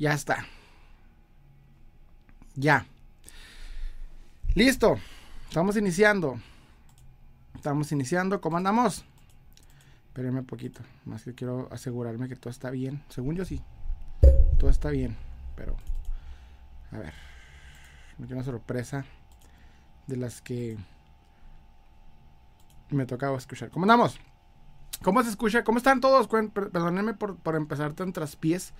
Ya está. Ya. Listo. Estamos iniciando. Estamos iniciando. ¿Cómo andamos? Espérenme un poquito. Más que quiero asegurarme que todo está bien. Según yo sí. Todo está bien. Pero. A ver. Me queda una sorpresa. De las que. Me tocaba escuchar. ¿Cómo andamos? ¿Cómo se escucha? ¿Cómo están todos? Perdónenme por, por empezar tan traspiés.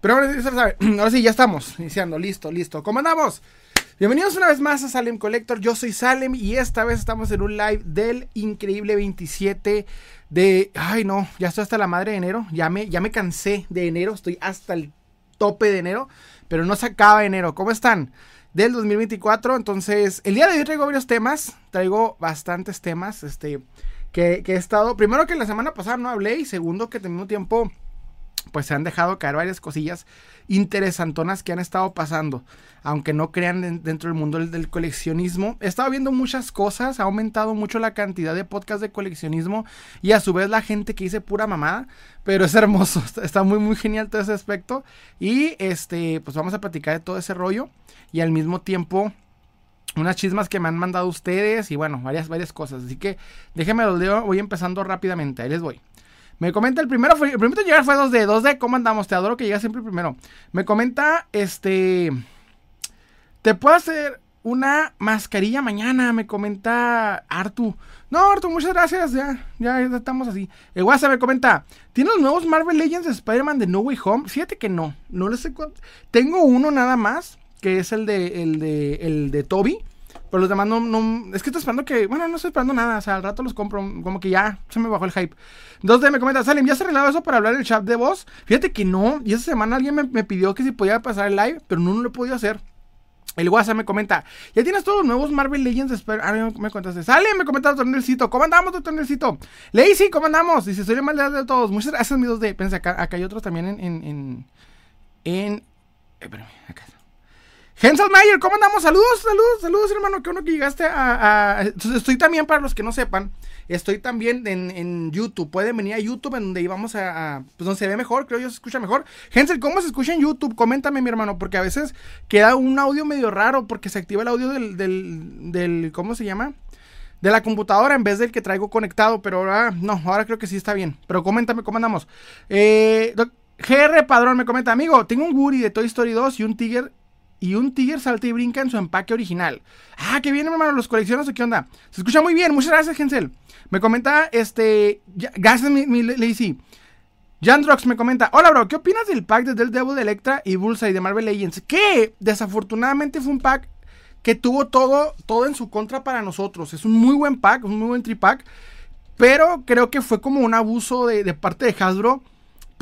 Pero ahora ahora sí, ya estamos iniciando. Listo, listo. ¿Cómo andamos? Bienvenidos una vez más a Salem Collector. Yo soy Salem y esta vez estamos en un live del increíble 27 de. Ay, no, ya estoy hasta la madre de enero. Ya me, ya me cansé de enero. Estoy hasta el tope de enero. Pero no se acaba enero. ¿Cómo están? Del 2024. Entonces, el día de hoy traigo varios temas. Traigo bastantes temas. Este. Que, que he estado. Primero que la semana pasada no hablé. Y segundo que tengo tiempo pues se han dejado caer varias cosillas interesantonas que han estado pasando. Aunque no crean dentro del mundo del, coleccionismo. He estado viendo muchas cosas. Ha aumentado mucho la cantidad de podcasts de coleccionismo. Y a su vez la gente que dice pura mamada. Pero es hermoso. Está muy, muy genial todo ese aspecto. Y este, pues vamos a platicar de todo ese rollo. Y al mismo tiempo unas chismas que me han mandado ustedes y bueno, varias, varias cosas. Así que déjenme los leo, voy empezando rápidamente, ahí les voy. Me comenta el primero, el primero en llegar fue 2D. 2D, ¿cómo andamos? Te adoro que llegas siempre primero. Me comenta, este. Te puedo hacer una mascarilla mañana, me comenta Artu. No, Artu, muchas gracias. Ya, ya, estamos así. El WhatsApp me comenta: ¿Tiene los nuevos Marvel Legends de Spider-Man de No Way Home? Fíjate que no. No lo sé cuánto. Tengo uno nada más, que es el de, el de, el de Toby. Pero los demás no, no. Es que estoy esperando que. Bueno, no estoy esperando nada. O sea, al rato los compro. Como que ya se me bajó el hype. Entonces me comenta, Salim, ¿ya se arreglado eso para hablar el chat de voz? Fíjate que no. Y esa semana alguien me, pidió que si podía pasar el live, pero no, lo he podido hacer. El WhatsApp me comenta, ya tienes todos los nuevos Marvel Legends. Ah, me contaste. Sale, me comenta Tornelcito. ¿Cómo andamos, doctor Tornelcito? Lazy, ¿cómo andamos? Dice, soy el mal de todos. Muchas gracias, mi 2D. Pensé, acá, acá hay otros también en. En. En. eh, espérame, acá. Hensel Mayer, ¿cómo andamos? Saludos, saludos, saludos, hermano. Qué bueno que llegaste a, Estoy también, para los que no sepan, estoy también en, YouTube. Pueden venir a YouTube, en donde íbamos a, Pues donde se ve mejor, creo yo se escucha mejor. Hensel, ¿cómo se escucha en YouTube? Coméntame, mi hermano, porque a veces queda un audio medio raro porque se activa el audio del. del, ¿Cómo se llama? de la computadora en vez del que traigo conectado, pero ahora no, ahora creo que sí está bien. Pero coméntame, ¿cómo andamos? Eh, GR Padrón me comenta, amigo, tengo un Woody de Toy Story 2 y un Tiger y un Tiger salta y brinca en su empaque original. Ah, qué bien, hermano, los coleccionas o qué onda. Se escucha muy bien, muchas gracias, Gensel. Me comenta, este, gracias, mi, mi Lazy. Jandrox me comenta, hola bro, ¿qué opinas del pack de Del Devil de Electra y Bullseye de Marvel Legends? Que desafortunadamente fue un pack que tuvo todo, todo en su contra para nosotros. Es un muy buen pack, un muy buen tripack. Pero creo que fue como un abuso de, de parte de Hasbro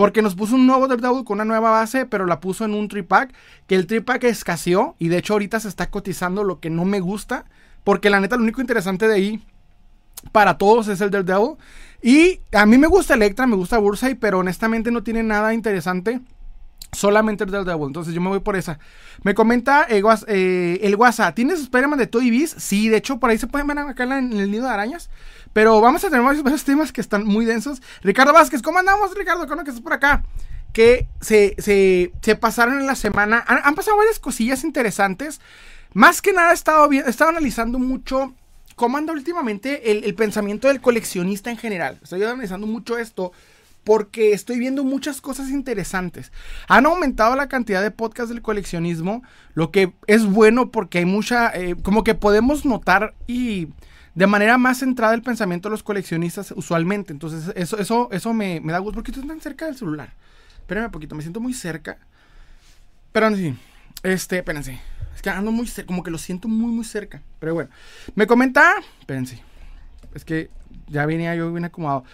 porque nos puso un nuevo Daredevil con una nueva base, pero la puso en un tripack. Que el tripack escaseó. Y de hecho, ahorita se está cotizando lo que no me gusta. Porque la neta, lo único interesante de ahí para todos es el Daredevil. Y a mí me gusta Electra, me gusta Bursay, pero honestamente no tiene nada interesante. Solamente el Daredevil, entonces yo me voy por esa. Me comenta eh, eh, el WhatsApp, ¿tienes Spider-Man de Toy Biz? Sí, de hecho por ahí se pueden ver acá en el nido de arañas. Pero vamos a tener varios, temas que están muy densos. Ricardo Vázquez, ¿cómo andamos, Ricardo? ¿Cómo que estás por acá? Que se, se, pasaron en la semana. Han, pasado varias cosillas interesantes. Más que nada he estado, he estado analizando mucho cómo anda últimamente el, pensamiento del coleccionista en general. Estoy analizando mucho esto porque estoy viendo muchas cosas interesantes. Han aumentado la cantidad de podcasts del coleccionismo, lo que es bueno porque hay mucha, eh, como que podemos notar y de manera más centrada el pensamiento de los coleccionistas usualmente. Entonces, eso, eso, eso me, da gusto porque estoy tan cerca del celular. Espérenme un poquito, me siento muy cerca. Pero sí, este, espérense. Es que ando muy cerca, como que lo siento muy, muy cerca. Pero bueno, me comenta, espérense. Es que ya venía yo bien acomodado.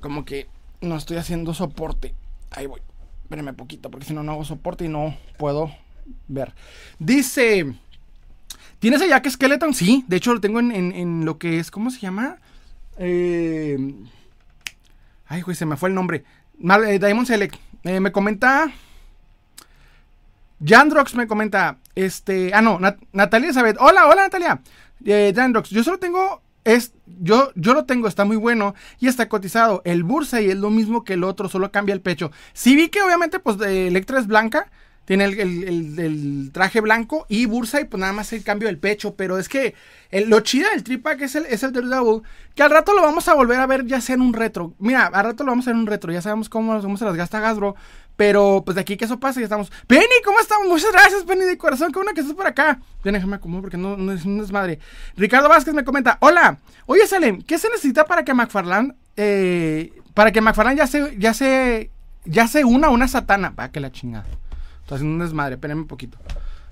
Como que no estoy haciendo soporte. Ahí voy. Espérenme poquito, porque si no, no hago soporte y no puedo ver. Dice. ¿Tienes a Jack Skeleton? Sí, de hecho lo tengo en, lo que es, ¿cómo se llama? Eh, ay, güey, se me fue el nombre. Eh, Diamond Select. Eh, me comenta. Jandrox me comenta. Este. Ah, no, Natalia Elizabeth. Hola, hola Natalia. Jandrox, yo solo tengo es, yo, yo lo tengo, está muy bueno y está cotizado. El Bursa y es lo mismo que el otro, solo cambia el pecho. Sí vi que obviamente pues Electra es blanca, tiene el, traje blanco y Bursa y pues nada más el cambio del pecho. Pero es que lo chida del tripack es el, es el Double que al rato lo vamos a volver a ver ya sea en un retro. Mira, al rato lo vamos a ver en un retro, ya sabemos cómo, cómo se las gasta Gasbro. Pero pues de aquí que eso pase, ya estamos. Penny, ¿cómo estamos? Muchas gracias, Penny, de corazón. Qué bueno que estás por acá. Ven, déjame acomodo porque no, no, es, no es madre. Ricardo Vázquez me comenta: Hola, oye, Salem, ¿qué se necesita para que McFarland, eh, para que McFarland ya se, ya se, ya se una a una satana? Va, que la chingada. Estoy haciendo un desmadre, espérenme un poquito.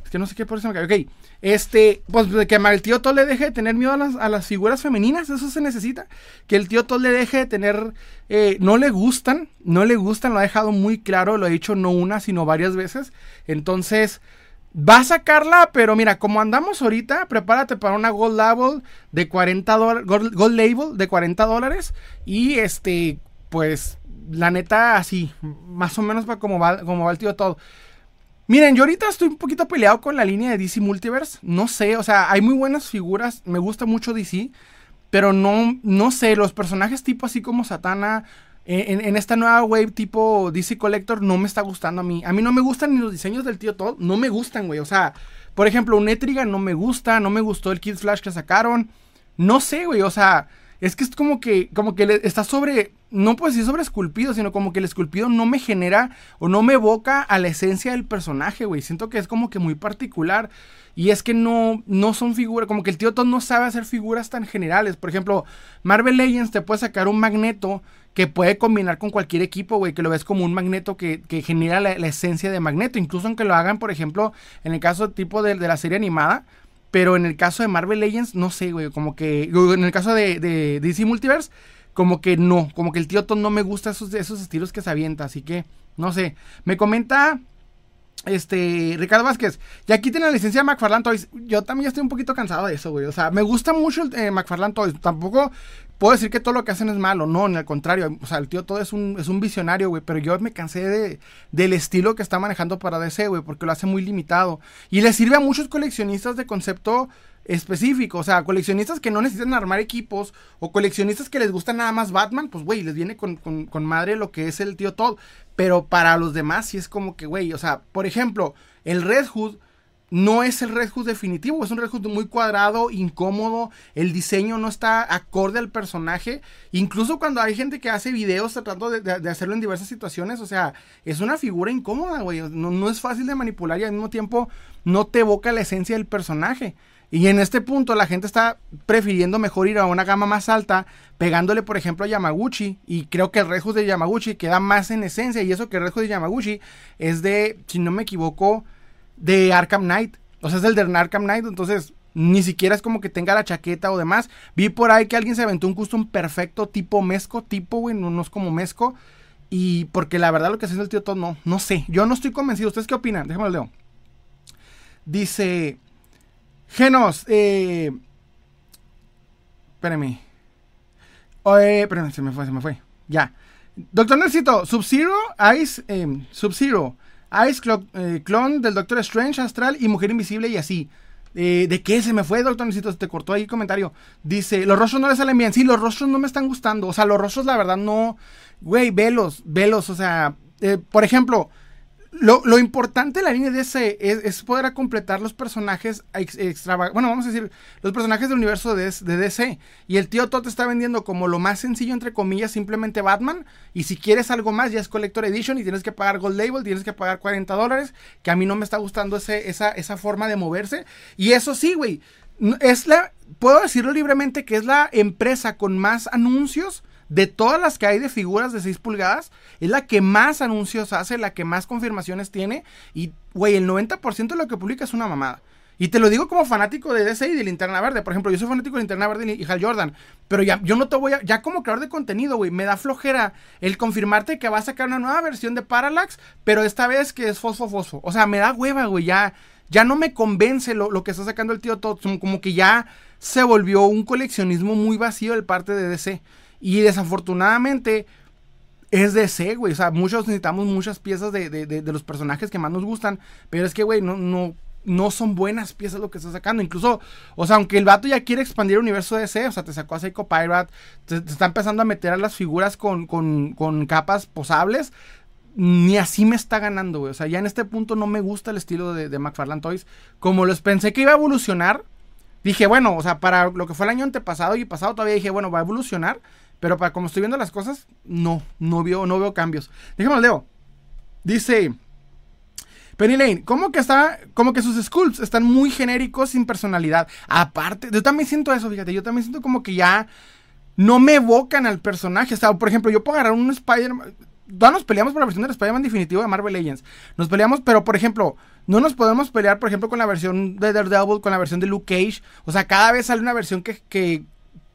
Es que no sé qué por eso me cae. Ok, este, pues que el tío Todd le deje de tener miedo a las, a las, figuras femeninas, eso se necesita. Que el tío Todd le deje de tener, eh, no le gustan, no le gustan, lo ha dejado muy claro, lo ha dicho no una, sino varias veces. Entonces, va a sacarla, pero mira, como andamos ahorita, prepárate para una Gold Label de 40 dólares, Gold, Label de 40 dólares. Y este, pues, la neta, así, más o menos para como va, como va el tío Todd. Miren, yo ahorita estoy un poquito peleado con la línea de DC Multiverse. No sé, o sea, hay muy buenas figuras. Me gusta mucho DC. Pero no, no sé, los personajes tipo así como Satana. En, esta nueva wave tipo DC Collector no me está gustando a mí. A mí no me gustan ni los diseños del tío Todd. No me gustan, güey. O sea, por ejemplo, un Etrigan no me gusta. No me gustó el Kid Flash que sacaron. No sé, güey. O sea, es que es como que, como que está sobre, no puedo decir sobre esculpido, sino como que el esculpido no me genera o no me evoca a la esencia del personaje, güey. Siento que es como que muy particular. Y es que no, no son figuras, como que el tío Todd no sabe hacer figuras tan generales. Por ejemplo, Marvel Legends te puede sacar un magneto que puede combinar con cualquier equipo, güey, que lo ves como un magneto que, genera la, esencia de magneto. Incluso aunque lo hagan, por ejemplo, en el caso tipo de la serie animada, pero en el caso de Marvel Legends, no sé, güey. Como que. En el caso de, de, DC Multiverse, como que no. Como que el tío Tom no me gusta esos, esos estilos que se avienta. Así que, no sé. Me comenta. Este, Ricardo Vázquez, y aquí tiene la licencia de McFarland Toys. Yo también estoy un poquito cansado de eso, güey. O sea, me gusta mucho el eh, McFarland Toys. Tampoco puedo decir que todo lo que hacen es malo, no, ni al contrario. O sea, el tío todo es un, es un visionario, güey. Pero yo me cansé de, del estilo que está manejando para DC, güey, porque lo hace muy limitado. Y le sirve a muchos coleccionistas de concepto específico. O sea, coleccionistas que no necesitan armar equipos o coleccionistas que les gusta nada más Batman, pues, güey, les viene con, con, con madre lo que es el tío Todd. Pero para los demás sí es como que, güey, o sea, por ejemplo, el Red Hood no es el Red Hood definitivo, es un Red Hood muy cuadrado, incómodo, el diseño no está acorde al personaje, incluso cuando hay gente que hace videos tratando de, hacerlo en diversas situaciones, o sea, es una figura incómoda, güey, no, no, es fácil de manipular y al mismo tiempo no te evoca la esencia del personaje. Y en este punto la gente está prefiriendo mejor ir a una gama más alta, pegándole por ejemplo a Yamaguchi, y creo que el Red de Yamaguchi queda más en esencia, y eso que el Red de Yamaguchi es de, si no me equivoco, de Arkham Knight. O sea, es el de Arkham Knight. Entonces, ni siquiera es como que tenga la chaqueta o demás. Vi por ahí que alguien se aventó un custom perfecto tipo mezco, tipo, güey, no, es como mezco. Y porque la verdad lo que hace el tío Todd, no, no sé. Yo no estoy convencido. ¿Ustedes qué opinan? Déjame lo leo. Dice... Genos, eh... Espérame. Eh, espérame, se me fue, se me fue. Ya. Doctor Necesito, Sub-Zero, Ice, eh, Sub-Zero. Ice eh, Clon del Doctor Strange, Astral y Mujer Invisible y así. Eh, ¿De qué se me fue, Doctor Necesito? Te cortó ahí el comentario. Dice, los rostros no le salen bien. Sí, los rostros no me están gustando. O sea, los rostros, la verdad, no. Güey, velos, velos. O sea, eh, por ejemplo, lo, importante de la línea DC es, poder completar los personajes extra, bueno, vamos a decir, los personajes del universo de, DC. Y el tío Todd está vendiendo como lo más sencillo, entre comillas, simplemente Batman. Y si quieres algo más, ya es Collector Edition y tienes que pagar Gold Label, tienes que pagar 40 dólares. Que a mí no me está gustando ese, esa, esa forma de moverse. Y eso sí, güey, es la, puedo decirlo libremente que es la empresa con más anuncios de todas las que hay de figuras de 6 pulgadas, es la que más anuncios hace, la que más confirmaciones tiene. Y, güey, el 90% de lo que publica es una mamada. Y te lo digo como fanático de DC y de Linterna Verde. Por ejemplo, yo soy fanático de Linterna Verde y Hal Jordan. Pero ya, yo no te voy a. Ya como creador de contenido, güey, me da flojera el confirmarte que va a sacar una nueva versión de Parallax, pero esta vez que es fosfo fosfo. O sea, me da hueva, güey. Ya, ya no me convence lo, lo que está sacando el tío Todd. Como que ya se volvió un coleccionismo muy vacío del parte de DC. Y desafortunadamente es DC, güey. O sea, muchos necesitamos muchas piezas de, de, de, los personajes que más nos gustan. Pero es que, güey, no, no. no son buenas piezas lo que está sacando. Incluso, o sea, aunque el vato ya quiere expandir el universo de DC, o sea, te sacó a Psycho Pirate, te, está empezando a meter a las figuras con, con, con capas posables. Ni así me está ganando, güey. O sea, ya en este punto no me gusta el estilo de, de McFarlane Toys. Como los pensé que iba a evolucionar, dije, bueno, o sea, para lo que fue el año antepasado y pasado todavía dije, bueno, va a evolucionar. Pero para como estoy viendo las cosas, no, no veo, no veo cambios. Déjame leo. Dice Penny Lane, como que está, como que sus sculpts están muy genéricos sin personalidad. Aparte, yo también siento eso, fíjate, yo también siento como que ya no me evocan al personaje. O sea, por ejemplo, yo puedo agarrar un Spider-Man. Todos nos peleamos por la versión del Spider-Man definitivo de Marvel Legends. Nos peleamos, pero por ejemplo, no nos podemos pelear, por ejemplo, con la versión de Daredevil, con la versión de Luke Cage. O sea, cada vez sale una versión que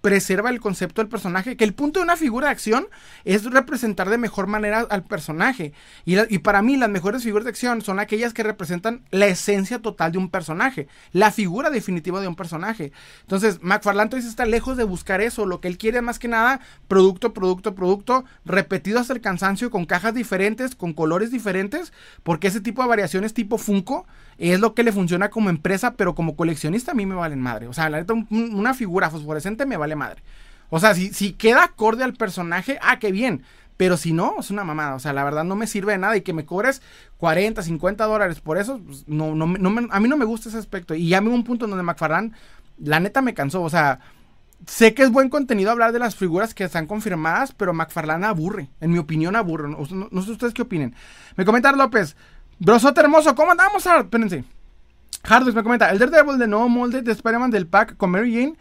preserva el concepto del personaje, que el punto de una figura de acción es representar de mejor manera al personaje. Y, para mí las mejores figuras de acción son aquellas que representan la esencia total de un personaje, la figura definitiva de un personaje. Entonces, McFarlane está lejos de buscar eso, lo que él quiere más que nada, producto, producto, producto, repetido hasta el cansancio, con cajas diferentes, con colores diferentes, porque ese tipo de variaciones tipo Funko es lo que le funciona como empresa, pero como coleccionista a mí me valen madre. O sea, la neta, una figura fosforescente me vale madre. O sea, si, si queda acorde al personaje, ah, qué bien. Pero si no, es una mamada. O sea, la verdad no me sirve de nada. Y que me cobres 40, 50 dólares por eso, pues, no, no, no a mí no me gusta ese aspecto. Y ya me un punto en donde McFarlane, la neta me cansó. O sea, sé que es buen contenido hablar de las figuras que están confirmadas, pero McFarlane aburre. En mi opinión, aburre. No, no sé ustedes qué opinen. Me comenta López. Brosote hermoso, ¿cómo andamos? Espérense. Hardware me comenta, el Daredevil de nuevo molde de Spider-Man del pack con Mary Jane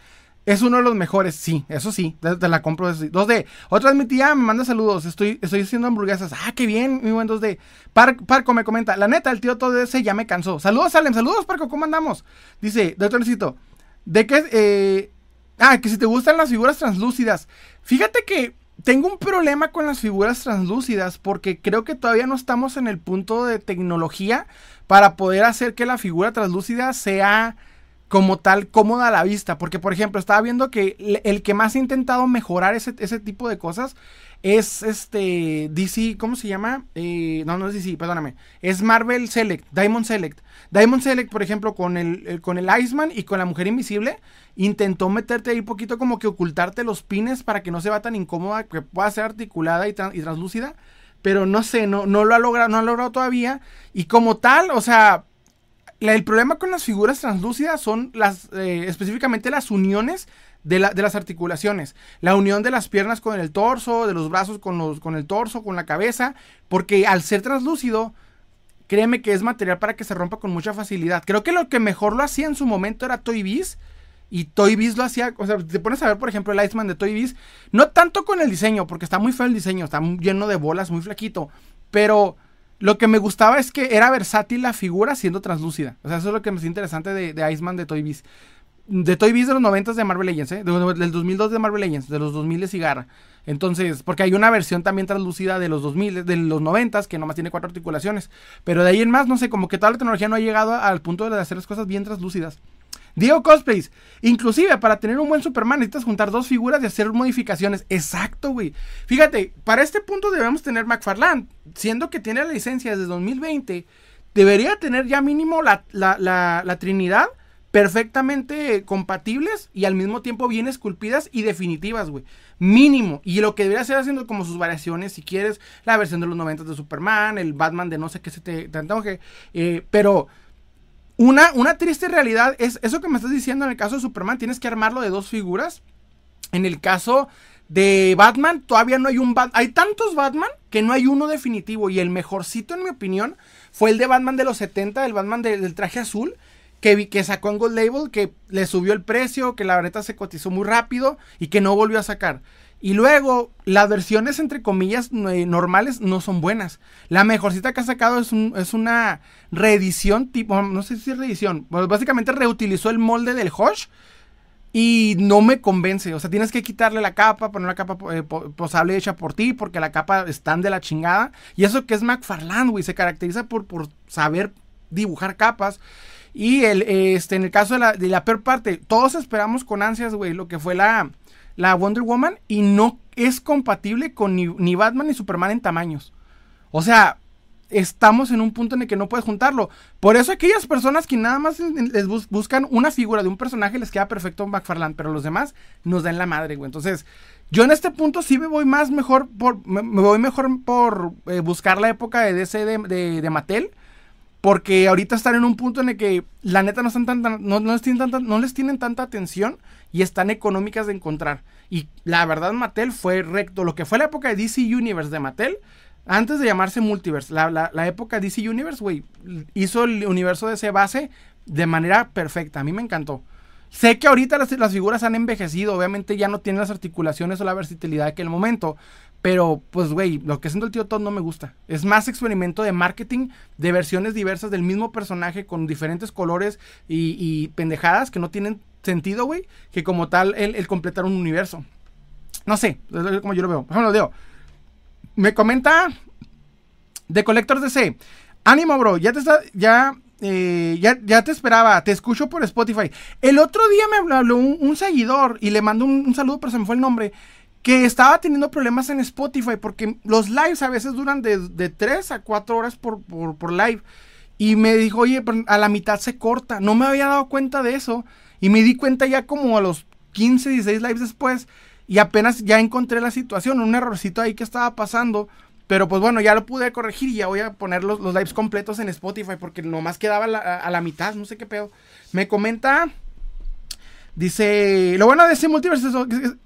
es uno de los mejores, sí, eso sí, te, la compro. 2D. Otra vez mi tía me manda saludos, estoy, estoy haciendo hamburguesas. Ah, qué bien, muy buen 2D. Parco me comenta, la neta, el tío todo ese ya me cansó. Saludos, Salem, saludos, Parco, ¿cómo andamos? Dice, doctorcito, de qué, eh, ah, que si te gustan las figuras translúcidas. Fíjate que tengo un problema con las figuras translúcidas porque creo que todavía no estamos en el punto de tecnología para poder hacer que la figura translúcida sea como tal cómoda a la vista. Porque, por ejemplo, estaba viendo que el que más ha intentado mejorar ese, ese tipo de cosas es este DC, ¿cómo se llama? Eh, no, no es DC, perdóname. Es Marvel Select, Diamond Select. Diamond Select, por ejemplo, con el, con el Iceman y con la Mujer Invisible, intentó meterte ahí poquito como que ocultarte los pines para que no se vea tan incómoda, que pueda ser articulada y, y translúcida. Pero no sé, no, no lo ha logrado, no ha logrado todavía. Y como tal, o sea, el problema con las figuras translúcidas son las, eh, específicamente las uniones de, las articulaciones. La unión de las piernas con el torso, de los brazos con, los, con el torso, con la cabeza, porque al ser translúcido, créeme que es material para que se rompa con mucha facilidad. Creo que lo que mejor lo hacía en su momento era Toy Biz. Y Toy Biz lo hacía, o sea, te pones a ver, por ejemplo, el Iceman de Toy Biz, no tanto con el diseño, porque está muy feo el diseño, está lleno de bolas, muy flaquito, pero lo que me gustaba es que era versátil la figura siendo translúcida. O sea, eso es lo que me es interesante de, de Iceman de Toy Biz de Toy Biz de los 90 de Marvel Legends, ¿eh? del 2002 de Marvel Legends, de los 2000 de Cigarra. Entonces, porque hay una versión también translúcida de los 2000, de los 90 que nomás tiene cuatro articulaciones. Pero de ahí en más, no sé, como que toda la tecnología no ha llegado al punto de hacer las cosas bien translúcidas. Diego Cosplays, inclusive para tener un buen Superman necesitas juntar dos figuras y hacer modificaciones. Exacto, güey. Fíjate, para este punto debemos tener McFarlane, siendo que tiene la licencia desde 2020, debería tener ya mínimo la, la, la Trinidad perfectamente compatibles y al mismo tiempo bien esculpidas y definitivas, güey. Mínimo. Y lo que debería ser haciendo como sus variaciones, si quieres, la versión de los 90 de Superman, el Batman de no sé qué se te, antoje. Eh, pero una, una triste realidad es eso que me estás diciendo en el caso de Superman, tienes que armarlo de dos figuras. En el caso de Batman, todavía no hay un Batman. Hay tantos Batman que no hay uno definitivo. Y el mejorcito, en mi opinión, fue el de Batman de los 70, el Batman del traje azul que, que sacó en Gold Label, que le subió el precio, que la neta se cotizó muy rápido y que no volvió a sacar. Y luego, las versiones entre comillas normales no son buenas. La mejorcita que ha sacado es, un, es una reedición, tipo, no sé si es reedición, básicamente reutilizó el molde del Hosh y no me convence. O sea, tienes que quitarle la capa, poner la capa eh, posable hecha por ti, porque la capa están de la chingada. Y eso que es McFarland, güey, se caracteriza por, por saber dibujar capas. Y el, este, en el caso de la, de la peor parte, todos esperamos con ansias, güey, lo que fue la, la Wonder Woman y no es compatible con ni, Batman ni Superman en tamaños. O sea, estamos en un punto en el que no puedes juntarlo. Por eso aquellas personas que nada más les buscan una figura de un personaje les queda perfecto McFarlane, pero los demás nos dan la madre, güey. Entonces, yo en este punto sí me voy más mejor por, me, voy mejor por eh, buscar la época de DC de, de, Mattel. Porque ahorita están en un punto en el que la neta no, están tan, no, les tienen tanta, no les tienen tanta atención y están económicas de encontrar. Y la verdad Mattel fue recto. Lo que fue la época de DC Universe de Mattel antes de llamarse Multiverse, la, la, época DC Universe, güey, hizo el universo de ese base de manera perfecta. A mí me encantó. Sé que ahorita las, figuras han envejecido, obviamente ya no tienen las articulaciones o la versatilidad que en el momento. Pero, pues, güey, lo que haciendo el tío Todd no me gusta. Es más experimento de marketing de versiones diversas del mismo personaje con diferentes colores y, pendejadas que no tienen sentido, güey, que como tal el, completar un universo. No sé, como yo lo veo. Me comenta de Collectors DC. Ánimo, bro. Ya te está. Ya. Eh, ya, ya, te esperaba, te escucho por Spotify. El otro día me habló un, seguidor y le mando un, saludo, pero se me fue el nombre. Que estaba teniendo problemas en Spotify porque los lives a veces duran de, de 3 a 4 horas por, por, live. Y me dijo, oye, a la mitad se corta. No me había dado cuenta de eso. Y me di cuenta ya como a los 15, 16 lives después y apenas ya encontré la situación, un errorcito ahí que estaba pasando. Pero pues bueno, ya lo pude corregir y ya voy a poner los, lives completos en Spotify porque nomás quedaba a la mitad, no sé qué pedo. Me comenta Dice, lo bueno de DC Multiverse es,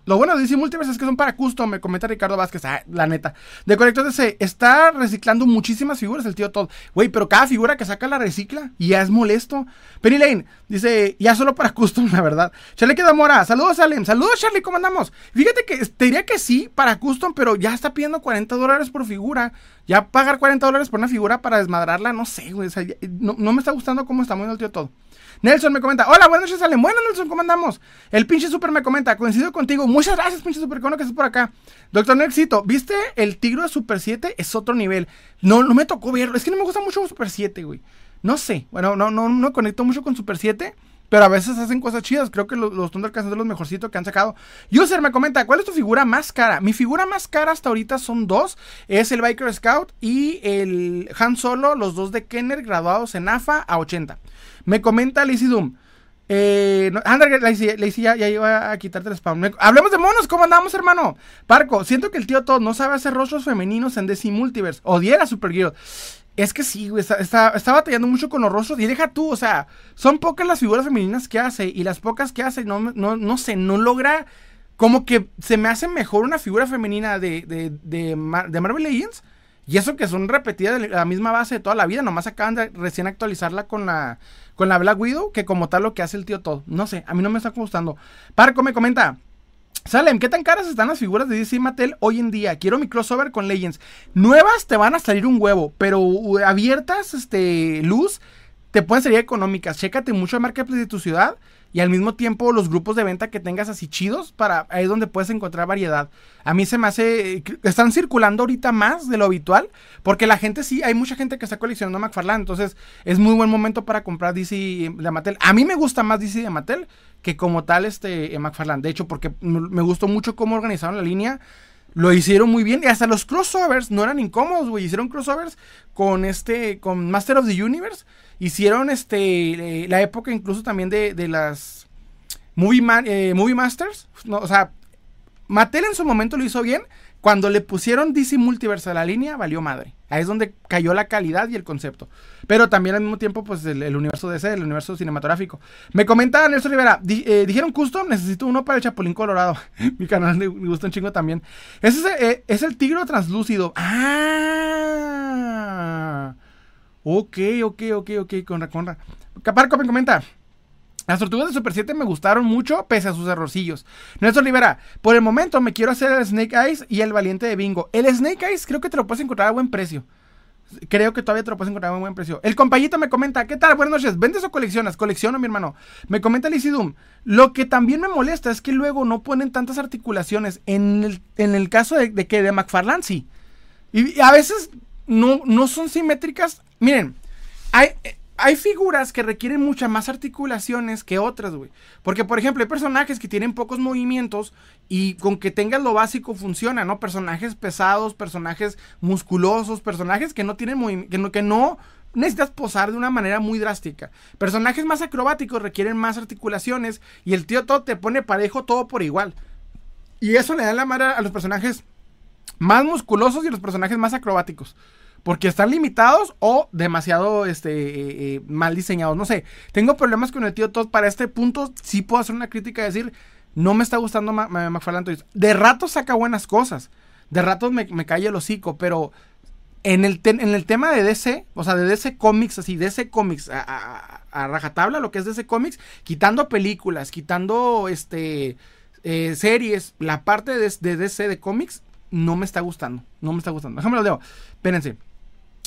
lo bueno de DC Multiverse es que son para custom, me comenta Ricardo Vázquez, ah, la neta. De Corrector DC, está reciclando muchísimas figuras el tío Todd. Güey, pero cada figura que saca la recicla y ya es molesto. Penny Lane dice, ya solo para custom, la verdad. Charlie queda mora, saludos Alem, saludos Charlie, ¿cómo andamos? Fíjate que te diría que sí, para custom, pero ya está pidiendo 40 dólares por figura. Ya pagar 40 dólares por una figura para desmadrarla, no sé, güey. no, no, me está gustando cómo está moviendo el tío Todd. Nelson me comenta, hola, buenas noches, Ale. Bueno, Nelson, ¿cómo andamos? El pinche super me comenta, coincido contigo. Muchas gracias, pinche super, cono que estás por acá. Doctor Nexito, ¿viste el Tigro de Super 7? Es otro nivel. No, no me tocó verlo. Es que no me gusta mucho Super 7, güey. No sé. Bueno, no, no, no conecto mucho con Super 7. Pero a veces hacen cosas chidas. Creo que los, los Thundercats son de los mejorcitos que han sacado. User me comenta, ¿cuál es tu figura más cara? Mi figura más cara hasta ahorita son dos. Es el Biker Scout y el Han Solo, los dos de Kenner graduados en AFA a 80. Me comenta Lizzie Doom. Eh, no, Lacey, ya, ya iba a quitarte el spam. hablemos de monos, ¿cómo andamos, hermano? Parco, siento que el tío Todd no sabe hacer rostros femeninos en DC Multiverse. Odiera Supergirl. Es que sí, güey, está, está, batallando mucho con los rostros. Y deja tú, o sea, son pocas las figuras femeninas que hace. Y las pocas que hace, no, no, no sé, no logra. Como que se me hace mejor una figura femenina de, de, de, de Marvel Legends y eso que son repetidas de la misma base de toda la vida, nomás acaban de recién actualizarla con la, con la Black Widow, que como tal lo que hace el tío todo. No sé, a mí no me está gustando. Parco me comenta. Salem, ¿qué tan caras están las figuras de DC Mattel hoy en día? Quiero mi crossover con Legends. Nuevas te van a salir un huevo, pero abiertas, este, luz, te pueden salir económicas. Chécate mucho el marketplace de tu ciudad y al mismo tiempo los grupos de venta que tengas así chidos para ahí es donde puedes encontrar variedad. A mí se me hace están circulando ahorita más de lo habitual porque la gente sí, hay mucha gente que está coleccionando McFarlane, entonces es muy buen momento para comprar DC de Mattel. A mí me gusta más DC de Mattel que como tal este McFarlane, de hecho porque me gustó mucho cómo organizaron la línea. Lo hicieron muy bien y hasta los crossovers no eran incómodos, güey. Hicieron crossovers con este, con Master of the Universe Hicieron este la época incluso también de, de las movie, eh, movie Masters. No, o sea, Mattel en su momento lo hizo bien. Cuando le pusieron DC Multiverse a la línea, valió madre. Ahí es donde cayó la calidad y el concepto. Pero también al mismo tiempo, pues el, universo DC, el universo cinematográfico. Me comenta Nelson Rivera, eh, dijeron custom, necesito uno para el Chapulín Colorado. Mi canal me gusta un chingo también. Ese es, eh, es el tigro translúcido. Ah. Ok, ok, ok, ok, conra, conra. Caparco me comenta. Las tortugas de Super 7 me gustaron mucho, pese a sus errorcillos. Nelson Rivera, por el momento me quiero hacer el Snake Eyes y el Valiente de Bingo. El Snake Eyes creo que te lo puedes encontrar a buen precio. Creo que todavía te lo puedes encontrar a buen precio. El compañito me comenta, ¿qué tal? Buenas noches. ¿Vendes o coleccionas? Colecciono, mi hermano. Me comenta Doom. Lo que también me molesta es que luego no ponen tantas articulaciones. En el, en el caso de, que de McFarlane sí. Y, a veces no, no son simétricas Miren, hay, hay figuras que requieren muchas más articulaciones que otras, güey. Porque, por ejemplo, hay personajes que tienen pocos movimientos y con que tengas lo básico funciona, ¿no? Personajes pesados, personajes musculosos, personajes que no tienen que no, que no necesitas posar de una manera muy drástica. Personajes más acrobáticos requieren más articulaciones y el tío todo te pone parejo todo por igual. Y eso le da la madre a los personajes más musculosos y a los personajes más acrobáticos. Porque están limitados o demasiado este, eh, eh, mal diseñados. No sé, tengo problemas con el tío Todd. Para este punto sí puedo hacer una crítica y decir, no me está gustando McFarlane De rato saca buenas cosas. De rato me, me cae el hocico, pero en el, en el tema de DC, o sea, de DC Comics, así, DC Comics, a, rajatabla, lo que es DC Comics, quitando películas, quitando este eh, series, la parte de, de, DC de cómics, no me está gustando. No me está gustando. Déjame lo leo. Espérense.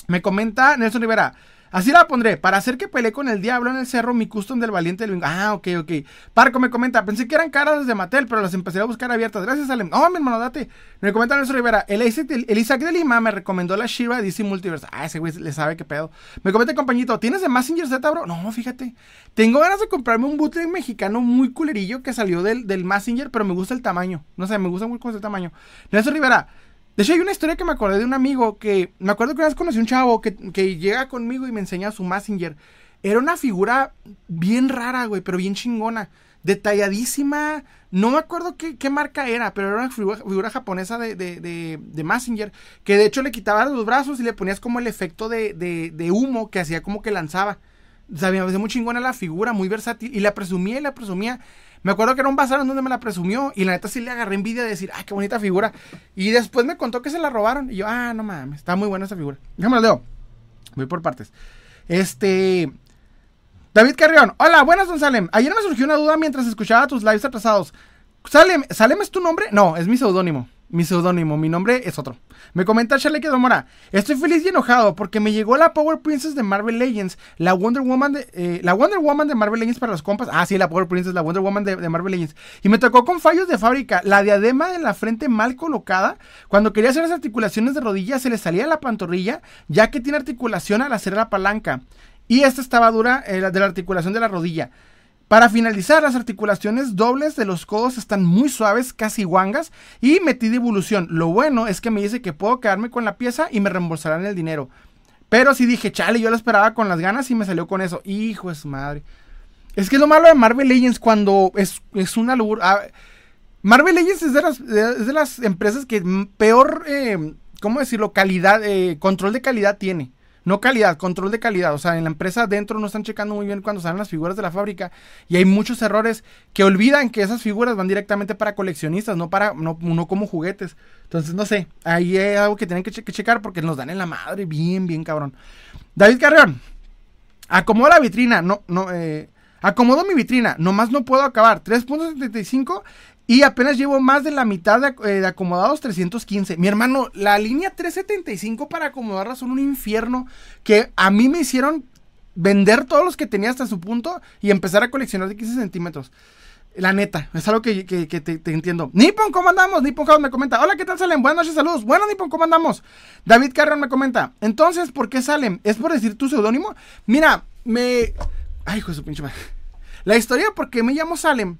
Me comenta Nelson Rivera. Así la pondré. Para hacer que peleé con el diablo en el cerro, mi custom del valiente del Ah, ok, ok. Parco me comenta. Pensé que eran caras de Mattel, pero las empecé a buscar abiertas. Gracias, Alem. Oh, mi hermano, date. Me comenta Nelson Rivera. El Isaac, de Lima me recomendó la Shiva DC Multiverse. Ah, ese güey le sabe qué pedo. Me comenta, compañito. ¿Tienes de Messenger Z, bro? No, fíjate. Tengo ganas de comprarme un bootleg mexicano muy culerillo que salió del, del Messenger, pero me gusta el tamaño. No sé, me gusta muy el tamaño. Nelson Rivera. De hecho, hay una historia que me acordé de un amigo que. Me acuerdo que una vez conocí a un chavo que, llega conmigo y me enseña su Messenger. Era una figura bien rara, güey, pero bien chingona. Detalladísima. No me acuerdo qué, marca era, pero era una figura, japonesa de, de, de, Messenger. Que de hecho le quitaba los brazos y le ponías como el efecto de, de humo que hacía como que lanzaba. O sea, me pareció muy chingona la figura, muy versátil. Y la presumía y la presumía. Me acuerdo que era un bazar en donde me la presumió y la neta sí le agarré envidia de decir, ay, qué bonita figura. Y después me contó que se la robaron y yo, ah, no mames, está muy buena esa figura. Déjame la leo. Voy por partes. Este. David Carrión, hola, buenas, don Salem. Ayer me surgió una duda mientras escuchaba tus lives atrasados. Salem, ¿Salem es tu nombre? No, es mi seudónimo mi seudónimo, mi nombre es otro. Me comenta Charlie Mora, estoy feliz y enojado porque me llegó la Power Princess de Marvel Legends, la Wonder Woman de, eh, la Wonder Woman de Marvel Legends para los compas. Ah, sí, la Power Princess, la Wonder Woman de, Marvel Legends. Y me tocó con fallos de fábrica, la diadema de la frente mal colocada. Cuando quería hacer las articulaciones de rodillas se le salía la pantorrilla, ya que tiene articulación al hacer la palanca. Y esta estaba dura eh, de la articulación de la rodilla. Para finalizar, las articulaciones dobles de los codos están muy suaves, casi guangas, y metí de evolución. Lo bueno es que me dice que puedo quedarme con la pieza y me reembolsarán el dinero. Pero si dije, chale, yo lo esperaba con las ganas y me salió con eso. Hijo de su madre. Es que es lo malo de Marvel Legends cuando es, es una locura. Ah, Marvel Legends es de las, de las empresas que peor, eh, ¿cómo decirlo? Calidad, eh, control de calidad tiene. No calidad, control de calidad. O sea, en la empresa adentro no están checando muy bien cuando salen las figuras de la fábrica. Y hay muchos errores que olvidan que esas figuras van directamente para coleccionistas, no para, no, como juguetes. Entonces, no sé, ahí hay algo que tienen que, checar porque nos dan en la madre, bien, bien cabrón. David Carreón, acomodo la vitrina, no, no, eh, acomodo mi vitrina, nomás no puedo acabar. 3.75 y apenas llevo más de la mitad de, eh, acomodados 315. Mi hermano, la línea 375 para acomodarla son un infierno que a mí me hicieron vender todos los que tenía hasta su punto y empezar a coleccionar de 15 centímetros. La neta, es algo que, te, entiendo. Nippon, ¿cómo andamos? Nippon me comenta. Hola, ¿qué tal salen? Buenas noches, saludos. Bueno, Nippon, ¿cómo andamos? David Carrion me comenta. Entonces, ¿por qué salen? ¿Es por decir tu seudónimo? Mira, me... Ay, hijo de su pinche madre. La historia por qué me llamo Salem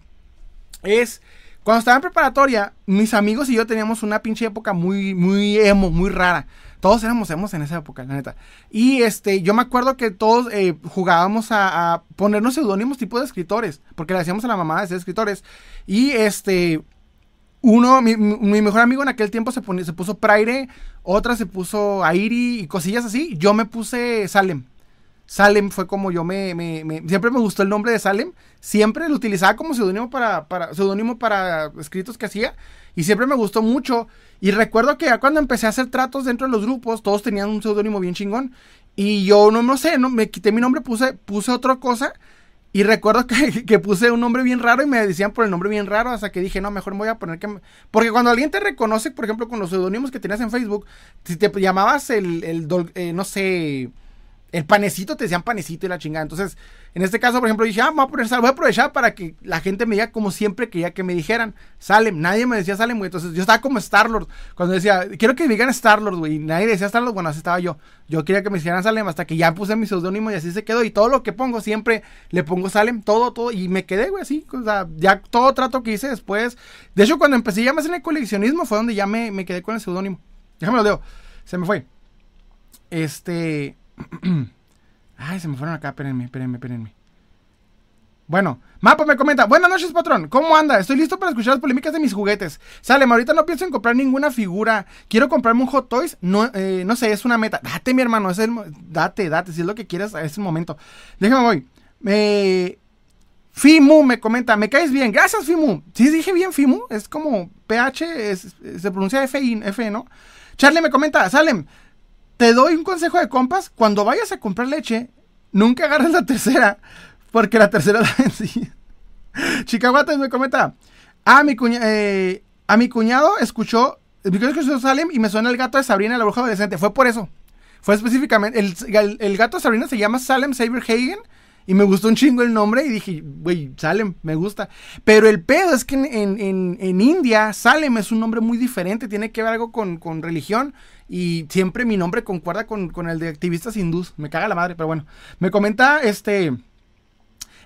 es cuando estaba en preparatoria, mis amigos y yo teníamos una pinche época muy, muy emo, muy rara. Todos éramos emos en esa época, la neta. Y este, yo me acuerdo que todos eh, jugábamos a, ponernos seudónimos tipo de escritores, porque le hacíamos a la mamá de ser escritores. Y este, uno, mi, mejor amigo en aquel tiempo se, se puso Praire, otra se puso Airi y cosillas así. Yo me puse Salem. Salem fue como yo me, Siempre me gustó el nombre de Salem. Siempre lo utilizaba como para, para, seudónimo para escritos que hacía. Y siempre me gustó mucho. Y recuerdo que ya cuando empecé a hacer tratos dentro de los grupos, todos tenían un seudónimo bien chingón. Y yo no, no sé, no, me quité mi nombre, puse, puse otra cosa. Y recuerdo que, que, puse un nombre bien raro y me decían por el nombre bien raro, hasta que dije, no, mejor me voy a poner que... Porque cuando alguien te reconoce, por ejemplo, con los seudónimos que tenías en Facebook, si te llamabas el, el eh, no sé, El panecito te decían panecito y la chingada. Entonces, en este caso, por ejemplo, dije, ah, voy a poner voy a aprovechar para que la gente me diga como siempre quería que me dijeran Salem. Nadie me decía Salem, güey. Entonces, yo estaba como Star-Lord. Cuando decía, quiero que me digan Star-Lord, güey. Nadie decía Star-Lord, bueno, así estaba yo. Yo quería que me dijeran Salem hasta que ya puse mi seudónimo y así se quedó. Y todo lo que pongo siempre le pongo Salem, todo, todo. Y me quedé, güey, así. O sea, ya todo trato que hice después. De hecho, cuando empecé ya más en el coleccionismo fue donde ya me, me quedé con el seudónimo. Déjame lo digo. Se me fue. Este. Ay, se me fueron acá, espérenme, espérenme, espérenme. Bueno, Mapo me comenta, buenas noches patrón, ¿cómo anda? Estoy listo para escuchar las polémicas de mis juguetes. Sale, ahorita no pienso en comprar ninguna figura. Quiero comprarme un Hot Toys, no, eh, no sé, es una meta. Date, mi hermano, es el, date, date, si es lo que quieras, es el momento. Déjame voy. Eh, Fimu me comenta, me caes bien, gracias Fimu. Sí, dije bien Fimu, es como PH, se pronuncia F, F, ¿no? Charlie me comenta, Salem, te doy un consejo de compas, cuando vayas a comprar leche, nunca agarres la tercera, porque la tercera la vencí. Chicaguates me comenta, ah, mi eh, a mi cuñado escuchó, mi cuñado escuchó Salem y me suena el gato de Sabrina, la bruja adolescente, fue por eso. Fue específicamente, el, gato de Sabrina se llama Salem Saberhagen y me gustó un chingo el nombre y dije, güey, Salem, me gusta. Pero el pedo es que en, India, Salem es un nombre muy diferente, tiene que ver algo con religión. Y siempre mi nombre concuerda con, con, el de activistas hindús. Me caga la madre, pero bueno. Me comenta este.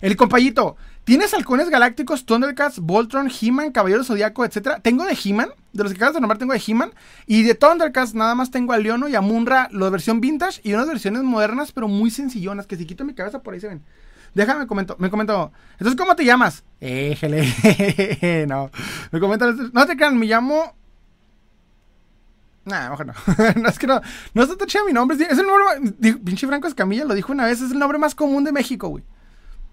El compañito. ¿Tienes halcones galácticos, Thundercats, Voltron, He-Man, Caballero Zodíaco, etcétera? Tengo de He-Man, de los que acabas de nombrar tengo de He-Man. Y de Thundercats nada más tengo a Leono y a Munra, la versión vintage y unas versiones modernas, pero muy sencillonas, que si quito mi cabeza por ahí se ven. Déjame comento, me comentó. Entonces, ¿cómo te llamas? Éjele. no. Me comenta, no te crean, me llamo Nah, ojo no. no, es que no. No está chido mi nombre. Es el nombre. pinche Franco Escamilla lo dijo una vez. Es el nombre más común de México, güey.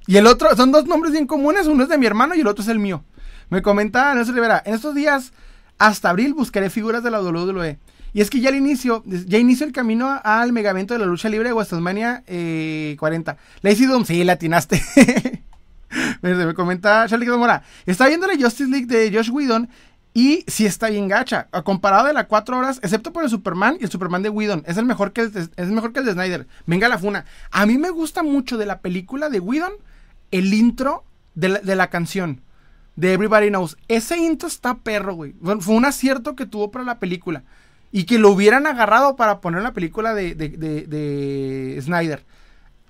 Y el otro, son dos nombres bien comunes, uno es de mi hermano y el otro es el mío. Me comenta Nelson Rivera, en estos días, hasta abril, buscaré figuras de la WWE. Y es que ya al inicio, ya inició el camino al megavento de la lucha libre de WrestleMania eh, 40. Lacey Doom, sí, latinaste. me, comenta Charlie Mora, está viendo la Justice League de Josh Whedon y sí está bien gacha. Comparado de las 4 horas, excepto por el Superman y el Superman de Whedon. Es el mejor que el de, mejor que el de Snyder. Venga la funa. A mí me gusta mucho de la película de Whedon el intro de la, canción de Everybody Knows. Ese intro está perro, güey. Fue un acierto que tuvo para la película. Y que lo hubieran agarrado para poner en la película de, de, Snyder.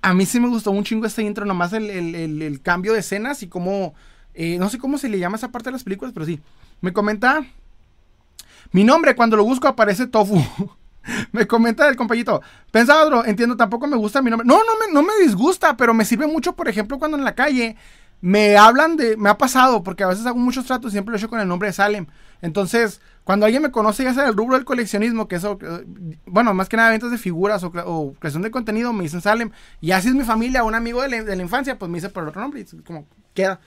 A mí sí me gustó un chingo este intro, nomás el, cambio de escenas y cómo... Eh, no sé cómo se le llama esa parte de las películas, pero sí. Me comenta... Mi nombre, cuando lo busco, aparece Tofu. me comenta el compañito. Pensaba, entiendo, tampoco me gusta mi nombre. No, no me, no me disgusta, pero me sirve mucho, por ejemplo, cuando en la calle me hablan de. Me ha pasado, porque a veces hago muchos tratos, siempre lo he hecho con el nombre de Salem. Entonces, cuando alguien me conoce, ya sea del rubro del coleccionismo, que eso, eh, bueno, más que nada ventas de figuras o, creación de contenido, me dicen Salem. Y así es mi familia, un amigo de la, infancia, pues me dice por el otro nombre. Y como queda.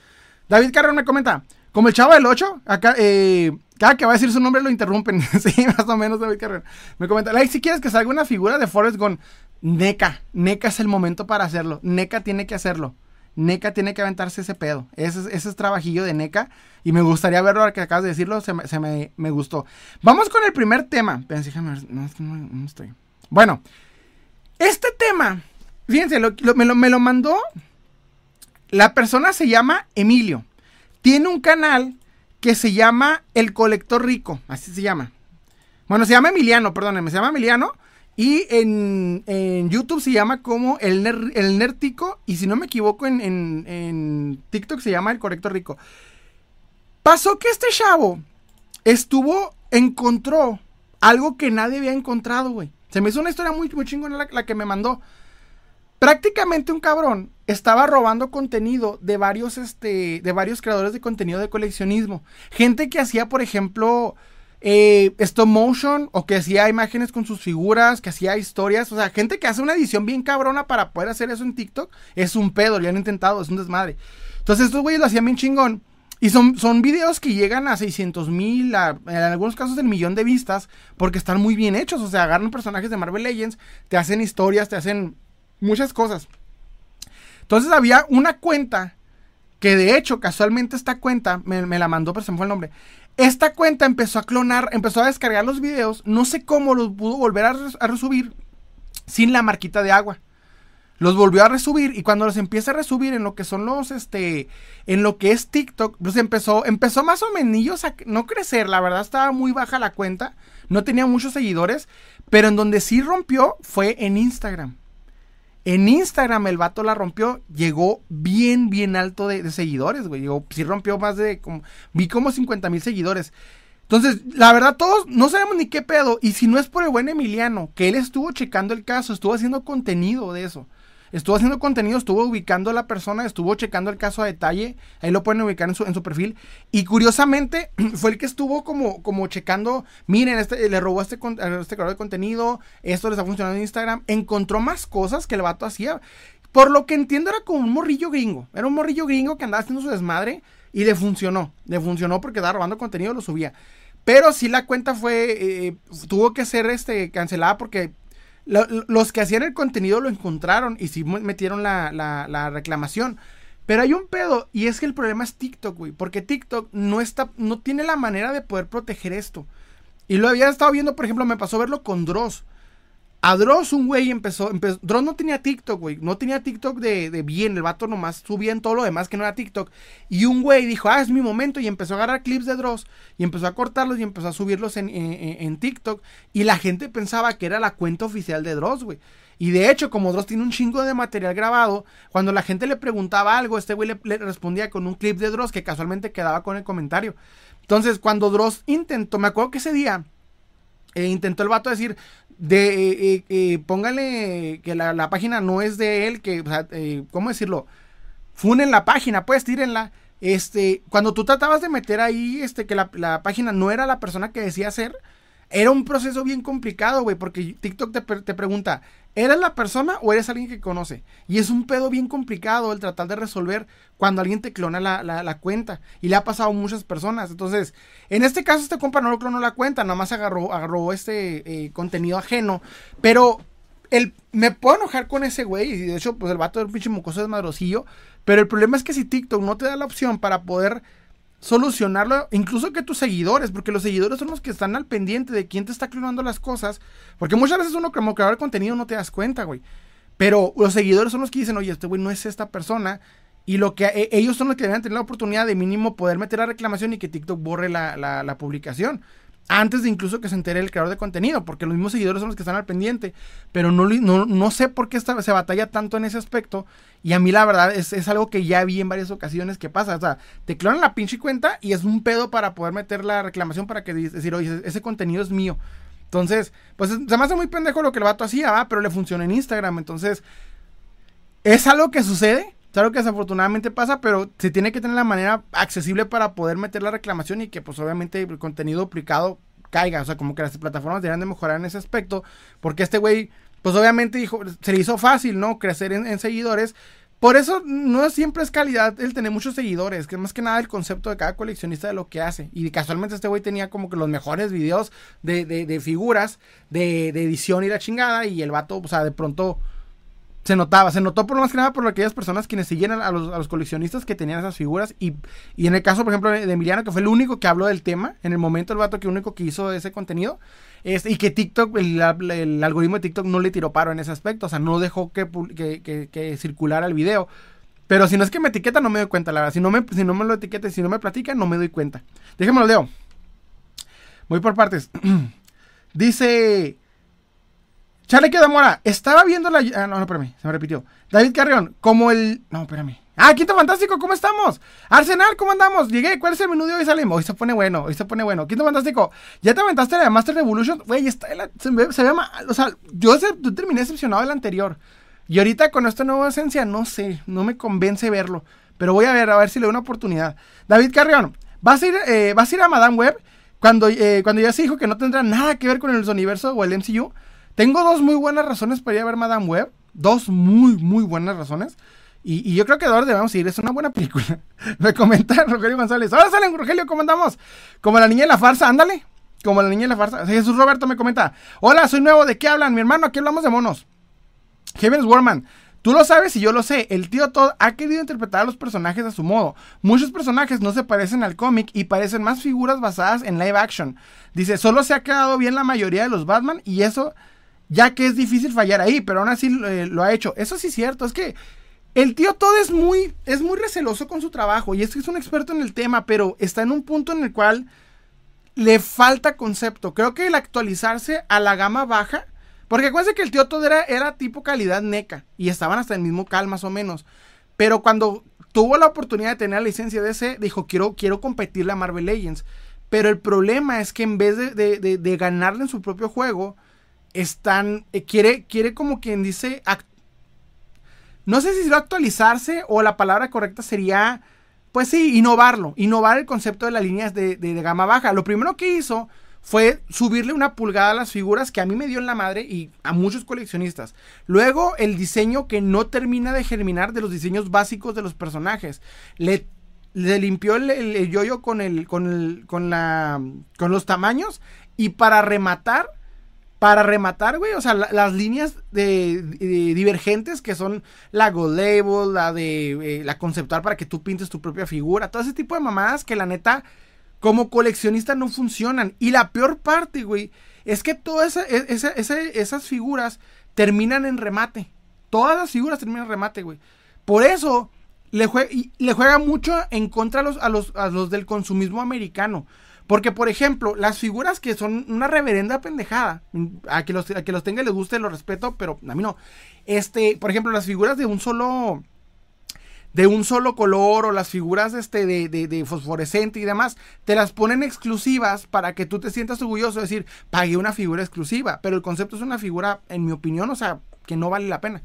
David Carrero me comenta. Como el chavo del 8, acá, eh, cada que va a decir su nombre lo interrumpen. sí, más o menos David Carrera. Me comenta, like, si quieres que salga una figura de Forrest Gump, NECA, NECA es el momento para hacerlo. NECA tiene que hacerlo. NECA tiene que aventarse ese pedo. Ese, ese es trabajillo de NECA. Y me gustaría verlo, ahora que acabas de decirlo, se, me, se me, me, gustó. Vamos con el primer tema. déjame no, no, estoy. Bueno, este tema, fíjense, me, lo, me lo mandó. La persona se llama Emilio tiene un canal que se llama El Colector Rico, así se llama. Bueno, se llama Emiliano, perdónenme, se llama Emiliano. Y en, YouTube se llama como El, el Nertico. Y si no me equivoco, en, en, TikTok se llama El Colector Rico. Pasó que este chavo estuvo, encontró algo que nadie había encontrado, güey. Se me hizo una historia muy, muy chingona la que me mandó prácticamente un cabrón estaba robando contenido de varios, este, de varios creadores de contenido de coleccionismo. Gente que hacía, por ejemplo, eh, stop motion o que hacía imágenes con sus figuras, que hacía historias. O sea, gente que hace una edición bien cabrona para poder hacer eso en TikTok. Es un pedo, lo han intentado, es un desmadre. Entonces estos güeyes lo hacían bien chingón. Y son, son videos que llegan a 600 mil, en algunos casos el millón de vistas, porque están muy bien hechos. O sea, agarran personajes de Marvel Legends, te hacen historias, te hacen muchas cosas. Entonces había una cuenta que de hecho casualmente esta cuenta me, la mandó, pero se me fue el nombre. Esta cuenta empezó a clonar, empezó a descargar los videos, no sé cómo los pudo volver a, resubir sin la marquita de agua. los volvió a resubir y cuando los empieza a resubir en lo que son los, este, en lo que es TikTok, pues empezó, empezó más o menos a no crecer, la verdad estaba muy baja la cuenta, no tenía muchos seguidores, pero en donde sí rompió fue en Instagram. En Instagram el vato la rompió, llegó bien, bien alto de, seguidores, güey. Llegó, sí rompió más de, como, vi como 50 mil seguidores. Entonces, la verdad, todos no sabemos ni qué pedo. Y si no es por el buen Emiliano, que él estuvo checando el caso, estuvo haciendo contenido de eso. Estuvo haciendo contenido, estuvo ubicando a la persona, estuvo checando el caso a detalle. Ahí lo pueden ubicar en su, en su perfil. Y curiosamente, fue el que estuvo como, como checando. Miren, este, le robó este, este creador de contenido. Esto les está funcionando en Instagram. Encontró más cosas que el vato hacía. Por lo que entiendo, era como un morrillo gringo. Era un morrillo gringo que andaba haciendo su desmadre. Y le funcionó. Le funcionó porque estaba robando contenido, lo subía. Pero sí la cuenta fue, eh, tuvo que ser este, cancelada porque los que hacían el contenido lo encontraron y sí metieron la, la, reclamación. Pero hay un pedo y es que el problema es TikTok, güey. Porque TikTok no está, no tiene la manera de poder proteger esto. Y lo había estado viendo, por ejemplo, me pasó verlo con Dross. A Dross, un güey empezó, empezó, Dross no tenía TikTok, güey. No tenía TikTok de, bien. El vato nomás subía en todo lo demás que no era TikTok. Y un güey dijo, ah, es mi momento. Y empezó a agarrar clips de Dross. Y empezó a cortarlos y empezó a subirlos en, en, TikTok. Y la gente pensaba que era la cuenta oficial de Dross, güey. Y de hecho, como Dross tiene un chingo de material grabado, cuando la gente le preguntaba algo, este güey le, respondía con un clip de Dross que casualmente quedaba con el comentario. Entonces, cuando Dross intentó, me acuerdo que ese día eh, intentó el vato decir, de eh, eh, eh, póngale que la, página no es de él, que, o sea, ¿cómo decirlo? Funen la página, pues tírenla. Este, cuando tú tratabas de meter ahí, este, que la, la página no era la persona que decía ser, era un proceso bien complicado, güey, porque TikTok te, te, pregunta, ¿eres la persona o eres alguien que conoce? Y es un pedo bien complicado el tratar de resolver cuando alguien te clona la, la, cuenta. Y le ha pasado a muchas personas. Entonces, en este caso, este compa no lo clonó la cuenta, nada más agarró, agarró este eh, contenido ajeno. Pero el, me puedo enojar con ese güey. Y de hecho, pues el vato del pinche mocoso es madrosillo. Pero el problema es que si TikTok no te da la opción para poder solucionarlo, incluso que tus seguidores, porque los seguidores son los que están al pendiente de quién te está clonando las cosas, porque muchas veces uno como creador de contenido no te das cuenta, güey. Pero los seguidores son los que dicen, oye, este güey no es esta persona, y lo que e, ellos son los que deben tener la oportunidad de mínimo poder meter la reclamación y que TikTok borre la, la, la publicación antes de incluso que se entere el creador de contenido, porque los mismos seguidores son los que están al pendiente, pero no, no, no sé por qué se batalla tanto en ese aspecto, y a mí la verdad es, es, algo que ya vi en varias ocasiones que pasa, o sea, te clonan la pinche cuenta y es un pedo para poder meter la reclamación para que decir, oye, ese contenido es mío. Entonces, pues se me hace muy pendejo lo que el vato hacía, pero le funciona en Instagram, entonces, es algo que sucede, Claro que desafortunadamente pasa, pero se tiene que tener la manera accesible para poder meter la reclamación y que pues obviamente el contenido duplicado caiga. O sea, como que las plataformas deberían de mejorar en ese aspecto. Porque este güey, pues obviamente dijo, se le hizo fácil, ¿no? Crecer en, seguidores. Por eso no siempre es calidad el tener muchos seguidores, que es más que nada el concepto de cada coleccionista de lo que hace. Y casualmente este güey tenía como que los mejores videos de, de, figuras, de, de, edición y la chingada. Y el vato, o sea, de pronto se notaba, se notó por lo más que nada por aquellas personas quienes seguían a los, coleccionistas que tenían esas figuras. Y, y, en el caso, por ejemplo, de Emiliano, que fue el único que habló del tema, en el momento el vato que único que hizo ese contenido, y que TikTok, el, algoritmo de TikTok no le tiró paro en ese aspecto, o sea, no dejó que, que, que, circulara el video. Pero si no es que me etiqueta, no me doy cuenta, la verdad. Si no me, si no me lo etiqueta y si no me platica, no me doy cuenta. Déjenme lo leo. Voy por partes. Dice Charlie de Mora, estaba viendo la. Ah, no, no, espérame, se me repitió. David Carrión, como el. No, espérame. Ah, Quinto Fantástico, ¿cómo estamos? Arsenal, ¿cómo andamos? Llegué, ¿cuál es el menú de hoy? Salimos. Hoy se pone bueno, hoy se pone bueno. Quinto Fantástico, ¿ya te aventaste la Master Revolution? Güey, está, se, ve, mal. O sea, yo, terminé decepcionado del anterior. Y ahorita con esta nueva esencia, no sé, no me convence verlo. Pero voy a ver, a ver si le doy una oportunidad. David Carrión, ¿vas a ir, eh, ¿vas a, ir a Madame Web? Cuando, eh, cuando ya se dijo que no tendrá nada que ver con el universo o el MCU. Tengo dos muy buenas razones para ir a ver Madame Web. Dos muy, muy buenas razones. Y, yo creo que ahora debemos ir. Es una buena película. Me comenta Rogelio González. Ahora salen, Rogelio, ¿cómo andamos? Como la niña de la farsa, ándale. Como la niña de la farsa. Jesús Roberto me comenta. Hola, soy nuevo. ¿De qué hablan? Mi hermano, aquí hablamos de monos. Heavens Warman. Tú lo sabes y yo lo sé. El tío Todd ha querido interpretar a los personajes a su modo. Muchos personajes no se parecen al cómic y parecen más figuras basadas en live action. Dice, solo se ha quedado bien la mayoría de los Batman y eso ya que es difícil fallar ahí, pero aún así eh, lo ha hecho. Eso sí es cierto, es que el tío todo es muy, es muy receloso con su trabajo y es que es un experto en el tema, pero está en un punto en el cual le falta concepto. Creo que el actualizarse a la gama baja, porque acuérdense que el tío todo era, era tipo calidad NECA y estaban hasta el mismo cal más o menos. Pero cuando tuvo la oportunidad de tener la licencia de ese, dijo, quiero, quiero competirle a Marvel Legends. Pero el problema es que en vez de, ganarle en su propio juego, están, eh, quiere, quiere como quien dice, no sé si lo actualizarse o la palabra correcta sería, pues sí, innovarlo, innovar el concepto de las líneas de, de, gama baja. Lo primero que hizo fue subirle una pulgada a las figuras que a mí me dio en la madre y a muchos coleccionistas. Luego el diseño que no termina de germinar de los diseños básicos de los personajes. Le limpió el, yoyo con el, con el, con la, con los tamaños y para rematar, para rematar, güey, o sea, las líneas de, divergentes que son la Gold Label, la de eh, la conceptual para que tú pintes tu propia figura, todo ese tipo de mamadas que la neta, como coleccionista no funcionan. Y la peor parte, güey, es que todas e, esas figuras terminan en remate. Todas las figuras terminan en remate, güey. Por eso, le, juega mucho en contra a los del consumismo americano. Porque, por ejemplo, las figuras que son una reverenda pendejada, a que los, a que los tenga les guste, lo respeto, pero a mí no. Este, por ejemplo, las figuras de un solo de un solo color o las figuras este, de, de, de, fosforescente y demás, te las ponen exclusivas para que tú te sientas orgulloso de decir, pagué una figura exclusiva, pero el concepto es una figura, en mi opinión, o sea, que no vale la pena.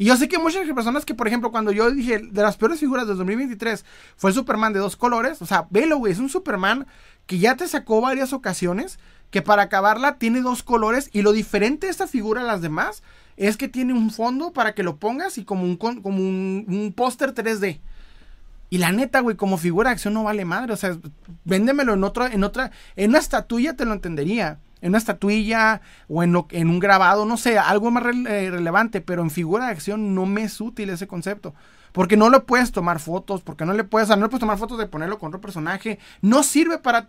Y yo sé que muchas personas que, por ejemplo, cuando yo dije de las peores figuras del 2023 fue Superman de dos colores, o sea, velo, güey, es un Superman que ya te sacó varias ocasiones, que para acabarla tiene dos colores y lo diferente de esta figura a las demás es que tiene un fondo para que lo pongas y como un, como un, un póster 3D. Y la neta, güey, como figura de acción no vale madre. O sea, véndemelo en otra, en otra, en una estatuilla te lo entendería en una estatuilla o en, en un grabado, no sé, algo más eh, relevante, pero en figura de acción no me es útil ese concepto. Porque no le puedes tomar fotos, porque no le puedes, no le puedes tomar fotos de ponerlo con otro personaje. No sirve para...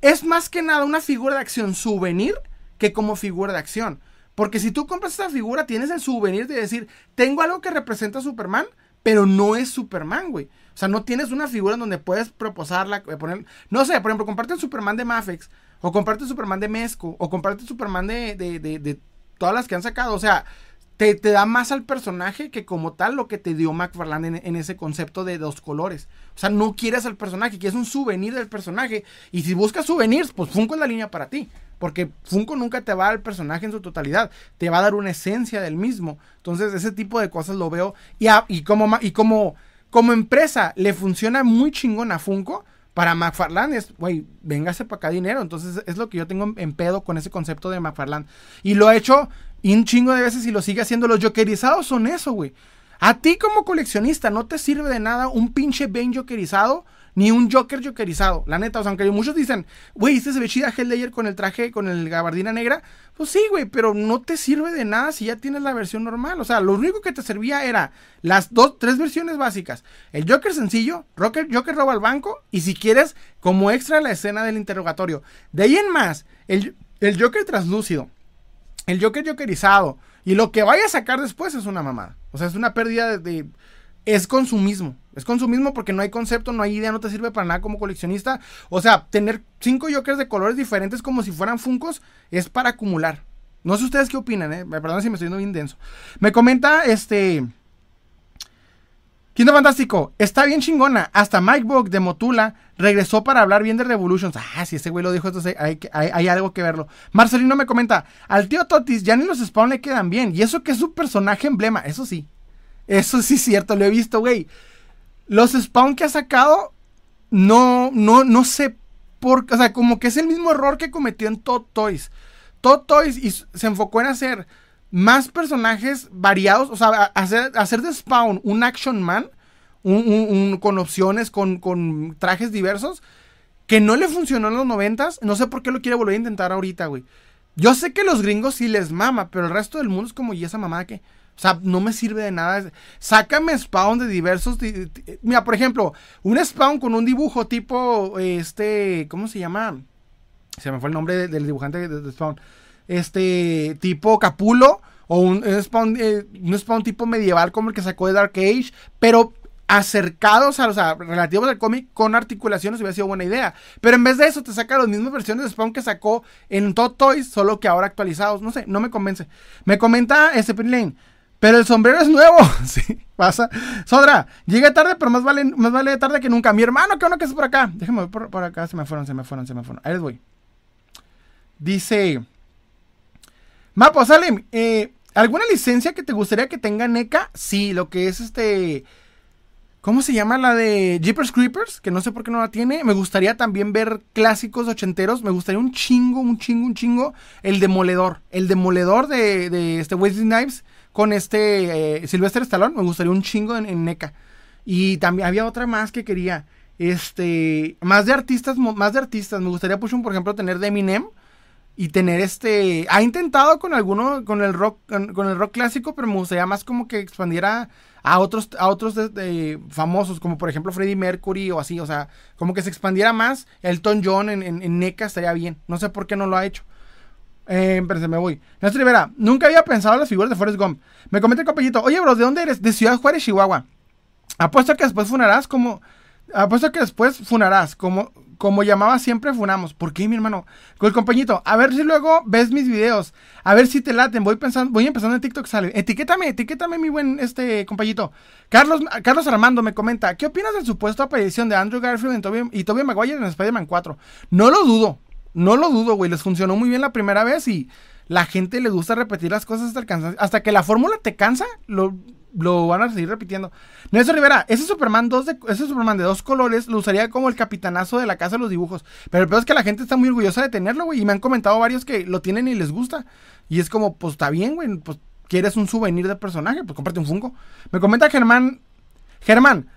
es más que nada una figura de acción souvenir que como figura de acción. Porque si tú compras esta figura, tienes el souvenir de decir, tengo algo que representa a Superman, pero no es Superman, güey. O sea, no tienes una figura en donde puedes proposarla, eh, poner... No sé, por ejemplo, comparte el Superman de Mafex o comparte Superman de Mezco. O comparte Superman de, de, de, todas las que han sacado. O sea, te, te, da más al personaje que como tal lo que te dio McFarlane en, ese concepto de dos colores. O sea, no quieres al personaje, quieres un souvenir del personaje. Y si buscas souvenirs, pues Funko es la línea para ti. Porque Funko nunca te va a el personaje en su totalidad. Te va a dar una esencia del mismo. Entonces, ese tipo de cosas lo veo. Y, y, como, y como, como empresa le funciona muy chingón a Funko para McFarland es, güey, véngase para acá dinero. Entonces es lo que yo tengo en pedo con ese concepto de McFarland. Y lo ha hecho un chingo de veces y lo sigue haciendo. Los jokerizados son eso, güey. A ti como coleccionista no te sirve de nada un pinche Ben jokerizado ni un Joker jokerizado. La neta, o sea, aunque muchos dicen, güey, este se ve chida con el traje, con el gabardina negra. Pues sí, güey, pero no te sirve de nada si ya tienes la versión normal. O sea, lo único que te servía era las dos, tres versiones básicas. El Joker sencillo, Joker, Joker roba al banco y si quieres, como extra la escena del interrogatorio. De ahí en más, el, el Joker translúcido, el Joker jokerizado y lo que vaya a sacar después es una mamada. O sea, es una pérdida de es consumismo. Es consumismo porque no hay concepto, no hay idea, no te sirve para nada como coleccionista. O sea, tener cinco Jokers de colores diferentes como si fueran Funcos es para acumular. No sé ustedes qué opinan, ¿eh? Perdón si me estoy yendo bien denso. Me comenta este. Quinto Fantástico, está bien chingona. Hasta Mike Book de Motula regresó para hablar bien de Revolutions. Ah, si ese güey lo dijo, entonces hay, hay, algo que verlo. Marcelino me comenta, al tío Totis ya ni los Spawn le quedan bien. Y eso que es su personaje emblema, eso sí. Eso sí es cierto, lo he visto, güey. Los Spawn que ha sacado, no, no, no sé por O sea, como que es el mismo error que cometió en Todd Toys. Todd Toys y se enfocó en hacer más personajes variados. O sea, hacer, hacer de Spawn un Action Man. con opciones, con, con trajes diversos. Que no le funcionó en los noventas. No sé por qué lo quiere volver a intentar ahorita, güey. Yo sé que los gringos sí les mama, pero el resto del mundo es como, ¿y esa mamada que o sea, no me sirve de nada. Sácame spawn de diversos. Mira, por ejemplo, un spawn con un dibujo tipo. Este. ¿Cómo se llama? Se me fue el nombre del dibujante de, spawn. este, tipo Capulo, o un, spawn, eh, un spawn tipo medieval como el que sacó de Dark Age, pero acercados a, o sea, relativos al cómic con articulaciones hubiera sido buena idea. Pero en vez de eso te saca las mismas versiones de Spawn que sacó en Tot Toys, solo que ahora actualizados. No sé, no me convence. Me comenta este Lane. Pero el sombrero es nuevo. sí, pasa. Sodra, llegué tarde, pero más vale, más vale tarde que nunca. Mi hermano, qué bueno que es por acá. Déjame por, por acá. Se me fueron, se me fueron, se me fueron. Ahí les voy. Dice. Mapo, Salem, eh, ¿alguna licencia que te gustaría que tenga NECA? Sí, lo que es este. ¿Cómo se llama la de Jeepers Creepers? Que no sé por qué no la tiene. Me gustaría también ver clásicos ochenteros. Me gustaría un chingo, un chingo, un chingo. El Demoledor. El Demoledor de, de este Wesley Knives con este eh, Sylvester Stallone. Me gustaría un chingo en, NECA. Y también había otra más que quería. Este. Más de artistas, más de artistas. Me gustaría, pues, por ejemplo, tener de Eminem y tener este ha intentado con alguno con el rock con, el rock clásico pero me gustaría más como que expandiera a otros a otros famosos como por ejemplo Freddie Mercury o así o sea como que se expandiera más Elton John en, en, NECA estaría bien no sé por qué no lo ha hecho eh, se me voy Néstor Rivera nunca había pensado en las figuras de Forrest Gump me comenta el compañito oye bro ¿de dónde eres? de Ciudad Juárez Chihuahua apuesto que después funarás como apuesto que después funarás como como llamaba siempre, funamos. ¿Por qué, mi hermano? Con el compañito. A ver si luego ves mis videos. A ver si te laten. Voy pensando, voy empezando en TikTok sale. Etiquétame, etiquétame, mi buen este compañito. Carlos, Carlos Armando me comenta. ¿Qué opinas del supuesto aparición de Andrew Garfield y Tobey Maguire en Spider-Man 4? No lo dudo. No lo dudo, güey. Les funcionó muy bien la primera vez y la gente le gusta repetir las cosas hasta. Hasta que la fórmula te cansa, lo, lo van a seguir repitiendo. Nelson Rivera, ese Superman, dos de, ese Superman de dos colores lo usaría como el capitanazo de la casa de los dibujos. Pero el peor es que la gente está muy orgullosa de tenerlo, güey. Y me han comentado varios que lo tienen y les gusta. Y es como, pues está bien, güey. Pues quieres un souvenir de personaje, pues cómprate un Funko. Me comenta Germán. Germán.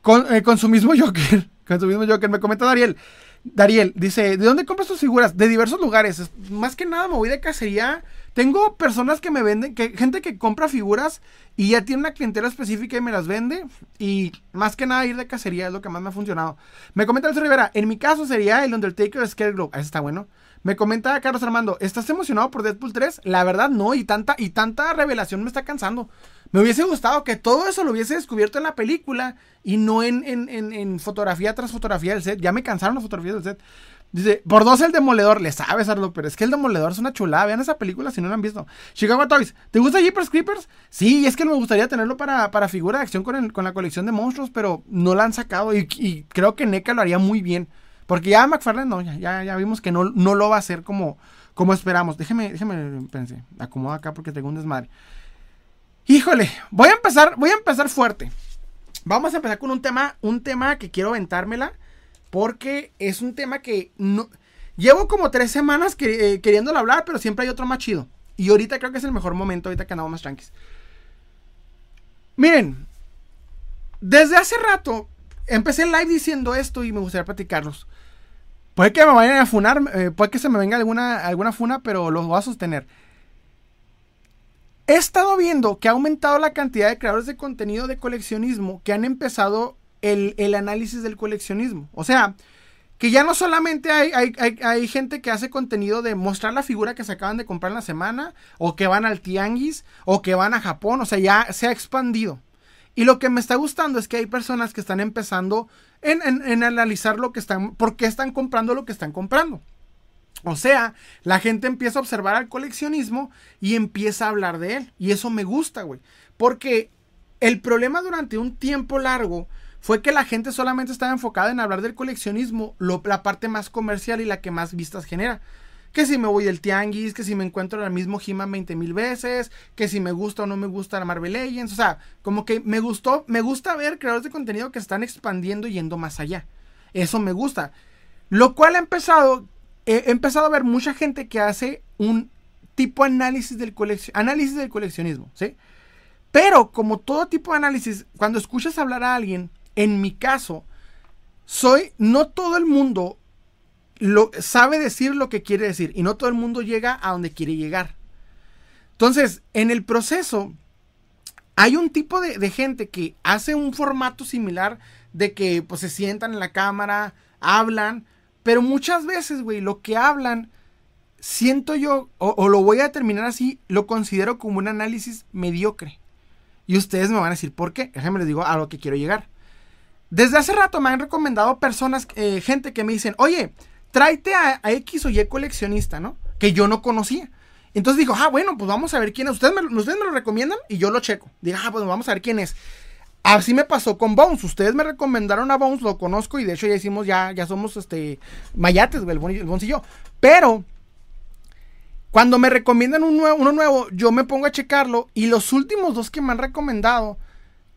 Con, eh, con su mismo Joker. Con su mismo Joker. Me comenta Dariel. Dariel dice, ¿de dónde compras tus figuras? De diversos lugares. Más que nada me voy de cacería tengo personas que me venden, que, gente que compra figuras y ya tiene una clientela específica y me las vende. Y más que nada ir de cacería es lo que más me ha funcionado. Me comenta el Rivera, en mi caso sería el Undertaker Scarecrow. Ese está bueno. Me comenta Carlos Armando, ¿estás emocionado por Deadpool 3? La verdad no, y tanta, y tanta revelación me está cansando. Me hubiese gustado que todo eso lo hubiese descubierto en la película y no en, en, en fotografía tras fotografía del set. Ya me cansaron las fotografías del set. Dice, por dos el demoledor. Le sabes, Arlo, pero es que el demoledor es una chulada. Vean esa película si no la han visto. Chicago Toys, ¿te gusta Jeepers Creepers? Sí, es que me gustaría tenerlo para, para figura de acción con, con la colección de monstruos, pero no la han sacado y, creo que NECA lo haría muy bien. Porque ya McFarlane no, ya, ya, vimos que no, no lo va a hacer como, como esperamos. Déjeme, déjeme, pensé, acomodo acá porque tengo un desmadre. Híjole, voy a empezar, voy a empezar fuerte. Vamos a empezar con un tema, un tema que quiero aventármela porque es un tema que no... Llevo como tres semanas eh, queriéndolo hablar, pero siempre hay otro más chido. Y ahorita creo que es el mejor momento, ahorita que andamos más tranquilos. Miren, desde hace rato empecé el live diciendo esto y me gustaría platicarlos. Puede que me vayan a funar, eh, puede que se me venga alguna, alguna funa, pero los voy a sostener. He estado viendo que ha aumentado la cantidad de creadores de contenido de coleccionismo que han empezado el, análisis del coleccionismo. O sea, que ya no solamente hay, hay, gente que hace contenido de mostrar la figura que se acaban de comprar en la semana, o que van al tianguis, o que van a Japón, o sea, ya se ha expandido. Y lo que me está gustando es que hay personas que están empezando en, en analizar lo que están, por qué están comprando lo que están comprando. O sea, la gente empieza a observar al coleccionismo y empieza a hablar de él. Y eso me gusta, güey. Porque el problema durante un tiempo largo fue que la gente solamente estaba enfocada en hablar del coleccionismo, la parte más comercial y la que más vistas genera. Que si me voy del tianguis, que si me encuentro el mismo He-Man 20 mil veces, que si me gusta o no me gusta la Marvel Legends. O sea, como que me gustó, me gusta ver creadores de contenido que están expandiendo y yendo más allá. Eso me gusta. Lo cual ha empezado, he empezado a ver mucha gente que hace un tipo análisis del, análisis del coleccionismo, ¿sí? Pero como todo tipo de análisis, cuando escuchas hablar a alguien, en mi caso, soy, no todo el mundo lo, sabe decir lo que quiere decir y no todo el mundo llega a donde quiere llegar. Entonces, en el proceso, hay un tipo de, gente que hace un formato similar de que pues, se sientan en la cámara, hablan, pero muchas veces, güey, lo que hablan siento yo, o, lo voy a determinar así, lo considero como un análisis mediocre. Y ustedes me van a decir, ¿por qué? Déjenme les digo a lo que quiero llegar. Desde hace rato me han recomendado personas, eh, gente que me dicen, oye, tráete a, X o Y coleccionista, ¿no? Que yo no conocía. Entonces digo, ah, bueno, pues vamos a ver quién es. Ustedes me, ustedes lo recomiendan y yo lo checo. Digo, ah, pues vamos a ver quién es. Así me pasó con Bones. Ustedes me recomendaron a Bones, lo conozco y de hecho ya hicimos, ya, ya somos este mayates, el, Bones y yo. Pero cuando me recomiendan uno nuevo, yo me pongo a checarlo y los últimos dos que me han recomendado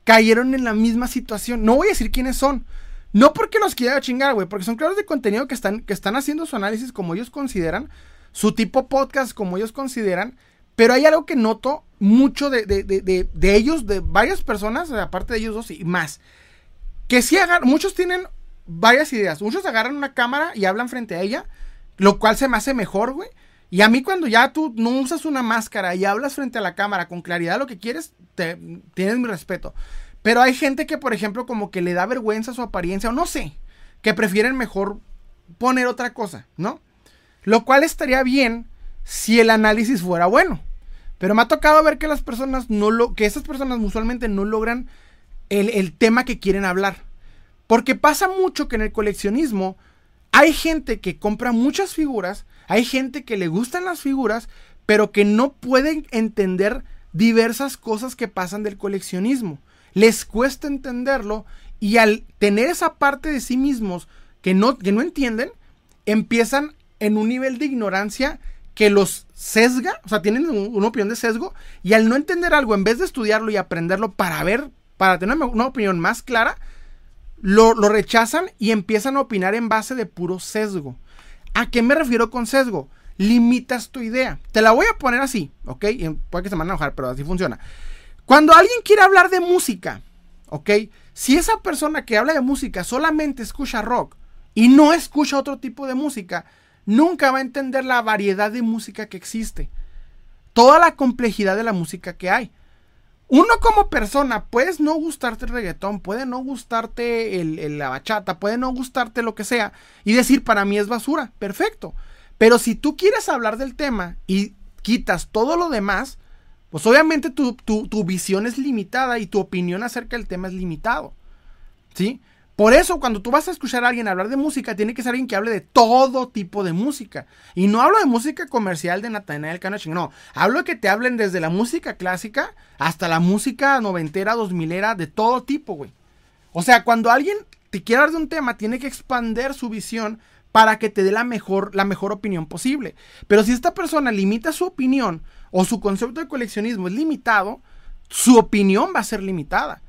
cayeron en la misma situación. No voy a decir quiénes son. No porque los quiera chingar, güey, porque son creadores de contenido que están, que están haciendo su análisis como ellos consideran, su tipo podcast como ellos consideran, pero hay algo que noto mucho de, de, de, de ellos, de varias personas, aparte de ellos dos y más, que sí agarran, muchos tienen varias ideas, muchos agarran una cámara y hablan frente a ella, lo cual se me hace mejor, güey. Y a mí cuando ya tú no usas una máscara y hablas frente a la cámara con claridad lo que quieres, te, tienes mi respeto. Pero hay gente que, por ejemplo, como que le da vergüenza su apariencia o no sé, que prefieren mejor poner otra cosa, ¿no? Lo cual estaría bien si el análisis fuera bueno. Pero me ha tocado ver que las personas no lo, que esas personas usualmente no logran el, el tema que quieren hablar. Porque pasa mucho que en el coleccionismo hay gente que compra muchas figuras hay gente que le gustan las figuras, pero que no pueden entender diversas cosas que pasan del coleccionismo. Les cuesta entenderlo y al tener esa parte de sí mismos que no, que no entienden, empiezan en un nivel de ignorancia que los sesga, o sea, tienen una opinión de sesgo, y al no entender algo, en vez de estudiarlo y aprenderlo para ver, para tener una opinión más clara, lo, rechazan y empiezan a opinar en base de puro sesgo. ¿A qué me refiero con sesgo? Limitas tu idea. Te la voy a poner así, ¿ok? puede que se van a enojar, pero así funciona. Cuando alguien quiere hablar de música, ¿ok? Si esa persona que habla de música solamente escucha rock y no escucha otro tipo de música, nunca va a entender la variedad de música que existe. Toda la complejidad de la música que hay. Uno como persona, puedes no gustarte el reggaetón, puede no gustarte el, la bachata, puede no gustarte lo que sea y decir para mí es basura, perfecto. Pero si tú quieres hablar del tema y quitas todo lo demás, pues obviamente tu, tu, tu visión es limitada y tu opinión acerca del tema es limitado. ¿Sí? Por eso, cuando tú vas a escuchar a alguien hablar de música, tiene que ser alguien que hable de todo tipo de música. Y no hablo de música comercial de Nathaniel Canaching, no. Hablo de que te hablen desde la música clásica hasta la música noventera, dos milera, de todo tipo, güey. O sea, cuando alguien te quiere hablar de un tema, tiene que expander su visión para que te dé la mejor, la mejor opinión posible. Pero si esta persona limita su opinión o su concepto de coleccionismo es limitado, su opinión va a ser limitada.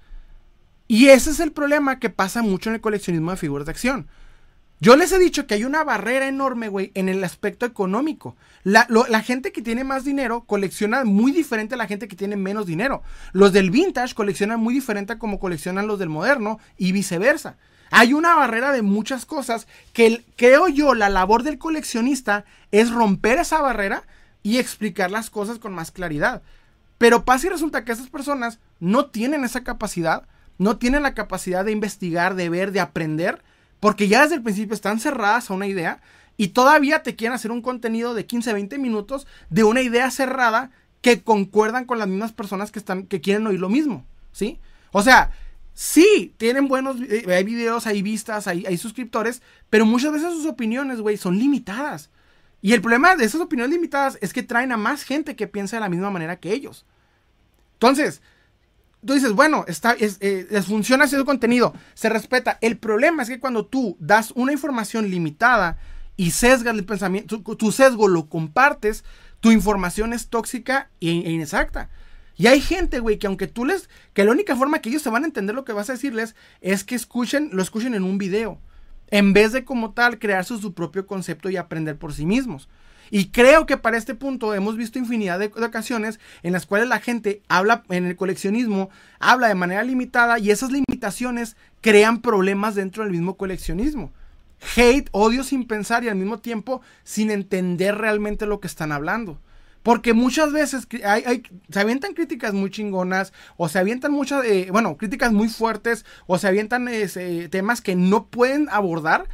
Y ese es el problema que pasa mucho en el coleccionismo de figuras de acción. Yo les he dicho que hay una barrera enorme, güey, en el aspecto económico. La, gente que tiene más dinero colecciona muy diferente a la gente que tiene menos dinero. Los del vintage coleccionan muy diferente a como coleccionan los del moderno y viceversa. Hay una barrera de muchas cosas que creo yo la labor del coleccionista es romper esa barrera y explicar las cosas con más claridad. Pero pasa y resulta que esas personas no tienen esa capacidad no tienen la capacidad de investigar, de ver, de aprender, porque ya desde el principio están cerradas a una idea y todavía te quieren hacer un contenido de 15, 20 minutos de una idea cerrada que concuerdan con las mismas personas que están que quieren oír lo mismo, ¿sí? O sea, sí, tienen buenos eh, hay videos, hay vistas, hay, hay suscriptores, pero muchas veces sus opiniones, güey, son limitadas. Y el problema de esas opiniones limitadas es que traen a más gente que piensa de la misma manera que ellos. Entonces, tú dices, bueno, está, es, eh, les funciona ese contenido, se respeta. El problema es que cuando tú das una información limitada y sesgas el pensamiento, tu, sesgo lo compartes, tu información es tóxica e, e inexacta. Y hay gente, güey, que aunque tú les, que la única forma que ellos se van a entender lo que vas a decirles es que escuchen, lo escuchen en un video, en vez de como tal crearse su propio concepto y aprender por sí mismos. Y creo que para este punto hemos visto infinidad de, ocasiones en las cuales la gente habla en el coleccionismo, habla de manera limitada y esas limitaciones crean problemas dentro del mismo coleccionismo. Hate, odio sin pensar y al mismo tiempo sin entender realmente lo que están hablando. Porque muchas veces hay, se avientan críticas muy chingonas, o se avientan muchas, eh, bueno, críticas muy fuertes, o se avientan eh, temas que no pueden abordar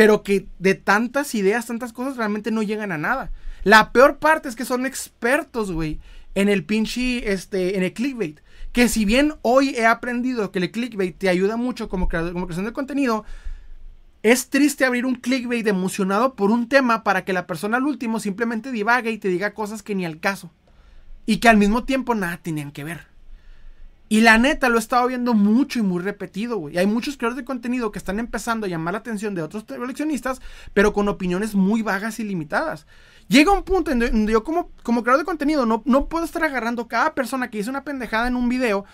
pero que de tantas ideas, tantas cosas realmente no llegan a nada. La peor parte es que son expertos, güey, en el pinche, este, en el clickbait. Que si bien hoy he aprendido que el clickbait te ayuda mucho como, creador, como creación de contenido, es triste abrir un clickbait emocionado por un tema para que la persona al último simplemente divague y te diga cosas que ni al caso. Y que al mismo tiempo nada tenían que ver. Y la neta lo he estado viendo mucho y muy repetido, güey. Hay muchos creadores de contenido que están empezando a llamar la atención de otros coleccionistas, pero con opiniones muy vagas y limitadas. Llega un punto en donde yo como, como creador de contenido no, no puedo estar agarrando cada persona que hizo una pendejada en un video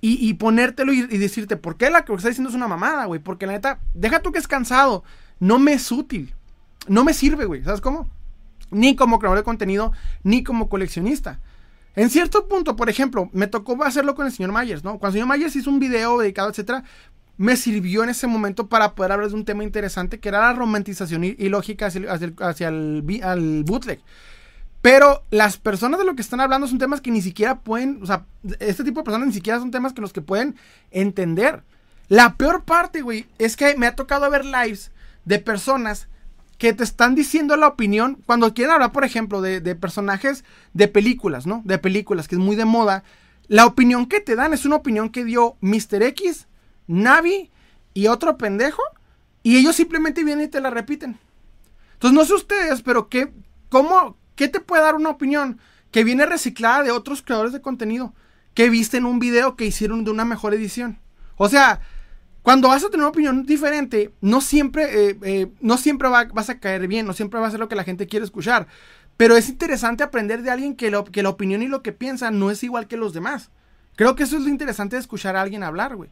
y, ponértelo y, decirte, ¿por qué la que está diciendo es una mamada, güey? Porque la neta, deja tú que es cansado, no me es útil, no me sirve, güey, ¿sabes cómo? Ni como creador de contenido, ni como coleccionista. En cierto punto, por ejemplo, me tocó hacerlo con el señor Myers, ¿no? Cuando el señor Myers hizo un video dedicado, etcétera, me sirvió en ese momento para poder hablar de un tema interesante que era la romantización ilógica hacia, hacia, el, al bootleg. Pero las personas de lo que están hablando son temas que ni siquiera pueden, o sea, este tipo de personas ni siquiera son temas que los que pueden entender. La peor parte, güey, es que me ha tocado ver lives de personas que te están diciendo la opinión cuando quieren hablar, por ejemplo, de, de, personajes de películas, ¿no? De películas, que es muy de moda. La opinión que te dan es una opinión que dio Mr. X, Navi y otro pendejo. Y ellos simplemente vienen y te la repiten. Entonces, no sé ustedes, pero ¿qué, cómo, ¿Qué te puede dar una opinión que viene reciclada de otros creadores de contenido que viste en un video que hicieron de una mejor edición? O sea, cuando vas a tener una opinión diferente, no siempre, eh, eh, no siempre vas a caer bien, no siempre va a ser lo que la gente quiere escuchar. Pero es interesante aprender de alguien que, la opinión y lo que piensa no es igual que los demás. Creo que eso es lo interesante de escuchar a alguien hablar, güey.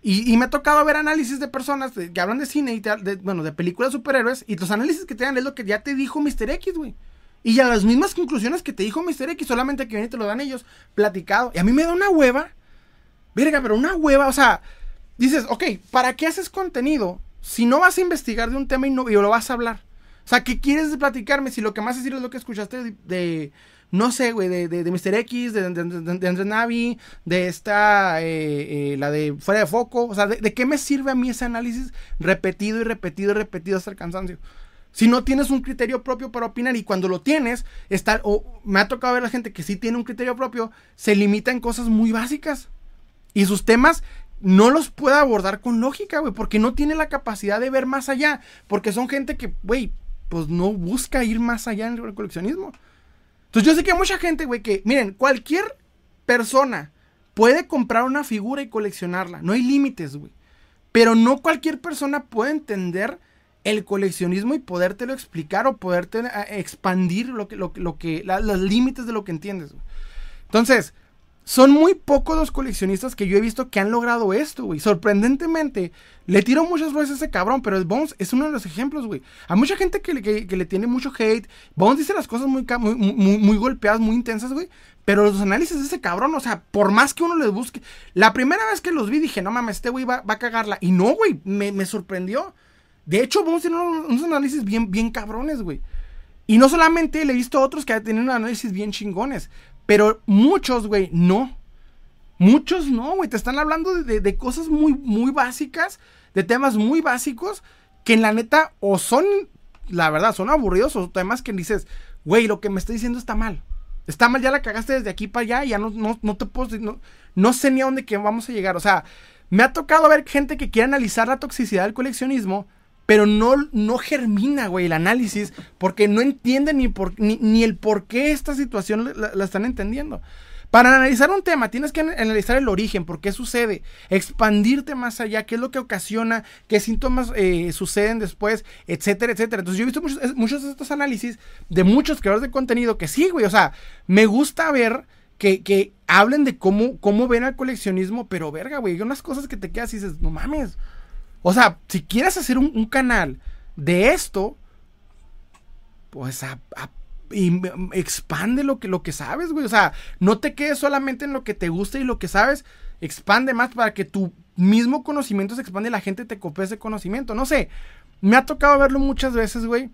Y, me ha tocado ver análisis de personas que hablan de cine y de, bueno, de películas de superhéroes. Y los análisis que te dan es lo que ya te dijo Mr. X, güey. Y ya las mismas conclusiones que te dijo Mr. X, solamente que viene y te lo dan ellos, platicado. Y a mí me da una hueva. Verga, pero una hueva, o sea, dices, ok, ¿para qué haces contenido si no vas a investigar de un tema y, no, y lo vas a hablar? O sea, ¿qué quieres platicarme si lo que más decir es lo que escuchaste de, no sé, güey, de, de, Mr. X, de, de, Andrés Navi, de esta, eh, eh, la de Fuera de Foco? O sea, ¿de, qué me sirve a mí ese análisis repetido y repetido y repetido hasta el cansancio? Si no tienes un criterio propio para opinar y cuando lo tienes, está, o me ha tocado ver a la gente que sí tiene un criterio propio, se limita en cosas muy básicas. Y sus temas no los puede abordar con lógica, güey, porque no tiene la capacidad de ver más allá, porque son gente que, güey, pues no busca ir más allá en el coleccionismo. Entonces yo sé que hay mucha gente, güey, que, miren, cualquier persona puede comprar una figura y coleccionarla, no hay límites, güey. Pero no cualquier persona puede entender el coleccionismo y podértelo explicar o poderte eh, expandir lo que, lo, lo que, los límites de lo que entiendes. Entonces, son muy pocos los coleccionistas que yo he visto que han logrado esto, güey. Sorprendentemente, le tiro muchas veces a ese cabrón, pero el Bones es uno de los ejemplos, güey. Hay mucha gente que, le tiene mucho hate. Bones dice las cosas muy, muy, muy, golpeadas, muy intensas, güey. Pero los análisis de ese cabrón, o sea, por más que uno les busque. La primera vez que los vi dije, no mames, este güey va, va, a cagarla. Y no, güey, me, me sorprendió. De hecho, a tener unos, análisis bien, bien cabrones, güey. Y no solamente le he visto a otros que tienen análisis bien chingones, pero muchos, güey, no. Muchos no, güey. Te están hablando de, cosas muy, muy básicas, de temas muy básicos, que en la neta o son, la verdad, son aburridos o temas que dices, güey, lo que me está diciendo está mal. Está mal, ya la cagaste desde aquí para allá ya no, no, no te puedo, no, no sé ni a dónde que vamos a llegar. O sea, me ha tocado ver gente que quiere analizar la toxicidad del coleccionismo pero no, no germina, güey, el análisis, porque no entiende ni, por, ni, el por qué esta situación la, están entendiendo. Para analizar un tema tienes que analizar el origen, por qué sucede, expandirte más allá, qué es lo que ocasiona, qué síntomas eh, suceden después, etcétera, etcétera. Entonces yo he visto muchos, muchos, de estos análisis de muchos creadores de contenido que sí, güey, o sea, me gusta ver que, que hablen de cómo, cómo ven al coleccionismo, pero verga, güey, hay unas cosas que te quedas y dices, no mames, o sea, si quieres hacer un, canal de esto, pues expande lo que, lo que sabes, güey. O sea, no te quedes solamente en lo que te gusta y lo que sabes. Expande más para que tu mismo conocimiento se expande y la gente te copie ese conocimiento. No sé, me ha tocado verlo muchas veces, güey.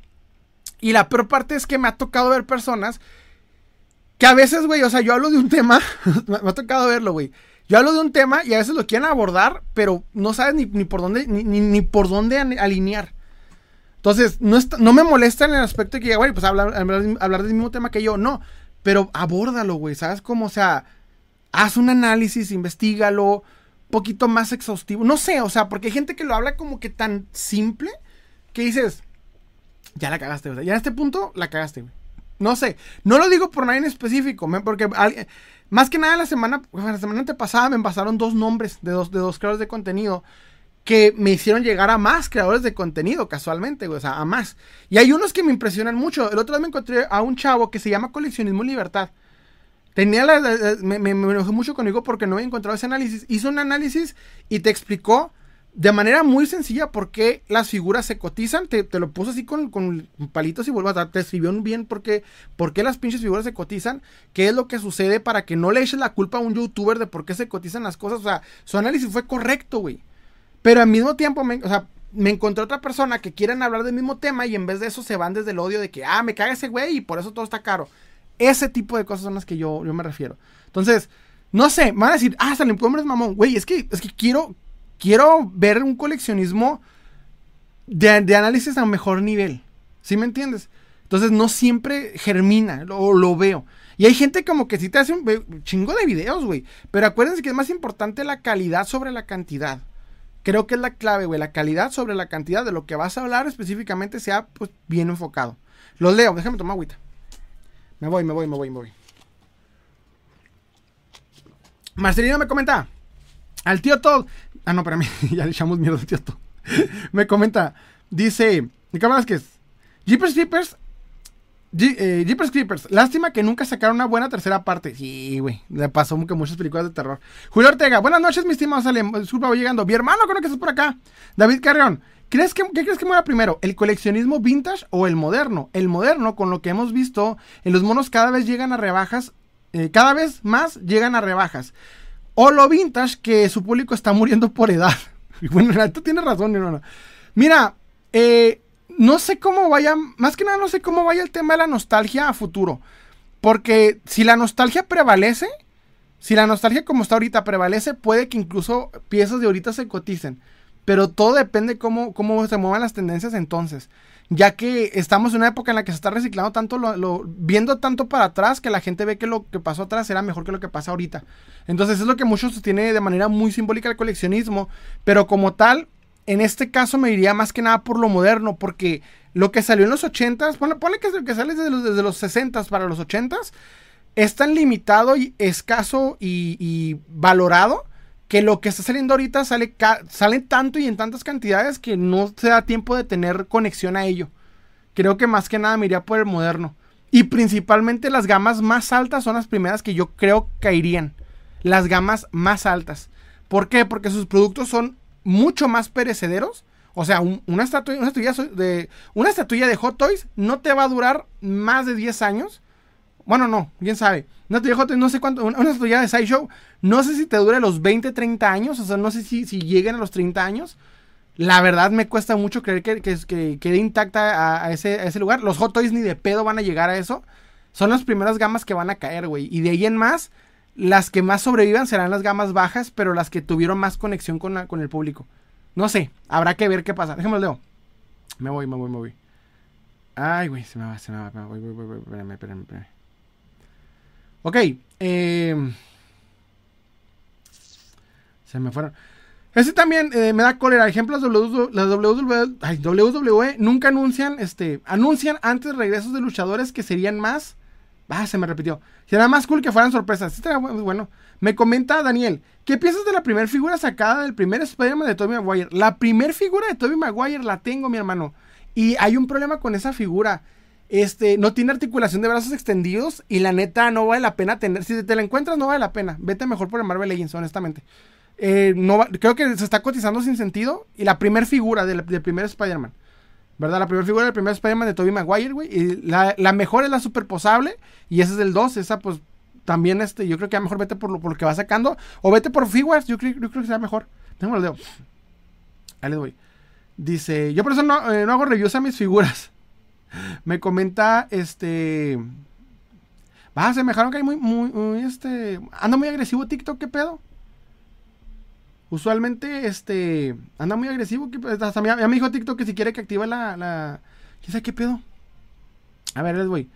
Y la peor parte es que me ha tocado ver personas que a veces, güey, o sea, yo hablo de un tema, me ha tocado verlo, güey yo hablo de un tema y a veces lo quieren abordar, pero no sabes ni, por dónde, ni, por dónde alinear. Entonces, no, no me molesta en el aspecto de que, güey, pues hablar, hablar, del mismo tema que yo, no. Pero abórdalo, güey, ¿sabes cómo? O sea, haz un análisis, investigalo, poquito más exhaustivo. No sé, o sea, porque hay gente que lo habla como que tan simple que dices, ya la cagaste, ya en este punto la cagaste, güey. No sé, no lo digo por nadie en específico, porque más que nada la semana, la semana antepasada me pasaron dos nombres de dos, de dos creadores de contenido que me hicieron llegar a más creadores de contenido, casualmente, o sea, a más. Y hay unos que me impresionan mucho. El otro día me encontré a un chavo que se llama Coleccionismo Libertad. Tenía la, me, me, enojé mucho conmigo porque no había encontrado ese análisis. Hizo un análisis y te explicó de manera muy sencilla por qué las figuras se cotizan. Te, lo puso así con, palitos y vuelvo a dar. Te escribió bien por qué, por qué las pinches figuras se cotizan. Qué es lo que sucede para que no le eches la culpa a un youtuber de por qué se cotizan las cosas. O sea, su análisis fue correcto, güey. Pero al mismo tiempo, me, o sea, me encontré otra persona que quieren hablar del mismo tema y en vez de eso se van desde el odio de que, ah, me caga ese güey y por eso todo está caro. Ese tipo de cosas son las que yo, yo me refiero. Entonces, no sé, me van a decir, ah, Salim es mamón. Güey, es que, es que quiero, quiero ver un coleccionismo de, análisis a mejor nivel. ¿Sí me entiendes? Entonces, no siempre germina, o lo veo. Y hay gente como que sí te hace un chingo de videos, güey. Pero acuérdense que es más importante la calidad sobre la cantidad creo que es la clave, güey. La calidad sobre la cantidad de lo que vas a hablar específicamente sea pues bien enfocado. Los leo, déjame tomar agüita. Me voy, me voy, me voy, me voy. Marcelino me comenta. Al tío Todd. Ah, no, espérame. ya le echamos miedo al me comenta. Dice. ¿Qué que es? Jeepers Creepers eh, Jeepers Creepers, lástima que nunca sacaron una buena tercera parte. Sí, güey, le pasó que muchas películas de terror. Julio Ortega, buenas noches, mi estimado Salem. Disculpa, voy llegando. Mi hermano, creo que estás por acá. David Carrión, ¿crees que, ¿qué crees que muera primero? ¿El coleccionismo vintage o el moderno? El moderno, con lo que hemos visto, en los monos cada vez llegan a rebajas, eh, cada vez más llegan a rebajas. O lo vintage, que su público está muriendo por edad. bueno, tú tienes razón, mi hermano. Mira, eh, no sé cómo vaya, más que nada no sé cómo vaya el tema de la nostalgia a futuro. Porque si la nostalgia prevalece, si la nostalgia como está ahorita prevalece, puede que incluso piezas de ahorita se coticen. Pero todo depende cómo, cómo se muevan las tendencias entonces. Ya que estamos en una época en la que se está reciclando tanto, lo, viendo tanto para atrás, que la gente ve que lo que pasó atrás era mejor que lo que pasa ahorita. Entonces es lo que muchos sostiene de manera muy simbólica el coleccionismo. Pero como tal, en este caso me iría más que nada por lo moderno, porque lo que salió en los 80s, ponle, que lo que sale desde los, desde los 60s para los 80s, es tan limitado y escaso y, valorado que lo que está saliendo ahorita sale, sale tanto y en tantas cantidades que no se da tiempo de tener conexión a ello. Creo que más que nada me iría por el moderno. Y principalmente las gamas más altas son las primeras que yo creo caerían. Las gamas más altas. ¿Por qué? Porque sus productos son mucho más perecederos. O sea, una, una, estatuilla de, una estatuilla de Hot Toys no te va a durar más de 10 años. Bueno, no, quién sabe. Una Toys, no sé cuánto. Una, estatuilla de Sideshow, no sé si te dure los 20, 30 años. O sea, no sé si, si lleguen a los 30 años. La verdad me cuesta mucho creer que, que, quede intacta a, ese, ese lugar. Los Hot Toys ni de pedo van a llegar a eso. Son las primeras gamas que van a caer, güey. Y de ahí en más, las que más sobrevivan serán las gamas bajas, pero las que tuvieron más conexión con, con el público. No sé, habrá que ver qué pasa. Déjame leo. Me voy, me voy, me voy. Ay, güey, se me va, se me va. Me voy, voy, voy, voy. Espérame, espérame, espérame. Ok, eh, se me fueron. Ese también eh, me da cólera. Ejemplos, las WWE, WWE nunca anuncian, este, anuncian antes regresos de luchadores que serían más Ah, se me repitió. Será más cool que fueran sorpresas. Bueno. Me comenta Daniel, ¿qué piensas de la primera figura sacada del primer Spider-Man de Tobey Maguire? La primera figura de Tobey Maguire la tengo, mi hermano. Y hay un problema con esa figura. Este, no tiene articulación de brazos extendidos y la neta no vale la pena tener. Si te la encuentras, no vale la pena. Vete mejor por el Marvel Legends, honestamente. Eh, no, creo que se está cotizando sin sentido. Y la primera figura del, primer Spider-Man. ¿Verdad? La primera figura del primer Spider-Man de Tobey Maguire, güey. Y la, mejor es la superposable. Y esa es del 2. Esa, pues, también, este, yo creo que a mejor vete por lo, por lo que va sacando. O vete por figuras. Yo creo, yo creo que sea mejor. Tengo el dedo. Ahí le doy. Dice, yo por eso no, eh, no hago reviews a mis figuras. Me comenta, este... Va, se me dejaron que hay muy, muy, muy, este... Anda muy agresivo TikTok, ¿qué pedo? Usualmente, este, anda muy agresivo. Que, pues, hasta ya me dijo TikTok que si quiere que active la, la... ¿Quién sabe qué pedo? A ver, les voy.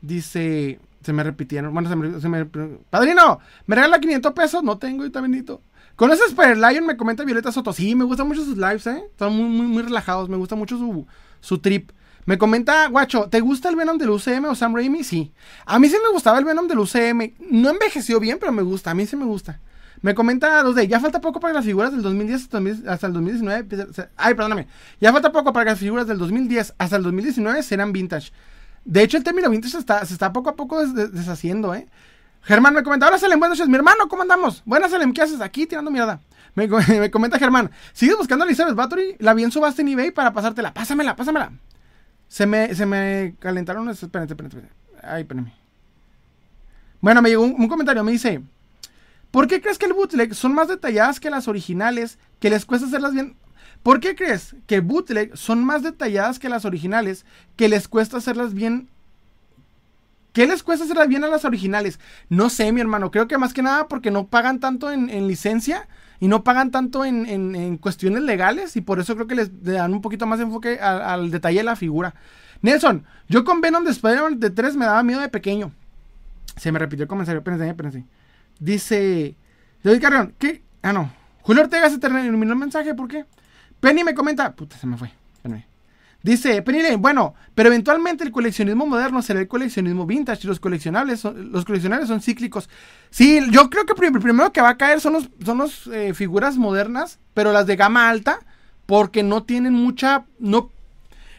Dice, se me repitieron. Bueno, se me, se Padrino, ¿me regala 500 pesos? No tengo, y está bendito. ¿Conoces Spider Lion? Me comenta Violeta Soto. Sí, me gustan mucho sus lives, ¿eh? Están muy, muy, muy relajados. Me gusta mucho su, su trip. Me comenta, guacho, ¿te gusta el Venom del UCM o Sam Raimi? Sí. A mí sí me gustaba el Venom del UCM. No envejeció bien, pero me gusta. A mí sí me gusta. Me comenta los de, ya falta poco para que las figuras del 2010 hasta el 2019. Ay, perdóname. Ya falta poco para que las figuras del 2010 hasta el 2019 serán vintage. De hecho, el término vintage se está, poco a poco deshaciendo, ¿eh? Germán me comenta, hola Salem, buenas noches, mi hermano, ¿cómo andamos? Buenas Salem, ¿qué haces aquí tirando mirada? Me, me comenta Germán, ¿sigues buscando a Elizabeth Bathory? La vi en subasta en eBay para pasártela, pásamela, pásamela. Se me, se me calentaron, espérate, espérate. Ay. Bueno, me llegó un, comentario, me dice, ¿por qué crees que el bootleg son más detalladas que las originales, que les cuesta hacerlas bien? ¿Por qué crees que bootleg son más detalladas que las originales, que les cuesta hacerlas bien ¿Qué les cuesta hacerlas bien a las originales? No sé, mi hermano. Creo que más que nada porque no pagan tanto en, licencia y no pagan tanto en, cuestiones legales y por eso creo que les dan un poquito más enfoque al, detalle de la figura. Nelson, yo con Venom de Spider-Man de 3 me daba miedo de pequeño. Se me repitió el comentario. Espérense, espérense. Dice. David Carrión, ¿qué? Ah, no. Julio Ortega se terminó el mensaje, ¿por qué? Penny me comenta. Puta, se me fue. Dice Penny bueno, pero eventualmente el coleccionismo moderno será el coleccionismo vintage y los coleccionables son, los coleccionables son cíclicos. Sí, yo creo que el primero que va a caer son los, son los eh, figuras modernas, pero las de gama alta, porque no tienen mucha, no,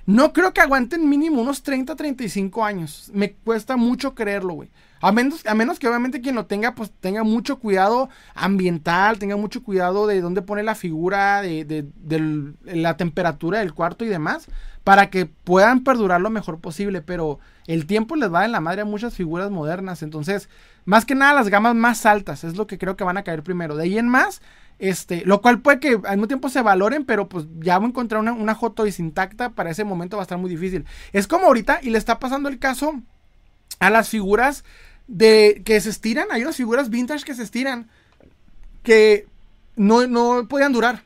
no creo que aguanten mínimo unos 30, 35 años. Me cuesta mucho creerlo, güey. A menos, a menos que obviamente quien lo tenga, pues tenga mucho cuidado ambiental, tenga mucho cuidado de dónde pone la figura, de, de, la temperatura del cuarto y demás, para que puedan perdurar lo mejor posible. Pero el tiempo les va en la madre a muchas figuras modernas. Entonces, más que nada las gamas más altas es lo que creo que van a caer primero. De ahí en más, este, lo cual puede que al mismo tiempo se valoren, pero pues ya voy a encontrar una, una Hot intacta, para ese momento va a estar muy difícil. Es como ahorita, y le está pasando el caso a las figuras de que se estiran. Hay unas figuras vintage que se estiran que no, no podían durar.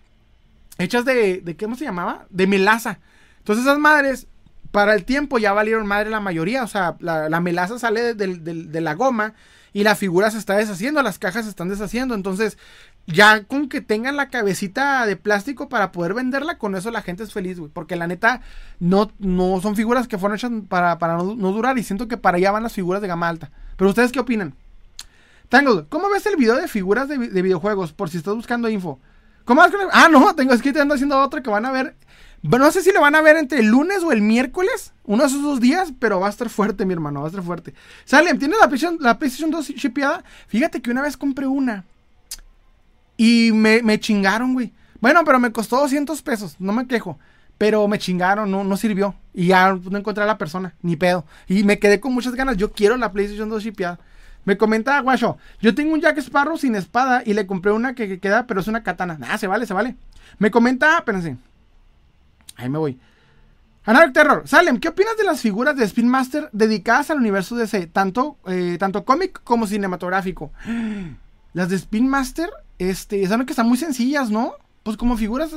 Hechas de, de, ¿cómo se llamaba? De melaza. Entonces esas madres, para el tiempo ya valieron madre la mayoría. O sea, la, melaza sale de, de, la goma y la figura se está deshaciendo, las cajas se están deshaciendo. Entonces, ya con que tengan la cabecita de plástico para poder venderla, con eso la gente es feliz, güey. Porque la neta, no, no son figuras que fueron hechas para, para no, durar. Y siento que para allá van las figuras de gama alta. Pero ustedes qué opinan? Tangle, ¿cómo ves el video de figuras de, videojuegos? Por si estás buscando info. ¿Cómo vas con Ah, no, tengo es que te ando haciendo otro que van a ver. No sé si lo van a ver entre el lunes o el miércoles, uno de esos dos días, pero va a estar fuerte, mi hermano, va a estar fuerte. Salem, ¿tienes la PlayStation, la PlayStation 2 chipeada? Fíjate que una vez compré una y me, chingaron, güey. Bueno, pero me costó 200 pesos, no me quejo. Pero me chingaron, no, no sirvió. Y ya no encontré a la persona, ni pedo. Y me quedé con muchas ganas. Yo quiero la PlayStation 2 chipeada. Me comenta Guacho, yo tengo un Jack Sparrow sin espada y le compré una que, queda, pero es una katana. Ah, se vale, se vale. Me comenta, espérense. Ahí me voy. Anarch Terror. Salem, ¿qué opinas de las figuras de Spin Master dedicadas al universo DC? Tanto, eh, tanto cómic como cinematográfico. Las de Spin Master este, saben que están muy sencillas, ¿no? Pues como figuras,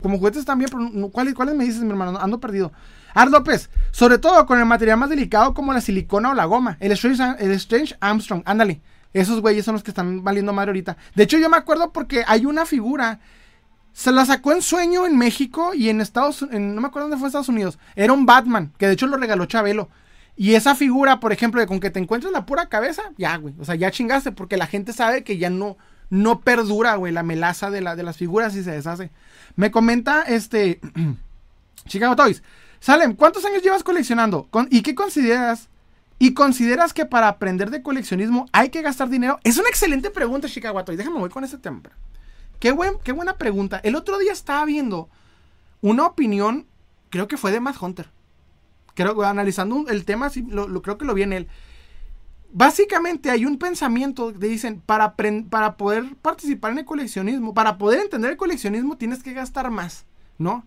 como juguetes también, pero ¿cuáles, ¿cuáles me dices, mi hermano? Ando perdido. Art López, sobre todo con el material más delicado como la silicona o la goma. El Strange, el Strange Armstrong, ándale. Esos güeyes son los que están valiendo madre ahorita. De hecho, yo me acuerdo porque hay una figura. Se la sacó en sueño en México y en Estados Unidos. No me acuerdo dónde fue Estados Unidos. Era un Batman, que de hecho lo regaló Chabelo. Y esa figura, por ejemplo, de con que te encuentres la pura cabeza, ya, güey. O sea, ya chingaste, porque la gente sabe que ya no, no perdura, güey, la melaza de, la, de las figuras y se deshace. Me comenta este Chicago Toys. Salem, ¿cuántos años llevas coleccionando? ¿Y qué consideras? ¿Y consideras que para aprender de coleccionismo hay que gastar dinero? Es una excelente pregunta, Chicago Toys. Déjame voy con ese tema. Qué, buen, qué buena pregunta. El otro día estaba viendo una opinión, creo que fue de Matt Hunter. Creo, analizando el tema, lo, creo que lo vi en él básicamente hay un pensamiento que dicen, para, para poder participar en el coleccionismo, para poder entender el coleccionismo tienes que gastar más, ¿no?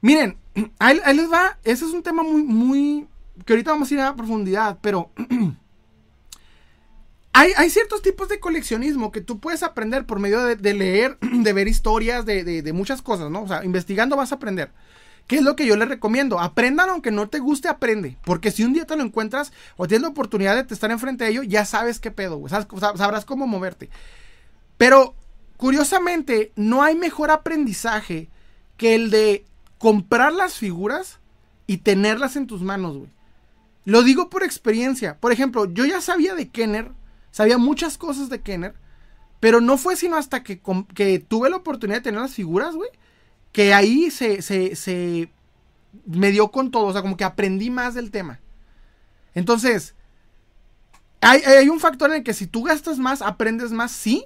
Miren, ahí, les va, ese es un tema muy, muy, que ahorita vamos a ir a profundidad, pero hay, hay, ciertos tipos de coleccionismo que tú puedes aprender por medio de, leer, de ver historias, de, de, muchas cosas, ¿no? O sea, investigando vas a aprender. ¿Qué es lo que yo les recomiendo? Aprendan aunque no te guste, aprende. Porque si un día te lo encuentras o tienes la oportunidad de estar enfrente de ello, ya sabes qué pedo, güey. Sabrás cómo moverte. Pero, curiosamente, no hay mejor aprendizaje que el de comprar las figuras y tenerlas en tus manos, güey. Lo digo por experiencia. Por ejemplo, yo ya sabía de Kenner, sabía muchas cosas de Kenner, pero no fue sino hasta que, que tuve la oportunidad de tener las figuras, güey, que ahí se, se, se me dio con todo, o sea, como que aprendí más del tema. Entonces, hay, hay, un factor en el que si tú gastas más, aprendes más, sí,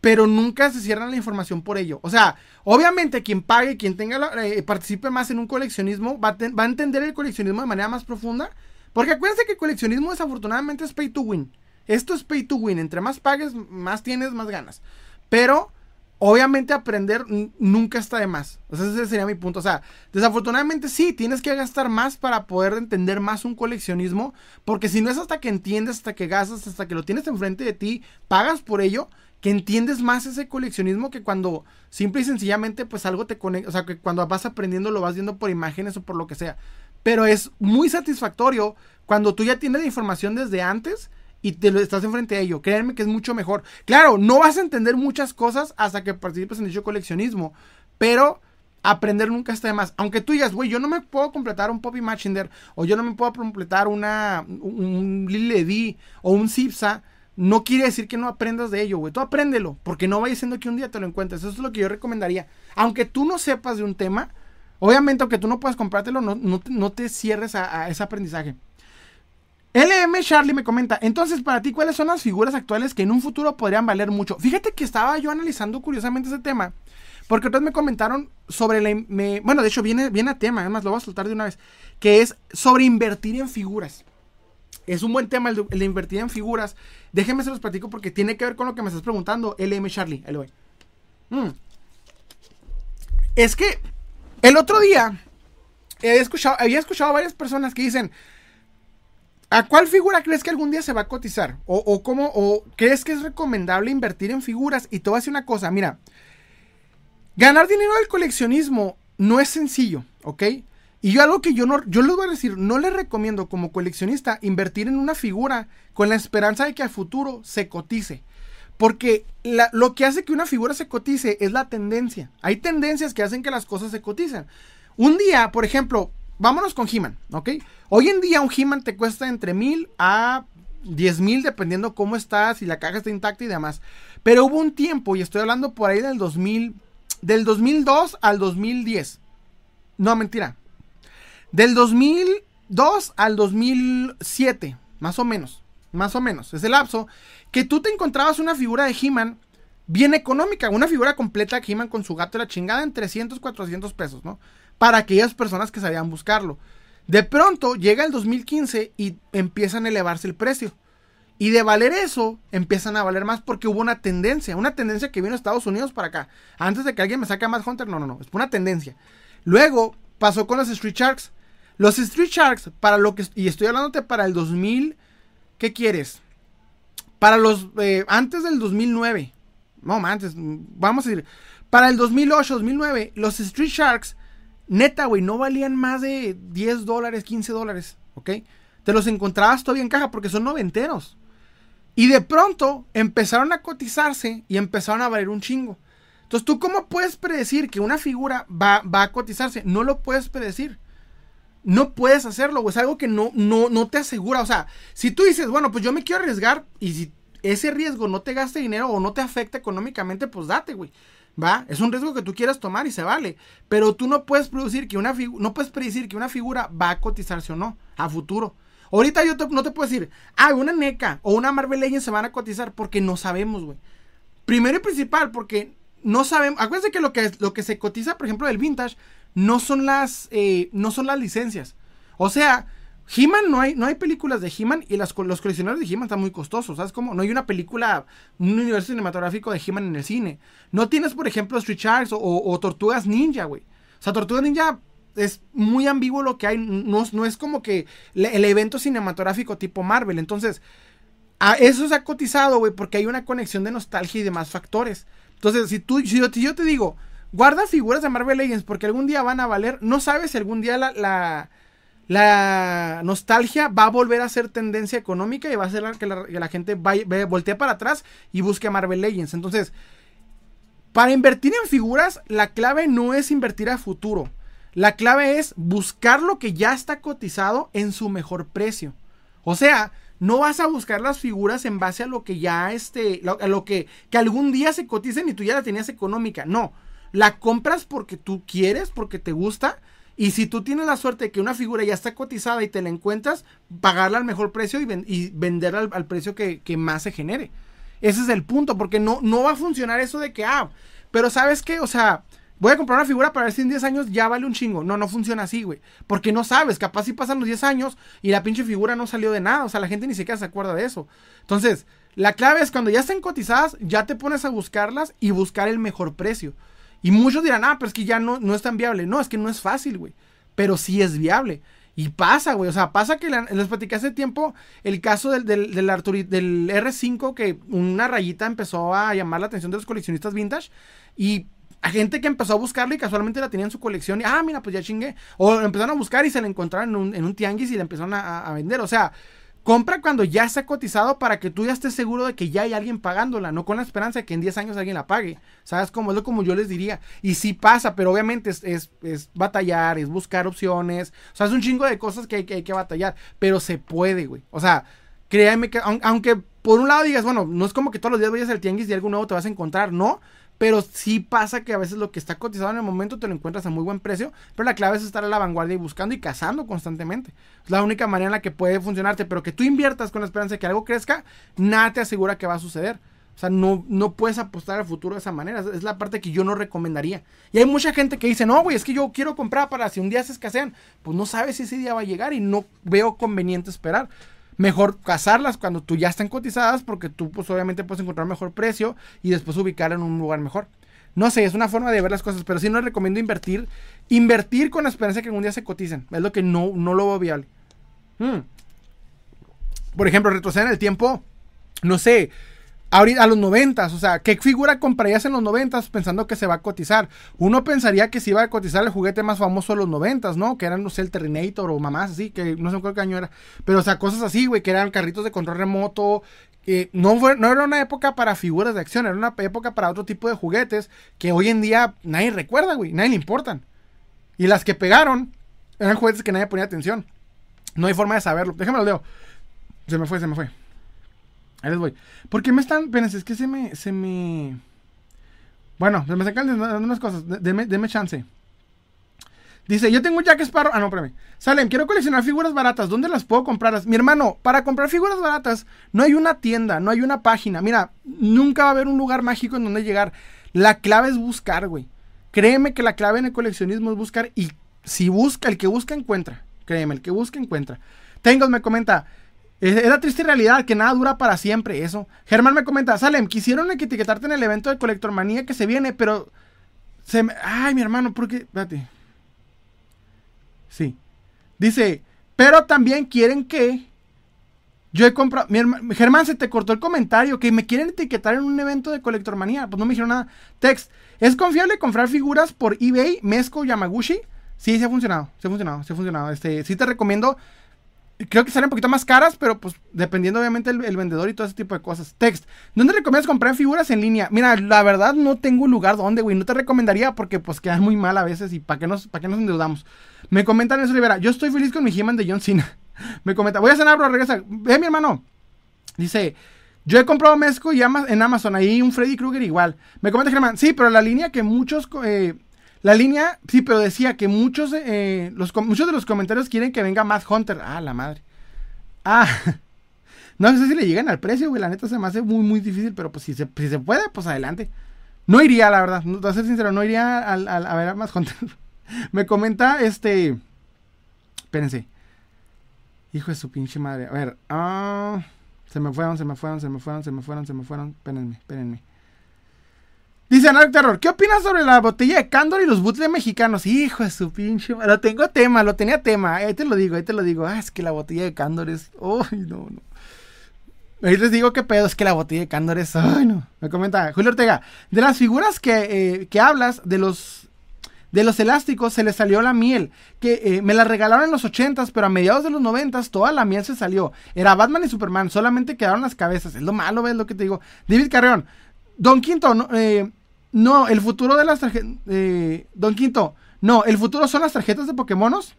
pero nunca se cierran la información por ello. O sea, obviamente quien pague, quien tenga eh, participe más en un coleccionismo, va a, va a, entender el coleccionismo de manera más profunda. Porque acuérdense que el coleccionismo desafortunadamente es pay to win. Esto es pay to win. Entre más pagues, más tienes, más ganas. Pero Obviamente aprender nunca está de más. O sea, ese sería mi punto. O sea, desafortunadamente sí, tienes que gastar más para poder entender más un coleccionismo. Porque si no es hasta que entiendes, hasta que gastas, hasta que lo tienes enfrente de ti, pagas por ello, que entiendes más ese coleccionismo que cuando simple y sencillamente pues algo te conecta. O sea, que cuando vas aprendiendo lo vas viendo por imágenes o por lo que sea. Pero es muy satisfactorio cuando tú ya tienes la información desde antes y te lo estás enfrente a ello. Créanme que es mucho mejor. Claro, no vas a entender muchas cosas hasta que participes en dicho coleccionismo, pero aprender nunca está de más. Aunque tú digas, güey, yo no me puedo completar un Poppy Machinder o yo no me puedo completar una un Lily o un Zipsa, no quiere decir que no aprendas de ello, güey. Tú apréndelo, porque no vaya siendo que un día te lo encuentres. Eso es lo que yo recomendaría. Aunque tú no sepas de un tema, obviamente aunque tú no puedas comprártelo, no, no, te cierres a ese aprendizaje. LM Charlie me comenta, entonces para ti, ¿cuáles son las figuras actuales que en un futuro podrían valer mucho? Fíjate que estaba yo analizando curiosamente ese tema, porque otros me comentaron sobre la... bueno, de hecho viene, viene a tema, además lo voy a soltar de una vez, que es sobre invertir en figuras. Es un buen tema el de, invertir en figuras. Déjenme se los platico porque tiene que ver con lo que me estás preguntando, LM Charlie. Ahí lo mm. Es que el otro día escuchado, había escuchado a varias personas que dicen, ¿A cuál figura crees que algún día se va a cotizar? ¿O, cómo, o crees que es recomendable invertir en figuras? Y te voy a decir una cosa, mira, ganar dinero del coleccionismo no es sencillo, ¿ok? Y yo algo que yo no, yo les voy a decir, no les recomiendo como coleccionista invertir en una figura con la esperanza de que al futuro se cotice. Porque lo que hace que una figura se cotice es la tendencia. Hay tendencias que hacen que las cosas se coticen. Un día, por ejemplo, vámonos con He-Man, ¿ok? Hoy en día un He-Man te cuesta entre mil a diez mil dependiendo cómo estás, si la caja está intacta y demás. Pero hubo un tiempo, y estoy hablando por ahí del 2000, del 2002 al 2010. No, mentira. Del 2002 al 2007, más o menos. Más o menos. Es el lapso que tú te encontrabas una figura de He-Man bien económica. Una figura completa de He-Man con su gato y la chingada en 300, 400 pesos, ¿no? Para aquellas personas que sabían buscarlo. De pronto llega el 2015 y empiezan a elevarse el precio. Y de valer eso, empiezan a valer más porque hubo una tendencia, una tendencia que vino a Estados Unidos para acá. Antes de que alguien me saque más Hunter, no, no, no, es una tendencia. Luego pasó con los Street Sharks. Los Street Sharks, para lo que, y estoy hablándote para el 2000, ¿qué quieres? Para los, eh, antes del 2009, no, antes, vamos a decir, para el 2008, 2009, los Street Sharks Neta, güey, no valían más de 10 dólares, 15 dólares, ¿ok? Te los encontrabas todavía en caja porque son noventeros. Y de pronto empezaron a cotizarse y empezaron a valer un chingo. Entonces, ¿tú cómo puedes predecir que una figura va, va a cotizarse? No lo puedes predecir. No puedes hacerlo, güey. Es algo que no, no, no te asegura. O sea, si tú dices, bueno, pues yo me quiero arriesgar y si ese riesgo no te gaste dinero o no te afecta económicamente, pues date, güey. ¿Va? Es un riesgo que tú quieras tomar y se vale. Pero tú no puedes producir que una no puedes predecir que una figura va a cotizarse o no a futuro. Ahorita yo no te puedo decir, ah, una NECA o una Marvel Legends se van a cotizar porque no sabemos, güey. Primero y principal, porque no sabemos. Acuérdense que lo que, lo que se cotiza, por ejemplo, del vintage, no son las, eh, no son las licencias. O sea, He-Man no hay, no hay películas de He-Man y las, los coleccionadores de He-Man están muy costosos, ¿sabes cómo? No hay una película, un universo cinematográfico de He-Man en el cine. No tienes, por ejemplo, Street Sharks o, Tortugas Ninja, güey. O sea, Tortugas Ninja es muy ambiguo lo que hay, no, no es como que el evento cinematográfico tipo Marvel. Entonces, a eso se ha cotizado, güey, porque hay una conexión de nostalgia y demás factores. Entonces, si tú, si yo, te digo, guarda figuras de Marvel Legends porque algún día van a valer, no sabes si algún día la, nostalgia va a volver a ser tendencia económica y va a ser que la, que la gente vaya, voltee para atrás y busque a Marvel Legends. Entonces, para invertir en figuras, la clave no es invertir a futuro. La clave es buscar lo que ya está cotizado en su mejor precio. O sea, no vas a buscar las figuras en base a lo que ya este, a lo que, que algún día se coticen y tú ya la tenías económica. No, la compras porque tú quieres, porque te gusta. Y si tú tienes la suerte de que una figura ya está cotizada y te la encuentras, pagarla al mejor precio y, venderla al, precio que, más se genere. Ese es el punto, porque no, no va a funcionar eso de que, ah, pero sabes qué, o sea, voy a comprar una figura para ver si en 10 años ya vale un chingo. No, no funciona así, güey. Porque no sabes, capaz si pasan los 10 años y la pinche figura no salió de nada. O sea, la gente ni siquiera se acuerda de eso. Entonces, la clave es cuando ya estén cotizadas, ya te pones a buscarlas y buscar el mejor precio. Y muchos dirán, ah, pero es que ya no, no es tan viable. No, es que no es fácil, güey. Pero sí es viable. Y pasa, güey. O sea, pasa que les platicé hace tiempo el caso del, del, del, del R5 que una rayita empezó a llamar la atención de los coleccionistas vintage. Y a gente que empezó a buscarlo y casualmente la tenía en su colección y, ah, mira, pues ya chingué. O empezaron a buscar y se la encontraron en un, en un tianguis y la empezaron a, vender. O sea, compra cuando ya está cotizado para que tú ya estés seguro de que ya hay alguien pagándola, no con la esperanza de que en 10 años alguien la pague. ¿Sabes cómo? Es lo como yo les diría. Y sí pasa, pero obviamente es, es, batallar, es buscar opciones. O sea, es un chingo de cosas que hay, que hay que batallar. Pero se puede, güey. O sea, créeme que, aunque por un lado digas, bueno, no es como que todos los días vayas al tianguis y algo nuevo te vas a encontrar, no. Pero sí pasa que a veces lo que está cotizado en el momento te lo encuentras a muy buen precio. Pero la clave es estar a la vanguardia y buscando y cazando constantemente. Es la única manera en la que puede funcionarte. Pero que tú inviertas con la esperanza de que algo crezca, nada te asegura que va a suceder. O sea, no, no puedes apostar al futuro de esa manera. Es la parte que yo no recomendaría. Y hay mucha gente que dice, no, güey, es que yo quiero comprar para si un día se escasean. Pues no sabes si ese día va a llegar y no veo conveniente esperar mejor cazarlas cuando tú ya están cotizadas porque tú pues obviamente puedes encontrar mejor precio y después ubicar en un lugar mejor. No sé, es una forma de ver las cosas, pero sí no recomiendo invertir. Invertir con la esperanza de que algún día se coticen. Es lo que no, no lo veo viable. Hmm. Por ejemplo, retroceder en el tiempo, no sé, a los noventas, o sea, ¿qué figura comprarías en los noventas pensando que se va a cotizar? Uno pensaría que se iba a cotizar el juguete más famoso de los noventas, ¿no? Que eran, no sé, el Terminator o mamás así, que no sé qué año era. Pero, o sea, cosas así, güey, que eran carritos de control remoto. no, fue, no era una época para figuras de acción, era una época para otro tipo de juguetes que hoy en día nadie recuerda, güey, nadie le importan. Y las que pegaron eran juguetes que nadie ponía atención. No hay forma de saberlo. Déjame lo leo. Se me fue, se me fue. Ahí les voy. Porque me están. Espérense, es que se me. Se me. Bueno, se me sacan unas cosas. Deme, deme chance. Dice, yo tengo un Jack Sparrow. Ah, no, espérame. Salem, quiero coleccionar figuras baratas. ¿Dónde las puedo comprar? Mi hermano, para comprar figuras baratas, no hay una tienda, no hay una página. Mira, nunca va a haber un lugar mágico en donde llegar. La clave es buscar, güey. Créeme que la clave en el coleccionismo es buscar. Y si busca, el que busca, encuentra. Créeme, el que busca, encuentra. Tengo, me comenta. Es la triste realidad que nada dura para siempre eso. Germán me comenta, Salem, quisieron etiquetarte en el evento de Colector Manía que se viene, pero se me... Ay, mi hermano, ¿por qué? Espérate. Sí. Dice, pero también quieren que yo he comprado. Germán, se te cortó el comentario. Que me quieren etiquetar en un evento de Colector Manía. Pues no me dijeron nada. Text. ¿Es confiable comprar figuras por eBay, Mesco, Yamaguchi? Sí, se ha funcionado. Se ha funcionado. Se ha funcionado. Este, sí te recomiendo creo que salen un poquito más caras, pero pues dependiendo obviamente el, vendedor y todo ese tipo de cosas. Text, ¿dónde recomiendas comprar figuras en línea? Mira, la verdad no tengo un lugar donde, güey. No te recomendaría porque pues quedan muy mal a veces y para qué nos, para qué nos endeudamos. Me comentan eso, Rivera. Yo estoy feliz con mi he de John Cena. Me comenta, voy a cenar, bro, regresa. Ve, mi hermano. Dice, yo he comprado Mezco y en Amazon, ahí un Freddy Krueger igual. Me comenta Germán, sí, pero la línea que muchos eh, la línea, sí, pero decía que muchos, eh, los, muchos de los comentarios quieren que venga más Hunter. Ah, la madre. Ah, no sé si le llegan al precio, güey. La neta se me hace muy, muy difícil, pero pues si se, si se puede, pues adelante. No iría, la verdad. No, a ser sincero, no iría al, a ver a más Hunter. me comenta este. Espérense. Hijo de su pinche madre. A ver. Ah, se me fueron, se me fueron, se me fueron, se me fueron, se me fueron. Espérenme, espérenme. Dice Anark Terror, ¿qué opinas sobre la botella de Cándor y los bootleg mexicanos? Hijo de su pinche. Lo tengo tema, lo tenía tema. Ahí te lo digo, ahí te lo digo. Ah, es que la botella de Cándor es. Uy, no, no. Ahí les digo qué pedo, es que la botella de cándor es. Ay, no. Me comenta Julio Ortega. De las figuras que, eh, que hablas, de los. De los elásticos se le salió la miel, que eh, me la regalaron en los 80s, pero a mediados de los 90s toda la miel se salió. Era Batman y Superman, solamente quedaron las cabezas. Es lo malo, ¿ves lo que te digo? David Carreón, Don Quinto, no, eh, no el futuro de las tarjetas... Don Quinto, no, el futuro son las tarjetas de Pokémonos.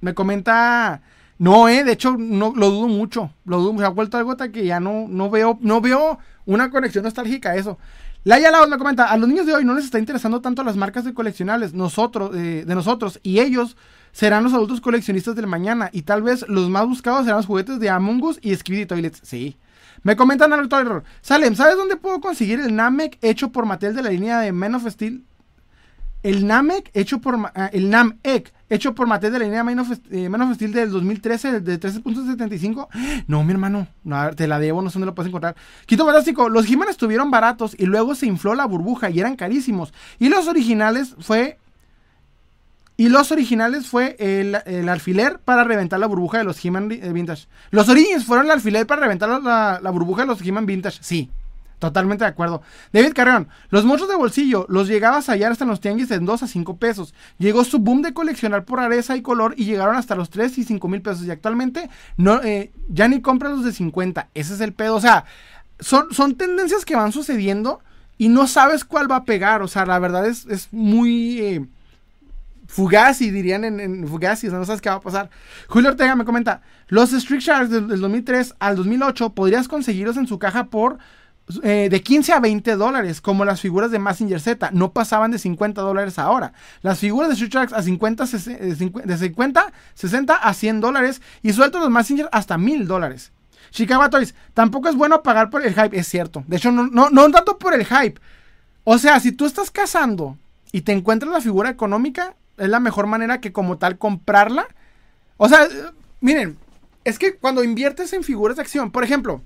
Me comenta no, eh, de hecho, no, lo dudo mucho. Lo dudo, se ha vuelto algo que ya no, no veo, no veo una conexión nostálgica a eso. Laia Laos me comenta, a los niños de hoy no les está interesando tanto las marcas de coleccionables, nosotros, eh, de nosotros, y ellos serán los adultos coleccionistas del mañana, y tal vez los más buscados serán los juguetes de Among Us y Skibidi Toilets. Sí. Me comentan al Salem, ¿sabes dónde puedo conseguir el Namek hecho por Mattel de la línea de Men of Steel? El Namek hecho por ah, el Namek hecho por Mattel de la línea Man of, eh, Steel del 2013 de 13.75. No, mi hermano, no, te la debo, no sé dónde lo puedes encontrar. Quito Fantástico, los He-Man estuvieron baratos y luego se infló la burbuja y eran carísimos. Y los originales fue y los originales fue el, alfiler para reventar la burbuja de los He-Man eh, Vintage. Los orígenes fueron el alfiler para reventar la, la burbuja de los He-Man Vintage, sí. Totalmente de acuerdo. David Carreón, los monstruos de bolsillo los llegabas a hallar hasta en los tianguis en 2 a 5 pesos. Llegó su boom de coleccionar por areza y color y llegaron hasta los 3 y 5 mil pesos. Y actualmente no, eh, ya ni compras los de 50. Ese es el pedo. O sea, son, son tendencias que van sucediendo y no sabes cuál va a pegar. O sea, la verdad es, es muy eh, fugaz y dirían en, en fugaz y no sabes qué va a pasar. Julio Ortega me comenta, los Street Sharks del, del 2003 al 2008 podrías conseguirlos en su caja por eh, de 15 a 20 dólares, como las figuras de Massinger Z, no pasaban de 50 dólares ahora. Las figuras de Street Sharks a 50, de 50, 60 a 100 dólares y sueltos los Massinger hasta 1000 dólares. Chicago Toys, tampoco es bueno pagar por el hype, es cierto. De hecho, no, no, no tanto por el hype. O sea, si tú estás cazando y te encuentras la figura económica, es la mejor manera que como tal comprarla. O sea, miren, es que cuando inviertes en figuras de acción, por ejemplo,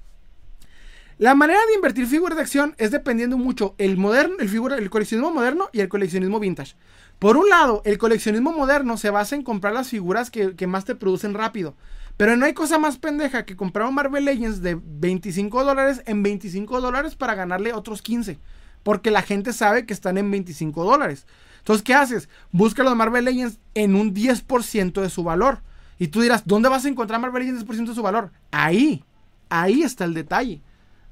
la manera de invertir figuras de acción es dependiendo mucho el moderno, el, figura, el coleccionismo moderno y el coleccionismo vintage. Por un lado, el coleccionismo moderno se basa en comprar las figuras que, más te producen rápido. Pero no hay cosa más pendeja que comprar un Marvel Legends de 25 dólares en 25 dólares para ganarle otros 15. Porque la gente sabe que están en 25 dólares. Entonces, ¿qué haces? Busca los Marvel Legends en un 10% de su valor. Y tú dirás, ¿dónde vas a encontrar Marvel Legends 10% de su valor? Ahí. Ahí está el detalle.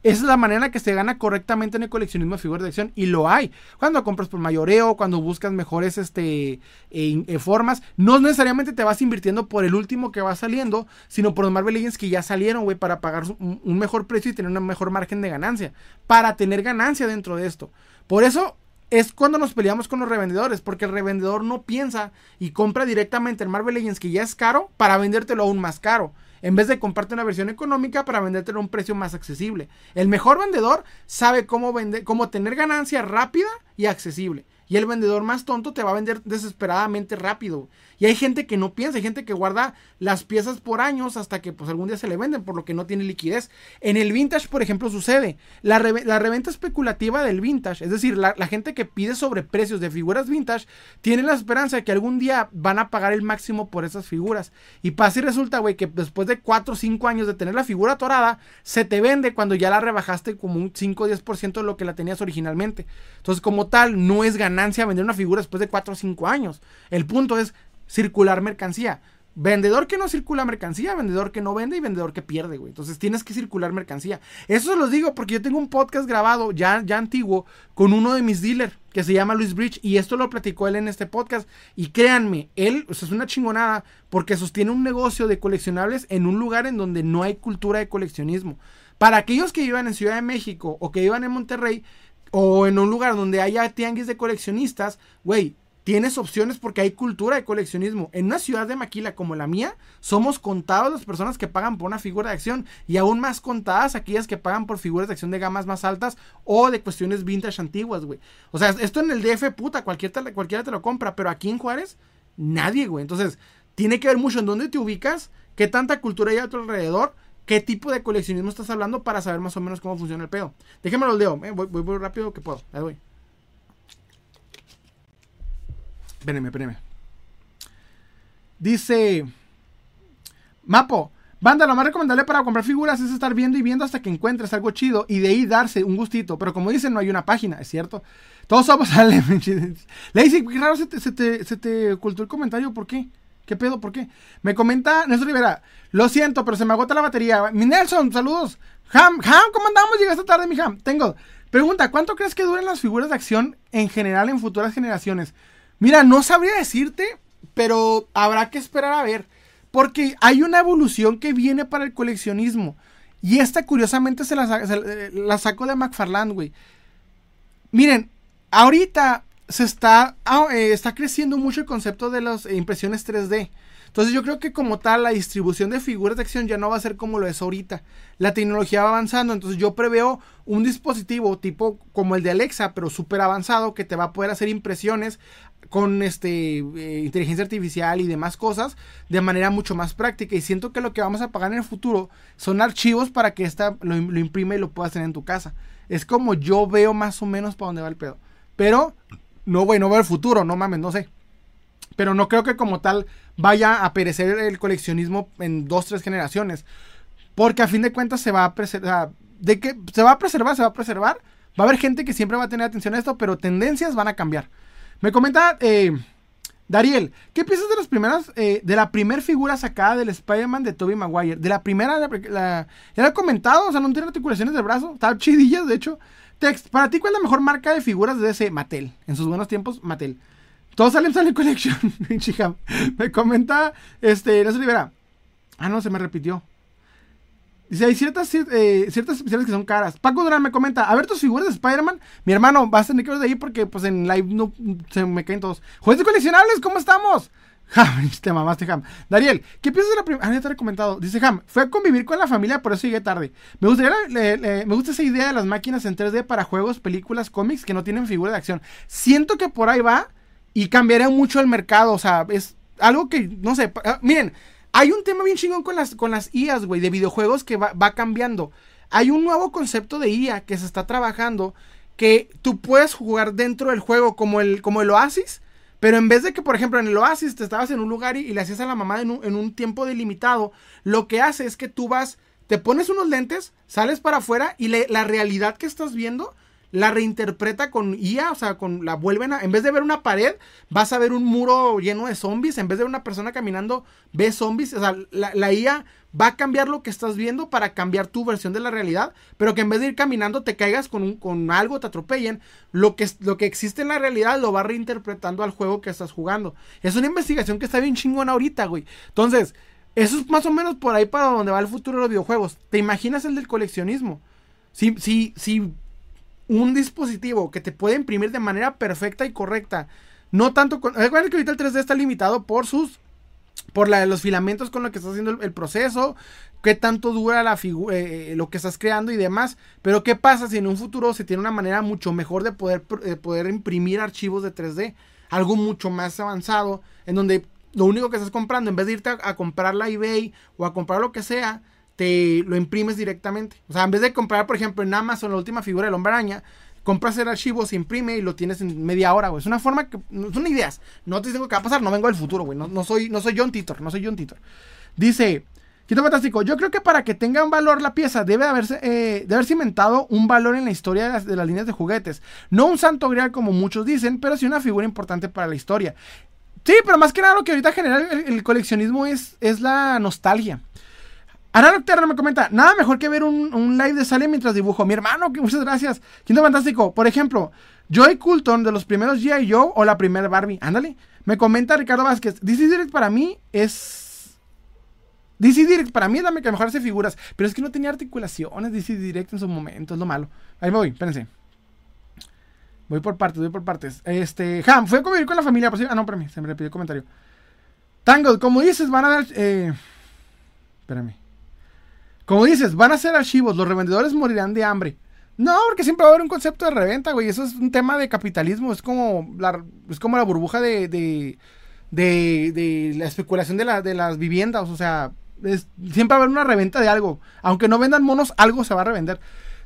Esa es la manera que se gana correctamente en el coleccionismo de figuras de acción y lo hay. Cuando compras por mayoreo, cuando buscas mejores este, eh, eh, formas, no necesariamente te vas invirtiendo por el último que va saliendo, sino por los Marvel Legends que ya salieron, güey, para pagar un, un mejor precio y tener un mejor margen de ganancia. Para tener ganancia dentro de esto. Por eso es cuando nos peleamos con los revendedores, porque el revendedor no piensa y compra directamente el Marvel Legends que ya es caro para vendértelo aún más caro en vez de comprarte una versión económica para vendértelo a un precio más accesible. El mejor vendedor sabe cómo, vender, cómo tener ganancia rápida y accesible. Y el vendedor más tonto te va a vender desesperadamente rápido. Y hay gente que no piensa, hay gente que guarda las piezas por años hasta que pues algún día se le venden, por lo que no tiene liquidez. En el vintage, por ejemplo, sucede. La, reventa especulativa del vintage, es decir, la, gente que pide sobreprecios de figuras vintage, tiene la esperanza de que algún día van a pagar el máximo por esas figuras. Y pasa y resulta, güey, que después de 4 o 5 años de tener la figura atorada, se te vende cuando ya la rebajaste como un 5 o 10% de lo que la tenías originalmente. Entonces, como tal, no es ganancia vender una figura después de 4 o 5 años. El punto es circular mercancía. Vendedor que no circula mercancía, vendedor que no vende y vendedor que pierde, güey. Entonces tienes que circular mercancía. Eso se los digo porque yo tengo un podcast grabado ya, ya antiguo con uno de mis dealers que se llama Luis Bridge y esto lo platicó él en este podcast. Y créanme, él es una chingonada porque sostiene un negocio de coleccionables en un lugar en donde no hay cultura de coleccionismo. Para aquellos que vivan en Ciudad de México o que vivan en Monterrey o en un lugar donde haya tianguis de coleccionistas, güey, tienes opciones porque hay cultura de coleccionismo. En una ciudad de maquila como la mía, somos contados las personas que pagan por una figura de acción y aún más contadas aquellas que pagan por figuras de acción de gamas más altas o de cuestiones vintage antiguas, güey. O sea, esto en el DF, puta, cualquiera te, cualquiera te lo compra, pero aquí en Juárez, nadie, güey. Entonces, tiene que ver mucho en dónde te ubicas, qué tanta cultura hay a tu alrededor, qué tipo de coleccionismo estás hablando para saber más o menos cómo funciona el pedo. Déjenme lo leo, eh, voy, voy, rápido que puedo. Ahí voy. Espérenme, espérenme. Dice. Mapo, Banda, lo más recomendable para comprar figuras es estar viendo y viendo hasta que encuentres algo chido y de ahí darse un gustito. Pero como dicen, no hay una página, es cierto. Todos somos. Lazy, qué raro se, te, se te ocultó el comentario, ¿por qué? ¿Qué pedo? ¿Por qué? Me comenta Néstor Rivera. Lo siento, pero se me agota la batería. Mi Nelson, saludos. Ham, Ham, ¿cómo andamos? Llegaste tarde, mi Ham. Tengo. Pregunta, ¿cuánto crees que duren las figuras de acción en general en futuras generaciones? Mira, no sabría decirte, pero habrá que esperar a ver. Porque hay una evolución que viene para el coleccionismo. Y esta, curiosamente, se la, se la saco de McFarland, güey. Miren, ahorita se está, ah, eh, está creciendo mucho el concepto de las impresiones 3D. Entonces yo creo que como tal la distribución de figuras de acción ya no va a ser como lo es ahorita. La tecnología va avanzando, entonces yo preveo un dispositivo tipo como el de Alexa, pero súper avanzado, que te va a poder hacer impresiones con este eh, inteligencia artificial y demás cosas de manera mucho más práctica. Y siento que lo que vamos a pagar en el futuro son archivos para que esta lo, lo imprime y lo puedas tener en tu casa. Es como yo veo más o menos para dónde va el pedo. Pero no, güey, no veo el futuro, no mames, no sé. Pero no creo que como tal vaya a perecer el coleccionismo en dos, tres generaciones. Porque a fin de cuentas se va a preservar. De que se va a preservar, se va a preservar. Va a haber gente que siempre va a tener atención a esto, pero tendencias van a cambiar. Me comenta eh, Dariel, ¿qué piensas de las primeras, eh, de la primera figura sacada del Spider-Man de Tobey Maguire? De la primera, la, ya lo he comentado, o sea, no tiene articulaciones del brazo, está chidillas, de hecho. Text, para ti, ¿cuál es la mejor marca de figuras de ese Mattel? En sus buenos tiempos, Mattel. Todos salen Salen Collection. me comenta, este, no se libera. Ah, no, se me repitió. Dice, hay ciertas, eh, ciertas especiales que son caras. Paco Durán me comenta, a ver tus figuras de Spider-Man. Mi hermano, vas a tener que ver de ahí porque pues en live no se me caen todos. Juegos coleccionables, ¿cómo estamos? Ham, te mamaste, Ham. Dariel, ¿qué piensas de la primera? Ah, ya te he comentado. Dice Ham, fue a convivir con la familia, por eso llegué tarde. Me gustaría, me gusta esa idea de las máquinas en 3D para juegos, películas, cómics que no tienen figura de acción. Siento que por ahí va y cambiaría mucho el mercado. O sea, es algo que, no sé, ah, miren, hay un tema bien chingón con las, con las IAs, güey, de videojuegos que va, va cambiando. Hay un nuevo concepto de IA que se está trabajando que tú puedes jugar dentro del juego como el, como el Oasis pero en vez de que, por ejemplo, en el Oasis te estabas en un lugar y, le hacías a la mamá en un, tiempo delimitado, lo que hace es que tú vas, te pones unos lentes, sales para afuera y la realidad que estás viendo la reinterpreta con IA, o sea, con la vuelven a, en vez de ver una pared, vas a ver un muro lleno de zombies, en vez de ver una persona caminando, ves zombies, o sea, la, IA va a cambiar lo que estás viendo para cambiar tu versión de la realidad, pero que en vez de ir caminando te caigas con, un, con algo, te atropellen, lo que, lo que existe en la realidad lo va reinterpretando al juego que estás jugando. Es una investigación que está bien chingona ahorita, güey. Entonces, eso es más o menos por ahí para donde va el futuro de los videojuegos. ¿Te imaginas el del coleccionismo? Si, si, si un dispositivo que te puede imprimir de manera perfecta y correcta, no tanto con... Recuerden que ahorita el 3D está limitado por sus por la, los filamentos con lo que estás haciendo el, proceso, qué tanto dura la eh, lo que estás creando y demás. Pero qué pasa si en un futuro se tiene una manera mucho mejor de poder, poder imprimir archivos de 3D, algo mucho más avanzado, en donde lo único que estás comprando, en vez de irte a, comprar la eBay o a comprar lo que sea, te lo imprimes directamente. O sea, en vez de comprar, por ejemplo, en Amazon la última figura del hombre araña, compras el archivo, se imprime y lo tienes en media hora, güey. Es una forma que. Son ideas. No te digo qué va a pasar, no vengo del futuro, güey. No, soy, no soy John Titor, no soy John Titor. Dice. Quito Fantástico, yo creo que para que tenga un valor la pieza debe haberse, eh, haber cimentado un valor en la historia de las, de las, líneas de juguetes. No un santo grial como muchos dicen, pero sí una figura importante para la historia. Sí, pero más que nada lo que ahorita genera el, el coleccionismo es, es la nostalgia. Ana Nocterra me comenta, nada mejor que ver un, live de Sale mientras dibujo. Mi hermano, muchas gracias. Quinto fantástico. Por ejemplo, Joy Coulton de los primeros G.I. Joe o la primera Barbie. Ándale. Me comenta Ricardo Vázquez, DC Direct para mí es... DC Direct para mí es la que mejor hace figuras. Pero es que no tenía articulaciones DC Direct en su momento, es lo malo. Ahí me voy, espérense. Voy por partes, voy por partes. Este, Ham, fue a convivir con la familia. Pues, ah, no, espérame, se me repitió el comentario. Tangle, como dices, van a dar... Eh, espérame. Como dices, van a ser archivos, los revendedores morirán de hambre. No, porque siempre va a haber un concepto de reventa, güey. Eso es un tema de capitalismo. Es como la, es como la burbuja de, de, de, la especulación de, de las viviendas. O sea, siempre va a haber una reventa de algo. Aunque no vendan monos, algo se va a revender.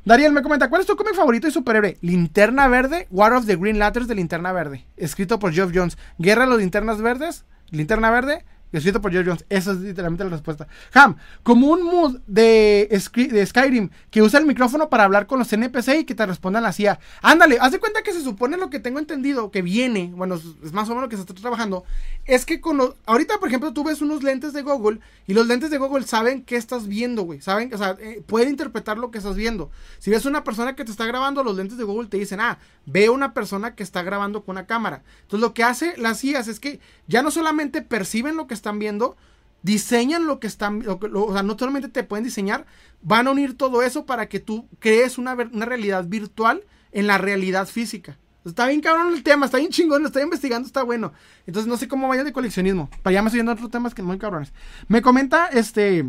Dariel me comenta, ¿cuál es tu cómic favorito y superhéroe? Linterna Verde, War of the Green Lanterns de Linterna Verde. Escrito por Geoff Jones. Guerra de los Linternas Verdes, Linterna Verde escrito por George Jones. Esa es literalmente la respuesta. Ham, como un mood de, de Skyrim que usa el micrófono para hablar con los NPC y que te respondan la CIA. Ándale, haz de cuenta que se supone lo que tengo entendido, que viene, bueno, es más o menos lo que se está trabajando, es que con ahorita, por ejemplo, tú ves unos lentes de Google y los lentes de Google saben qué estás viendo, güey. Saben, o sea, eh, pueden interpretar lo que estás viendo. Si ves una persona que te está grabando, los lentes de Google te dicen, ah, veo una persona que está grabando con una cámara. Entonces, lo que hace las CIAs es que ya no solamente perciben lo que están viendo, diseñan lo que están, o sea, no solamente te pueden diseñar, van a unir todo eso para que tú crees una, una realidad virtual en la realidad física. Está bien cabrón el tema, está bien chingón, lo estoy investigando, está bueno. Entonces no sé cómo vaya de coleccionismo. Para ya me estoy yendo a otros temas que muy cabrones. Me comenta este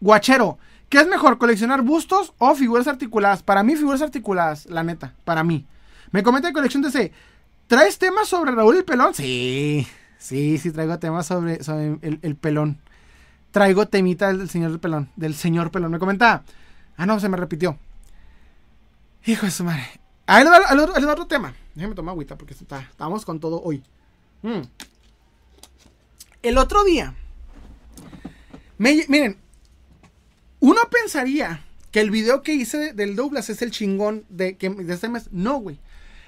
Guachero, ¿qué es mejor, coleccionar bustos o figuras articuladas? Para mí, figuras articuladas, la neta, para mí. Me comenta de colección ¿traes temas sobre Raúl el Pelón? Sí, sí, sí, traigo temas sobre, el, pelón. Traigo temita del, señor del pelón, del señor pelón. Me comenta, ah, no, se me repitió. Hijo de su madre. Ahí le va, otro tema. Déjame tomar agüita porque está, estamos con todo hoy. Mm. El otro día. miren. Uno pensaría que el video que hice del Douglas es el chingón de, que, de este mes. No, güey.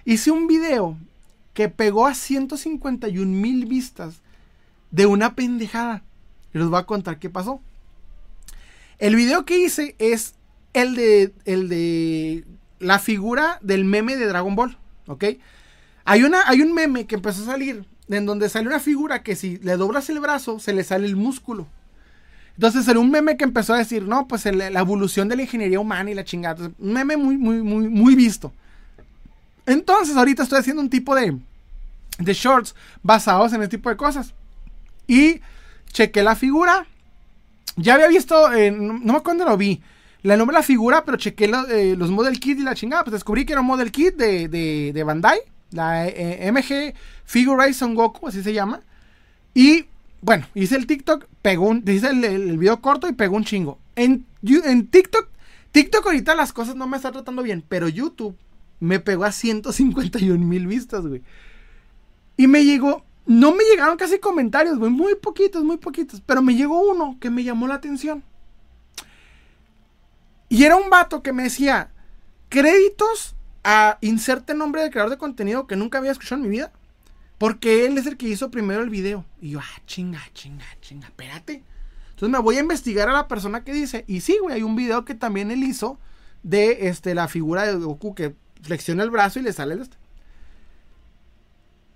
Hice un video que pegó a 151 mil vistas de una pendejada. Y les voy a contar qué pasó. El video que hice es el de, el de la figura del meme de Dragon Ball, ¿ok? Hay, una, hay un meme que empezó a salir en donde sale una figura que si le doblas el brazo se le sale el músculo. Entonces era un meme que empezó a decir, no, pues la evolución de la ingeniería humana y la chingada. un meme muy, muy, muy, muy visto. Entonces ahorita estoy haciendo un tipo de, de shorts basados en este tipo de cosas. Y chequé la figura. Ya había visto, eh, no, me acuerdo lo vi le nombré la figura, pero chequé eh, los model kit y la chingada. Pues descubrí que era un model kit de, de, Bandai. La eh, MG Figure Son Goku, así se llama. Y bueno, hice el TikTok, pegó un, hice el, video corto y pegó un chingo. En, en TikTok, TikTok ahorita las cosas no me están tratando bien, pero YouTube me pegó a 151 mil vistas, güey. Y me llegó, no me llegaron casi comentarios, güey, muy poquitos, muy poquitos, pero me llegó uno que me llamó la atención. Y era un vato que me decía, créditos a inserte nombre de creador de contenido que nunca había escuchado en mi vida. Porque él es el que hizo primero el video. Y yo, ah, chinga, chinga, chinga, espérate. Entonces me voy a investigar a la persona que dice. Y sí, güey, hay un video que también él hizo de este, la figura de Goku que flexiona el brazo y le sale el este.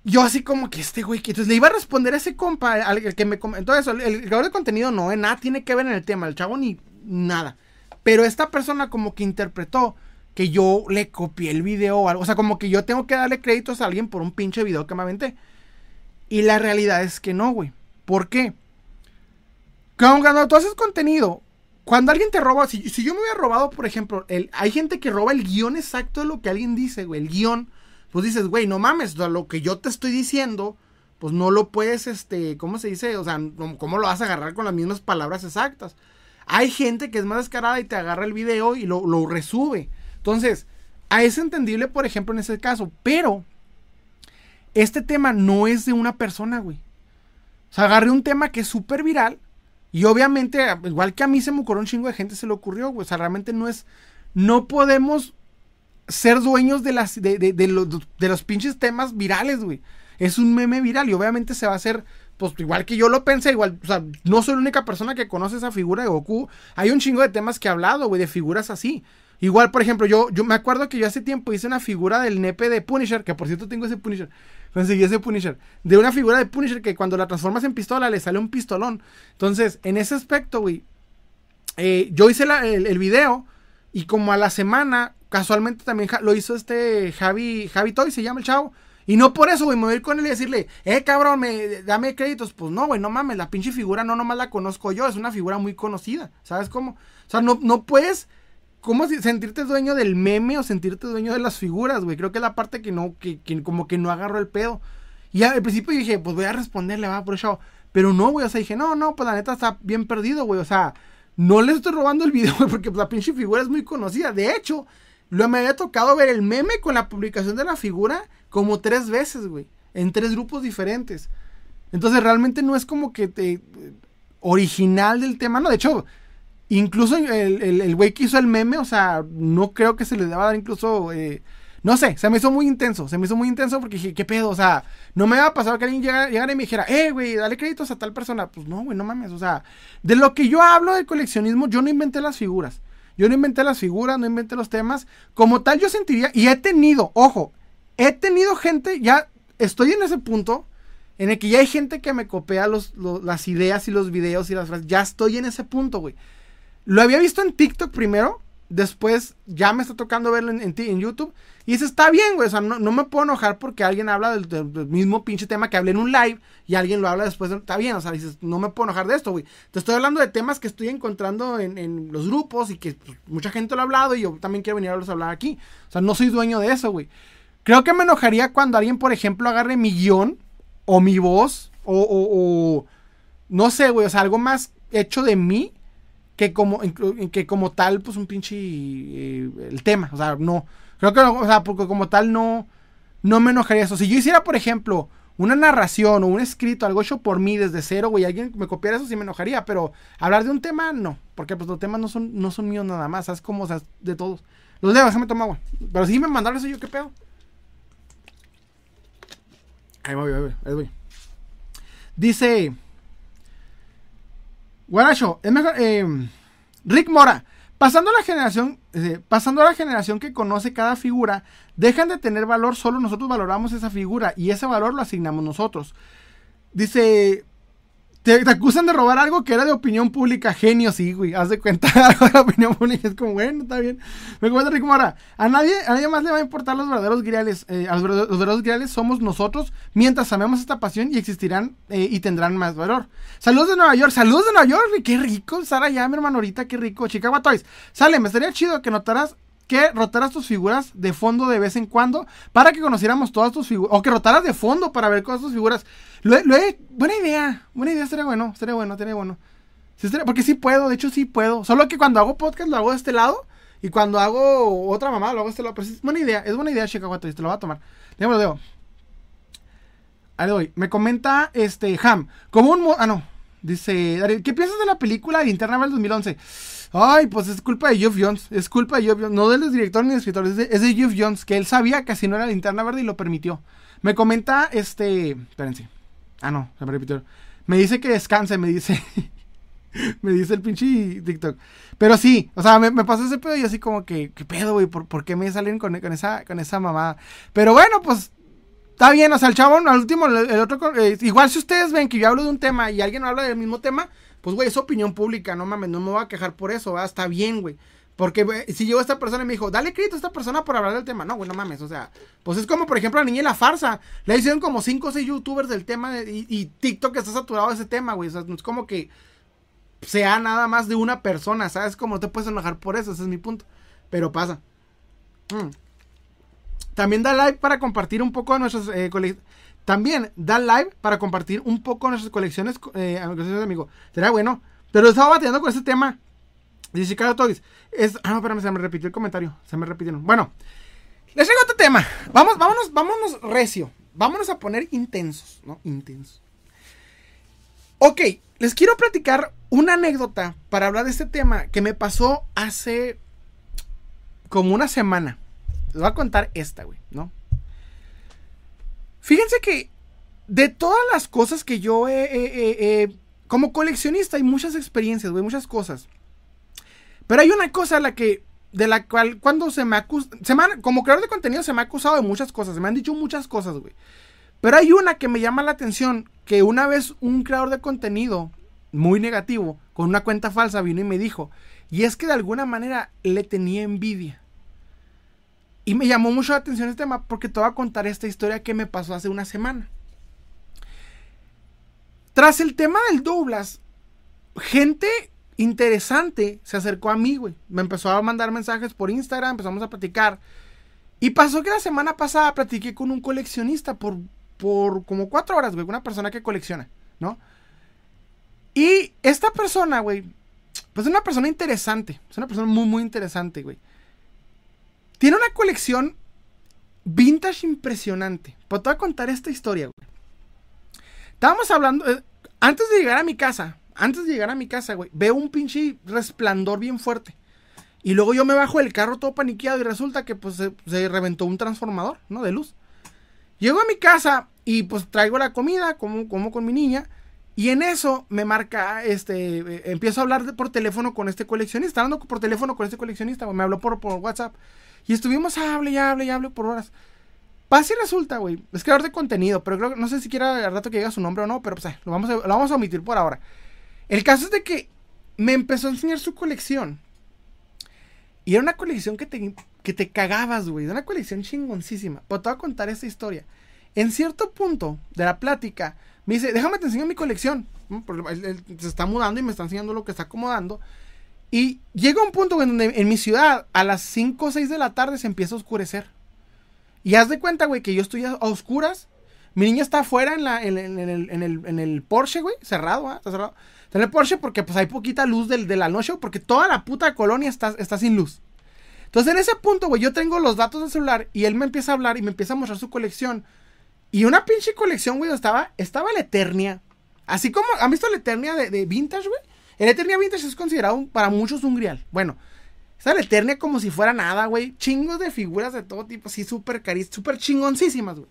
Yo así como que este güey, que entonces le iba a responder a ese compa, al que me entonces el, el creador de contenido no, eh, nada tiene que ver en el tema, el chavo ni nada. Pero esta persona como que interpretó que yo le copié el video o algo. O sea, como que yo tengo que darle créditos a alguien por un pinche video que me aventé. Y la realidad es que no, güey. ¿Por qué? Cuando tú haces contenido, cuando alguien te roba, si, yo me hubiera robado, por ejemplo, el, hay gente que roba el guion exacto de lo que alguien dice, güey. El guion, pues dices, güey, no mames, lo que yo te estoy diciendo, pues no lo puedes, este, ¿cómo se dice? O sea, ¿cómo lo vas a agarrar con las mismas palabras exactas? Hay gente que es más descarada y te agarra el video y lo, lo resube. Entonces, a es entendible, por ejemplo, en ese caso. Pero, este tema no es de una persona, güey. O sea, agarré un tema que es súper viral. Y obviamente, igual que a mí se me ocurrió un chingo de gente, se le ocurrió, güey. O sea, realmente no es. No podemos ser dueños de las de, de, los, de los pinches temas virales, güey. Es un meme viral y obviamente se va a hacer pues igual que yo lo pensé, igual, o sea, no soy la única persona que conoce esa figura de Goku. Hay un chingo de temas que he hablado, güey, de figuras así. Igual, por ejemplo, yo, yo me acuerdo que yo hace tiempo hice una figura del nepe de Punisher, que por cierto tengo ese Punisher. Conseguí ese Punisher. De una figura de Punisher que cuando la transformas en pistola le sale un pistolón. Entonces, en ese aspecto, güey, eh, yo hice el, video y como a la semana, casualmente también lo hizo este Javi, Javi Toy, se llama el chavo. Y no por eso, güey, me voy a ir con él y decirle, eh, cabrón, me, dame créditos. Pues no, güey, no mames, la pinche figura no nomás la conozco yo, es una figura muy conocida, ¿sabes cómo? O sea, no, no puedes, ¿cómo sentirte dueño del meme o sentirte dueño de las figuras, güey? Creo que es la parte que no, que, que como que no agarro el pedo. Y al principio dije, pues voy a responderle, va, por eso. Pero no, güey, o sea, dije, no, no, pues la neta está bien perdido, güey, o sea, no le estoy robando el video, güey, porque pues, la pinche figura es muy conocida. De hecho, lo me había tocado ver el meme con la publicación de la figura como tres veces, güey. En tres grupos diferentes. Entonces realmente no es como que te... original del tema, no, de hecho, incluso el güey que hizo el meme, o sea, no creo que se le deba dar incluso... Eh, no sé, se me hizo muy intenso, se me hizo muy intenso porque dije, ¿qué pedo? O sea, no me va a pasar que alguien llegara, y me dijera, eh, güey, dale créditos a tal persona. Pues no, güey, no mames, o sea, de lo que yo hablo de coleccionismo, yo no inventé las figuras. Yo no inventé las figuras, no inventé los temas. Como tal, yo sentiría, y he tenido, ojo, he tenido gente, ya estoy en ese punto, en el que ya hay gente que me copia los, las ideas y los videos y las frases. Ya estoy en ese punto, güey. Lo había visto en TikTok primero, después ya me está tocando verlo en, en, YouTube. Y dice, está bien, güey. O sea, no, me puedo enojar porque alguien habla del, mismo pinche tema que hablé en un live y alguien lo habla después. Está bien, o sea, dices, no me puedo enojar de esto, güey. Te estoy hablando de temas que estoy encontrando en, los grupos y que pues, mucha gente lo ha hablado y yo también quiero venir a hablar aquí. O sea, no soy dueño de eso, güey. Creo que me enojaría cuando alguien, por ejemplo, agarre mi guion o mi voz o, o no sé, güey, o sea, algo más hecho de mí que como, que como tal, pues un pinche eh, el tema. O sea, no. Creo que, o sea, porque como tal no, no me enojaría eso. Si yo hiciera, por ejemplo, una narración o un escrito, algo hecho por mí desde cero, güey, alguien me copiara eso sí me enojaría, pero hablar de un tema, no. Porque pues los temas no son, no son míos nada más, ¿sabes? Como, o sea, de todos. Los leo, déjame tomar agua. Pero si me mandaron eso, yo qué pedo. Ahí voy, ahí voy, ahí voy. Dice. Guaracho, es mejor. Eh, Rick Mora. Pasando a la generación, eh, pasando a la generación que conoce cada figura, dejan de tener valor, solo nosotros valoramos esa figura y ese valor lo asignamos nosotros. Dice te, acusan de robar algo que era de opinión pública. Genio, sí, güey. Haz de cuenta algo de opinión pública. Es como, bueno, está bien. Me comenta Rico Mora. A nadie, nadie más le va a importar los verdaderos griales. Eh, los, verdaderos griales somos nosotros mientras amemos esta pasión y existirán eh, y tendrán más valor. Saludos de Nueva York. Saludos de Nueva York. Qué rico Sara ya, mi hermano, ahorita. Qué rico. Chicago Toys. Sale, me estaría chido que notaras que rotaras tus figuras de fondo de vez en cuando para que conociéramos todas tus figuras. O que rotaras de fondo para ver todas tus figuras. Lo, buena idea. Buena idea, estaría bueno. Estaría bueno, estaría bueno. porque sí puedo, de hecho sí puedo. Solo que cuando hago podcast lo hago de este lado. Y cuando hago otra mamá lo hago de este lado. Pero es buena idea, es buena idea, chica, te lo voy a tomar. Déjame lo dejo. Ahí doy. Me comenta este Ham. Como un. Ah, no. Dice, ¿qué piensas de la película Linterna Verde 2011? Ay, pues es culpa de Jeff Jones. Es culpa de Jeff Jones. No del director ni del escritor. Es de, de Jeff Jones. Que él sabía que así no era linterna verde y lo permitió. Me comenta este. Espérense. Ah, no, se me repitió. Me dice que descanse, me dice. me dice el pinche TikTok. Pero sí, o sea, me, pasó ese pedo y así como que, ¿qué pedo, güey? ¿Por, qué me salen con, esa, con esa mamada? Pero bueno, pues está bien, o sea, el chavo, al último, el, otro. Eh, igual si ustedes ven que yo hablo de un tema y alguien habla del mismo tema, pues, güey, es opinión pública, no mames, no me voy a quejar por eso, ¿va? está bien, güey. Porque si llegó esta persona y me dijo, dale crédito a esta persona por hablar del tema. No, güey, no mames. O sea, pues es como, por ejemplo, la niña y la farsa. Le hicieron como 5 o 6 youtubers del tema y, TikTok está saturado de ese tema, güey. O sea, no es como que sea nada más de una persona, ¿sabes? Como te puedes enojar por eso, ese es mi punto. Pero pasa. Mm. También da like para compartir un poco de nuestros eh, también da live para compartir un poco nuestras colecciones, eh, amigos. Será bueno. Pero estaba bateando con este tema. Dice Chicago Toys. Es, ah, no, espérame, se me repitió el comentario. Se me repitieron. Bueno, les traigo otro tema. Vamos, vámonos, vámonos recio. Vámonos a poner intensos, ¿no? Intensos. Ok, les quiero platicar una anécdota para hablar de este tema que me pasó hace como una semana. Les voy a contar esta, güey, ¿no? Fíjense que de todas las cosas que yo he, como coleccionista hay muchas experiencias, güey, muchas cosas. Pero hay una cosa la que, de la cual cuando se me acusa, como creador de contenido se me ha acusado de muchas cosas, se me han dicho muchas cosas, güey. Pero hay una que me llama la atención, que una vez un creador de contenido muy negativo, con una cuenta falsa, vino y me dijo, y es que de alguna manera le tenía envidia. Y me llamó mucho la atención este tema porque te voy a contar esta historia que me pasó hace una semana. Tras el tema del Douglas, gente interesante se acercó a mí, güey. Me empezó a mandar mensajes por Instagram, empezamos a platicar. Y pasó que la semana pasada platiqué con un coleccionista por, por como cuatro horas, güey. Una persona que colecciona, ¿no? Y esta persona, güey, pues es una persona interesante. Es una persona muy, muy interesante, güey. Tiene una colección vintage impresionante. Pues te voy a contar esta historia, güey. Estábamos hablando, eh, antes de llegar a mi casa, antes de llegar a mi casa, güey, veo un pinche resplandor bien fuerte. Y luego yo me bajo del carro todo paniqueado y resulta que pues se, reventó un transformador, ¿no? De luz. Llego a mi casa y pues traigo la comida, como, como con mi niña. Y en eso me marca, este, eh, empiezo a hablar por teléfono con este coleccionista. Hablando por teléfono con este coleccionista, me habló por, por WhatsApp. Y estuvimos, hable y hable y hable por horas. Pasa y resulta, güey. Es creador de contenido, pero no sé si quiera al rato que diga su nombre o no, pero pues lo, vamos a, lo vamos a omitir por ahora. El caso es de que me empezó a enseñar su colección. Y era una colección que te, que te cagabas, güey. Era una colección chingoncísima. Pero te voy a contar esta historia. En cierto punto de la plática, me dice, déjame te enseño mi colección. se está mudando y me está enseñando lo que está acomodando. Y llega un punto donde en mi ciudad, a las 5 o 6 de la tarde, se empieza a oscurecer. Y haz de cuenta, güey, que yo estoy a oscuras. Mi niña está afuera en, la, en, el, en, el, Porsche, güey, cerrado, ¿ah? Está cerrado. Está en el Porsche porque pues hay poquita luz del, de la noche, porque toda la puta colonia está, está sin luz. Entonces en ese punto, güey, yo tengo los datos del celular y él me empieza a hablar y me empieza a mostrar su colección. Y una pinche colección, güey, estaba, estaba la Eternia. Así como, ¿han visto la Eternia de, de Vintage, güey? El Eternia Vintage es considerado para muchos un grial. Bueno, está la Eternia como si fuera nada, güey. Chingos de figuras de todo tipo, así súper carísimas, súper chingoncísimas, güey.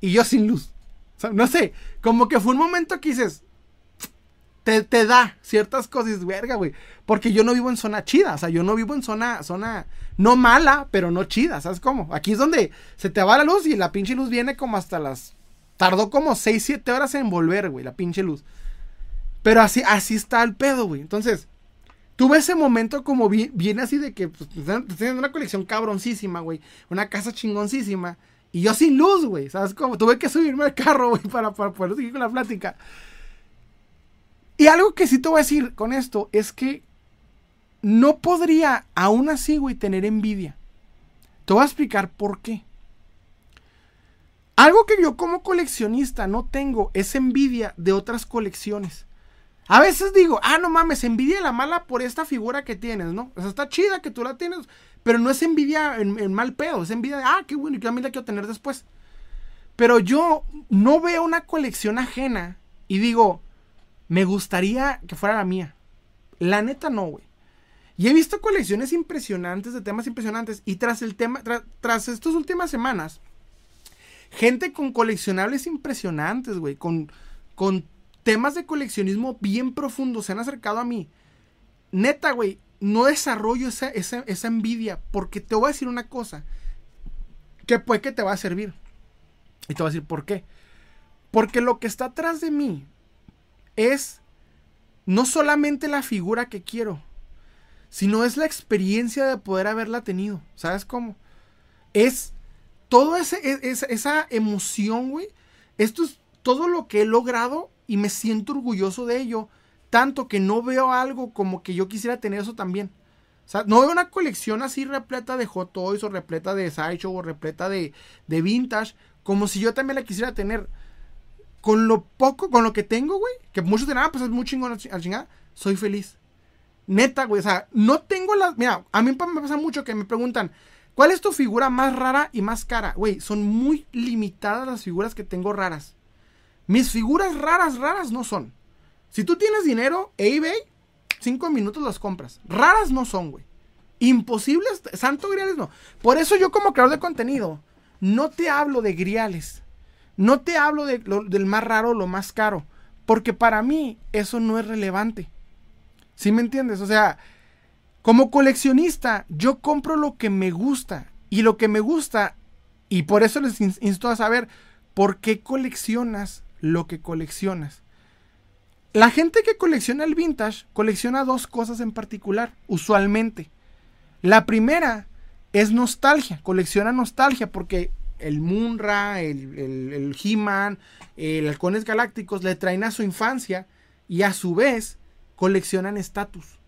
Y yo sin luz. O sea, no sé, como que fue un momento que dices, te, te, da ciertas cosas, verga, güey. Porque yo no vivo en zona chida, o sea, yo no vivo en zona, zona, no mala, pero no chida, ¿sabes cómo? Aquí es donde se te va la luz y la pinche luz viene como hasta las, tardó como 6, 7 horas en volver, güey, la pinche luz. Pero así, así está el pedo, güey. Entonces, tuve ese momento como viene así de que, pues, una colección cabroncísima, güey. Una casa chingoncísima. Y yo sin luz, güey. ¿Sabes cómo? Tuve que subirme al carro, güey, para, para poder seguir con la plática. Y algo que sí te voy a decir con esto es que no podría, aún así, güey, tener envidia. Te voy a explicar por qué. Algo que yo como coleccionista no tengo es envidia de otras colecciones. A veces digo, ah, no mames, envidia la mala por esta figura que tienes, ¿no? O sea, está chida que tú la tienes, pero no es envidia en, mal pedo, es envidia de, ah, qué bueno, y yo también la quiero tener después. Pero yo no veo una colección ajena y digo, me gustaría que fuera la mía. La neta no, güey. Y he visto colecciones impresionantes de temas impresionantes y tras el tema, tras estas últimas semanas, gente con coleccionables impresionantes, güey, con, con temas de coleccionismo bien profundos se han acercado a mí. Neta, güey, no desarrollo esa, esa, envidia porque te voy a decir una cosa que puede que te va a servir. Y te voy a decir por qué. Porque lo que está atrás de mí es no solamente la figura que quiero, sino es la experiencia de poder haberla tenido. ¿Sabes cómo? Es toda esa, esa emoción, güey. Esto es todo lo que he logrado y me siento orgulloso de ello, tanto que no veo algo como que yo quisiera tener eso también. O sea, no veo una colección así repleta de Hot Toys o repleta de Sideshow o repleta de, de Vintage, como si yo también la quisiera tener. Con lo poco, con lo que tengo, güey, que muchos dirán, ah, pues es muy chingón al chingada, soy feliz. Neta, güey, o sea, no tengo las. Mira, a mí me pasa mucho que me preguntan, ¿cuál es tu figura más rara y más cara? Güey, son muy limitadas las figuras que tengo raras. Mis figuras raras, raras no son. Si tú tienes dinero, eBay, cinco minutos las compras. Raras no son, güey. Imposibles, santo griales no. Por eso yo como creador de contenido, no te hablo de griales. No te hablo de del más raro, lo más caro. Porque para mí eso no es relevante. ¿Sí me entiendes? O sea, como coleccionista, yo compro lo que me gusta. Y lo que me gusta, y por eso les insto a saber por qué coleccionas lo que coleccionas. La gente que colecciona el vintage colecciona dos cosas en particular, usualmente. La primera es nostalgia, colecciona nostalgia porque el Munra, el, el, He-Man, el Halcones Galácticos le traen a su infancia y a su vez coleccionan estatus.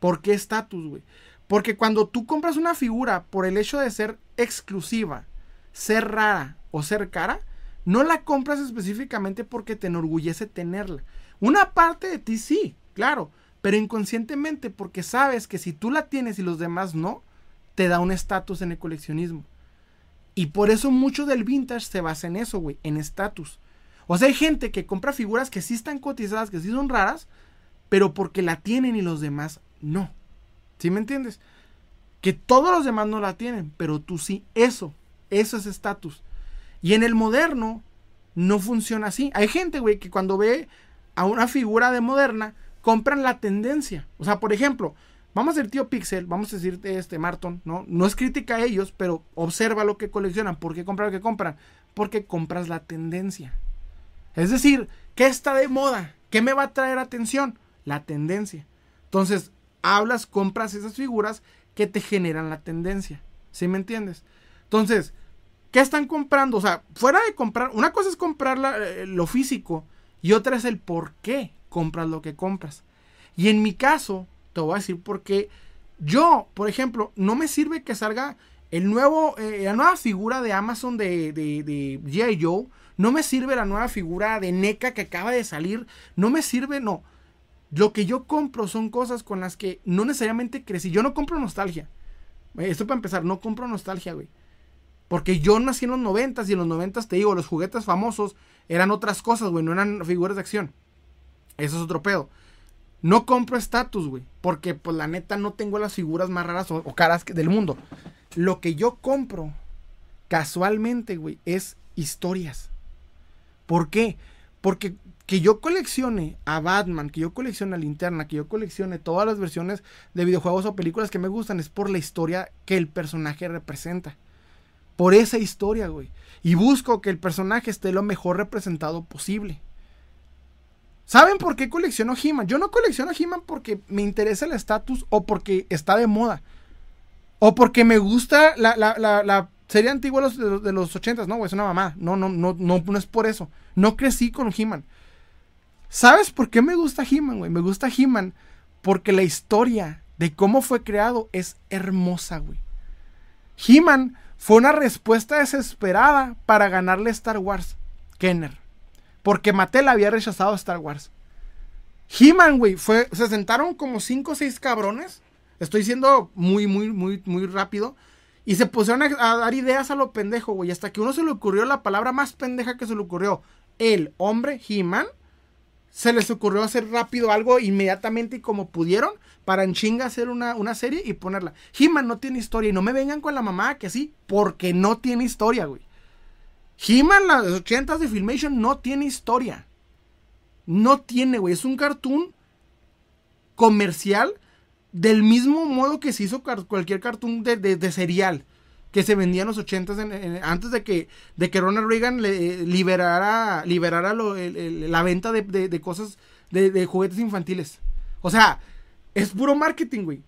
¿Por qué estatus, güey? Porque cuando tú compras una figura por el hecho de ser exclusiva, ser rara o ser cara, no la compras específicamente porque te enorgullece tenerla. Una parte de ti sí, claro, pero inconscientemente porque sabes que si tú la tienes y los demás no, te da un estatus en el coleccionismo. Y por eso mucho del vintage se basa en eso, güey, en estatus. O sea, hay gente que compra figuras que sí están cotizadas, que sí son raras, pero porque la tienen y los demás no. ¿Sí me entiendes? Que todos los demás no la tienen, pero tú sí. Eso, eso es estatus. Y en el moderno no funciona así. Hay gente, güey, que cuando ve a una figura de moderna, compran la tendencia. O sea, por ejemplo, vamos a decir tío Pixel, vamos a decir este Marton, ¿no? No es crítica a ellos, pero observa lo que coleccionan. ¿Por qué compran lo que compran? Porque compras la tendencia. Es decir, ¿qué está de moda? ¿Qué me va a traer atención? La tendencia. Entonces, hablas, compras esas figuras que te generan la tendencia. ¿Sí me entiendes? Entonces, ¿qué están comprando? O sea, fuera de comprar, una cosa es comprar eh, lo físico y otra es el por qué compras lo que compras. Y en mi caso, te voy a decir por qué yo, por ejemplo, no me sirve que salga el nuevo, eh, la nueva figura de Amazon de, de, de G.I. Joe. No me sirve la nueva figura de NECA que acaba de salir. No me sirve, no. Lo que yo compro son cosas con las que no necesariamente crecí. Yo no compro nostalgia. Esto para empezar, no compro nostalgia, güey. Porque yo nací en los noventas y en los noventas te digo, los juguetes famosos eran otras cosas, güey, no eran figuras de acción. Eso es otro pedo. No compro estatus, güey. Porque, pues, la neta, no tengo las figuras más raras o, caras del mundo. Lo que yo compro, casualmente, güey, es historias. ¿Por qué? Porque que yo coleccione a Batman, que yo coleccione a Linterna, que yo coleccione todas las versiones de videojuegos o películas que me gustan, es por la historia que el personaje representa. Por esa historia, güey. Y busco que el personaje esté lo mejor representado posible. ¿Saben por qué colecciono He-Man? Yo no colecciono He-Man porque me interesa el estatus o porque está de moda. O porque me gusta la, la, la, serie antigua de los, de los 80 no, güey, es una mamá. No, no, no, no, no es por eso. No crecí con He-Man. ¿Sabes por qué me gusta He-Man, güey? Me gusta He-Man porque la historia de cómo fue creado es hermosa, güey. He-Man fue una respuesta desesperada para ganarle Star Wars, Kenner. Porque Mattel había rechazado Star Wars. He-Man, güey, se sentaron como 5 o 6 cabrones. Estoy siendo muy, muy, muy, muy rápido. Y se pusieron a, a dar ideas a lo pendejo, güey. Hasta que uno se le ocurrió la palabra más pendeja que se le ocurrió. El hombre, He-Man, se les ocurrió hacer rápido algo inmediatamente y como pudieron para en chinga hacer una, una serie y ponerla. He-Man no tiene historia y no me vengan con la mamá que sí, porque no tiene historia, güey. He-Man, las 80 de Filmation, no tiene historia. No tiene, güey. Es un cartoon comercial del mismo modo que se hizo cualquier cartoon de, de serial que se vendía en los 80 antes de que, de que Ronald Reagan le, liberara, liberara la venta de, cosas, de, juguetes infantiles. O sea, es puro marketing, güey.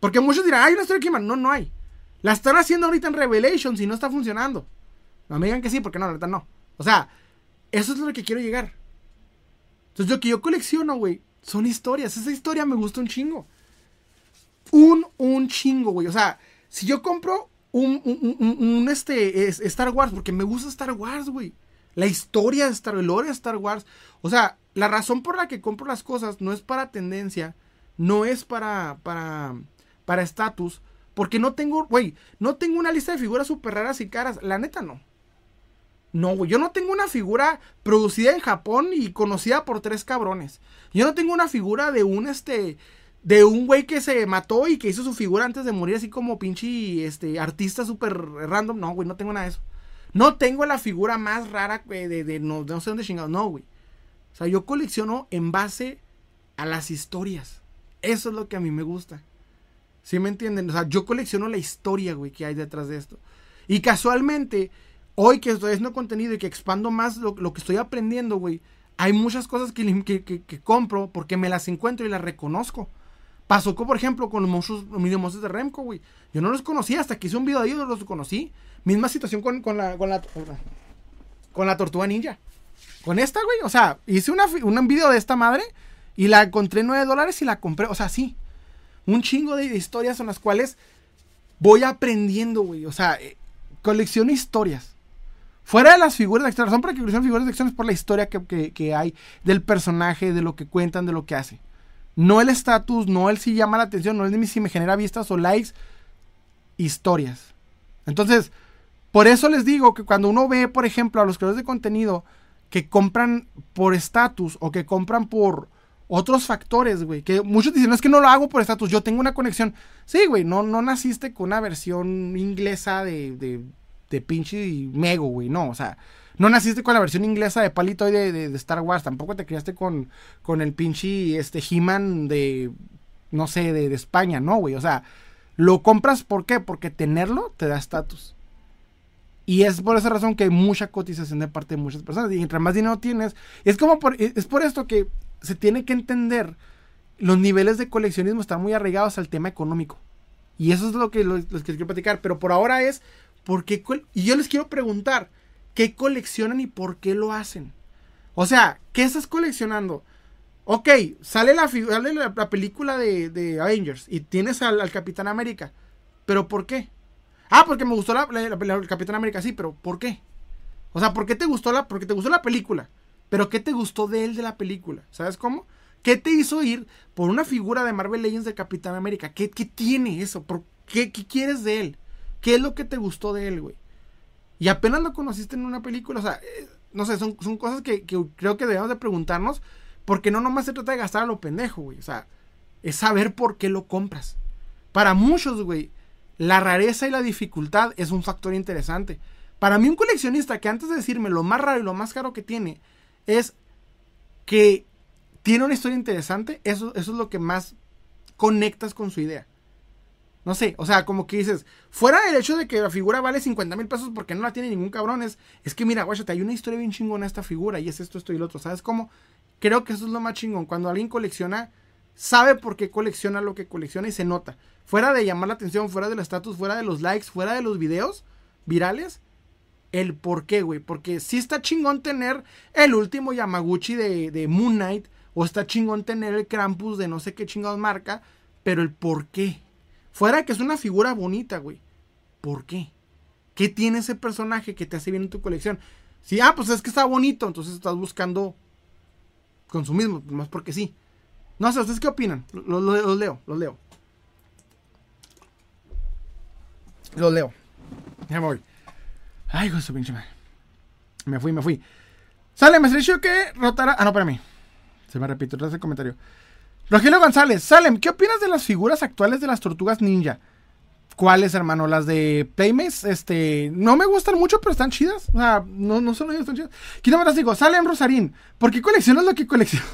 Porque muchos dirán, hay una historia de No, no hay. La están haciendo ahorita en Revelations y no está funcionando. No me digan que sí, porque no, la verdad no. O sea, eso es lo que quiero llegar. Entonces, lo que yo colecciono, güey, son historias. Esa historia me gusta un chingo. Un, un chingo, güey. O sea, si yo compro un, este, Star Wars, porque me gusta Star Wars, güey. La historia de Star Wars, Star Wars. O sea, la razón por la que compro las cosas no es para tendencia, no es para, para, para estatus, porque no tengo, güey, no tengo una lista de figuras súper raras y caras. La neta no. No, güey, yo no tengo una figura producida en Japón y conocida por tres cabrones. Yo no tengo una figura de un, este, de un güey que se mató y que hizo su figura antes de morir, así como pinche este, artista súper random. No, güey, no tengo nada de eso. No tengo la figura más rara de, de, no, sé dónde chingado. No, güey. O sea, yo colecciono en base a las historias. Eso es lo que a mí me gusta. ¿Sí me entienden? O sea, yo colecciono la historia, güey, que hay detrás de esto. Y casualmente, hoy que estoy haciendo contenido y que expando más lo, que estoy aprendiendo, güey, hay muchas cosas que, que compro porque me las encuentro y las reconozco. Pasó, por ejemplo, con los monstruos, los monstruos de Remco, güey. Yo no los conocía hasta que hice un video de ellos, los conocí. Misma situación con, con, la, con, la, con la tortuga ninja. Con esta, güey. O sea, hice una, un video de esta madre y la encontré en 9 dólares y la compré. O sea, sí. Un chingo de historias son las cuales voy aprendiendo, güey. O sea, eh, colecciono historias. Fuera de las figuras de acción, razón para que figuras de acción es por la historia que, que hay del personaje, de lo que cuentan, de lo que hace. No el estatus, no el si llama la atención, no el si me genera vistas o likes, historias. Entonces, por eso les digo que cuando uno ve, por ejemplo, a los creadores de contenido que compran por estatus o que compran por otros factores, güey. Que muchos dicen, no es que no lo hago por estatus, yo tengo una conexión. Sí, güey, no, no naciste con una versión inglesa de, de, de pinche Mego, güey, no, o sea, no naciste con la versión inglesa de Palito de, de, Star Wars, tampoco te criaste con, con el pinche este, He-Man de, no sé, de, España, no, güey, o sea, lo compras, ¿por qué? Porque tenerlo te da estatus. Y es por esa razón que hay mucha cotización de parte de muchas personas. Y entre más dinero tienes, es como por, es por esto que se tiene que entender los niveles de coleccionismo están muy arraigados al tema económico. Y eso es lo que les quiero platicar. Pero por ahora es, ¿por qué? Y yo les quiero preguntar, ¿qué coleccionan y por qué lo hacen? O sea, ¿qué estás coleccionando? Ok, sale la, sale la, película de, Avengers y tienes al, Capitán América. ¿Pero por qué? Ah, porque me gustó la, el Capitán América, sí, pero ¿por qué? O sea, ¿por qué te gustó la, porque te gustó la película? Pero ¿qué te gustó de él de la película? ¿Sabes cómo? ¿Qué te hizo ir por una figura de Marvel Legends de Capitán América? ¿Qué, qué tiene eso? ¿Por qué, qué, quieres de él? ¿Qué es lo que te gustó de él, güey? Y apenas lo conociste en una película. O sea, eh, no sé, son, cosas que, creo que debemos de preguntarnos. Porque no nomás se trata de gastar a lo pendejo, güey. O sea, es saber por qué lo compras. Para muchos, güey, la rareza y la dificultad es un factor interesante. Para mí, un coleccionista que antes de decirme lo más raro y lo más caro que tiene, es que tiene una historia interesante, eso es lo que más conectas con su idea. No sé, o sea, como que dices, fuera del hecho de que la figura vale 50 mil pesos porque no la tiene ningún cabrón, es, es que mira, guáchate, hay una historia bien chingona esta figura y es esto, esto y lo otro, ¿sabes cómo? Creo que eso es lo más chingón. Cuando alguien colecciona, sabe por qué colecciona lo que colecciona y se nota. Fuera de llamar la atención, fuera del estatus, fuera de los likes, fuera de los videos virales, el por qué, güey. Porque sí está chingón tener el último Yamaguchi de, de Moon Knight. O está chingón tener el Krampus de no sé qué chingados marca. Pero el por qué. Fuera que es una figura bonita, güey. ¿Por qué? ¿Qué tiene ese personaje que te hace bien en tu colección? Si, ah, pues es que está bonito. Entonces estás buscando consumismo. Más porque sí. No sé, ¿ustedes qué opinan? Los, los leo, los leo. Los leo. Ya me voy. Ay, hijo pinche madre. Me fui, me fui. Sale, me que rotará. Ah, no, para mí. Se me repite otra vez el comentario. Rogelio González, Salem, ¿qué opinas de las figuras actuales de las tortugas ninja? ¿Cuáles, hermano? Las de Playmates, este, no me gustan mucho, pero están chidas. O sea, no, no son chidas. Me las digo, Salem Rosarín, ¿por qué coleccionas lo que coleccionas?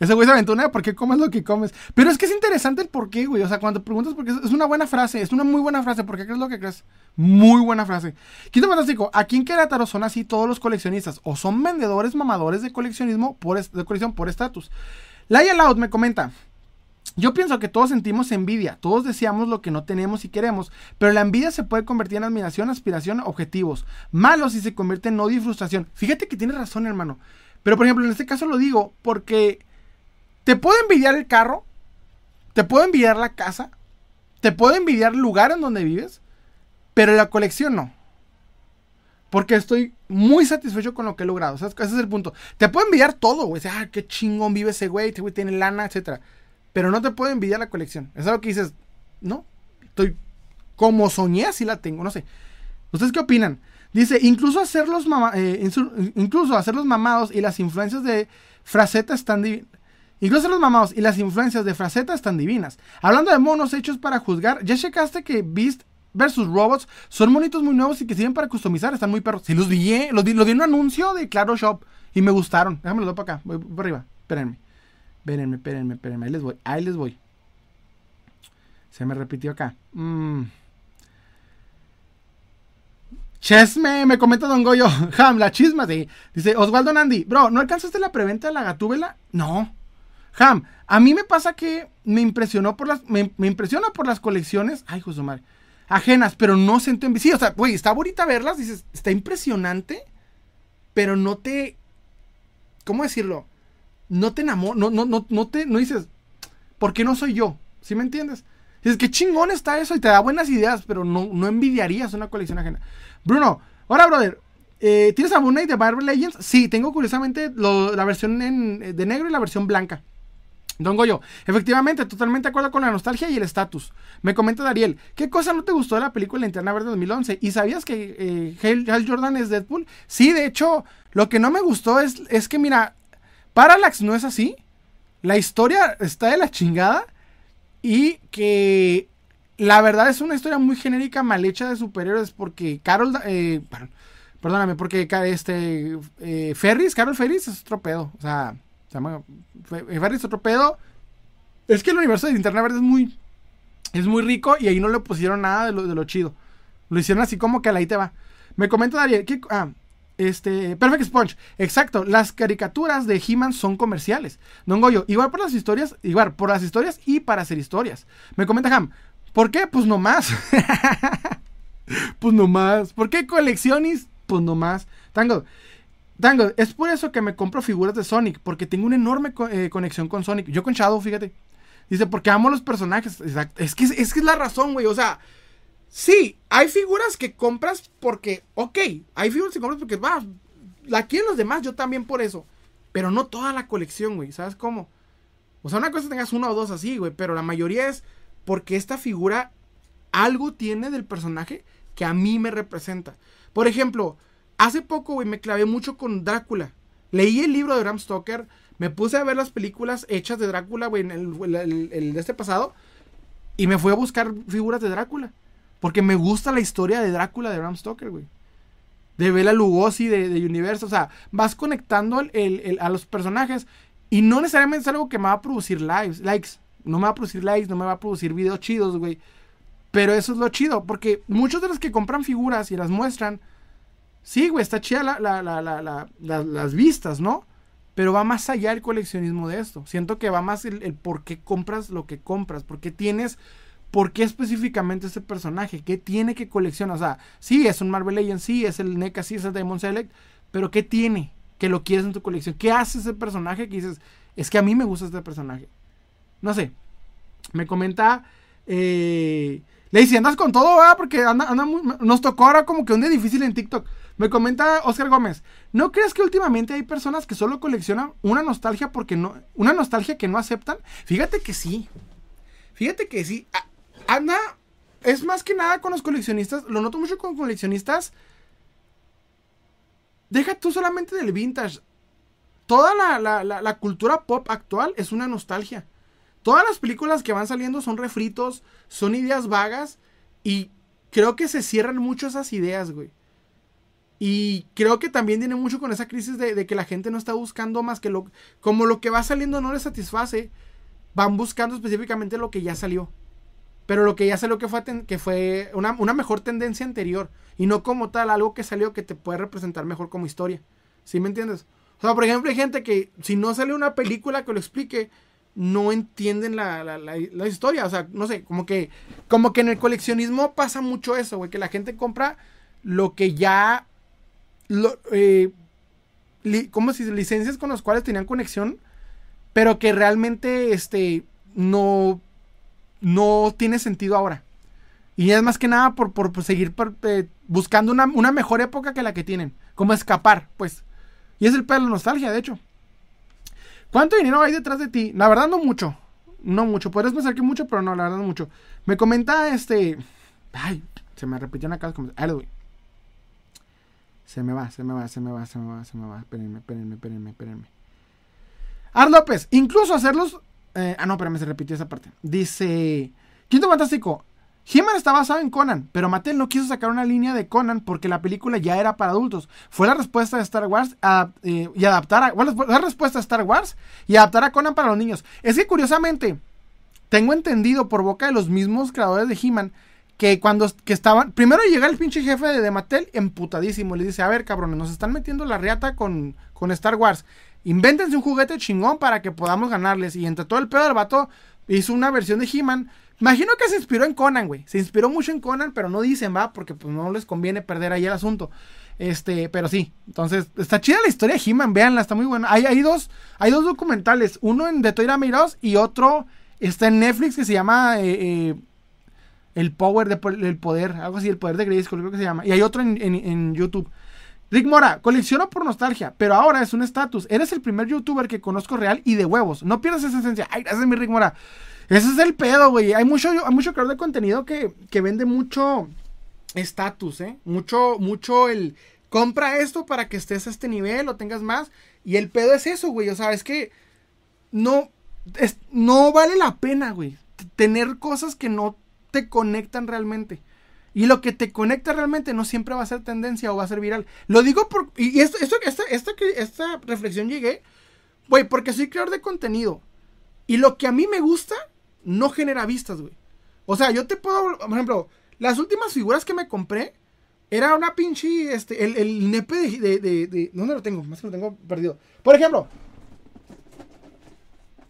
Ese güey se aventó una por qué comes lo que comes. Pero es que es interesante el por qué, güey. O sea, cuando te preguntas por qué, es una buena frase. Es una muy buena frase. ¿Por qué crees lo que crees? Muy buena frase. Quinto fantástico. Aquí en Querétaro son así todos los coleccionistas. O son vendedores mamadores de coleccionismo por de colección por estatus. Laia Loud me comenta. Yo pienso que todos sentimos envidia, todos deseamos lo que no tenemos y queremos, pero la envidia se puede convertir en admiración, aspiración, objetivos. Malos si se convierte en odio y frustración. Fíjate que tiene razón, hermano. Pero por ejemplo, en este caso lo digo porque te puedo envidiar el carro, te puedo envidiar la casa, te puedo envidiar el lugar en donde vives, pero la colección no. Porque estoy muy satisfecho con lo que he logrado. ese es el punto. Te puedo envidiar todo, güey. Ah, qué chingón vive ese güey. Este güey tiene lana, etc. Pero no te puedo envidiar la colección. Es algo que dices, no. Estoy como soñé, así la tengo. No sé. ¿Ustedes qué opinan? Dice, incluso hacer los, eh, incluso hacer los mamados y las influencias de Fraceta están divinas. Incluso los mamados y las influencias de Fraceta están divinas. Hablando de monos hechos para juzgar, ¿ya checaste que Beast versus Robots son monitos muy nuevos y que sirven para customizar? Están muy perros. Sí, los vi, eh, los en un anuncio de Claro Shop y me gustaron. Déjame los para acá, voy para arriba. Espérenme. Espérenme, espérenme, espérenme. Ahí les voy, ahí les voy. Se me repitió acá. Mmm. Chesme, me comenta Don Goyo. Ham, la chisma, sí. Dice Osvaldo Nandi, bro, ¿no alcanzaste la preventa de la gatúbela? No. Ham, a mí me pasa que me impresionó por las. Me, impresiona por las colecciones. Ay, José. Ajenas, pero no siento en Sí, o sea, güey, está bonita verlas. Dices, está impresionante. Pero no te. ¿Cómo decirlo? No te enamoro. No, no, no, no te. No dices. ¿Por qué no soy yo? ¿Sí me entiendes? Dices, qué chingón está eso y te da buenas ideas, pero no, no envidiarías una colección ajena. Bruno, ahora, brother, eh, ¿tienes a Moon de Marvel Legends? Sí, tengo curiosamente la versión de negro y la versión blanca. Don Goyo, efectivamente, totalmente de acuerdo con la nostalgia y el estatus. Me comenta Dariel, ¿qué cosa no te gustó de la película Linterna Verde 2011? ¿Y sabías que eh, Jordan es Deadpool? Sí, de hecho, lo que no me gustó es, es que, mira, Parallax no es así. La historia está de la chingada. Y que la verdad es una historia muy genérica, mal hecha de superhéroes. Porque Carol. Eh, perdóname, porque este. Eh, Ferris, Carol Ferris es otro pedo. O sea, se llama. Ferris es otro pedo. Es que el universo de Internet Verde es muy. Es muy rico y ahí no le pusieron nada de lo, de lo chido. Lo hicieron así como que ahí te va. Me comenta Darío. ah, este, Perfect Sponge, exacto. Las caricaturas de He-Man son comerciales. Don Goyo, igual por las historias, igual por las historias y para hacer historias. Me comenta Ham, ¿por qué? Pues no más. pues no más. ¿Por qué colecciones? Pues no más. Tango, Tango, es por eso que me compro figuras de Sonic, porque tengo una enorme eh, conexión con Sonic. Yo con Shadow, fíjate. Dice, porque amo los personajes. Exacto. Es que es, que es la razón, güey. O sea, Sí, hay figuras que compras porque, ok, hay figuras que compras porque, va, la quieren los demás, yo también por eso. Pero no toda la colección, güey, ¿sabes cómo? O sea, una cosa tengas una o dos así, güey, pero la mayoría es porque esta figura algo tiene del personaje que a mí me representa. Por ejemplo, hace poco, me clavé mucho con Drácula. Leí el libro de Bram Stoker, me puse a ver las películas hechas de Drácula, güey, en el de este pasado, y me fui a buscar figuras de Drácula. Porque me gusta la historia de Drácula de Bram Stoker, güey. De Bela Lugosi, de, de Universo. O sea, vas conectando a los personajes. Y no necesariamente es algo que me va a producir likes, likes. No me va a producir likes, no me va a producir videos chidos, güey. Pero eso es lo chido. Porque muchos de los que compran figuras y las muestran. Sí, güey, está chida las vistas, ¿no? Pero va más allá el coleccionismo de esto. Siento que va más el, por qué compras lo que compras. Porque tienes ¿Por qué específicamente ese personaje? ¿Qué tiene que coleccionar? O sea, sí, es un Marvel Legends, sí, es el NECA, sí, es el Demon Select, pero ¿qué tiene que lo quieres en tu colección? ¿Qué hace ese personaje que dices, es que a mí me gusta este personaje? No sé. Me comenta. Eh, le dice, andas con todo, ¿verdad? Porque anda, nos tocó ahora como que un día difícil en TikTok. Me comenta Oscar Gómez, ¿no crees que últimamente hay personas que solo coleccionan una nostalgia porque no, una nostalgia que no aceptan? Fíjate que sí. Fíjate que sí. Anda, es más que nada con los coleccionistas, lo noto mucho con coleccionistas. Deja tú solamente del vintage. Toda la, cultura pop actual es una nostalgia. Todas las películas que van saliendo son refritos, son ideas vagas y creo que se cierran mucho esas ideas, güey. Y creo que también tiene mucho con esa crisis de, que la gente no está buscando más que lo... Como lo que va saliendo no les satisface, van buscando específicamente lo que ya salió. Pero lo que ya lo que fue, que fue una, mejor tendencia anterior. Y no como tal, algo que salió que te puede representar mejor como historia. ¿Sí me entiendes? O sea, por ejemplo, hay gente que si no sale una película que lo explique, no entienden la, historia. O sea, no sé, como que, como que en el coleccionismo pasa mucho eso, güey. Que la gente compra lo que ya... Lo, eh, como si licencias con los cuales tenían conexión, pero que realmente este, no no tiene sentido ahora. Y es más que nada por, por, seguir eh, buscando una, mejor época que la que tienen. Como escapar, pues. Y es el pedo de la nostalgia, de hecho. ¿Cuánto dinero hay detrás de ti? La verdad no mucho. No mucho. Podrías pensar que mucho, pero no, la verdad no mucho. Me comenta este... Ay, se me repitió una casa. Se me va, se me va, se me va, se me va, se me va. Espérenme, espérenme, espérenme, espérenme. Ar López, incluso hacerlos eh, ah, no, pero se repitió esa parte. Dice: Quinto Fantástico. He-Man está basado en Conan, pero Mattel no quiso sacar una línea de Conan porque la película ya era para adultos. Fue la respuesta de Star Wars eh, y adaptar a. La respuesta de Star Wars y adaptar a Conan para los niños. Es que curiosamente, tengo entendido por boca de los mismos creadores de He-Man que cuando que estaban. Primero llega el pinche jefe de, de Mattel emputadísimo. Le dice: A ver, cabrones, nos están metiendo la riata con, con Star Wars. Invéntense un juguete chingón para que podamos ganarles. Y entre todo el pedo del vato hizo una versión de He-Man. Imagino que se inspiró en Conan, güey. Se inspiró mucho en Conan, pero no dicen, va, porque pues no les conviene perder ahí el asunto. Este, pero sí. Entonces, está chida la historia de He-Man, véanla, está muy buena. Hay, hay, dos, hay dos documentales, uno en The Toira Miros y otro está en Netflix que se llama eh, eh, El Power, de, el poder, algo así, el poder de Grayskull, creo que se llama. Y hay otro en, en YouTube. Rick Mora, colecciono por nostalgia, pero ahora es un estatus. Eres el primer youtuber que conozco real y de huevos. No pierdas esa esencia. Ay, gracias, mi Rick Mora. Ese es el pedo, güey. Hay mucho, hay mucho creador de contenido que, que vende mucho estatus, ¿eh? Mucho, mucho el compra esto para que estés a este nivel o tengas más. Y el pedo es eso, güey. O sea, es que no, no vale la pena, güey. Tener cosas que no te conectan realmente. Y lo que te conecta realmente no siempre va a ser tendencia o va a ser viral. Lo digo por. Y esto, esto, esta, esta, esta reflexión llegué. Güey, porque soy creador de contenido. Y lo que a mí me gusta no genera vistas, güey. O sea, yo te puedo. Por ejemplo, las últimas figuras que me compré. Era una pinche. Este, el, el nepe de, de, de, ¿Dónde lo tengo? Más que lo tengo perdido. Por ejemplo.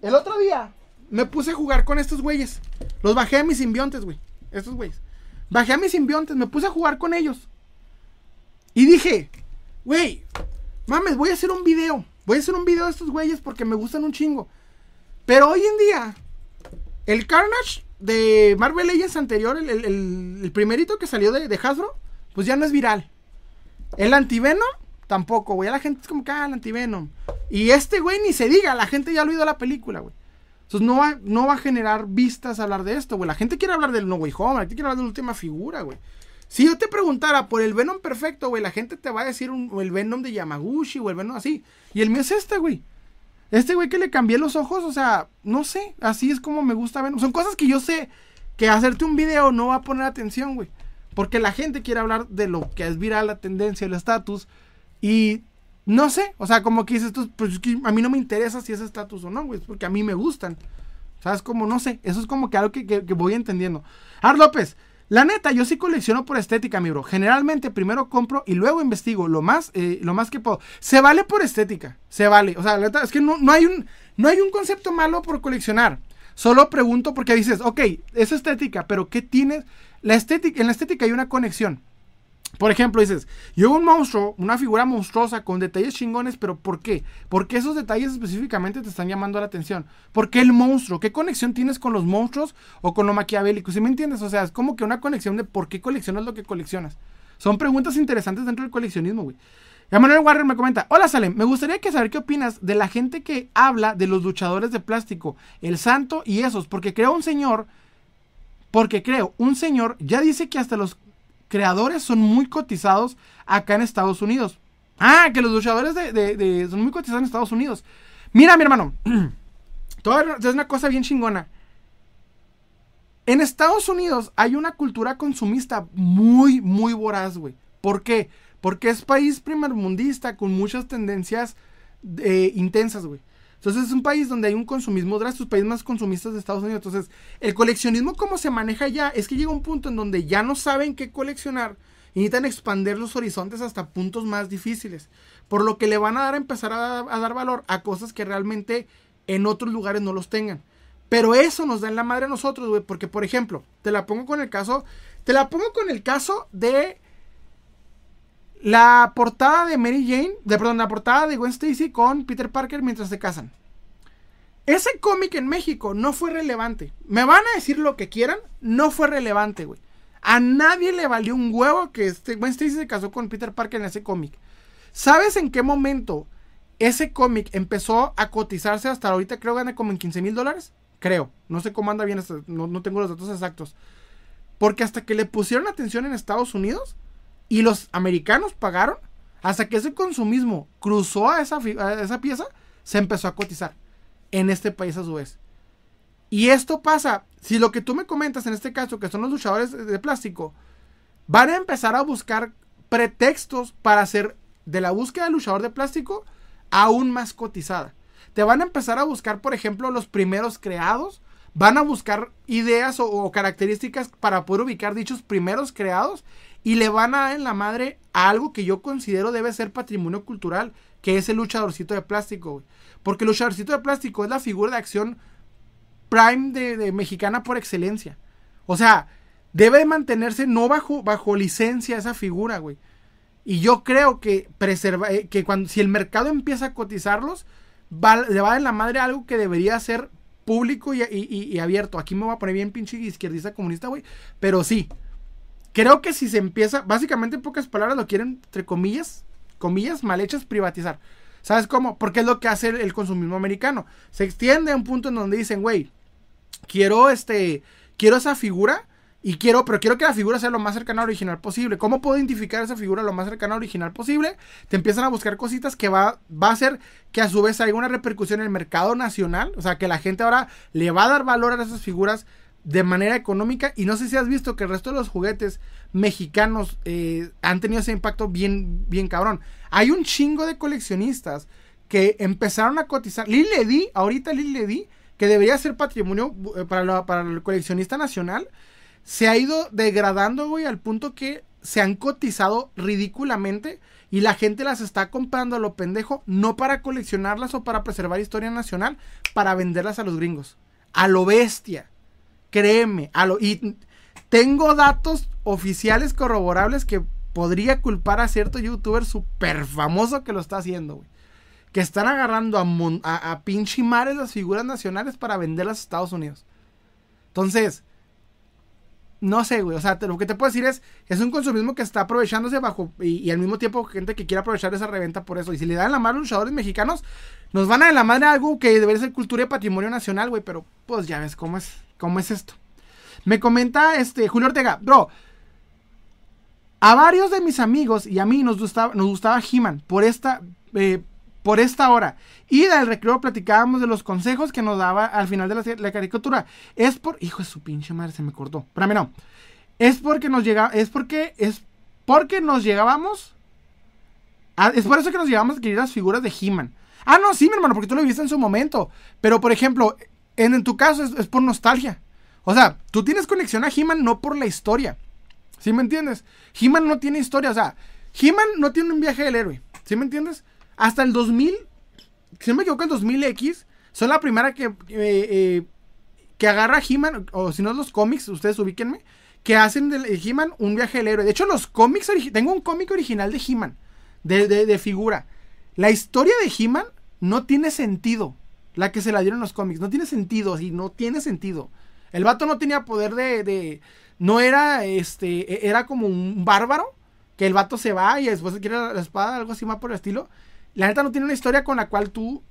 El otro día. Me puse a jugar con estos güeyes. Los bajé a mis simbiontes, güey. Estos güeyes. Bajé a mis simbiontes, me puse a jugar con ellos. Y dije, güey, mames, voy a hacer un video. Voy a hacer un video de estos güeyes porque me gustan un chingo. Pero hoy en día, el Carnage de Marvel Legends anterior, el, primerito que salió de, Hasbro, pues ya no es viral. El Antivenom, tampoco, güey. La gente es como que, ah, el Antivenom. Y este, güey, ni se diga, la gente ya ha oído la película, güey. Entonces no va, no va a generar vistas hablar de esto, güey. La gente quiere hablar del No Way Home, la gente quiere hablar de la última figura, güey. Si yo te preguntara por el Venom perfecto, güey, la gente te va a decir un, el Venom de Yamaguchi o el Venom así. Y el mío es este, güey. Este güey que le cambié los ojos, o sea, no sé, así es como me gusta Venom. Son cosas que yo sé que hacerte un video no va a poner atención, güey. Porque la gente quiere hablar de lo que es viral, la tendencia, el estatus. Y no sé, o sea, como que dices tú, pues a mí no me interesa si es estatus o no, güey, porque a mí me gustan. ¿Sabes? Como, no sé, eso es como que algo que, voy entendiendo. Ar López, la neta, yo sí colecciono por estética, mi bro. Generalmente primero compro y luego investigo lo más, eh, lo más que puedo. Se vale por estética, se vale. O sea, la neta, es que no, no, hay un, no hay un concepto malo por coleccionar. Solo pregunto porque dices, ok, es estética, pero ¿qué tienes? La estética, en la estética hay una conexión. Por ejemplo, dices, yo un monstruo, una figura monstruosa con detalles chingones, pero ¿por qué? Porque esos detalles específicamente te están llamando la atención. ¿Por qué el monstruo? ¿Qué conexión tienes con los monstruos o con lo maquiavélico? ¿Sí me entiendes? O sea, es como que una conexión de por qué coleccionas lo que coleccionas. Son preguntas interesantes dentro del coleccionismo, güey. Emanuel Warren me comenta, hola Salem, me gustaría que saber qué opinas de la gente que habla de los luchadores de plástico, el santo y esos, porque creo un señor, porque creo, un señor ya dice que hasta los creadores son muy cotizados acá en Estados Unidos. Ah, que los luchadores de, son muy cotizados en Estados Unidos. Mira, mi hermano, es una cosa bien chingona. En Estados Unidos hay una cultura consumista muy, muy voraz, güey. ¿Por qué? Porque es país primermundista con muchas tendencias eh, intensas, güey. Entonces es un país donde hay un consumismo drástico, país más consumistas de Estados Unidos. Entonces, el coleccionismo como se maneja ya es que llega un punto en donde ya no saben qué coleccionar y necesitan expandir los horizontes hasta puntos más difíciles. Por lo que le van a dar empezar a, dar valor a cosas que realmente en otros lugares no los tengan. Pero eso nos da en la madre a nosotros, güey. Porque, por ejemplo, te la pongo con el caso. Te la pongo con el caso de la portada de Mary Jane, de, perdón, la portada de Gwen Stacy con Peter Parker mientras se casan. Ese cómic en México no fue relevante. Me van a decir lo que quieran, no fue relevante, güey. A nadie le valió un huevo que este, Gwen Stacy se casó con Peter Parker en ese cómic. ¿Sabes en qué momento ese cómic empezó a cotizarse hasta ahorita? Creo que gana como en 15 mil dólares. Creo. No sé cómo anda bien, no, no tengo los datos exactos. Porque hasta que le pusieron atención en Estados Unidos, y los americanos pagaron hasta que ese consumismo cruzó a esa, esa pieza, se empezó a cotizar en este país a su vez. Y esto pasa, si lo que tú me comentas en este caso, que son los luchadores de plástico, van a empezar a buscar pretextos para hacer de la búsqueda del luchador de plástico aún más cotizada. Te van a empezar a buscar, por ejemplo, los primeros creados. Van a buscar ideas o, o características para poder ubicar dichos primeros creados y le van a dar en la madre a algo que yo considero debe ser patrimonio cultural, que es el luchadorcito de plástico, Porque el luchadorcito de plástico es la figura de acción prime de, mexicana por excelencia. O sea, debe mantenerse no bajo, bajo licencia esa figura, güey. Y yo creo que preserva, eh, que cuando, si el mercado empieza a cotizarlos, le va a dar en la madre algo que debería ser público y, y abierto. Aquí me voy a poner bien pinche izquierdista comunista, güey. Pero sí, Creo que si se empieza, básicamente en pocas palabras lo quieren, entre comillas, comillas, mal hechas, privatizar. ¿Sabes cómo? Porque es lo que hace el, consumismo americano. Se extiende a un punto en donde dicen, güey, quiero este, quiero esa figura y quiero, pero quiero que la figura sea lo más cercana al original posible. ¿Cómo puedo identificar esa figura lo más cercana al original posible? Te empiezan a buscar cositas que va, va a hacer que a su vez haya una repercusión en el mercado nacional. O sea, que la gente ahora le va a dar valor a esas figuras de manera económica. Y no sé si has visto que el resto de los juguetes mexicanos eh, han tenido ese impacto bien, bien cabrón. Hay un chingo de coleccionistas que empezaron a cotizar. Lil Ledi, ahorita Lil Ledi, que debería ser patrimonio eh, para, para el coleccionista nacional, se ha ido degradando, güey, al punto que se han cotizado ridículamente y la gente las está comprando a lo pendejo, no para coleccionarlas o para preservar historia nacional, para venderlas a los gringos. A lo bestia. Créeme, a lo. Y tengo datos oficiales corroborables que podría culpar a cierto youtuber súper famoso que lo está haciendo, güey. Que están agarrando a, a, pinche mares las figuras nacionales para venderlas a Estados Unidos. Entonces, no sé, güey. O sea, lo que te puedo decir es, es un consumismo que está aprovechándose bajo y, al mismo tiempo gente que quiere aprovechar esa reventa por eso. Y si le dan la mano a luchadores mexicanos, nos van a dar la madre algo que debería ser cultura y patrimonio nacional, güey. Pero pues ya ves cómo es, cómo es esto. Me comenta este Julio Ortega, bro. A varios de mis amigos y a mí nos gustaba, nos gustaba He-Man por esta, eh, por esta hora. Y del recreo platicábamos de los consejos que nos daba al final de la, caricatura. Es por. Hijo de su pinche madre, se me cortó. Espérame, no. Es porque nos llega. Es porque. Es porque nos llegábamos. es por eso que nos llegábamos a adquirir las figuras de He-Man. Ah, no, sí, mi hermano, porque tú lo viste en su momento. Pero, por ejemplo, en, tu caso es, por nostalgia. O sea, tú tienes conexión a He-Man no por la historia. ¿Sí me entiendes? He-Man no tiene historia. O sea, He-Man no tiene un viaje del héroe. ¿Sí me entiendes? Hasta el 2000, si no me equivoco, el 2000X, son la primera que, eh, eh, que agarra He-Man, o si no los cómics, ustedes ubíquenme, que hacen de He-Man un viaje del héroe. De hecho, los cómics, tengo un cómic original de He-Man, de, de, figura. La historia de He-Man no tiene sentido. La que se la dieron los cómics, no tiene sentido, sí, no tiene sentido. El vato no tenía poder de, de no era, este, e, era como un bárbaro, que el vato se va y después se quiere la espada, algo así más por el estilo. La neta no tiene una historia con la cual tú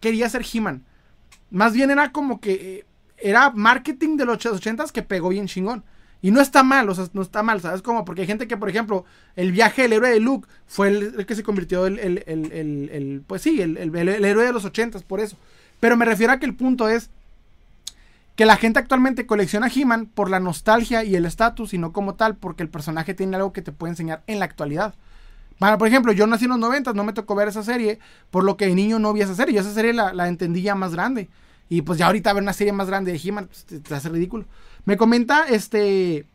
querías ser He-Man. Más bien era como que eh, era marketing de los 80 que pegó bien chingón. Y no está mal, o sea, no está mal, ¿sabes cómo? Porque hay gente que, por ejemplo, el viaje del héroe de Luke fue el, que se convirtió el, el, el pues sí, el, héroe de los 80 por eso. Pero me refiero a que el punto es que la gente actualmente colecciona He-Man por la nostalgia y el estatus y no como tal, porque el personaje tiene algo que te puede enseñar en la actualidad. Bueno, por ejemplo, yo nací en los 90, no me tocó ver esa serie, por lo que de niño no vi esa serie. Yo esa serie la, entendí ya más grande. Y pues ya ahorita ver una serie más grande de He-Man, pues, te, hace ridículo. Me comenta, este...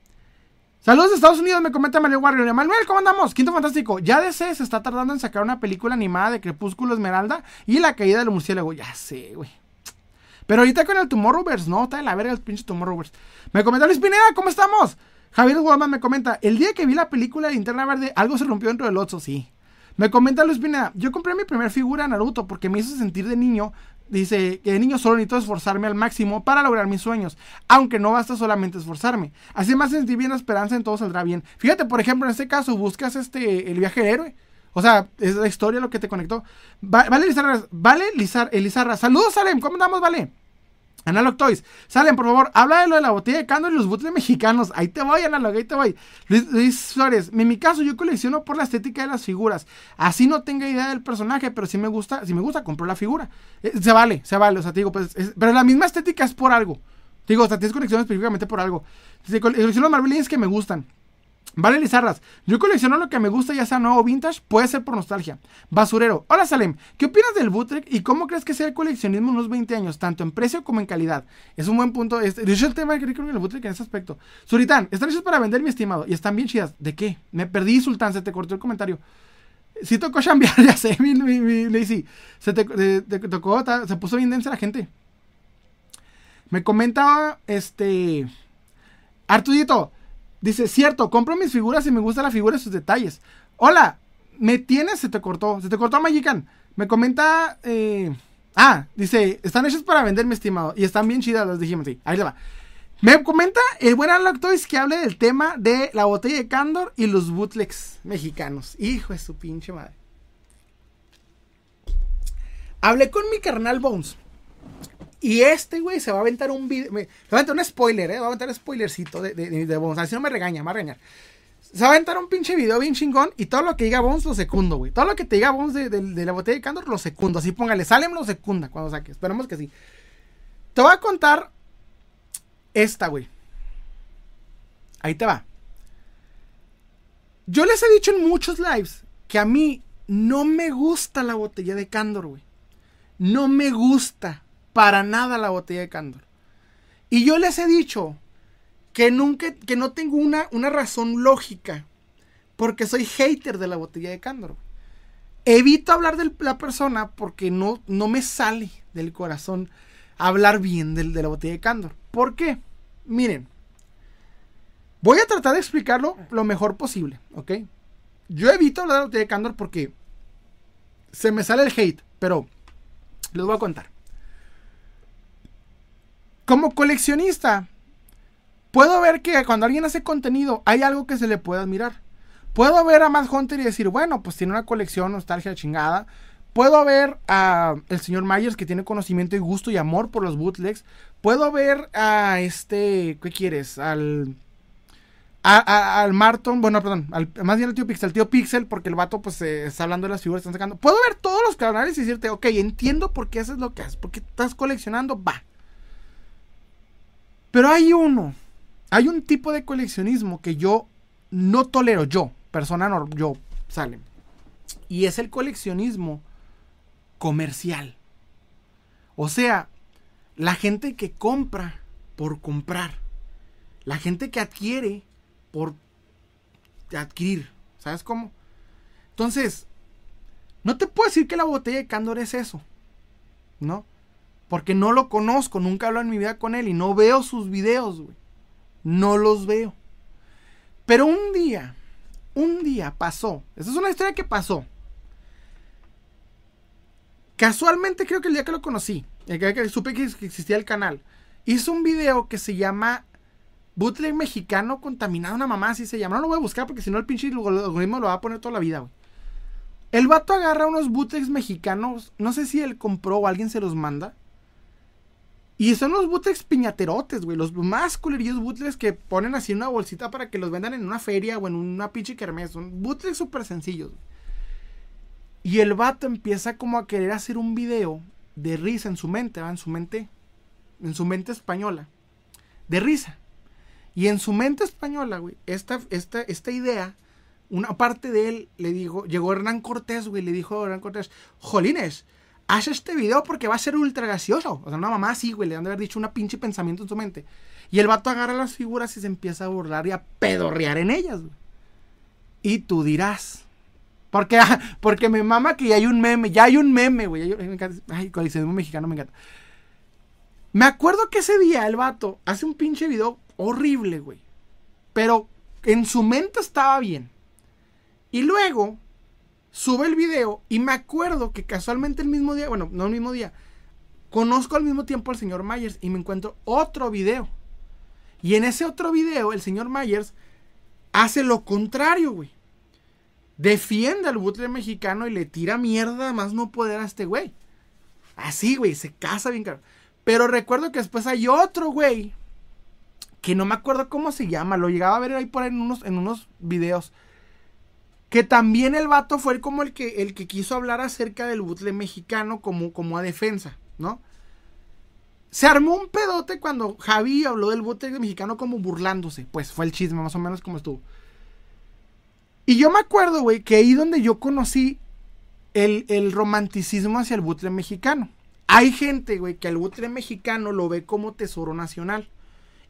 Saludos de Estados Unidos, me comenta Mario Warrior. Manuel, ¿cómo andamos? Quinto Fantástico. Ya DC se está tardando en sacar una película animada de Crepúsculo Esmeralda y la caída del murciélago. Ya sé, güey. Pero ahorita con el Tomorrowverse, no, está de la verga el pinche Tomorrowverse. Me comenta Luis Pineda, ¿cómo estamos? Javier Guamán me comenta, el día que vi la película de Interna Verde, algo se rompió dentro del Otso, sí. Me comenta Luis Pineda, yo compré mi primer figura Naruto porque me hizo sentir de niño, dice que de niño solo necesito esforzarme al máximo para lograr mis sueños, aunque no basta solamente esforzarme. Así más sentí bien la esperanza en todo saldrá bien. Fíjate, por ejemplo, en este caso buscas este el viaje héroe. O sea, es la historia lo que te conectó. vale, Lizarra, vale, Lizar. Saludos, Salem, ¿cómo andamos, vale? Analog Toys, salen por favor, habla de lo de la botella de candor y los bootles mexicanos. Ahí te voy, Analog, ahí te voy. Luis, Luis, Suárez, en mi caso yo colecciono por la estética de las figuras. Así no tengo idea del personaje, pero si me gusta, si me gusta, compro la figura. Eh, se vale, se vale, o sea, te digo, pues, pero la misma estética es por algo. Digo, o sea, tienes colección específicamente por algo. Colecciono Marvel que me gustan. Vale, Lizarras. Yo colecciono lo que me gusta, ya sea nuevo vintage, puede ser por nostalgia. Basurero. Hola, Salem. ¿Qué opinas del bootleg y cómo crees que sea el coleccionismo en unos 20 años, tanto en precio como en calidad? Es un buen punto. Este, de el tema que creo el bootleg en ese aspecto. Suritán, están hechos para vender, mi estimado. Y están bien chidas. ¿De qué? Me perdí, Sultán, se te cortó el comentario. Si tocó chambear, ya sé, mi, mi, Lazy. Se te, tocó, se puso bien densa la gente. Me comentaba, este. Artudito. Dice, cierto, compro mis figuras y me gusta la figura y sus detalles. Hola, me tienes, se te cortó, se te cortó Magican. Me comenta, eh, ah, dice, están hechas para vender, mi estimado, y están bien chidas las dijimos, sí, ahí le va. Me comenta el buen Unlock Toys que hable del tema de la botella de Candor y los bootlegs mexicanos. Hijo de su pinche madre. Hablé con mi carnal Bones y este, güey, se va a aventar un video. Se va a aventar un spoiler, ¿eh? Va a aventar un spoilercito de, de, de Bones. Así no me regaña, me va a regañar. Se va a aventar un pinche video bien chingón. Y todo lo que diga Bones lo secundo, güey. Todo lo que te diga Bones de, de, la botella de Candor lo secundo. Así póngale, Salem lo secunda cuando saque. Esperemos que sí. Te voy a contar esta, güey. Ahí te va. Yo les he dicho en muchos lives que a mí no me gusta la botella de Candor, güey. No me gusta para nada la botella de Candor. Y yo les he dicho que nunca, que no tengo una, una razón lógica, porque soy hater de la botella de Candor. Evito hablar de la persona porque no, no me sale del corazón hablar bien de, de la botella de Candor. ¿Por qué? Miren, voy a tratar de explicarlo lo mejor posible, ¿ok? Yo evito hablar de la botella de Candor porque se me sale el hate, pero les voy a contar. Como coleccionista, puedo ver que cuando alguien hace contenido hay algo que se le puede admirar. Puedo ver a Matt Hunter y decir, bueno, pues tiene una colección nostalgia chingada. Puedo ver a el señor Myers que tiene conocimiento y gusto y amor por los bootlegs. Puedo ver a este, ¿qué quieres? Al al Marton, bueno, perdón, más bien al tío Pixel, el tío Pixel, porque el vato pues eh, está hablando de las figuras que están sacando. Puedo ver todos los canales y decirte, ok, entiendo por qué haces lo que haces, porque estás coleccionando, va. Pero hay uno, hay un tipo de coleccionismo que yo no tolero, yo, persona no, yo, sale. Y es el coleccionismo comercial. O sea, la gente que compra por comprar. La gente que adquiere por adquirir. ¿Sabes cómo? Entonces, no te puedo decir que la botella de Cándor es eso. ¿No? Porque no lo conozco, nunca hablo en mi vida con él y no veo sus videos, güey. No los veo. Pero un día, un día pasó. Esa es una historia que pasó. Casualmente creo que el día que lo conocí, el día que supe que existía el canal, hizo un video que se llama Bootleg mexicano contaminado, una mamá así se llama. No lo voy a buscar porque si no el pinche algoritmo lo va a poner toda la vida, güey. El vato agarra unos bootlegs mexicanos, no sé si él compró o alguien se los manda. Y son los bootlegs piñaterotes, güey. Los más culerillos bootlegs que ponen así en una bolsita para que los vendan en una feria o en una pinche kermés. Son bootlegs súper sencillos. Y el vato empieza como a querer hacer un video de risa en su mente, ¿va? En su mente, en su mente española. De risa. Y en su mente española, güey, esta, esta, esta idea, una parte de él le dijo, llegó Hernán Cortés, güey, le dijo a Hernán Cortés, Jolines, haz este video porque va a ser ultra gracioso. O sea, una mamá así, güey, le han de haber dicho una pinche pensamiento en su mente. Y el vato agarra las figuras y se empieza a burlar y a pedorrear en ellas. Y tú dirás, porque, porque me mama que ya hay un meme, ya hay un meme, güey. Ay, coleccionismo mexicano me encanta. Me acuerdo que ese día el vato hace un pinche video horrible, güey. Pero en su mente estaba bien. Y luego sube el video y me acuerdo que casualmente el mismo día, bueno, no el mismo día, conozco al mismo tiempo al señor Myers y me encuentro otro video. Y en ese otro video el señor Myers hace lo contrario, güey. Defiende al butle mexicano y le tira mierda más no poder a este güey. Así, güey, se casa bien caro. Pero recuerdo que después hay otro güey que no me acuerdo cómo se llama, lo llegaba a ver ahí por ahí en unos, en unos videos. Que también el vato fue como el que, el que quiso hablar acerca del butle mexicano como, como a defensa, ¿no? Se armó un pedote cuando Javi habló del butle mexicano como burlándose. Pues fue el chisme, más o menos como estuvo. Y yo me acuerdo, güey, que ahí donde yo conocí el, el romanticismo hacia el butle mexicano. Hay gente, güey, que el butle mexicano lo ve como tesoro nacional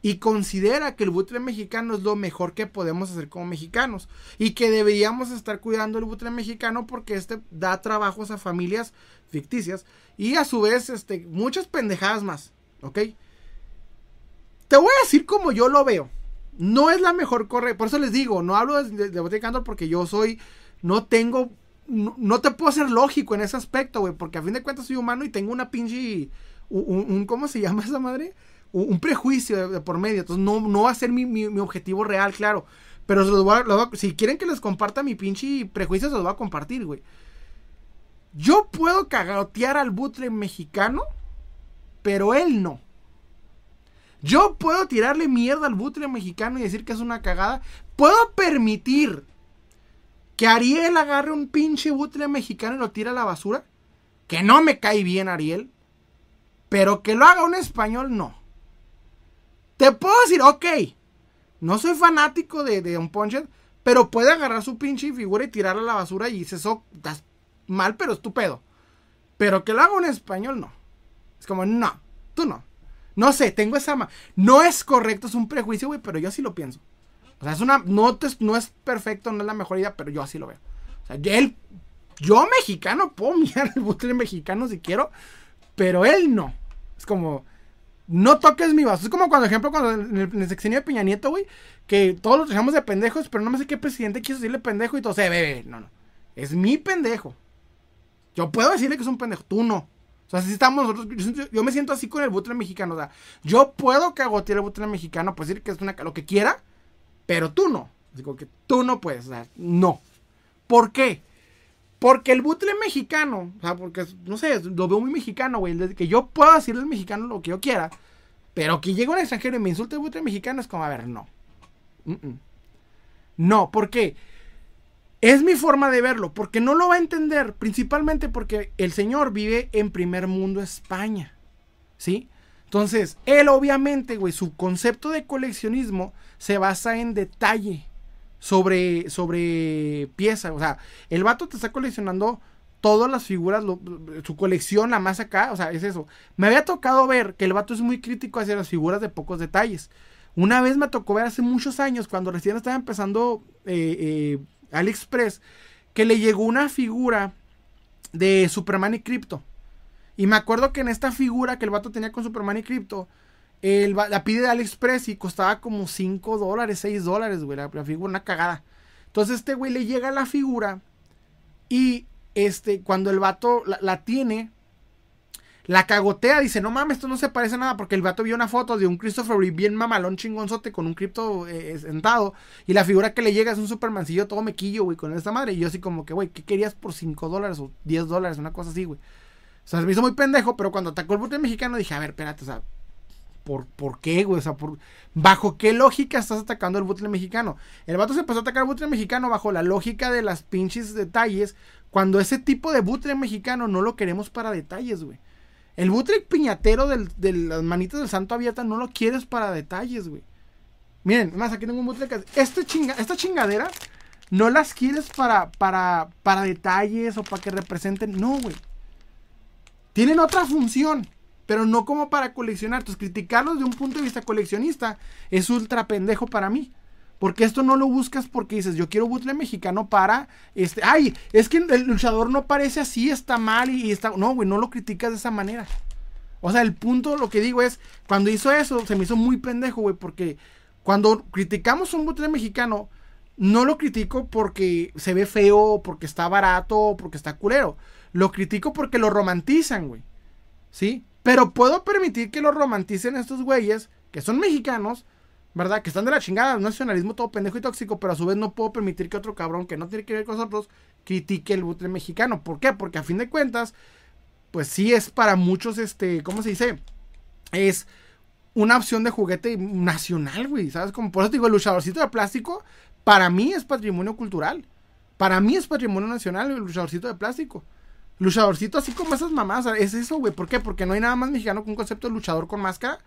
y considera que el butre mexicano es lo mejor que podemos hacer como mexicanos y que deberíamos estar cuidando el butre mexicano porque este da trabajos a familias ficticias y a su vez este muchas pendejadas más, ¿ok? Te voy a decir como yo lo veo. No es la mejor corre, por eso les digo, no hablo de, de, de porque yo soy no tengo no, te puedo ser lógico en ese aspecto, güey, porque a fin de cuentas soy humano y tengo una pinche un, un ¿cómo se llama esa madre? Un prejuicio de, por medio. Entonces no, no va a ser mi, objetivo real, claro. Pero si quieren que les comparta mi pinche prejuicio, se los voy a compartir, güey. Yo puedo cagotear al butre mexicano, pero él no. Yo puedo tirarle mierda al butre mexicano y decir que es una cagada. Puedo permitir que Ariel agarre un pinche butre mexicano y lo tire a la basura. Que no me cae bien Ariel. Pero que lo haga un español, no. Te puedo decir, ok. No soy fanático de, un Punchet. Pero puede agarrar su pinche figura y tirarla a la basura y dices, eso estás mal, pero estúpido. Pero que lo haga un español, no. Es como, no, tú no. No sé, tengo esa... no es correcto, es un prejuicio, güey, pero yo así lo pienso. O sea, es una... No, no es perfecto, no es la mejor idea, pero yo así lo veo. O sea, él... Yo mexicano puedo mirar el butle mexicano si quiero, pero él no. Es como... No toques mi vaso. Es como cuando, ejemplo, cuando en el, sexenio de Peña Nieto, güey, que todos los dejamos de pendejos, pero no me sé qué presidente quiso decirle pendejo y todo se bebe. No, no. Es mi pendejo. Yo puedo decirle que es un pendejo, tú no. O sea, si estamos nosotros, yo, me siento así con el butre mexicano. O sea, yo puedo cagotear el butre mexicano, puedo decir que es una, lo que quiera, pero tú no. Digo que tú no puedes, o sea, no. ¿Por qué? Porque el butre mexicano, o sea, porque, no sé, lo veo muy mexicano, güey. Que yo puedo decirle al mexicano lo que yo quiera, pero que llegue un extranjero y me insulte el butre mexicano es como, a ver, no. No, ¿por qué? Es mi forma de verlo, porque no lo va a entender, principalmente porque el señor vive en primer mundo España, ¿sí? Entonces, él obviamente, güey, su concepto de coleccionismo se basa en detalle sobre, sobre pieza, o sea, el vato te está coleccionando todas las figuras, su colección, la más acá, o sea, es eso. Me había tocado ver que el vato es muy crítico hacia las figuras de pocos detalles. Una vez me tocó ver hace muchos años, cuando recién estaba empezando eh, eh, AliExpress que le llegó una figura de Superman y Crypto. Y me acuerdo que en esta figura que el vato tenía con Superman y Crypto, la pide de AliExpress y costaba como 5 dólares, 6 dólares, güey. La, figura, una cagada. Entonces este güey le llega la figura y este, cuando el vato la tiene, la cagotea, dice, no mames, esto no se parece a nada, porque el vato vio una foto de un Christopher Reeve bien mamalón chingonzote con un cripto eh, sentado, y la figura que le llega es un supermancillo todo mequillo, güey, con esta madre, y yo así como que, güey, ¿qué querías por 5 dólares o 10 dólares? Una cosa así, güey. O sea, se me hizo muy pendejo, pero cuando atacó el bote mexicano dije, a ver, espérate, o sea, ¿por, por qué, güey? O sea, ¿bajo qué lógica estás atacando el butle mexicano? El vato se empezó a atacar el butle mexicano bajo la lógica de las pinches detalles, cuando ese tipo de butle mexicano no lo queremos para detalles, güey. El Butrick piñatero de las manitas del santo abierta no lo quieres para detalles, güey. Miren, más aquí tengo un Butrick. Este chinga, esta chingadera no las quieres para, para, para detalles o para que representen. No, güey. Tienen otra función, pero no como para coleccionar. Entonces, criticarlos de un punto de vista coleccionista es ultra pendejo para mí. Porque esto no lo buscas porque dices, yo quiero butle mexicano para, este, ay, es que el luchador no parece así, está mal y, está, no, güey, no lo criticas de esa manera. O sea, el punto, lo que digo es, cuando hizo eso, se me hizo muy pendejo, güey, porque cuando criticamos un butle mexicano, no lo critico porque se ve feo, porque está barato, porque está culero. Lo critico porque lo romantizan, güey. ¿Sí? Pero puedo permitir que lo romanticen estos güeyes, que son mexicanos, ¿verdad? Que están de la chingada, nacionalismo todo pendejo y tóxico, pero a su vez no puedo permitir que otro cabrón que no tiene que ver con nosotros critique el butre mexicano. ¿Por qué? Porque a fin de cuentas, pues sí es para muchos, este, ¿cómo se dice? Es una opción de juguete nacional, güey, ¿sabes? Como por eso digo, el luchadorcito de plástico, para mí es patrimonio cultural. Para mí es patrimonio nacional el luchadorcito de plástico. Luchadorcito así como esas mamás, es eso, güey. ¿Por qué? Porque no hay nada más mexicano que un concepto de luchador con máscara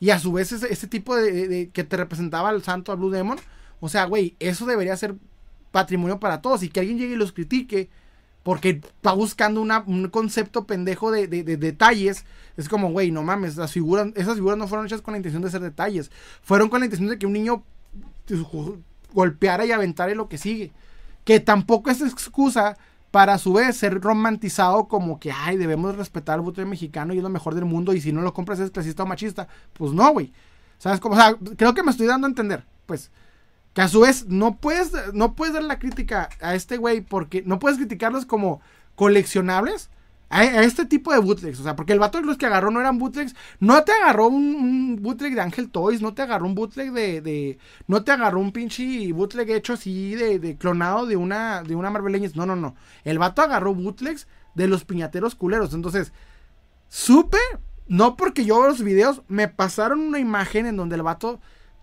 y a su vez ese, tipo de, que te representaba al santo, al Blue Demon. O sea, güey, eso debería ser patrimonio para todos. Y que alguien llegue y los critique porque va buscando un concepto pendejo de, detalles. Es como, güey, no mames, las figuras, esas figuras no fueron hechas con la intención de ser detalles. Fueron con la intención de que un niño golpeara y aventara lo que sigue. Que tampoco es excusa para a su vez ser romantizado como que, ay, debemos respetar al butre mexicano y es lo mejor del mundo y si no lo compras es clasista o machista. Pues no, güey. ¿Sabes cómo? O sea, creo que me estoy dando a entender. Pues, que a su vez no puedes, no puedes dar la crítica a este güey porque no puedes criticarlos como coleccionables A, este tipo de bootlegs, o sea, porque el vato de los que agarró no eran bootlegs, no te agarró un, bootleg de Angel Toys, no te agarró un bootleg de, no te agarró un pinche bootleg hecho así de, clonado de una, de una Marvel no, no, no, el vato agarró bootlegs de los piñateros culeros, entonces, supe, no porque yo veo los videos, me pasaron una imagen en donde el vato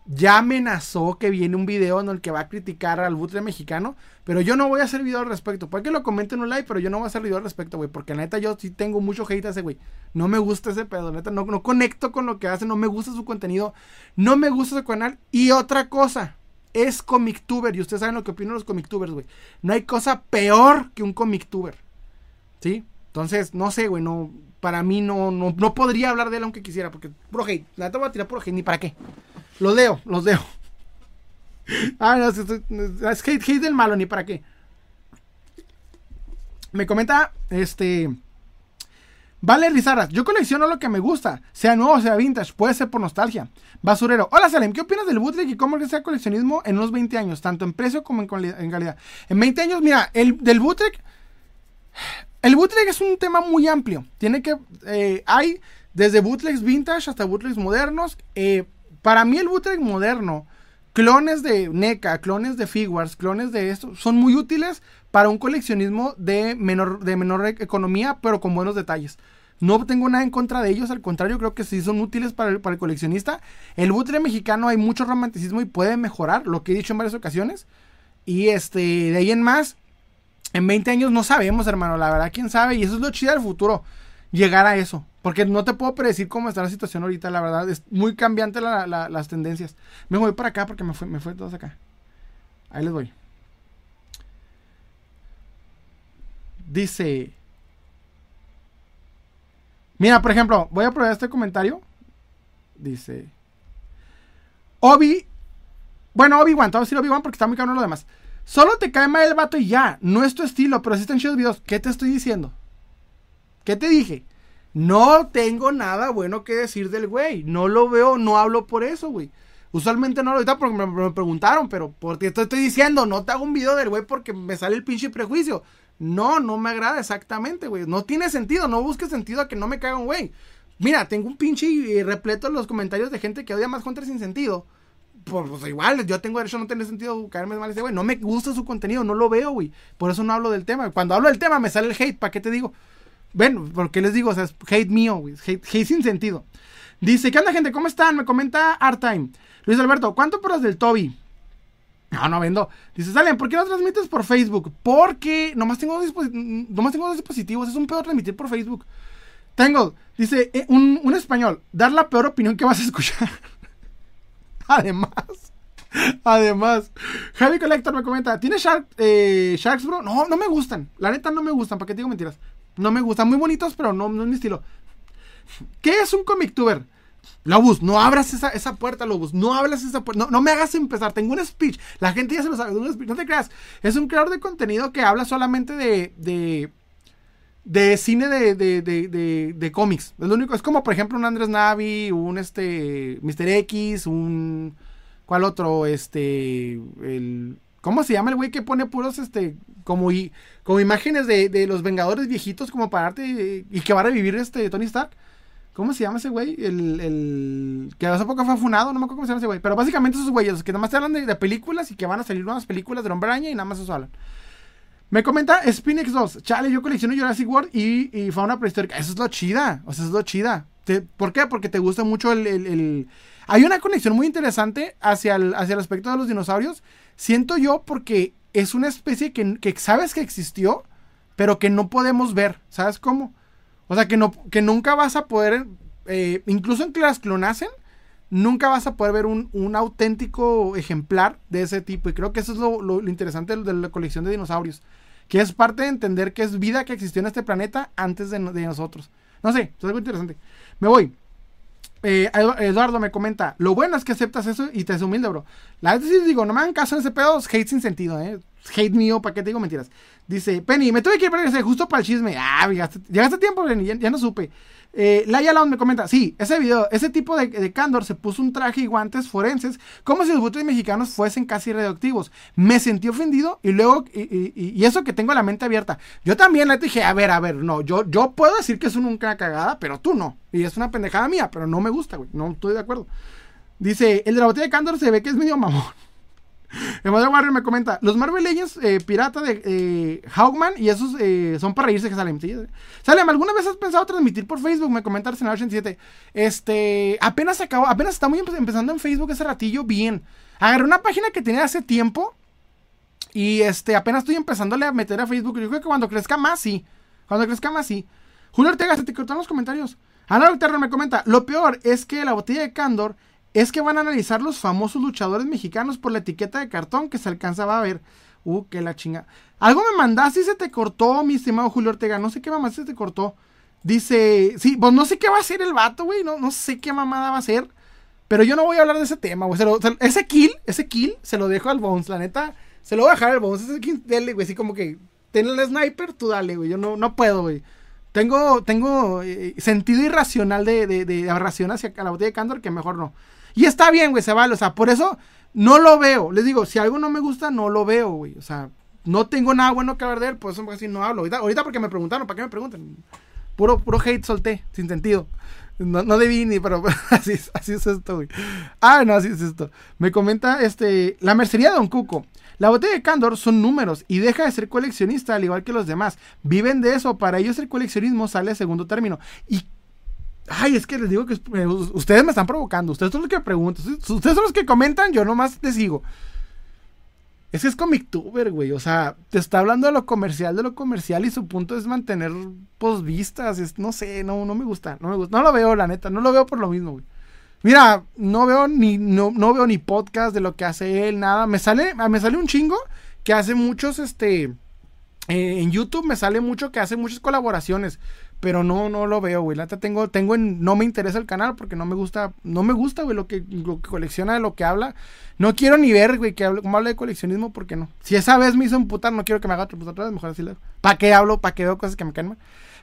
ya amenazó que viene un video en el que va a criticar al bootleg mexicano. Pero yo no voy a hacer video al respecto. Puede que lo comenten en un like, pero yo no voy a hacer video al respecto, güey. Porque la neta yo sí tengo mucho hate a ese güey. No me gusta ese pedo, neta. No, no conecto con lo que hace. No me gusta su contenido. No me gusta su canal. Y otra cosa. Es comictuber. Y ustedes saben lo que opinan los comictubers, güey. No hay cosa peor que un comictuber. ¿Sí? Entonces, no sé, güey. No, para mí no, no, no podría hablar de él aunque quisiera. Porque puro hate. La neta voy a tirar puro hate. Ni para qué. Los leo, los leo. Ah, no, es, hate, hate del malo, ni para qué. Me comenta, este... Vale Rizaras, yo colecciono lo que me gusta, sea nuevo sea vintage, puede ser por nostalgia. Basurero, hola Salem, ¿qué opinas del bootleg y cómo es el coleccionismo en unos 20 años, tanto en precio como en, calidad? En 20 años, mira, el del bootleg, el bootleg es un tema muy amplio. Tiene que, eh, hay desde bootlegs vintage hasta bootlegs modernos. Eh, para mí el bootleg moderno, clones de NECA, clones de Figuarts, clones de esto, son muy útiles para un coleccionismo de menor, de menor economía, pero con buenos detalles. No tengo nada en contra de ellos, al contrario, creo que sí son útiles para el, para el coleccionista. El bootleg mexicano hay mucho romanticismo y puede mejorar, lo que he dicho en varias ocasiones. Y este, de ahí en más, en 20 años no sabemos, hermano, la verdad, quién sabe. Y eso es lo chido del futuro, llegar a eso. Porque no te puedo predecir cómo está la situación ahorita, la verdad. Es muy cambiante las tendencias. Me voy para acá porque me fue, me fue todos acá. Ahí les voy. Dice. Mira, por ejemplo, voy a probar este comentario. Dice. Obi. Bueno, Obi-Wan, te voy a decir Obi-Wan porque está muy cabrón lo demás. Solo te cae mal el vato y ya. No es tu estilo, pero sí están chidos videos. ¿Qué te estoy diciendo? ¿Qué te dije? No tengo nada bueno que decir del güey. No lo veo, no hablo por eso, güey. Usualmente no lo ahorita porque me, preguntaron, pero porque te estoy diciendo, no te hago un video del güey porque me sale el pinche prejuicio. No, no me agrada exactamente, güey. No tiene sentido, no busques sentido a que no me caiga un güey. Mira, tengo un pinche eh, repleto los comentarios de gente que odia más contra sin sentido. Pues, pues, igual, yo tengo derecho a no tener sentido caerme mal ese güey. No me gusta su contenido, no lo veo, güey. Por eso no hablo del tema. Cuando hablo del tema me sale el hate, ¿para qué te digo? Bueno, porque les digo, o sea, es hate mío, Hate, sin sentido. Dice, ¿qué onda, gente? ¿Cómo están? Me comenta Artime. Luis Alberto, ¿cuánto por las del Toby? No, no vendo. Dice, Salen, ¿por qué no transmites por Facebook? Porque nomás tengo dos, nomás tengo dos dispositivos. Es un peor transmitir por Facebook. Tengo, dice, eh, un, español, dar la peor opinión que vas a escuchar. además, además, Javi Collector me comenta, ¿tienes Shark, eh, Sharks, bro? No, no me gustan. La neta no me gustan, ¿para qué te digo mentiras? No me gustan, muy bonitos, pero no, no es mi estilo. ¿Qué es un comictuber? Lobus, no abras esa, esa puerta, Lobus. No abras esa puerta. No, me hagas empezar. Tengo un speech. La gente ya se lo sabe. No te creas. Es un creador de contenido que habla solamente de. de, de cine de, de, de, de, cómics. Es lo único. Es como, por ejemplo, un Andrés Navi, un este. Mr. X, un. ¿Cuál otro? Este. El. ¿Cómo se llama el güey que pone puros, este, como, y, como imágenes de, los Vengadores viejitos como para arte y, que va a revivir este Tony Stark? ¿Cómo se llama ese güey? El, el que hace poco fue funado, no me acuerdo cómo se llama ese güey. Pero básicamente esos güeyes que nada más te hablan de, películas y que van a salir nuevas películas de Hombre y nada más eso hablan. Me comenta Spinex 2. Chale, yo colecciono Jurassic World y, y fauna prehistórica. Eso es lo chida. O sea, eso es lo chida. ¿Por qué? Porque te gusta mucho el, Hay una conexión muy interesante hacia el, hacia el aspecto de los dinosaurios Siento yo porque es una especie que, sabes que existió, pero que no podemos ver. ¿Sabes cómo? O sea, que, no, que nunca vas a poder, eh, incluso en que las clonacen, nunca vas a poder ver un, auténtico ejemplar de ese tipo. Y creo que eso es lo, interesante de, la colección de dinosaurios. Que es parte de entender que es vida que existió en este planeta antes de, de nosotros. No sé, es algo interesante. Me voy. Eh, Eduardo me comenta, lo bueno es que aceptas eso y te es humilde, bro. La verdad sí digo, no me hagan caso en ese pedo, hate sin sentido, ¿eh? Hate mío, ¿para qué te digo mentiras? Dice, Penny, me tuve que ir para justo para el chisme. Ah, llegaste, tiempo, Penny, ya, no supe. Eh, Laia me comenta, sí, ese video, ese tipo de, de, candor se puso un traje y guantes forenses como si los votos mexicanos fuesen casi radioactivos. Me sentí ofendido y luego, y, y, eso que tengo la mente abierta. Yo también le dije, a ver, a ver, no, yo, yo puedo decir que es una cagada, pero tú no. Y es una pendejada mía, pero no me gusta, güey, no estoy de acuerdo. Dice, el de la botella de candor se ve que es medio mamón. Emanuel Warrior me comenta, los Marvel Legends eh, pirata de eh, Hawkman y esos eh, son para reírse que salen. ¿sí? Salem, ¿alguna vez has pensado transmitir por Facebook? Me comenta Arsenal 87. Este, apenas acabó, apenas está muy empezando en Facebook ese ratillo, bien. Agarré una página que tenía hace tiempo y este, apenas estoy empezándole a meter a Facebook. Yo creo que cuando crezca más, sí. Cuando crezca más, sí. Julio Ortega, se te cortaron los comentarios. Ana Alterno me comenta, lo peor es que la botella de Candor es que van a analizar los famosos luchadores mexicanos por la etiqueta de cartón que se alcanzaba a ver. Uh, que la chinga. Algo me mandaste y se te cortó, mi estimado Julio Ortega. No sé qué mamá se te cortó. Dice, sí, pues no sé qué va a hacer el vato, güey. No, no sé qué mamada va a hacer. Pero yo no voy a hablar de ese tema, güey. ese kill, ese kill, se lo dejo al Bones. La neta, se lo voy a dejar al Bones. Ese kill, dale, güey. Así como que, ten el sniper, tú dale, güey. Yo no, no puedo, güey. Tengo, tengo eh, sentido irracional de, de, de, aberración hacia la botella de Candor que mejor no. Y está bien, güey, se vale. O sea, por eso no lo veo. Les digo, si algo no me gusta, no lo veo, güey. O sea, no tengo nada bueno que hablar de él, por eso así no hablo. Ahorita, porque me preguntaron, ¿para qué me preguntan? Puro, puro hate solté, sin sentido. No, no debí ni, pero así, así es esto, güey. Ah, no, así es esto. Me comenta este, la mercería de Don Cuco. La botella de Candor son números y deja de ser coleccionista al igual que los demás. Viven de eso, para ellos el coleccionismo sale a segundo término. ¿Y Ay, es que les digo que eh, ustedes me están provocando. Ustedes son los que preguntan. Ustedes son los que comentan. Yo nomás les sigo. Es que es Comictuber, güey. O sea, te está hablando de lo comercial, de lo comercial. Y su punto es mantener posvistas. Es, no sé, no, no me gusta. No me gusta. No lo veo, la neta. No lo veo por lo mismo, güey. Mira, no veo ni, no, no veo ni podcast de lo que hace él, nada. Me sale, me sale un chingo que hace muchos, este. Eh, en YouTube me sale mucho que hace muchas colaboraciones. Pero no, no lo veo, güey. La tengo, tengo en, no me interesa el canal porque no me gusta, no me gusta, güey, lo que, lo que colecciona, de lo que habla. No quiero ni ver, güey, que hable, cómo habla de coleccionismo, porque no. Si esa vez me hizo emputar, no quiero que me haga otra, otra vez, mejor así le ¿Para qué hablo? ¿Para qué veo cosas que me caen mal?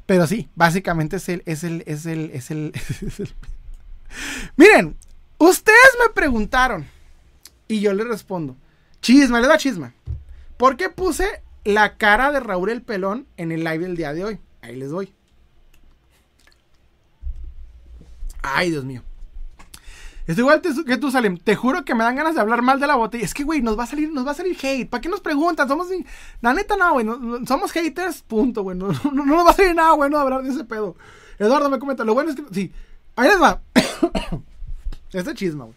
Pero sí, básicamente es el, es el, es el, es el. Miren, ustedes me preguntaron y yo les respondo. Chisma, le da chisma. ¿Por qué puse la cara de Raúl el Pelón en el live del día de hoy? Ahí les doy. Ay, Dios mío. Es igual que tú, Salem. Te juro que me dan ganas de hablar mal de la botella. Es que, güey, nos va a salir, nos va a salir hate. ¿Para qué nos preguntan? Somos. La neta, no, güey. somos haters, punto, güey. No, nos va a salir nada bueno de hablar de ese pedo. Eduardo me comenta. Lo bueno es que. Sí. Ahí les va. este chisma, güey.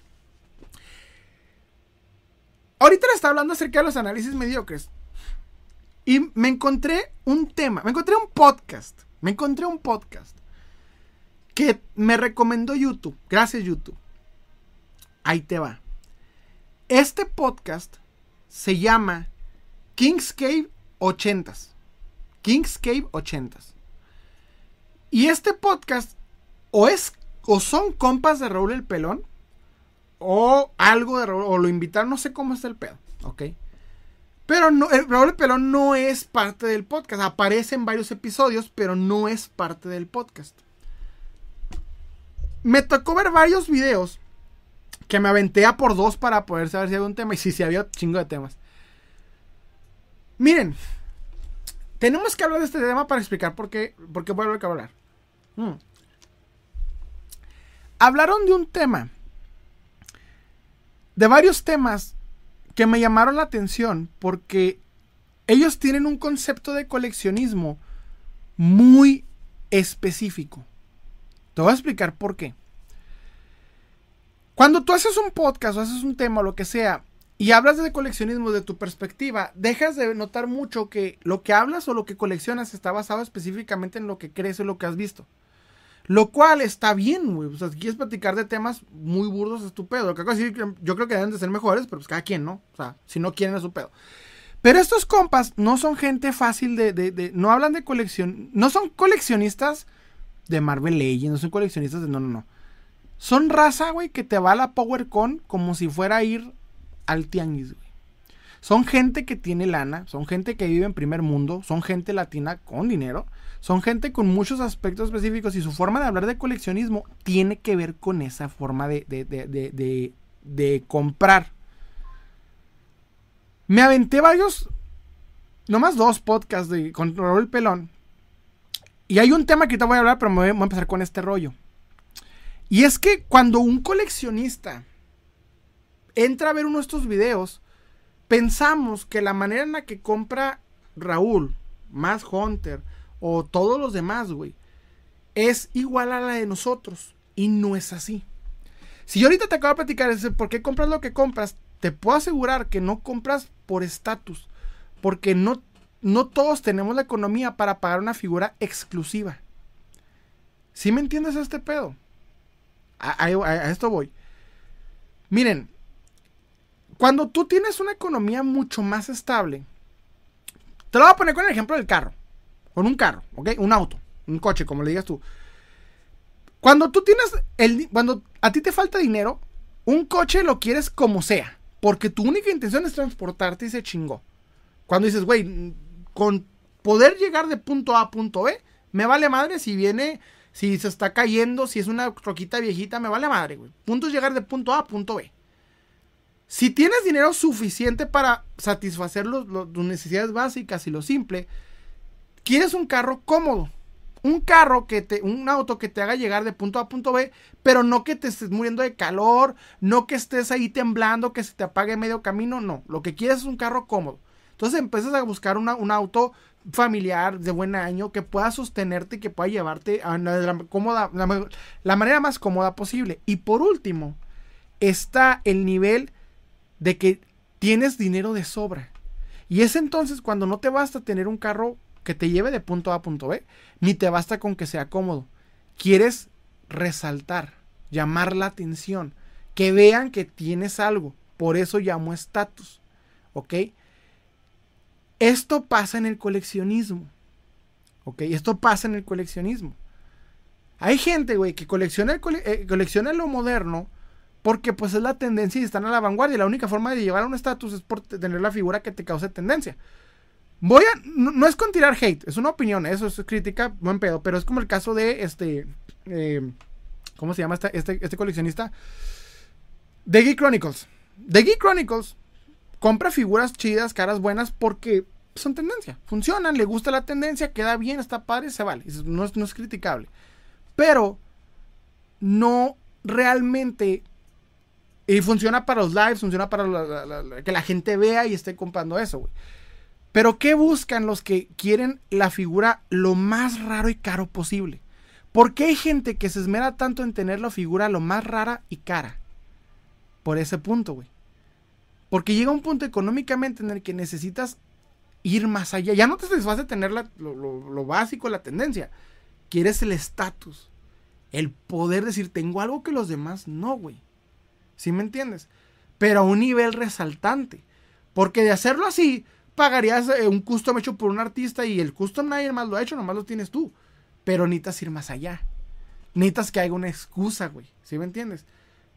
Ahorita le está hablando acerca de los análisis mediocres. Y me encontré un tema. Me encontré un podcast. Me encontré un podcast que me recomendó YouTube. Gracias YouTube. Ahí te va. Este podcast se llama Kingscape 80s. Kingscape 80s. Y este podcast o es o son compas de Raúl el Pelón o algo de Raúl o lo invitaron, no sé cómo está el pedo, ¿ok? Pero no, el Raúl el Pelón no es parte del podcast. Aparece en varios episodios, pero no es parte del podcast me tocó ver varios videos que me aventé a por dos para poder saber si había un tema. Y sí, sí, había chingo de temas. Miren, tenemos que hablar de este tema para explicar por qué, por qué voy a hablar. Hmm. Hablaron de un tema, de varios temas que me llamaron la atención porque ellos tienen un concepto de coleccionismo muy específico. Te voy a explicar por qué. Cuando tú haces un podcast o haces un tema o lo que sea y hablas de coleccionismo de tu perspectiva, dejas de notar mucho que lo que hablas o lo que coleccionas está basado específicamente en lo que crees o lo que has visto. Lo cual está bien, güey. O sea, si quieres platicar de temas muy burdos, es tu pedo. yo creo que deben de ser mejores, pero pues cada quien, ¿no? O sea, si no quieren es su pedo. Pero estos compas no son gente fácil de, de, No hablan de colección. No son coleccionistas de Marvel Legends, no son coleccionistas de... No, no, no. Son raza, güey, que te va a la PowerCon como si fuera a ir al tianguis, güey. Son gente que tiene lana, son gente que vive en primer mundo, son gente latina con dinero, son gente con muchos aspectos específicos y su forma de hablar de coleccionismo tiene que ver con esa forma de, de, de, de comprar. Me aventé varios, nomás dos podcasts de, con Raúl Pelón. Y hay un tema que voy a hablar, pero me voy a empezar con este rollo. Y es que cuando un coleccionista entra a ver uno de estos videos, pensamos que la manera en la que compra Raúl, más Hunter o todos los demás, güey, es igual a la de nosotros. Y no es así. Si yo ahorita te acabo de platicar por qué compras lo que compras, te puedo asegurar que no compras por estatus. Porque no, no todos tenemos la economía para pagar una figura exclusiva. ¿Sí me entiendes este pedo? a esto voy. Miren, cuando tú tienes una economía mucho más estable, te lo voy a poner con el ejemplo del carro. Con un carro, ¿ok? Un auto, un coche, como le digas tú. Cuando tú tienes el. Cuando a ti te falta dinero, un coche lo quieres como sea. Porque tu única intención es transportarte y se chingó. Cuando dices, güey, con poder llegar de punto A a punto B, me vale madre si viene, si se está cayendo, si es una roquita viejita, me vale madre, güey. Punto es llegar de punto A a punto B. Si tienes dinero suficiente para satisfacer tus necesidades básicas y lo simple, quieres un carro cómodo. Un carro que te, un auto que te haga llegar de punto A a punto B, pero no que te estés muriendo de calor, no que estés ahí temblando, que se te apague medio camino, no. Lo que quieres es un carro cómodo. Entonces empiezas a buscar un auto familiar de buen año que pueda sostenerte y que pueda llevarte a la, cómoda, la manera más cómoda posible. Y por último, está el nivel de que tienes dinero de sobra. Y es entonces cuando no te basta tener un carro que te lleve de punto A a punto B, ni te basta con que sea cómodo. Quieres resaltar, llamar la atención, que vean que tienes algo. Por eso llamo estatus. ¿Ok? Esto pasa en el coleccionismo. ¿Ok? Esto pasa en el coleccionismo. Hay gente, güey, que colecciona, eh, colecciona lo moderno porque pues es la tendencia y están a la vanguardia. La única forma de llevar a un estatus es por tener la figura que te cause tendencia. Voy a. No, es con tirar hate, es una opinión, eso es crítica, buen pedo. Pero es como el caso de este. Eh, ¿Cómo se llama este, este, este, coleccionista? The Geek Chronicles. The Geek Chronicles compra figuras chidas, caras buenas, porque son tendencia. Funcionan, le gusta la tendencia, queda bien, está padre, se vale. No es, no es criticable. Pero no realmente y funciona para los lives, funciona para que la gente vea y esté comprando eso, güey. Pero ¿qué buscan los que quieren la figura lo más raro y caro posible? ¿Por qué hay gente que se esmera tanto en tener la figura lo más rara y cara? Por ese punto, güey. Porque llega un punto económicamente en el que necesitas ir más allá. Ya no te satisface tener lo, lo básico, la tendencia. Quieres el estatus. El poder decir, tengo algo que los demás no, güey. ¿Sí me entiendes? Pero a un nivel resaltante. Porque de hacerlo así, pagarías eh, un custom hecho por un artista y el custom nadie más lo ha hecho, nomás lo tienes tú. Pero necesitas ir más allá. Necesitas que haya una excusa, güey. ¿Sí me entiendes?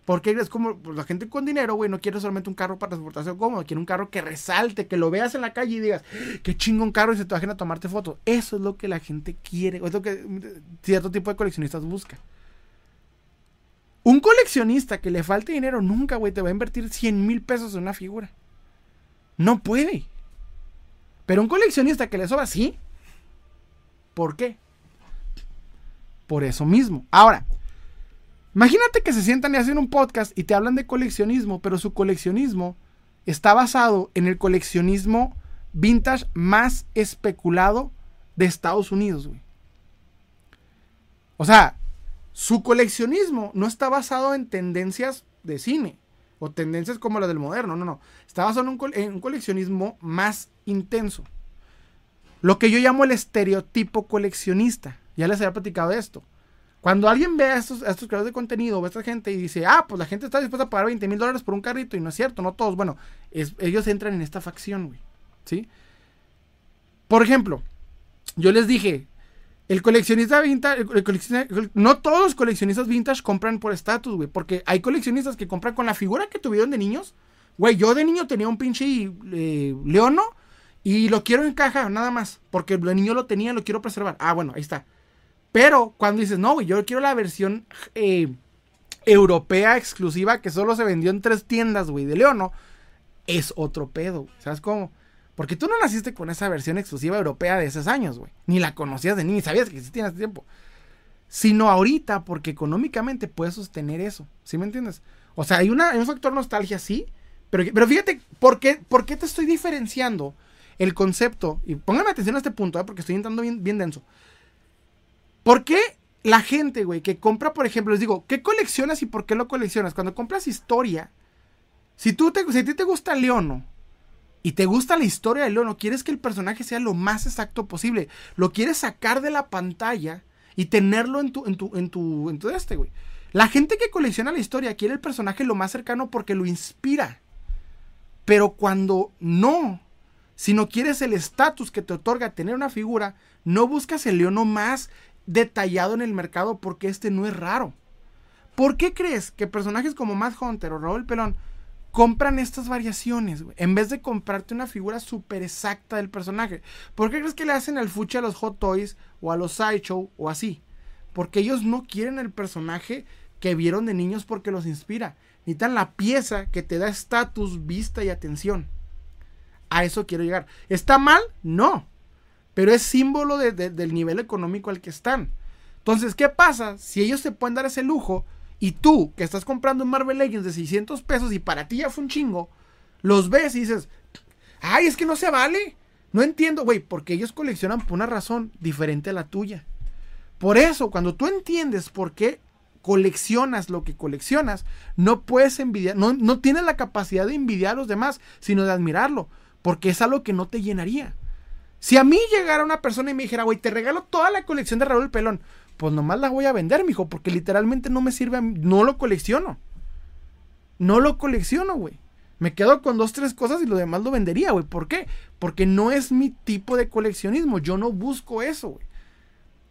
Porque es como pues, la gente con dinero, güey, no quiere solamente un carro para transportación cómodo, quiere un carro que resalte, que lo veas en la calle y digas, qué chingón carro y se te bajen a tomarte fotos. Eso es lo que la gente quiere, es lo que cierto tipo de coleccionistas buscan. Un coleccionista que le falte dinero nunca, güey, te va a invertir 100 mil pesos en una figura. No puede. Pero un coleccionista que le sobra, sí. ¿Por qué? Por eso mismo. Ahora, imagínate que se sientan y hacen un podcast y te hablan de coleccionismo, pero su coleccionismo está basado en el coleccionismo vintage más especulado de Estados Unidos, güey. O sea, su coleccionismo no está basado en tendencias de cine o tendencias como la del moderno, no, no. Está basado en un, coleccionismo más intenso. Lo que yo llamo el estereotipo coleccionista. Ya les había platicado de esto. Cuando alguien ve a estos, estos creadores de contenido, ve a esta gente y dice, ah, pues la gente está dispuesta a pagar 20 mil dólares por un carrito, y no es cierto, no todos. Bueno, ellos entran en esta facción, güey. ¿Sí? Por ejemplo, yo les dije, el coleccionista vintage, no todos los coleccionistas vintage compran por estatus, güey, porque hay coleccionistas que compran con la figura que tuvieron de niños, Güey, yo de niño tenía un pinche eh, leono y lo quiero en caja, nada más. Porque de niño lo tenía, lo quiero preservar. Ah, bueno, ahí está. Pero cuando dices, no, yo quiero la versión eh, europea exclusiva que solo se vendió en tres tiendas, güey, de leono, es otro pedo. ¿Sabes cómo? Porque tú no naciste con esa versión exclusiva europea de esos años, güey. Ni la conocías de ni sabías que existía en ese tiempo. Sino ahorita, porque económicamente puedes sostener eso. ¿Sí me entiendes? O sea, hay, una, un factor nostalgia, sí. Pero, pero fíjate, ¿por qué, ¿por qué te estoy diferenciando el concepto? Y pónganme atención a este punto, ¿eh? porque estoy entrando bien, bien denso. ¿Por qué la gente, güey, que compra, por ejemplo, les digo, ¿qué coleccionas y por qué lo coleccionas? Cuando compras historia, si, tú si a ti te gusta Leono, y te gusta la historia de Leono, quieres que el personaje sea lo más exacto posible. Lo quieres sacar de la pantalla y tenerlo en tu, en tu, en tu, en tu este, güey. La gente que colecciona la historia quiere el personaje lo más cercano porque lo inspira. Pero cuando no, si no quieres el estatus que te otorga tener una figura, no buscas el leono más detallado en el mercado porque este no es raro. ¿Por qué crees que personajes como Matt Hunter o Raúl Pelón compran estas variaciones. En vez de comprarte una figura súper exacta del personaje. ¿Por qué crees que le hacen al fuche a los Hot Toys o a los Sideshow o así? Porque ellos no quieren el personaje que vieron de niños porque los inspira. Necesitan la pieza que te da estatus, vista y atención. A eso quiero llegar. ¿Está mal? No. Pero es símbolo del nivel económico al que están. Entonces, ¿qué pasa si ellos se pueden dar ese lujo? Y tú, que estás comprando un Marvel Legends de 600 pesos y para ti ya fue un chingo, los ves y dices, ay, es que no se vale. No entiendo, güey, porque ellos coleccionan por una razón diferente a la tuya. Por eso, cuando tú entiendes por qué coleccionas lo que coleccionas, no puedes envidiar, no, no tienes la capacidad de envidiar a los demás, sino de admirarlo, porque es algo que no te llenaría. Si a mí llegara una persona y me dijera, güey, te regalo toda la colección de Raúl Pelón, pues nomás la voy a vender, mijo, porque literalmente no me sirve, no lo colecciono. No lo colecciono, güey. Me quedo con dos, tres cosas y lo demás lo vendería, güey. ¿Por qué? Porque no es mi tipo de coleccionismo. Yo no busco eso, güey.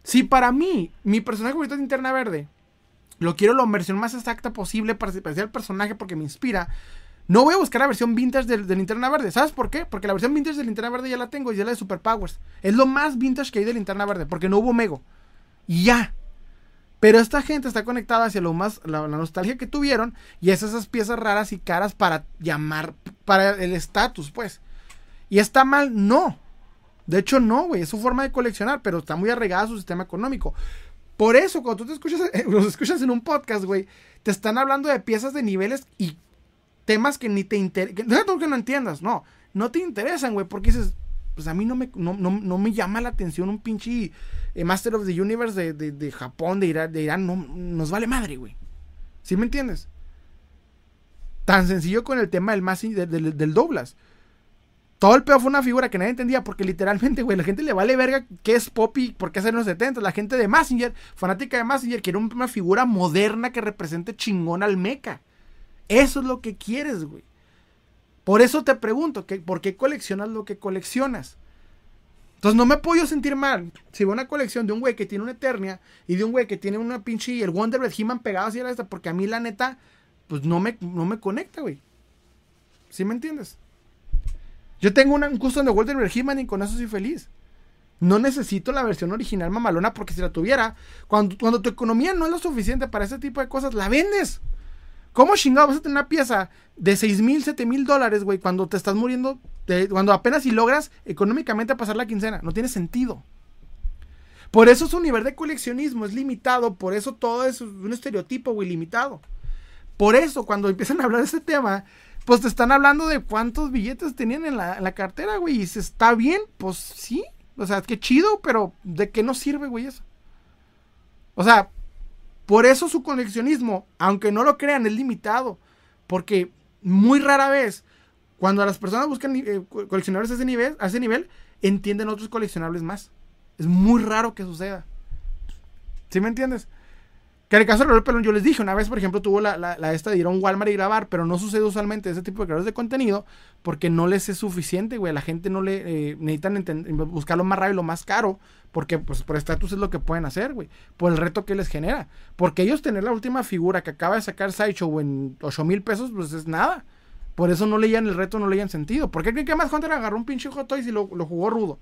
Si para mí, mi personaje favorito es Linterna Verde, lo quiero la versión más exacta posible para parecer el personaje porque me inspira. No voy a buscar la versión vintage de, de, Linterna Verde. ¿Sabes por qué? Porque la versión vintage de Linterna Verde ya la tengo y ya la de Superpowers. Es lo más vintage que hay de Linterna Verde porque no hubo Mego y ya. Pero esta gente está conectada hacia lo más, la, nostalgia que tuvieron y es esas piezas raras y caras para llamar, para el estatus, pues. Y está mal, no. De hecho, no, güey, es su forma de coleccionar, pero está muy arraigada a su sistema económico. Por eso, cuando tú te escuchas, los escuchas en un podcast, güey, te están hablando de piezas de niveles y temas que ni te interesan. No que no entiendas, no. No te interesan, güey, porque dices, pues a mí no me, no, no me llama la atención un pinche eh, Master of the Universe de, Japón, de Irán, de Irán, no, nos vale madre, güey. ¿Sí me entiendes? Tan sencillo con el tema del, más, del, Doblas. Todo el peor fue una figura que nadie entendía porque literalmente, güey, la gente le vale verga qué es Poppy, por qué hacer los 70. La gente de Massinger, fanática de Massinger, quiere una figura moderna que represente chingón al mecha. Eso es lo que quieres, güey. Por eso te pregunto, ¿por qué coleccionas lo que coleccionas? Entonces no me puedo sentir mal si veo una colección de un güey que tiene una Eternia y de un güey que tiene una pinche y el Wonder He-Man pegado así a la esta, porque a mí la neta, pues no me, no me conecta, güey. ¿Sí me entiendes? Yo tengo un custom de Wonder y con eso soy feliz. No necesito la versión original mamalona porque si la tuviera, cuando, cuando tu economía no es lo suficiente para ese tipo de cosas, la vendes. ¿Cómo chingado vas a tener una pieza de 6 mil, 7 mil dólares, güey, cuando te estás muriendo, cuando apenas si logras económicamente pasar la quincena? No tiene sentido. Por eso su nivel de coleccionismo es limitado, por eso todo es un estereotipo, güey, limitado. Por eso, cuando empiezan a hablar de este tema, pues te están hablando de cuántos billetes tenían en la, cartera, güey, y si está bien, pues sí. O sea, qué chido, pero ¿de qué nos sirve, güey, eso? O sea, por eso su coleccionismo, aunque no lo crean, es limitado. Porque muy rara vez, cuando las personas buscan eh, coleccionables a ese, nivel, a ese nivel, entienden otros coleccionables más. Es muy raro que suceda. ¿Sí me entiendes? Que en el caso de Raúl Pelón, yo les dije, una vez, por ejemplo, tuvo la, la, esta de ir a un Walmart y grabar, pero no sucede usualmente ese tipo de creadores de contenido porque no les es suficiente, güey. La gente no le eh, necesitan buscar lo más rápido y lo más caro porque, pues, por estatus es lo que pueden hacer, güey. Por el reto que les genera. Porque ellos tener la última figura que acaba de sacar Sideshow en 8 mil pesos, pues es nada. Por eso no leían el reto, no leían sentido. ¿Por qué creen que más Hunter agarró un pinche Hot Toys y lo, lo jugó rudo?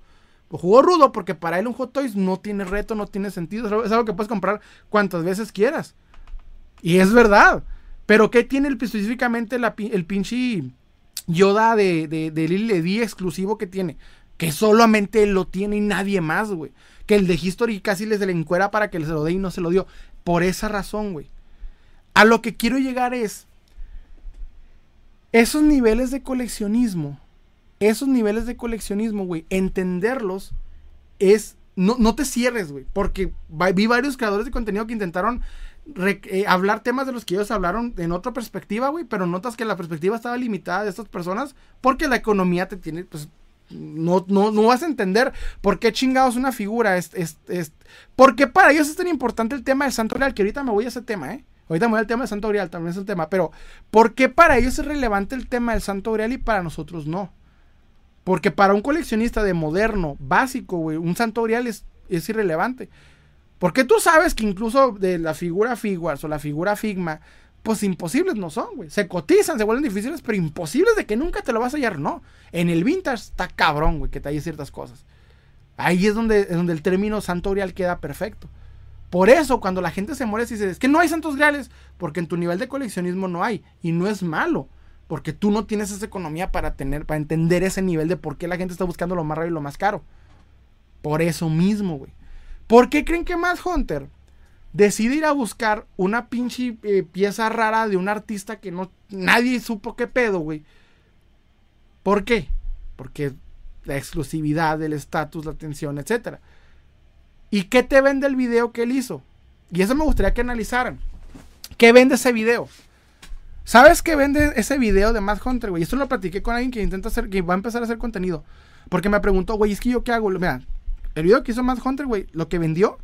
Jugó rudo porque para él un Hot Toys no tiene reto, no tiene sentido. Es algo que puedes comprar cuantas veces quieras. Y es verdad. Pero ¿qué tiene específicamente el pinche Yoda de, de, de Lily exclusivo que tiene? Que solamente él lo tiene y nadie más, güey. Que el de History casi les le encuera para que se lo dé y no se lo dio. Por esa razón, güey. A lo que quiero llegar es esos niveles de coleccionismo, esos niveles de coleccionismo, güey, entenderlos es, no, no te cierres, güey, porque vi varios creadores de contenido que intentaron eh, hablar temas de los que ellos hablaron en otra perspectiva, güey, pero notas que la perspectiva estaba limitada de estas personas porque la economía te tiene, pues, no, no, no vas a entender por qué chingados una figura es, es, es, porque para ellos es tan importante el tema del santo real, que ahorita me voy a ese tema, ¿eh? Ahorita voy al tema del Santo Grial, también es el tema. Pero, ¿por qué para ellos es relevante el tema del Santo Grial y para nosotros no? Porque para un coleccionista de moderno, básico, güey, un Santo Grial es, irrelevante. Porque tú sabes que incluso de la figura Figuarts o la figura Figma, pues imposibles no son, güey. Se cotizan, se vuelven difíciles, pero imposibles de que nunca te lo vas a hallar, no. En el vintage está cabrón, güey, que te hay ciertas cosas. Ahí es donde, es donde el término Santo Grial queda perfecto. Por eso, cuando la gente se muere, se dice, es que no hay santos griales, porque en tu nivel de coleccionismo no hay. Y no es malo, porque tú no tienes esa economía para tener, para entender ese nivel de por qué la gente está buscando lo más raro y lo más caro. Por eso mismo, güey. ¿Por qué creen que más Hunter decide ir a buscar una pinche eh, pieza rara de un artista que no nadie supo qué pedo, güey? ¿Por qué? Porque la exclusividad, el estatus, la atención, etcétera. ¿Y qué te vende el video que él hizo? Y eso me gustaría que analizaran. ¿Qué vende ese video? ¿Sabes qué vende ese video de Matt Hunter, güey? Esto lo platiqué con alguien que intenta hacer, que va a empezar a hacer contenido. Porque me preguntó, güey, es que yo qué hago. Mira, el video que hizo Matt Hunter, güey, lo que vendió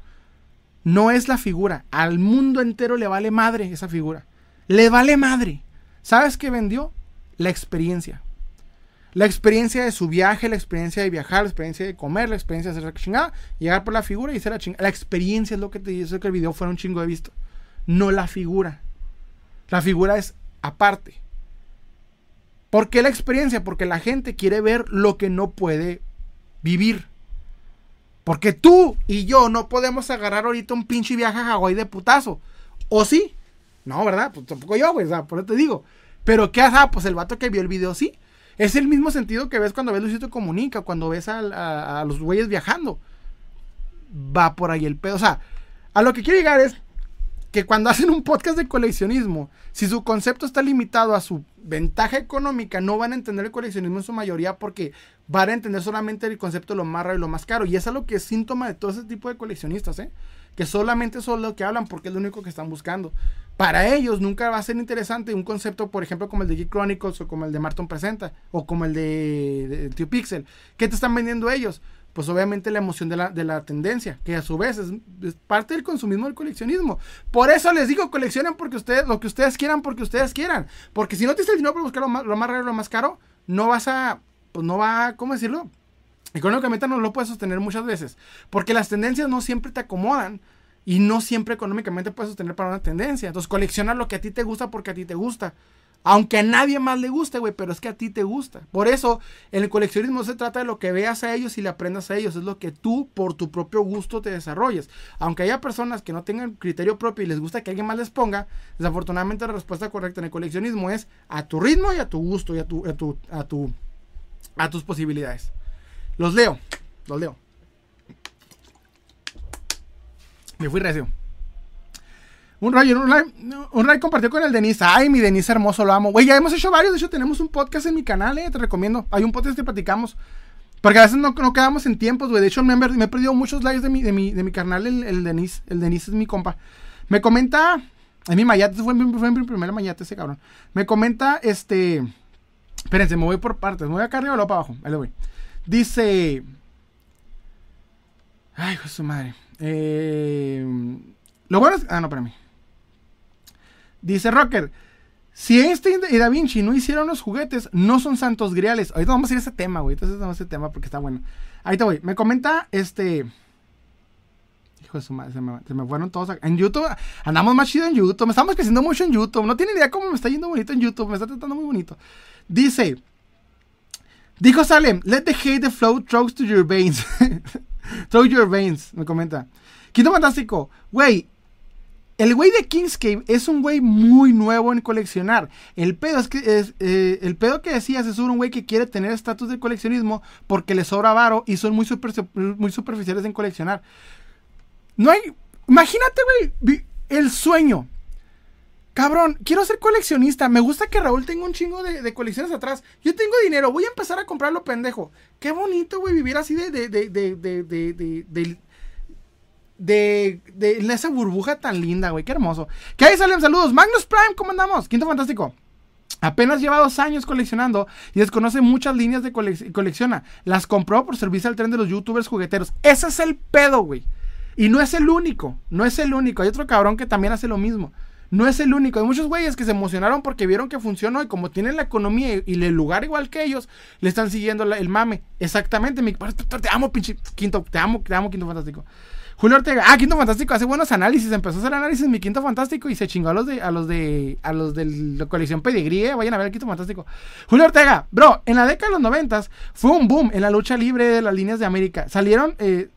no es la figura. Al mundo entero le vale madre esa figura. Le vale madre. ¿Sabes qué vendió? La experiencia. La experiencia de su viaje, la experiencia de viajar, la experiencia de comer, la experiencia de hacer la chingada, llegar por la figura y hacer la chingada. La experiencia es lo que te dice que el video fuera un chingo de visto. No la figura. La figura es aparte. ¿Por qué la experiencia? Porque la gente quiere ver lo que no puede vivir. Porque tú y yo no podemos agarrar ahorita un pinche viaje a Hawái de putazo. ¿O sí? No, ¿verdad? Pues tampoco yo, güey. O sea, por eso te digo. Pero ¿qué hace? Ah, pues el vato que vio el video sí. Es el mismo sentido que ves cuando ves Luisito Comunica, cuando ves a, los güeyes viajando. Va por ahí el pedo. O sea, a lo que quiero llegar es que cuando hacen un podcast de coleccionismo, si su concepto está limitado a su ventaja económica, no van a entender el coleccionismo en su mayoría porque van a entender solamente el concepto de lo más raro y lo más caro. Y es algo que es síntoma de todo ese tipo de coleccionistas, ¿eh? Que solamente son lo que hablan porque es lo único que están buscando para ellos nunca va a ser interesante un concepto, por ejemplo, como el de Geek Chronicles o como el de Martin Presenta o como el de, Tio Pixel. ¿Qué te están vendiendo ellos? Pues obviamente la emoción de la, de la tendencia, que a su vez es, parte del consumismo del coleccionismo. Por eso les digo, coleccionen porque ustedes, lo que ustedes quieran, porque ustedes quieran. Porque si no tienes el dinero para buscar lo más, lo más raro, lo más caro, no vas a, pues no va, ¿cómo decirlo? Económicamente no lo puedes sostener muchas veces. Porque las tendencias no siempre te acomodan y no siempre económicamente puedes sostener para una tendencia. Entonces colecciona lo que a ti te gusta porque a ti te gusta. Aunque a nadie más le guste, güey, pero es que a ti te gusta. Por eso, en el coleccionismo no se trata de lo que veas a ellos y le aprendas a ellos, es lo que tú, por tu propio gusto, te desarrolles. Aunque haya personas que no tengan criterio propio y les gusta que alguien más les ponga, desafortunadamente la respuesta correcta en el coleccionismo es a tu ritmo y a tu gusto y a, tu, a, tu, a, tu, a tus posibilidades. Los leo, los leo. Me fui recio. Un Ray, un Ray, compartió con el Denis. Ay, mi Denis hermoso, lo amo. Güey, ya hemos hecho varios. De hecho, tenemos un podcast en mi canal, eh. Te recomiendo. Hay un podcast que platicamos. Porque a veces no, no quedamos en tiempos, güey. De hecho, me, he perdido muchos likes de mi, de mi, de mi canal, el, el Denis. El Denis es mi compa. Me comenta. En mi mayate, fue, fue mi primer mayate ese cabrón. Me comenta, este. Espérense, me voy por partes. Me voy acá arriba o para abajo. Ahí le voy. Dice. Ay, hijo su madre. Eh, lo bueno es. Ah, no, para mí. Dice Rocker. Si Einstein y Da Vinci no hicieron los juguetes, no son santos griales. Ahorita vamos a ir a ese tema, güey. Entonces vamos a ese tema porque está bueno. Ahí te voy. Me comenta este. Hijo de su madre, se me, fueron todos. En YouTube, andamos más chido en YouTube. Me estamos creciendo mucho en YouTube. No tiene idea cómo me está yendo bonito en YouTube. Me está tratando muy bonito. Dice. Dijo Salem, let the hate flow through to your veins. through your veins, me comenta. Quinto Fantástico, güey, el güey de Kingscape es un güey muy nuevo en coleccionar. El pedo es que eh, el pedo que decías es un güey que quiere tener estatus de coleccionismo porque le sobra varo y son muy, muy superficiales en coleccionar. No hay. Imagínate, güey, el sueño. Cabrón, quiero ser coleccionista. Me gusta que Raúl tenga un chingo de, colecciones atrás. Yo tengo dinero, voy a empezar a comprarlo, pendejo. Qué bonito, güey, vivir así de, de, de, esa burbuja tan linda, güey. Qué hermoso. ¿Qué hay, salen saludos. Magnus Prime, ¿cómo andamos? Quinto Fantástico. Apenas lleva dos años coleccionando y desconoce muchas líneas de colecciona. Las compró por servirse al tren de los youtubers jugueteros. Ese es el pedo, güey. Y no es el único. No es el único. Hay otro cabrón que también hace lo mismo. No es el único. Hay muchos güeyes que se emocionaron porque vieron que funcionó y como tienen la economía y el lugar igual que ellos, le están siguiendo el mame. Exactamente, mi te amo, pinche Quinto, te amo, te amo, Quinto Fantástico. Julio Ortega, ah, Quinto Fantástico, hace buenos análisis, empezó a hacer análisis mi Quinto Fantástico y se chingó a los de, a los de, a los de la colección Pedigrí, eh, vayan a ver el Quinto Fantástico. Julio Ortega, bro, en la década de los noventas fue un boom en la lucha libre de las líneas de América. Salieron, eh,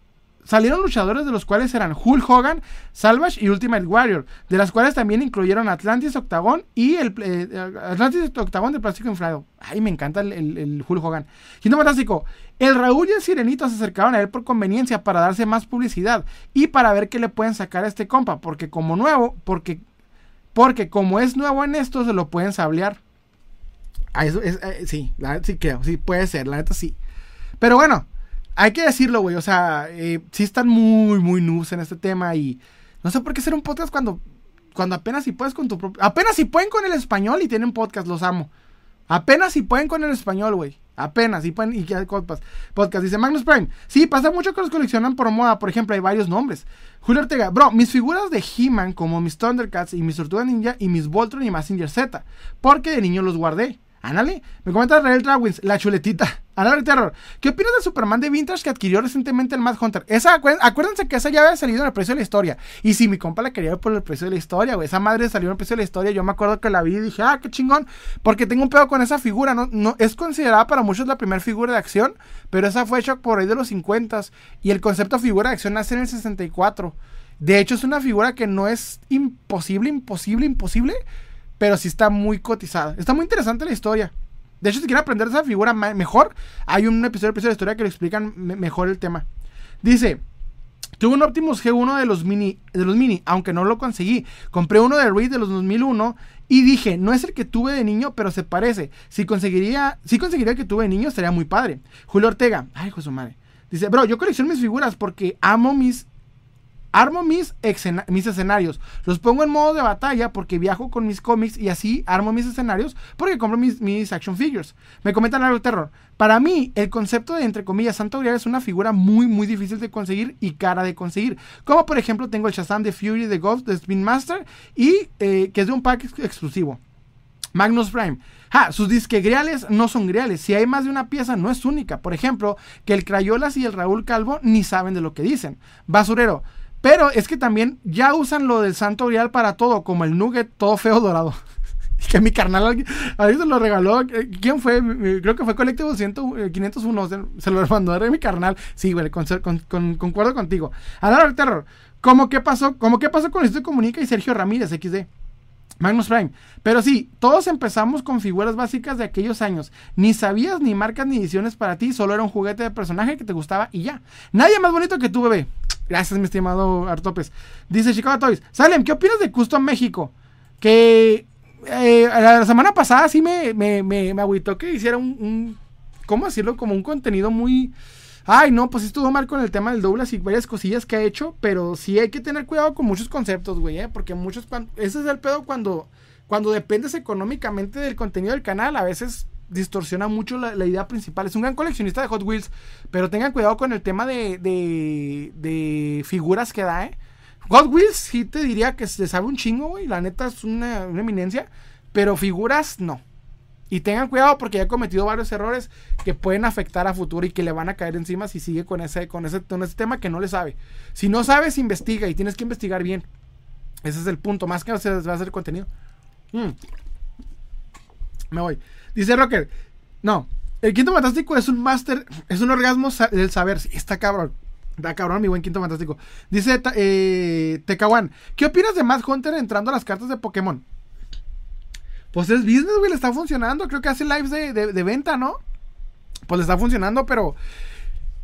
salieron luchadores de los cuales eran Hulk Hogan, Salvage y Ultimate Warrior, de las cuales también incluyeron Atlantis Octagon y el eh, Atlantis Octagon de plástico inflado. Ay, me encanta el, el, Hulk Hogan. Quinto Fantástico, el Raúl y el Sirenito se acercaron a él por conveniencia para darse más publicidad y para ver qué le pueden sacar a este compa, porque como nuevo, porque, porque como es nuevo en esto, se lo pueden sablear. Ah, eso es, eh, sí, la, sí creo, sí puede ser, la neta sí. Pero bueno, hay que decirlo, güey, o sea, eh, sí están muy, muy noobs en este tema y no sé por qué hacer un podcast cuando, cuando apenas si puedes con tu propio, apenas si pueden con el español y tienen podcast, los amo. Apenas si pueden con el español, güey. Apenas, y pueden, y podcast, podcast. Dice Magnus Prime. Sí, pasa mucho que los coleccionan por moda. Por ejemplo, hay varios nombres. Julio Ortega. Bro, mis figuras de He-Man, como mis Thundercats y mis Tortuga Ninja y mis Voltron y Massinger Z. Porque de niño los guardé. Ándale. Me comenta Rael Trawins, la chuletita. Ándale, Terror. ¿Qué opinas del Superman de Vintage que adquirió recientemente el Mad Hunter? Esa, acuérdense que esa ya había salido en el precio de la historia. Y si mi compa la quería por el precio de la historia, güey. Esa madre salió en el precio de la historia. Yo me acuerdo que la vi y dije, ah, qué chingón. Porque tengo un pedo con esa figura. No, no, es considerada para muchos la primera figura de acción. Pero esa fue hecha por ahí de los 50 Y el concepto de figura de acción nace en el 64. De hecho, es una figura que no es imposible, imposible, imposible pero sí está muy cotizada. Está muy interesante la historia. De hecho, si quieren aprender esa figura mejor, hay un episodio, episodio de historia que le explican mejor el tema. Dice, tuve un Optimus G1 de los mini, de los mini, aunque no lo conseguí. Compré uno de Reed de los 2001 y dije, no es el que tuve de niño, pero se parece. Si conseguiría, si conseguiría el que tuve de niño, estaría muy padre. Julio Ortega, ay, José madre. Dice, bro, yo colecciono mis figuras porque amo mis Armo mis, mis escenarios. Los pongo en modo de batalla porque viajo con mis cómics y así armo mis escenarios porque compro mis, mis action figures. Me comentan algo terror. Para mí, el concepto de, entre comillas, Santo Grial es una figura muy, muy difícil de conseguir y cara de conseguir. Como por ejemplo, tengo el Shazam de Fury de Ghost de Spin Master y eh, que es de un pack exclusivo. Magnus Prime. Ah, sus disque griales no son griales. Si hay más de una pieza, no es única. Por ejemplo, que el Crayolas y el Raúl Calvo ni saben de lo que dicen. Basurero. Pero es que también ya usan lo del Santo Grial para todo, como el nugget todo feo dorado. que mi carnal ahí se lo regaló. Eh, ¿Quién fue? Creo que fue Colectivo 501. Eh, se, lo mandó a mi carnal. Sí, güey, con, concuerdo contigo. Ahora, terror. ¿Cómo qué pasó? ¿Cómo qué pasó con Comunica y Sergio Ramírez, XD? Magnus Prime. Pero sí, todos empezamos con figuras básicas de aquellos años. Ni sabías ni marcas ni ediciones para ti, solo era un juguete de personaje que te gustaba y ya. Nadie más bonito que tú, bebé. Gracias, mi estimado Artopes. Dice Chicago Toys. Salem, ¿qué opinas de Custom México? Que eh, la semana pasada sí me, me, me, agüitó que hiciera un, ¿Cómo decirlo? Como un contenido muy. Ay, no, pues estuvo mal con el tema del Douglas y varias cosillas que ha hecho, pero sí hay que tener cuidado con muchos conceptos, güey, ¿eh? porque muchos. Ese es el pedo cuando, cuando dependes económicamente del contenido del canal. A veces distorsiona mucho la, idea principal. Es un gran coleccionista de Hot Wheels, pero tengan cuidado con el tema de, de, figuras que da, ¿eh? Hot Wheels sí te diría que se sabe un chingo, güey. La neta es una, eminencia, pero figuras no. Y tengan cuidado porque ya he cometido varios errores que pueden afectar a futuro y que le van a caer encima si sigue con ese, con ese, con ese tema que no le sabe. Si no sabes, investiga y tienes que investigar bien. Ese es el punto, más que va a hacer contenido. Mm. Me voy. Dice Rocker, no, el quinto fantástico es un máster, es un orgasmo del saber. Está cabrón. Da cabrón, mi buen quinto fantástico. Dice eh, Tecawan, ¿qué opinas de Matt Hunter entrando a las cartas de Pokémon? Pues es business, güey, le está funcionando. Creo que hace lives de venta, ¿no? Pues le está funcionando, pero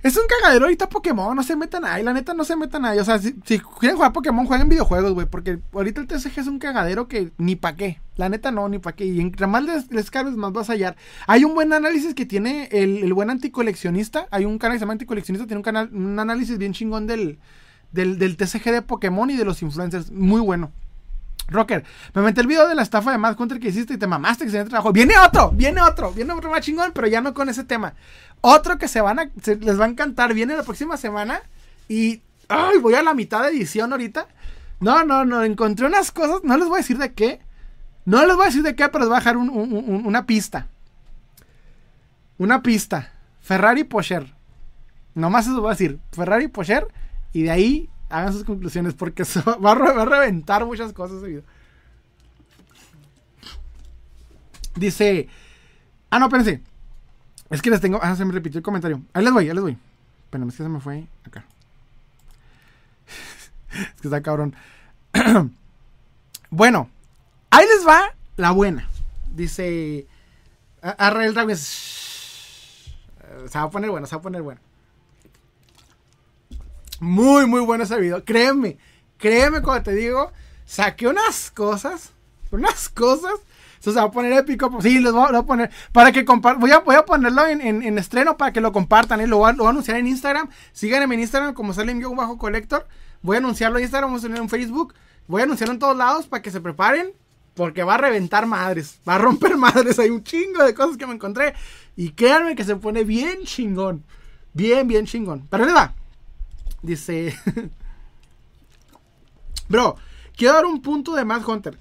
es un cagadero ahorita Pokémon, no se metan ahí, la neta no se metan ahí. O sea, si, quieren jugar Pokémon, jueguen videojuegos, güey. Porque ahorita el TCG es un cagadero que ni pa' qué. La neta no, ni pa' qué. Y entre más les, les más vas a hallar. Hay un buen análisis que tiene el, buen anticoleccionista. Hay un canal que se llama Anticoleccionista, tiene un canal, un análisis bien chingón del, del, del TCG de Pokémon y de los influencers. Muy bueno. Rocker, me metí el video de la estafa de Mad Hunter que hiciste y te mamaste, excelente trabajo. Viene otro, viene otro, viene otro más chingón, pero ya no con ese tema. Otro que se van a, les va a encantar, viene la próxima semana y, ay, voy a la mitad de edición ahorita. No, no, no, encontré unas cosas, no les voy a decir de qué, no les voy a decir de qué, pero les voy a dejar una pista. Una pista. Ferrari Porsche. Nomás eso voy a decir. Ferrari Porsche. Y de ahí hagan sus conclusiones porque va, a, reventar muchas cosas Dice. Ah, no, espérense. Es que les tengo. Ah, se me repitió el comentario. Ahí les voy, ahí les voy. Espérenme, es que se me fue acá. es que está cabrón. bueno, ahí les va la buena. Dice. Arrael Dragon. Se va a poner bueno, se va a poner bueno. Muy, muy bueno ese video. Créeme, créeme cuando te digo, saqué unas cosas, unas cosas. Eso se va a poner épico. Sí, les voy a, poner. Para que voy a, voy a ponerlo en, estreno para que lo compartan. ¿eh? Lo, voy a, anunciar en Instagram. Síganme en Instagram como sale un bajo colector. Voy a anunciarlo en Instagram, vamos a en Facebook. Voy a anunciarlo en todos lados para que se preparen. Porque va a reventar madres. Va a romper madres. Hay un chingo de cosas que me encontré. Y créanme que se pone bien chingón. Bien, bien chingón. Pero le va. Dice. Bro, quiero dar un punto de Matt Hunter.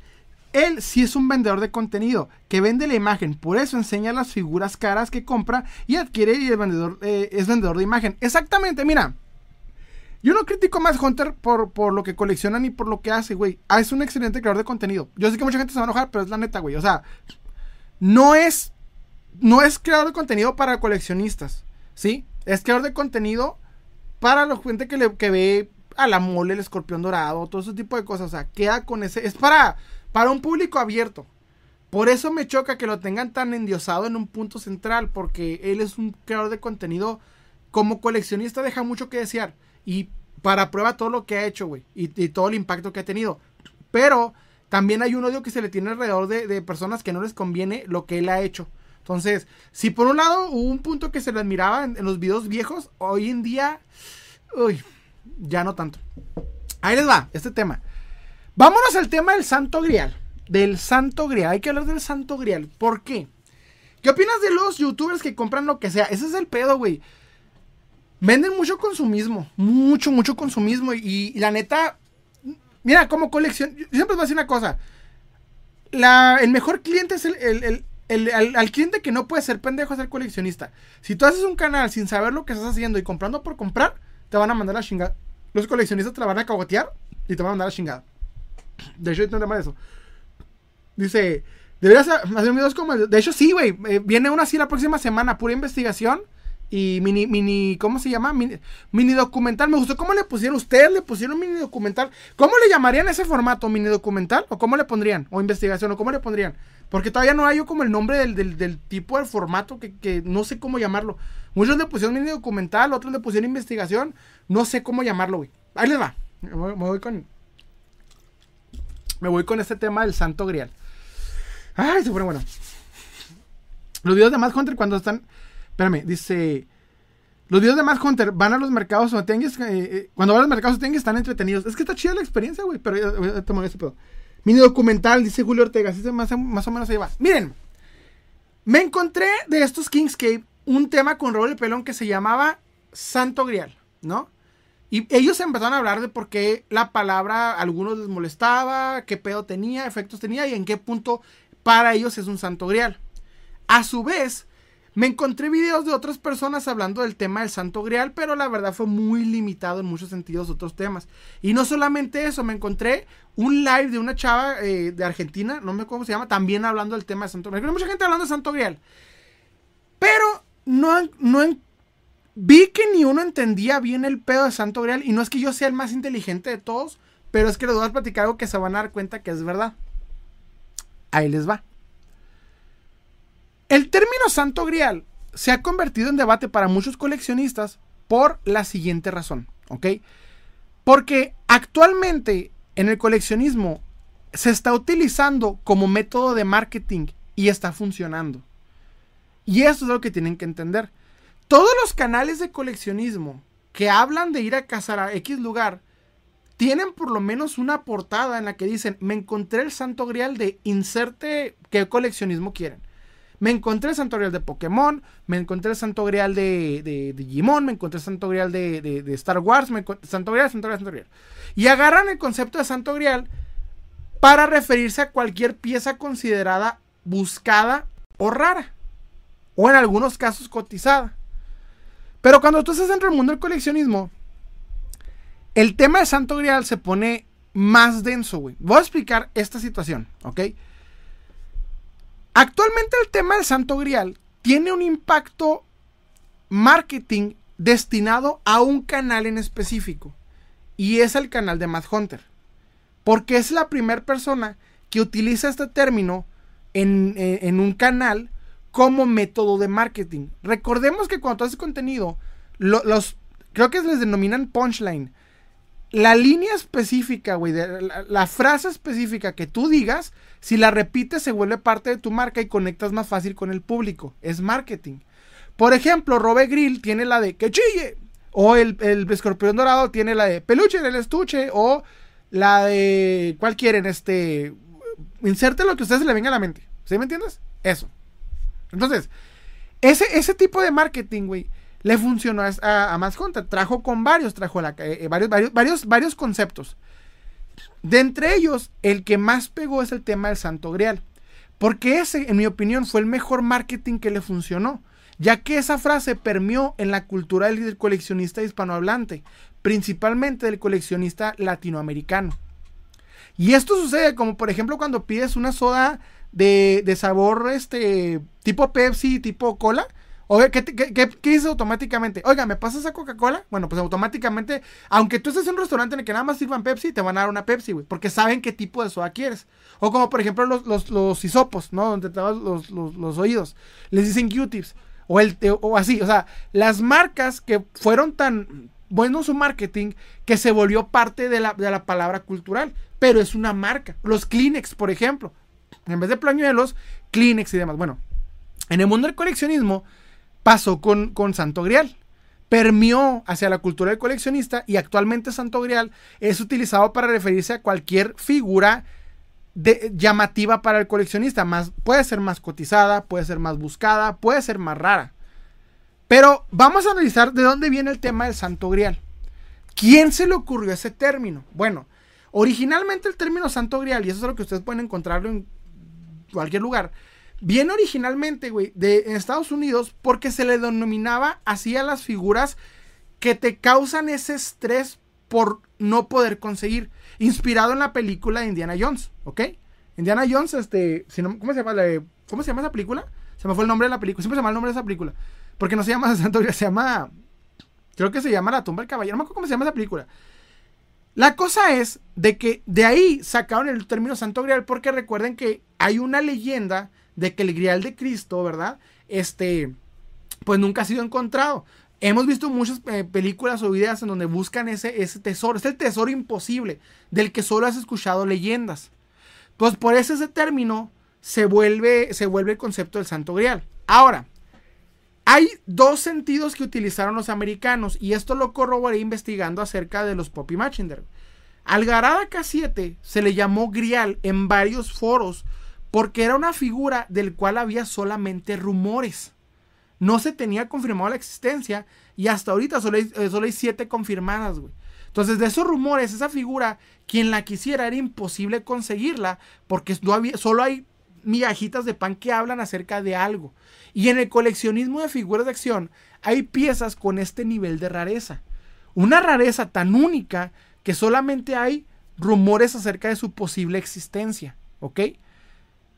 Él sí es un vendedor de contenido que vende la imagen, por eso enseña las figuras caras que compra y adquiere y el vendedor eh, es vendedor de imagen. Exactamente, mira. Yo no critico Matt Hunter por, por lo que colecciona ni por lo que hace, güey. Ah, es un excelente creador de contenido. Yo sé que mucha gente se va a enojar, pero es la neta, güey. O sea, no es. No es creador de contenido para coleccionistas. ¿Sí? Es creador de contenido para la gente que, le, ve a la mole, el escorpión dorado, todo ese tipo de cosas. O sea, queda con ese. Es para, para un público abierto. Por eso me choca que lo tengan tan endiosado en un punto central, porque él es un creador de contenido. Como coleccionista deja mucho que desear. Y para prueba todo lo que ha hecho, güey. Y, todo el impacto que ha tenido. Pero también hay un odio que se le tiene alrededor de, personas que no les conviene lo que él ha hecho. Entonces, si por un lado hubo un punto que se le admiraba en, los videos viejos, hoy en día, uy, ya no tanto. Ahí les va, este tema. Vámonos al tema del Santo Grial. Del Santo Grial. Hay que hablar del Santo Grial. ¿Por qué? ¿Qué opinas de los youtubers que compran lo que sea? Ese es el pedo, güey. Venden mucho consumismo. Mucho, mucho consumismo. Y, la neta. Mira, como colección. Yo siempre voy a decir una cosa. El mejor cliente es el, al, cliente que no puede ser pendejo a ser coleccionista. Si tú haces un canal sin saber lo que estás haciendo y comprando por comprar, te van a mandar la chingada. Los coleccionistas te la van a cagotear y te van a mandar la chingada. De hecho, tema de eso. Dice, deberías hacer videos como De hecho, sí, güey. Eh, viene una así la próxima semana, pura investigación. Y mini, mini, ¿cómo se llama? Mini, documental. Me gustó cómo le pusieron. Ustedes le pusieron mini documental. ¿Cómo le llamarían ese formato? ¿Mini documental? ¿O cómo le pondrían? ¿O investigación? ¿O cómo le pondrían? Porque todavía no hay yo como el nombre del, tipo de formato que, no sé cómo llamarlo. Muchos le pusieron mini documental, otros le pusieron investigación. No sé cómo llamarlo, güey. Ahí les va. Me voy, con. Me voy con este tema del Santo Grial. Ay, se pone bueno. Los videos de Mad Hunter cuando están. Espérame, dice. Los videos de Mad Hunter van a los mercados o tengues. Eh, eh, cuando van a los mercados o tengues están entretenidos. Es que está chida la experiencia, güey. Pero ya, te este pedo. Mini documental, dice Julio Ortega. Así más, más o menos ahí va. Miren, me encontré de estos Kingscape un tema con Raúl Pelón que se llamaba Santo Grial, ¿no? Y ellos empezaron a hablar de por qué la palabra a algunos les molestaba, qué pedo tenía, efectos tenía y en qué punto para ellos es un santo grial. A su vez, me encontré videos de otras personas hablando del tema del Santo Grial, pero la verdad fue muy limitado en muchos sentidos otros temas. Y no solamente eso, me encontré un live de una chava eh, de Argentina, no me acuerdo cómo se llama, también hablando del tema del Santo Grial. Mucha gente hablando de Santo Grial. Pero no, no vi que ni uno entendía bien el pedo de Santo Grial. Y no es que yo sea el más inteligente de todos, pero es que les voy a platicar algo que se van a dar cuenta que es verdad. Ahí les va. El término Santo Grial se ha convertido en debate para muchos coleccionistas por la siguiente razón, ¿ok? Porque actualmente en el coleccionismo se está utilizando como método de marketing y está funcionando. Y eso es lo que tienen que entender. Todos los canales de coleccionismo que hablan de ir a cazar a X lugar tienen por lo menos una portada en la que dicen, me encontré el santo grial de inserte qué coleccionismo quieren. Me encontré el santo grial de Pokémon, me encontré el santo grial de, de, Digimon, me encontré el santo grial de, Star Wars, me encontré santo grial, santo grial, santo grial. Y agarran el concepto de santo grial para referirse a cualquier pieza considerada buscada o rara. O en algunos casos cotizada. Pero cuando tú estás dentro del mundo del coleccionismo, el tema de Santo Grial se pone más denso, güey. Voy a explicar esta situación, ¿ok? Actualmente el tema del Santo Grial tiene un impacto marketing destinado a un canal en específico. Y es el canal de Matt Hunter. Porque es la primera persona que utiliza este término en, eh, un canal como método de marketing. Recordemos que cuando tú haces contenido, los creo que les denominan punchline la línea específica, güey, la, frase específica que tú digas, si la repites se vuelve parte de tu marca y conectas más fácil con el público. Es marketing. Por ejemplo, Robe Grill tiene la de que chille. O el, escorpión dorado tiene la de peluche en el estuche. O la de. ¿Cuál quieren? Este. Inserte lo que a ustedes le venga a la mente. ¿Sí me entiendes? Eso. Entonces, ese, ese tipo de marketing, güey le funcionó a, más Trajo con varios, trajo la, eh, varios, varios, varios, varios conceptos. De entre ellos, el que más pegó es el tema del Santo Grial. Porque ese, en mi opinión, fue el mejor marketing que le funcionó. Ya que esa frase permeó en la cultura del coleccionista hispanohablante, principalmente del coleccionista latinoamericano. Y esto sucede como por ejemplo cuando pides una soda de, de sabor este tipo Pepsi, tipo cola, Oye, ¿qué, qué, dices automáticamente? Oiga, ¿me pasas esa Coca-Cola? Bueno, pues automáticamente, aunque tú estés en un restaurante en el que nada más sirvan Pepsi, te van a dar una Pepsi, güey. Porque saben qué tipo de soda quieres. O como, por ejemplo, los, los, los hisopos, ¿no? Donde te los, los, los, oídos. Les dicen Q-tips. O, el, o así. O sea, las marcas que fueron tan bueno su marketing que se volvió parte de la, de la palabra cultural. Pero es una marca. Los Kleenex, por ejemplo. En vez de plañuelos, Kleenex y demás. Bueno, en el mundo del coleccionismo pasó con, con Santo Grial. Permeó hacia la cultura del coleccionista y actualmente Santo Grial es utilizado para referirse a cualquier figura llamativa para el coleccionista. Más, puede ser más cotizada, puede ser más buscada, puede ser más rara. Pero vamos a analizar de dónde viene el tema del Santo Grial. ¿Quién se le ocurrió ese término? Bueno, originalmente el término Santo Grial, y eso es lo que ustedes pueden encontrarlo en cualquier lugar, Viene originalmente, güey, de Estados Unidos porque se le denominaba así a las figuras que te causan ese estrés por no poder conseguir. Inspirado en la película de Indiana Jones, ¿ok? Indiana Jones, este, ¿cómo se llama? ¿Cómo se llama esa película? Se me fue el nombre de la película. Siempre se llama el nombre de esa película. Porque no se llama Santo se llama. Creo que se llama La tumba del caballero. No me acuerdo cómo se llama esa película. La cosa es de que de ahí sacaron el término Santo Grial porque recuerden que hay una leyenda de que el grial de Cristo, ¿verdad? Este, pues nunca ha sido encontrado. Hemos visto muchas eh, películas o videos en donde buscan ese, ese tesoro. Es el tesoro imposible, del que solo has escuchado leyendas. Pues por ese término se vuelve, se vuelve el concepto del santo grial. Ahora, hay dos sentidos que utilizaron los americanos y esto lo corroboré investigando acerca de los Poppy Machinder. Al Garada K7 se le llamó grial en varios foros porque era una figura del cual había solamente rumores. No se tenía confirmado la existencia y hasta ahorita solo hay, eh, siete confirmadas, güey. Entonces, de esos rumores, esa figura, quien la quisiera era imposible conseguirla porque no había, solo hay migajitas de pan que hablan acerca de algo. Y en el coleccionismo de figuras de acción hay piezas con este nivel de rareza. Una rareza tan única que solamente hay rumores acerca de su posible existencia, ¿ok?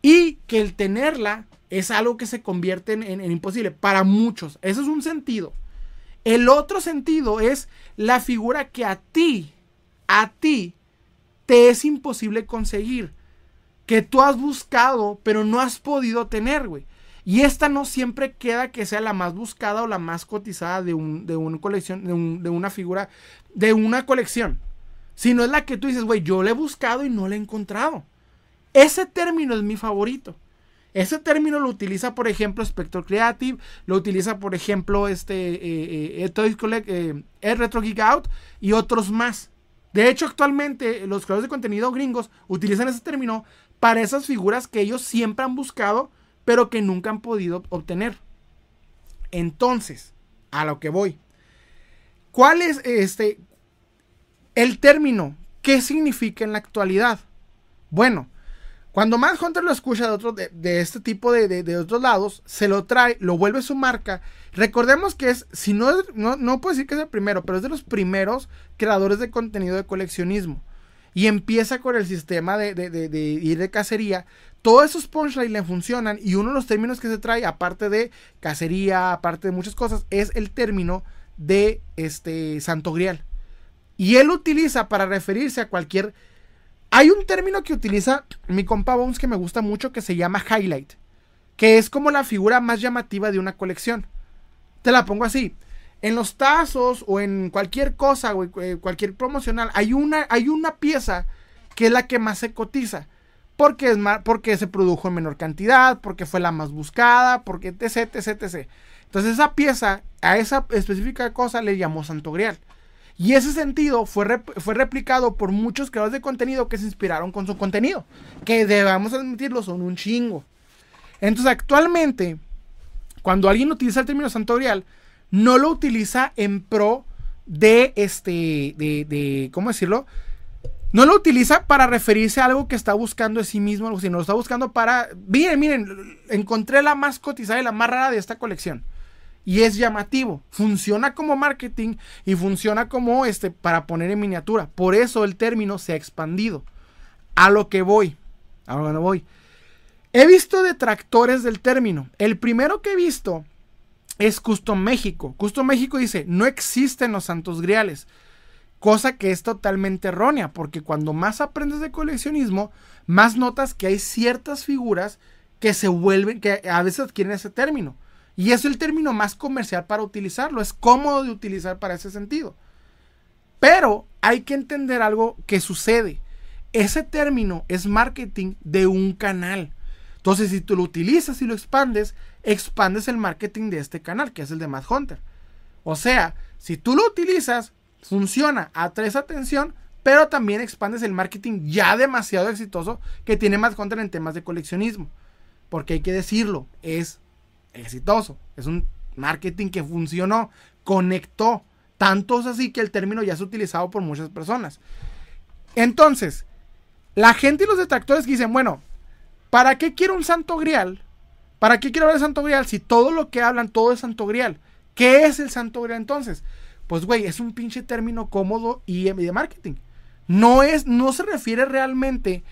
Y que el tenerla es algo que se convierte en, en, imposible para muchos. Eso es un sentido. El otro sentido es la figura que a ti, a ti, te es imposible conseguir. Que tú has buscado, pero no has podido tener, güey. Y esta no siempre queda que sea la más buscada o la más cotizada de, un, de una colección, de, una figura, de una colección. Sino es la que tú dices, güey, yo la he buscado y no la he encontrado. Ese término es mi favorito. Ese término lo utiliza, por ejemplo, Spectro Creative, lo utiliza, por ejemplo, este eh, eh, eh, eh Retro Geek Out y otros más. De hecho, actualmente los creadores de contenido gringos utilizan ese término para esas figuras que ellos siempre han buscado, pero que nunca han podido obtener. Entonces, a lo que voy. ¿Cuál es este el término? ¿Qué significa en la actualidad? Bueno, cuando Matt Hunter lo escucha de, de, este tipo de, otros lados, se lo trae, lo vuelve su marca. Recordemos que es, si no, no, no puedo decir que es el primero, pero es de los primeros creadores de contenido de coleccionismo. Y empieza con el sistema de, ir de cacería. Todos esos punchlines le funcionan y uno de los términos que se trae, aparte de cacería, aparte de muchas cosas, es el término de este Santo Grial. Y él utiliza para referirse a cualquier hay un término que utiliza mi compa Bones que me gusta mucho que se llama highlight, que es como la figura más llamativa de una colección. Te la pongo así. En los tazos o en cualquier cosa, eh, cualquier promocional, hay una, hay una pieza que es la que más se cotiza. Porque, es más, porque se produjo en menor cantidad, porque fue la más buscada, porque etc, etc, etc. Entonces esa pieza, a esa específica cosa le llamó Santo Grial. Y ese sentido fue, fue replicado por muchos creadores de contenido que se inspiraron con su contenido. Que debamos admitirlo, son un chingo. Entonces, actualmente, cuando alguien utiliza el término santorial, no lo utiliza en pro de este, de, de, ¿cómo decirlo? No lo utiliza para referirse a algo que está buscando de sí mismo, sino lo está buscando para, miren, miren, encontré la más cotizada y la más rara de esta colección y es llamativo. Funciona como marketing y funciona como este para poner en miniatura. Por eso el término se ha expandido. A lo que voy. A lo que voy. He visto detractores del término. El primero que he visto es Custom México. Custom México dice, no existen los santos griales. Cosa que es totalmente errónea, porque cuando más aprendes de coleccionismo, más notas que hay ciertas figuras que se vuelven, que a veces adquieren ese término. Y es el término más comercial para utilizarlo. Es cómodo de utilizar para ese sentido. Pero hay que entender algo que sucede. Ese término es marketing de un canal. Entonces, si tú lo utilizas y lo expandes, expandes el marketing de este canal, que es el de Mad Hunter. O sea, si tú lo utilizas, funciona, atraes atención, pero también expandes el marketing ya demasiado exitoso que tiene Mad Hunter en temas de coleccionismo. Porque hay que decirlo, es exitoso. Es un marketing que funcionó, conectó. Tanto es así que el término ya es utilizado por muchas personas. Entonces, la gente y los detractores dicen, bueno, ¿para qué quiero un santo grial? ¿Para qué quiero ver el santo grial si todo lo que hablan, todo es santo grial? ¿Qué es el santo grial entonces? Pues, güey, es un pinche término cómodo y de marketing. No es, no se refiere realmente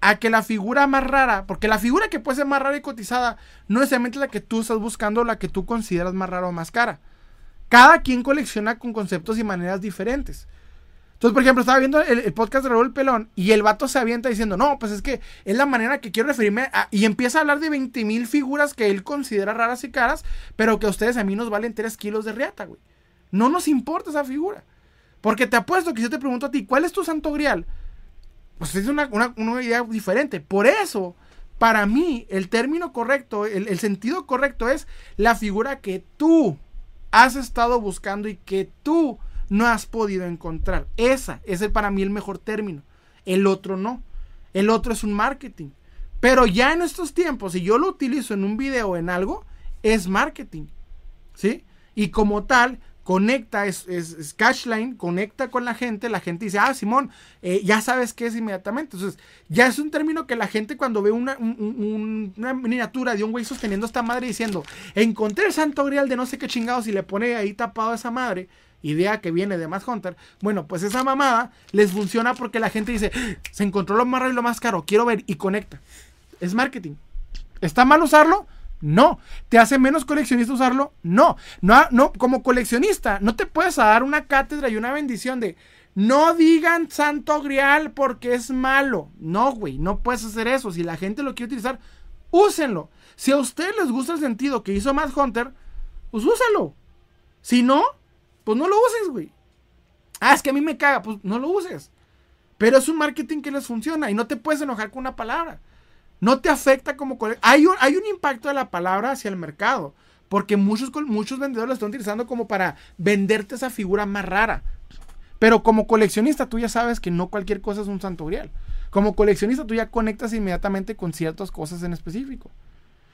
a que la figura más rara, porque la figura que puede ser más rara y cotizada no es necesariamente la que tú estás buscando, la que tú consideras más rara o más cara. Cada quien colecciona con conceptos y maneras diferentes. Entonces, por ejemplo, estaba viendo el, podcast de Raúl Pelón y el vato se avienta diciendo, no, pues es que es la manera que quiero referirme. Y empieza a hablar de 20 mil figuras que él considera raras y caras, pero que a ustedes a mí nos valen 3 kilos de riata, güey. No nos importa esa figura. Porque te apuesto que yo te pregunto a ti, ¿cuál es tu santo grial? pues es una, idea diferente. Por eso, para mí, el término correcto, el, sentido correcto es la figura que tú has estado buscando y que tú no has podido encontrar. Esa es para mí el mejor término. El otro no. El otro es un marketing. Pero ya en estos tiempos, si yo lo utilizo en un video o en algo, es marketing. ¿Sí? Y como tal, conecta, es, es, cashline, conecta con la gente, la gente dice, ah, Simón, eh, ya sabes qué es inmediatamente. Entonces, ya es un término que la gente cuando ve una, una miniatura de un güey sosteniendo esta madre diciendo, encontré el santo grial de no sé qué chingados y le pone ahí tapado a esa madre, idea que viene de Más Hunter, bueno, pues esa mamada les funciona porque la gente dice, se encontró lo más raro y lo más caro, quiero ver y conecta. Es marketing. ¿Está mal usarlo? No. ¿Te hace menos coleccionista usarlo? No. No, no, como coleccionista, no te puedes dar una cátedra y una bendición de no digan santo grial porque es malo. No, güey, no puedes hacer eso. Si la gente lo quiere utilizar, úsenlo. Si a ustedes les gusta el sentido que hizo Matt Hunter, pues úsalo. Si no, pues no lo uses, güey. Ah, es que a mí me caga, pues no lo uses. Pero es un marketing que les funciona y no te puedes enojar con una palabra. No te afecta como hay un, hay un impacto de la palabra hacia el mercado. Porque muchos, muchos vendedores lo están utilizando como para venderte esa figura más rara. Pero como coleccionista tú ya sabes que no cualquier cosa es un santorial. Como coleccionista tú ya conectas inmediatamente con ciertas cosas en específico.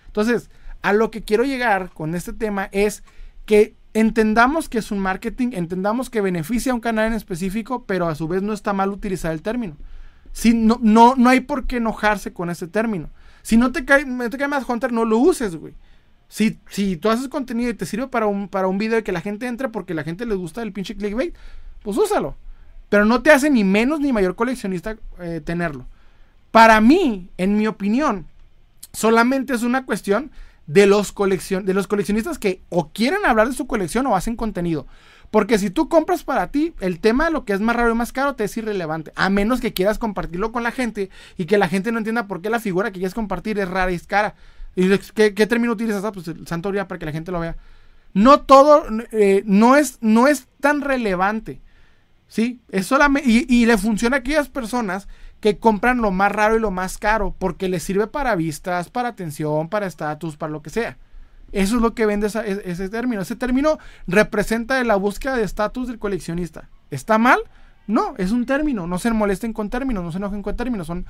Entonces, a lo que quiero llegar con este tema es que entendamos que es un marketing, entendamos que beneficia a un canal en específico, pero a su vez no está mal utilizar el término. Si no, no, no hay por qué enojarse con ese término. Si no te cae, te cae más Hunter, no lo uses, güey. Si, si tú haces contenido y te sirve para un, para un video y que la gente entre porque la gente le gusta el pinche clickbait, pues úsalo. Pero no te hace ni menos ni mayor coleccionista eh, tenerlo. Para mí, en mi opinión, solamente es una cuestión de los, de los coleccionistas que o quieren hablar de su colección o hacen contenido. Porque si tú compras para ti, el tema de lo que es más raro y más caro te es irrelevante. A menos que quieras compartirlo con la gente y que la gente no entienda por qué la figura que quieres compartir es rara y es cara. ¿Y qué, término utilizas? Ah, pues el santo para que la gente lo vea. No todo, eh, no, es, no es tan relevante. ¿Sí? Es y, y, le funciona a aquellas personas que compran lo más raro y lo más caro porque les sirve para vistas, para atención, para estatus, para lo que sea. Eso es lo que vende ese término. Ese término representa la búsqueda de estatus del coleccionista. ¿Está mal? No, es un término. No se molesten con términos, no se enojen con términos. Son,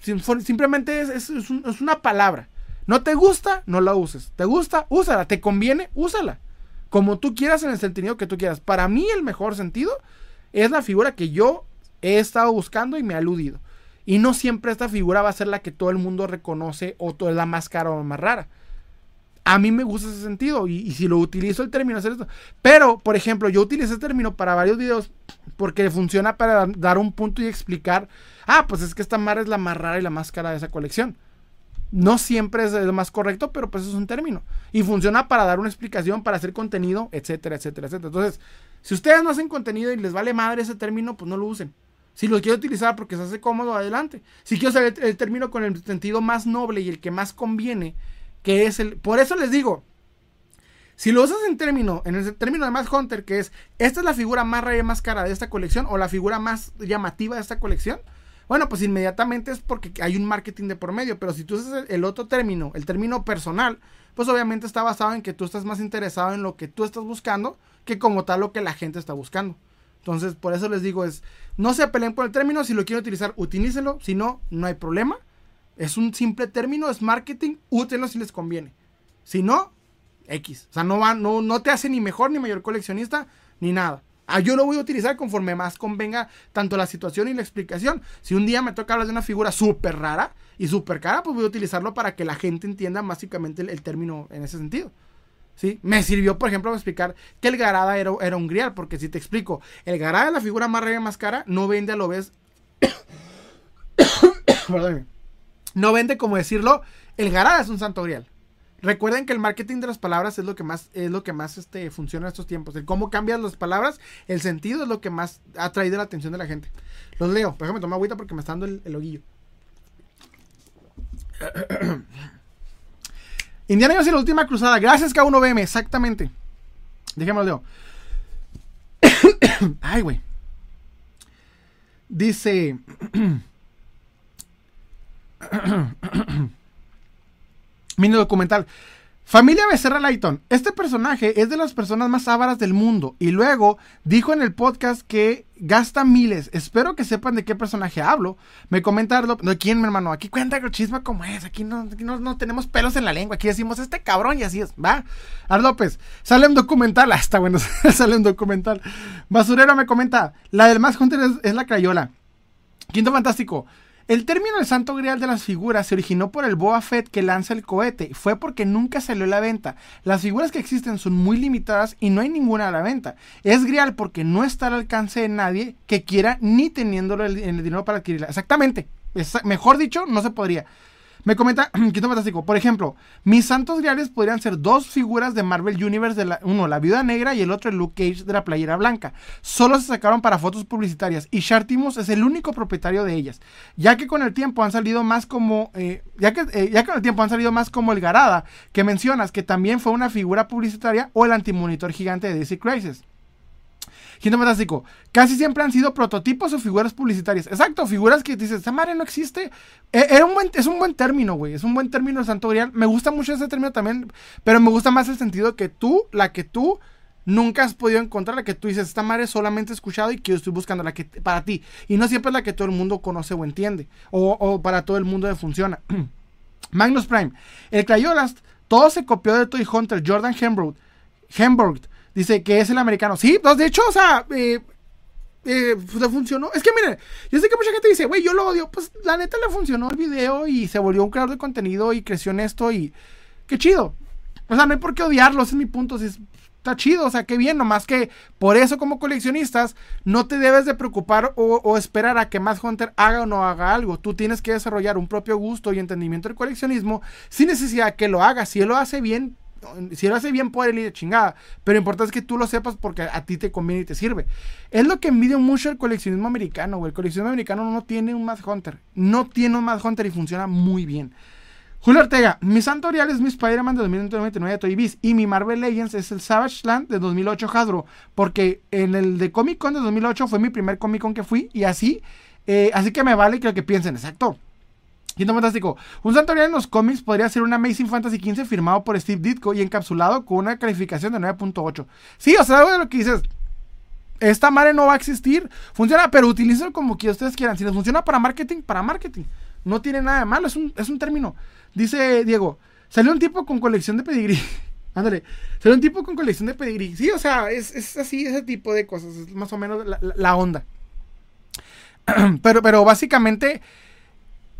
simplemente es, una palabra. ¿No te gusta? No la uses. ¿Te gusta? Úsala. ¿Te conviene? Úsala. Como tú quieras en el sentido que tú quieras. Para mí el mejor sentido es la figura que yo he estado buscando y me ha aludido. Y no siempre esta figura va a ser la que todo el mundo reconoce o es la más cara o más rara. A mí me gusta ese sentido y, si lo utilizo el término hacer esto. Pero, por ejemplo, yo utilicé ese término para varios videos porque funciona para dar un punto y explicar, ah, pues es que esta mar es la más rara y la más cara de esa colección. No siempre es lo más correcto, pero pues es un término. Y funciona para dar una explicación, para hacer contenido, etcétera, etcétera, etcétera. Entonces, si ustedes no hacen contenido y les vale madre ese término, pues no lo usen. Si lo quiero utilizar porque se hace cómodo, adelante. Si quiero saber el término con el sentido más noble y el que más conviene, que es el... Por eso les digo, si lo usas en término, en el término de más Hunter, que es, esta es la figura más rara y más cara de esta colección, o la figura más llamativa de esta colección, bueno, pues inmediatamente es porque hay un marketing de por medio, pero si tú usas el, otro término, el término personal, pues obviamente está basado en que tú estás más interesado en lo que tú estás buscando que como tal lo que la gente está buscando. Entonces, por eso les digo es, no se peleen por el término, si lo quieren utilizar, utilícelo, si no, no hay problema. Es un simple término, es marketing, útenlo si les conviene. Si no, X. O sea, no, va, no, no te hace ni mejor ni mayor coleccionista, ni nada. Ah, yo lo voy a utilizar conforme más convenga tanto la situación y la explicación. Si un día me toca hablar de una figura súper rara y súper cara, pues voy a utilizarlo para que la gente entienda básicamente el, término en ese sentido. ¿Sí? Me sirvió, por ejemplo, para explicar que el Garada era, era un grial, porque si te explico, el Garada, la figura más rara y más cara, no vende a lo ves. Perdóname no vende como decirlo, el Garada es un santo grial. Recuerden que el marketing de las palabras es lo que más, es lo que más este, funciona en estos tiempos. El cómo cambian las palabras, el sentido es lo que más ha traído la atención de la gente. Los leo. Déjame tomar agüita porque me está dando el, el. Indiana Jones y la última cruzada. Gracias, K1BM. Exactamente. Déjame leo. Ay, güey. Dice. Mini documental. Familia Becerra Lighton. Este personaje es de las personas más ávaras del mundo. Y luego dijo en el podcast que gasta miles. Espero que sepan de qué personaje hablo. Me comenta ¿De quién, mi hermano? Aquí cuenta el chisme como es. Aquí, no, no, tenemos pelos en la lengua. Aquí decimos este cabrón y así es. Va. Ar López. Sale un documental. Hasta ah, bueno. sale un documental. Basurero me comenta. La del más Hunter es, es la Crayola. Quinto Fantástico. El término del santo grial de las figuras se originó por el Boa Fett que lanza el cohete. Fue porque nunca salió a la venta. Las figuras que existen son muy limitadas y no hay ninguna a la venta. Es grial porque no está al alcance de nadie que quiera ni teniéndolo en el, dinero para adquirirla. Exactamente. mejor dicho, no se podría. Me comenta Quinto Fantástico, por ejemplo, mis santos griales podrían ser dos figuras de Marvel Universe, de la, uno la Viuda Negra y el otro el Luke Cage de la playera blanca. Solo se sacaron para fotos publicitarias y Shartimus es el único propietario de ellas, ya que con el tiempo han salido más como, eh, ya que eh, ya con el tiempo han salido más como el Garada que mencionas, que también fue una figura publicitaria o el antimonitor gigante de DC Crisis. Quinto Fantástico. Casi siempre han sido prototipos o figuras publicitarias. Exacto, figuras que dices, esa madre no existe. E, es un buen término, güey. Es un buen término de Santo Grial. Me gusta mucho ese término también, pero me gusta más el sentido que tú, la que tú nunca has podido encontrar, la que tú dices, esta madre solamente he escuchado y que yo estoy buscando, la que para ti. Y no siempre es la que todo el mundo conoce o entiende, o, para todo el mundo funciona. Magnus Prime. El Crayolas, todo se copió de Toy Hunter, Jordan. Hembrugh Dice que es el americano. Sí, pues de hecho, o sea, eh, eh, pues, funcionó. Es que miren, yo sé que mucha gente dice, güey, yo lo odio. Pues la neta le funcionó el video y se volvió un creador de contenido y creció en esto y qué chido. O sea, no hay por qué odiarlo, ese es mi punto. está chido, o sea, qué bien, nomás que por eso como coleccionistas no te debes de preocupar o, o, esperar a que más Hunter haga o no haga algo. Tú tienes que desarrollar un propio gusto y entendimiento del coleccionismo sin necesidad de que lo haga. Si él lo hace bien, si lo hace bien, puede ir de chingada. Pero lo importante es que tú lo sepas porque a ti te conviene y te sirve. Es lo que envidio mucho el coleccionismo americano, güey. El coleccionismo americano no tiene un Mad Hunter. No tiene un Mad Hunter y funciona muy bien. Julio Ortega, mi santo es mi Spider-Man de 2099 de Toy Biz y mi Marvel Legends es el Savage Land de 2008 Hadro, porque en el de Comic Con de 2008 fue mi primer Comic Con que fui y así, eh, así que me vale que lo que piensen, exacto. Quinto Fantástico. Un santuario en los cómics podría ser un Amazing Fantasy XV firmado por Steve Ditko y encapsulado con una calificación de 9.8. Sí, o sea, algo de lo que dices. Esta madre no va a existir. Funciona, pero utilícenlo como que ustedes quieran. Si les funciona para marketing, para marketing. No tiene nada de malo, es un, es un término. Dice Diego, salió un tipo con colección de pedigrí. Ándale, salió un tipo con colección de pedigrí. Sí, o sea, es, así, ese tipo de cosas. Es más o menos la, la onda. pero, pero básicamente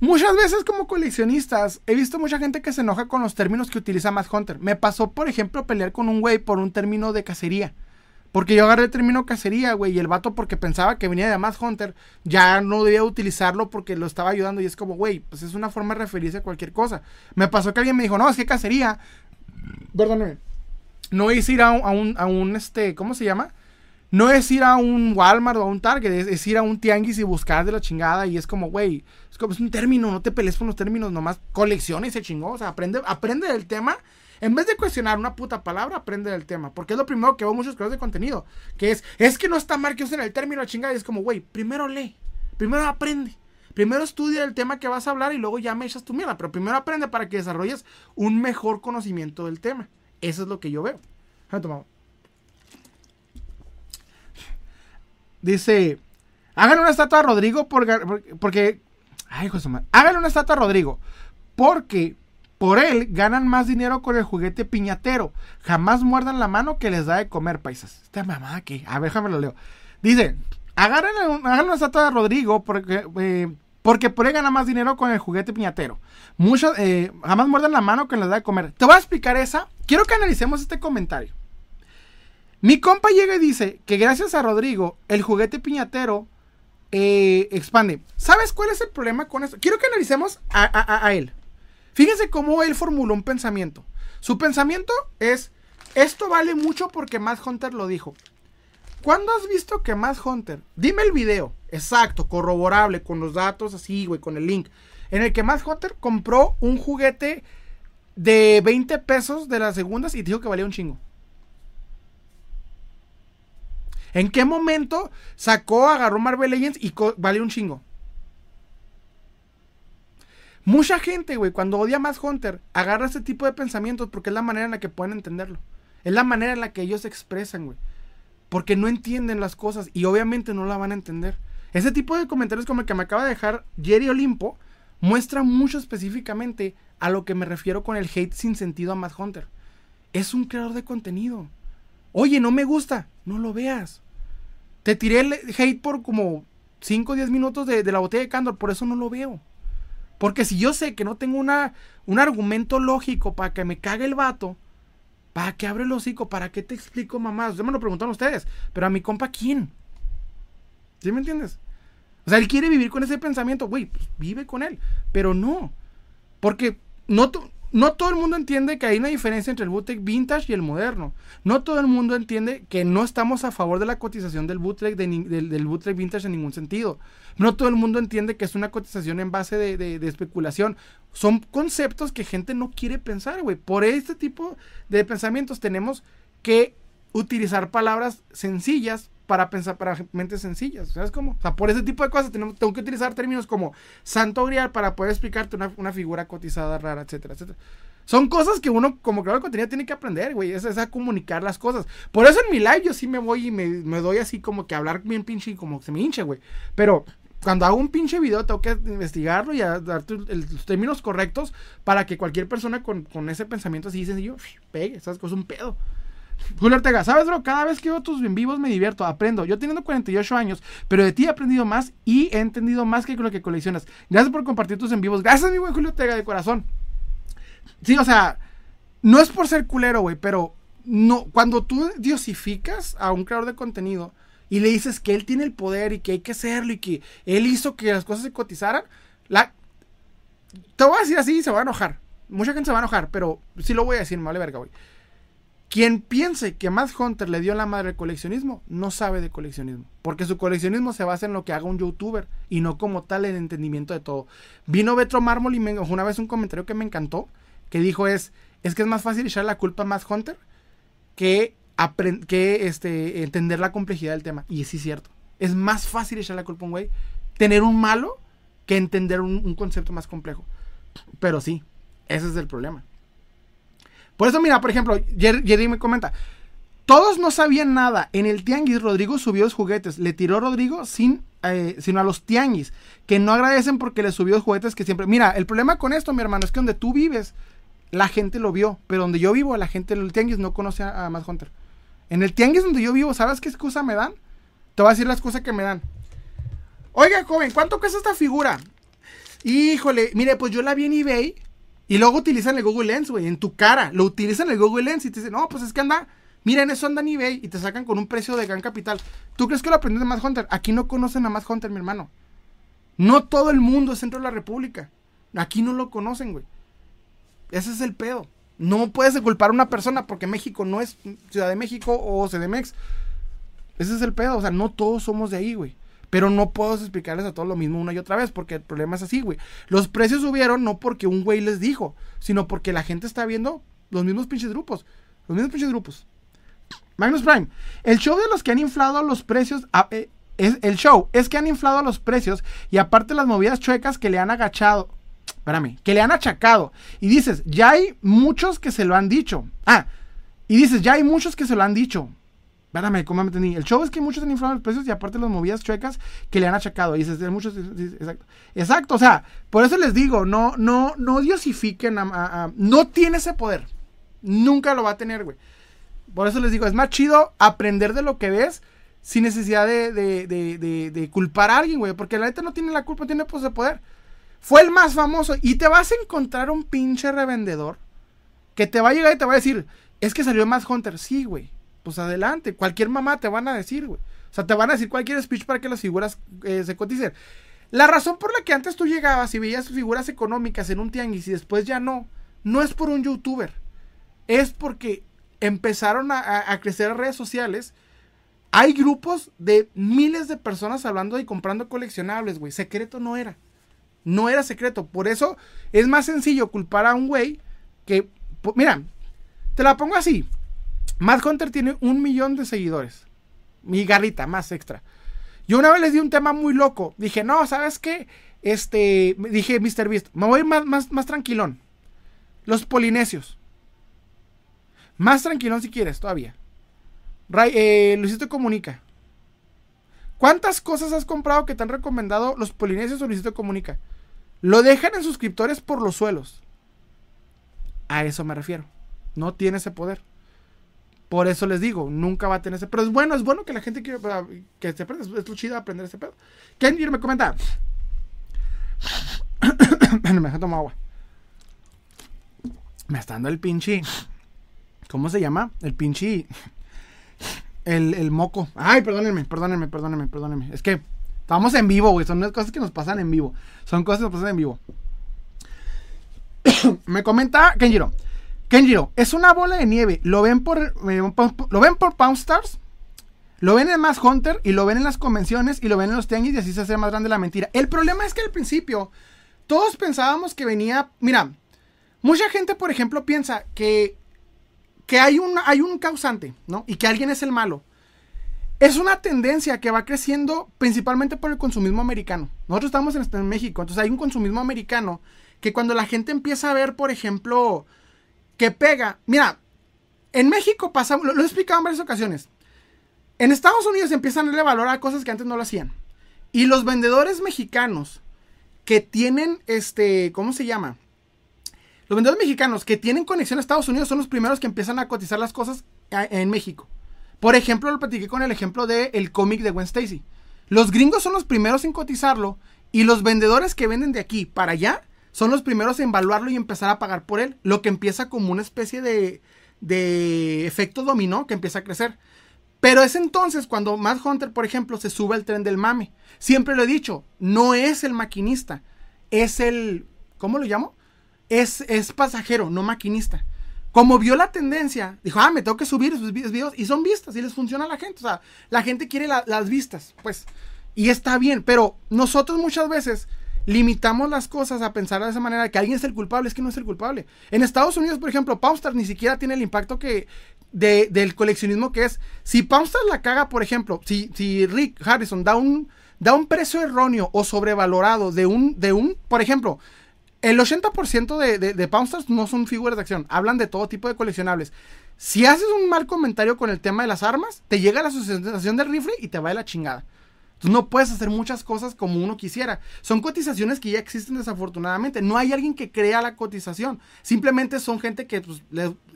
Muchas veces como coleccionistas he visto mucha gente que se enoja con los términos que utiliza Matt Hunter. Me pasó, por ejemplo, pelear con un güey por un término de cacería. Porque yo agarré el término cacería, güey, y el vato porque pensaba que venía de Matt Hunter, ya no debía utilizarlo porque lo estaba ayudando y es como, güey, pues es una forma de referirse a cualquier cosa. Me pasó que alguien me dijo, no, es que cacería, perdóneme, no es ir a un, a un, a un este, ¿cómo se llama? No es ir a un Walmart o a un Target, es, ir a un tianguis y buscar de la chingada. Y es como, güey, es como es un término, no te pelees con los términos, nomás colecciona y se chingó. O sea, aprende, aprende del tema. En vez de cuestionar una puta palabra, aprende del tema. Porque es lo primero que veo muchos creadores de contenido. Que es, es que no está mal que usen el término chingada. Y es como, güey, primero lee, primero aprende. Primero estudia el tema que vas a hablar y luego ya me echas tu mierda. Pero primero aprende para que desarrolles un mejor conocimiento del tema. Eso es lo que yo veo. tomado. Dice, hagan una estatua a Rodrigo porque... Ay, José Hagan una estatua a Rodrigo porque por él ganan más dinero con el juguete piñatero. Jamás muerdan la mano que les da de comer, paisas. Esta mamada aquí. A ver, déjame lo leo. Dice, hagan, hagan una estatua a Rodrigo porque... Eh, porque por él gana más dinero con el juguete piñatero. Muchos, eh, jamás muerdan la mano que les da de comer. Te voy a explicar esa. Quiero que analicemos este comentario. Mi compa llega y dice que gracias a Rodrigo, el juguete piñatero eh, expande. ¿Sabes cuál es el problema con esto? Quiero que analicemos a, él. Fíjense cómo él formuló un pensamiento. Su pensamiento es, esto vale mucho porque Matt Hunter lo dijo. ¿Cuándo has visto que Matt Hunter, dime el video, exacto, corroborable, con los datos así, güey, con el link, en el que Matt Hunter compró un juguete de 20 pesos de las segundas y dijo que valía un chingo? ¿En qué momento sacó, agarró Marvel Legends y vale un chingo? Mucha gente, güey, cuando odia más Hunter, agarra ese tipo de pensamientos porque es la manera en la que pueden entenderlo. Es la manera en la que ellos se expresan, güey. Porque no entienden las cosas y obviamente no la van a entender. Ese tipo de comentarios como el que me acaba de dejar Jerry Olimpo muestra mucho específicamente a lo que me refiero con el hate sin sentido a Matt Hunter. Es un creador de contenido. Oye, no me gusta, no lo veas. Te tiré el hate por como 5 o 10 minutos de, la botella de Candor, por eso no lo veo. Porque si yo sé que no tengo una, un argumento lógico para que me cague el vato, ¿para qué abre el hocico? ¿Para qué te explico, mamá? Ustedes me lo preguntaron ustedes, pero a mi compa, ¿quién? ¿Sí me entiendes? O sea, él quiere vivir con ese pensamiento, güey, pues vive con él, pero no. Porque no, no todo el mundo entiende que hay una diferencia entre el bootleg vintage y el moderno. No todo el mundo entiende que no estamos a favor de la cotización del bootleg, del, bootleg vintage en ningún sentido. No todo el mundo entiende que es una cotización en base de, de especulación. Son conceptos que gente no quiere pensar, güey. Por este tipo de pensamientos tenemos que utilizar palabras sencillas para pensar para mentes sencillas. ¿Sabes cómo? O sea, por ese tipo de cosas tenemos, tengo que utilizar términos como santo grial para poder explicarte una, figura cotizada rara, etcétera, etcétera. Son cosas que uno como creador de contenido tiene que aprender, güey. Es, es, a comunicar las cosas. Por eso en mi live yo sí me voy y me, me doy así como que hablar bien pinche y como que se me hinche, güey. Pero cuando hago un pinche video tengo que investigarlo y darte los términos correctos para que cualquier persona con, con ese pensamiento así sencillo pegue. Esas cosas un pedo. Julio Ortega, ¿sabes, bro? Cada vez que veo tus en vivos me divierto, aprendo. Yo teniendo 48 años, pero de ti he aprendido más y he entendido más que con lo que coleccionas. Gracias por compartir tus en vivos. Gracias, mi buen Julio Ortega, de corazón. Sí, o sea, no es por ser culero, güey, pero no, cuando tú diosificas a un creador de contenido y le dices que él tiene el poder y que hay que hacerlo y que él hizo que las cosas se cotizaran, la... te voy a decir así y se va a enojar. Mucha gente se va a enojar, pero sí lo voy a decir, me vale verga, güey. Quien piense que Matt Hunter le dio la madre al coleccionismo, no sabe de coleccionismo. Porque su coleccionismo se basa en lo que haga un youtuber y no como tal el entendimiento de todo. Vino Betro Mármol y me una vez un comentario que me encantó, que dijo es, es que es más fácil echar la culpa a Matt Hunter que, que este, entender la complejidad del tema. Y sí es cierto. Es más fácil echar la culpa a un güey, tener un malo, que entender un concepto más complejo. Pero sí, ese es el problema. Por eso, mira, por ejemplo, Jerry me comenta. Todos no sabían nada. En el tianguis Rodrigo subió los juguetes. Le tiró Rodrigo sin, eh, sino a los tianguis. Que no agradecen porque le subió los juguetes que siempre... Mira, el problema con esto, mi hermano, es que donde tú vives, la gente lo vio. Pero donde yo vivo, la gente del tianguis no conoce a, a Hunter. En el tianguis donde yo vivo, ¿sabes qué excusa me dan? Te voy a decir las cosas que me dan. Oiga, joven, ¿cuánto cuesta esta figura? Híjole, mire, pues yo la vi en eBay y luego utilizan el Google Lens, güey, en tu cara. Lo utilizan el Google Lens y te dicen, no, pues es que anda, miren, eso anda en eBay y te sacan con un precio de gran capital. ¿Tú crees que lo aprendes de Matt Hunter? Aquí no conocen a Matt Hunter, mi hermano. No todo el mundo es centro de la República. Aquí no lo conocen, güey. Ese es el pedo. No puedes culpar a una persona porque México no es Ciudad de México o CDMX. Ese es el pedo. O sea, no todos somos de ahí, güey. Pero no puedo explicarles a todos lo mismo una y otra vez, porque el problema es así, güey. Los precios subieron no porque un güey les dijo, sino porque la gente está viendo los mismos pinches grupos. Los mismos pinches grupos. Magnus Prime, el show de los que han inflado los precios, eh, es, el show es que han inflado los precios y aparte las movidas chuecas que le han agachado, espérame, que le han achacado. Y dices, ya hay muchos que se lo han dicho. Ah, y dices, ya hay muchos que se lo han dicho. Espérame, ¿cómo me entendí? El show es que muchos han inflado los precios y aparte las movidas chuecas que le han achacado. Y dices, muchos. Exacto. Exacto, o sea, por eso les digo, no, no, no diosifiquen a, No tiene ese poder. Nunca lo va a tener, güey. Por eso les digo, es más chido aprender de lo que ves sin necesidad de, de, de, de culpar a alguien, güey. Porque la neta no tiene la culpa, tiene pues de poder. Fue el más famoso. Y te vas a encontrar un pinche revendedor que te va a llegar y te va a decir, es que salió más Hunter. Sí, güey pues adelante. Cualquier mamá te van a decir, güey. O sea, te van a decir cualquier speech para que las figuras eh, se coticen. La razón por la que antes tú llegabas y veías figuras económicas en un tianguis y después ya no, no es por un youtuber. Es porque empezaron a, a crecer redes sociales. Hay grupos de miles de personas hablando y comprando coleccionables, güey. Secreto no era. No era secreto. Por eso es más sencillo culpar a un güey que... Mira, te la pongo así. Matt Hunter tiene un millón de seguidores. Mi garrita, más extra. Yo una vez les di un tema muy loco. Dije, no, ¿sabes qué? Este, dije, Mr. Beast, me voy más, más, más tranquilón. Los polinesios. Más tranquilón si quieres, todavía. eh, Luisito Comunica. ¿Cuántas cosas has comprado que te han recomendado los polinesios o Luisito Comunica? Lo dejan en suscriptores por los suelos. A eso me refiero. No tiene ese poder. Por eso les digo, nunca va a tener ese. Pero es bueno, es bueno que la gente quiera que se aprenda. Es lo chido aprender ese pedo. Kendir me comenta. me deja tomar agua. Me está dando el pinche. ¿Cómo se llama? El pinche. El, el moco. Ay, perdónenme, perdónenme, perdónenme, perdónenme. Es que estamos en vivo, güey. Son cosas que nos pasan en vivo. Son cosas que nos pasan en vivo. me comenta Kenjiro. Kenjiro, es una bola de nieve. Lo ven por, eh, lo ven por Pound Stars. Lo ven en Mass Hunter y lo ven en las convenciones y lo ven en los tianguis y así se hace más grande la mentira. El problema es que al principio todos pensábamos que venía. Mira, mucha gente, por ejemplo, piensa que, que hay, un, hay un causante, ¿no? Y que alguien es el malo. Es una tendencia que va creciendo principalmente por el consumismo americano. Nosotros estamos en, en México, entonces hay un consumismo americano que cuando la gente empieza a ver, por ejemplo, que pega. Mira, en México pasa, lo, he explicado en varias ocasiones. En Estados Unidos empiezan a darle cosas que antes no lo hacían. Y los vendedores mexicanos que tienen, este, ¿cómo se llama? Los vendedores mexicanos que tienen conexión a Estados Unidos son los primeros que empiezan a cotizar las cosas en México. Por ejemplo, lo platiqué con el ejemplo del el cómic de Gwen Stacy. Los gringos son los primeros en cotizarlo y los vendedores que venden de aquí para allá son los primeros en evaluarlo y empezar a pagar por él. Lo que empieza como una especie de, de efecto dominó que empieza a crecer. Pero es entonces cuando Matt Hunter, por ejemplo, se sube al tren del mame. Siempre lo he dicho, no es el maquinista, es el, ¿cómo lo llamo? Es, es pasajero, no maquinista. Como vio la tendencia, dijo, ah, me tengo que subir esos videos y son vistas y les funciona a la gente. O sea, la gente quiere las vistas, pues. Y está bien, pero nosotros muchas veces limitamos las cosas a pensar de esa manera que alguien es el culpable, es que no es el culpable. En Estados Unidos, por ejemplo, Poundstar ni siquiera tiene el impacto que del coleccionismo que es. Si Poundstar la caga, por ejemplo, si, si Rick Harrison da un, da un precio erróneo o sobrevalorado de un, de un, por ejemplo, el 80% de, de, de Poundstars no son figuras de acción, hablan de todo tipo de coleccionables. Si haces un mal comentario con el tema de las armas, te llega la asociación del rifle y te va de la chingada no puedes hacer muchas cosas como uno quisiera. Son cotizaciones que ya existen desafortunadamente. No hay alguien que crea la cotización. Simplemente son gente que pues,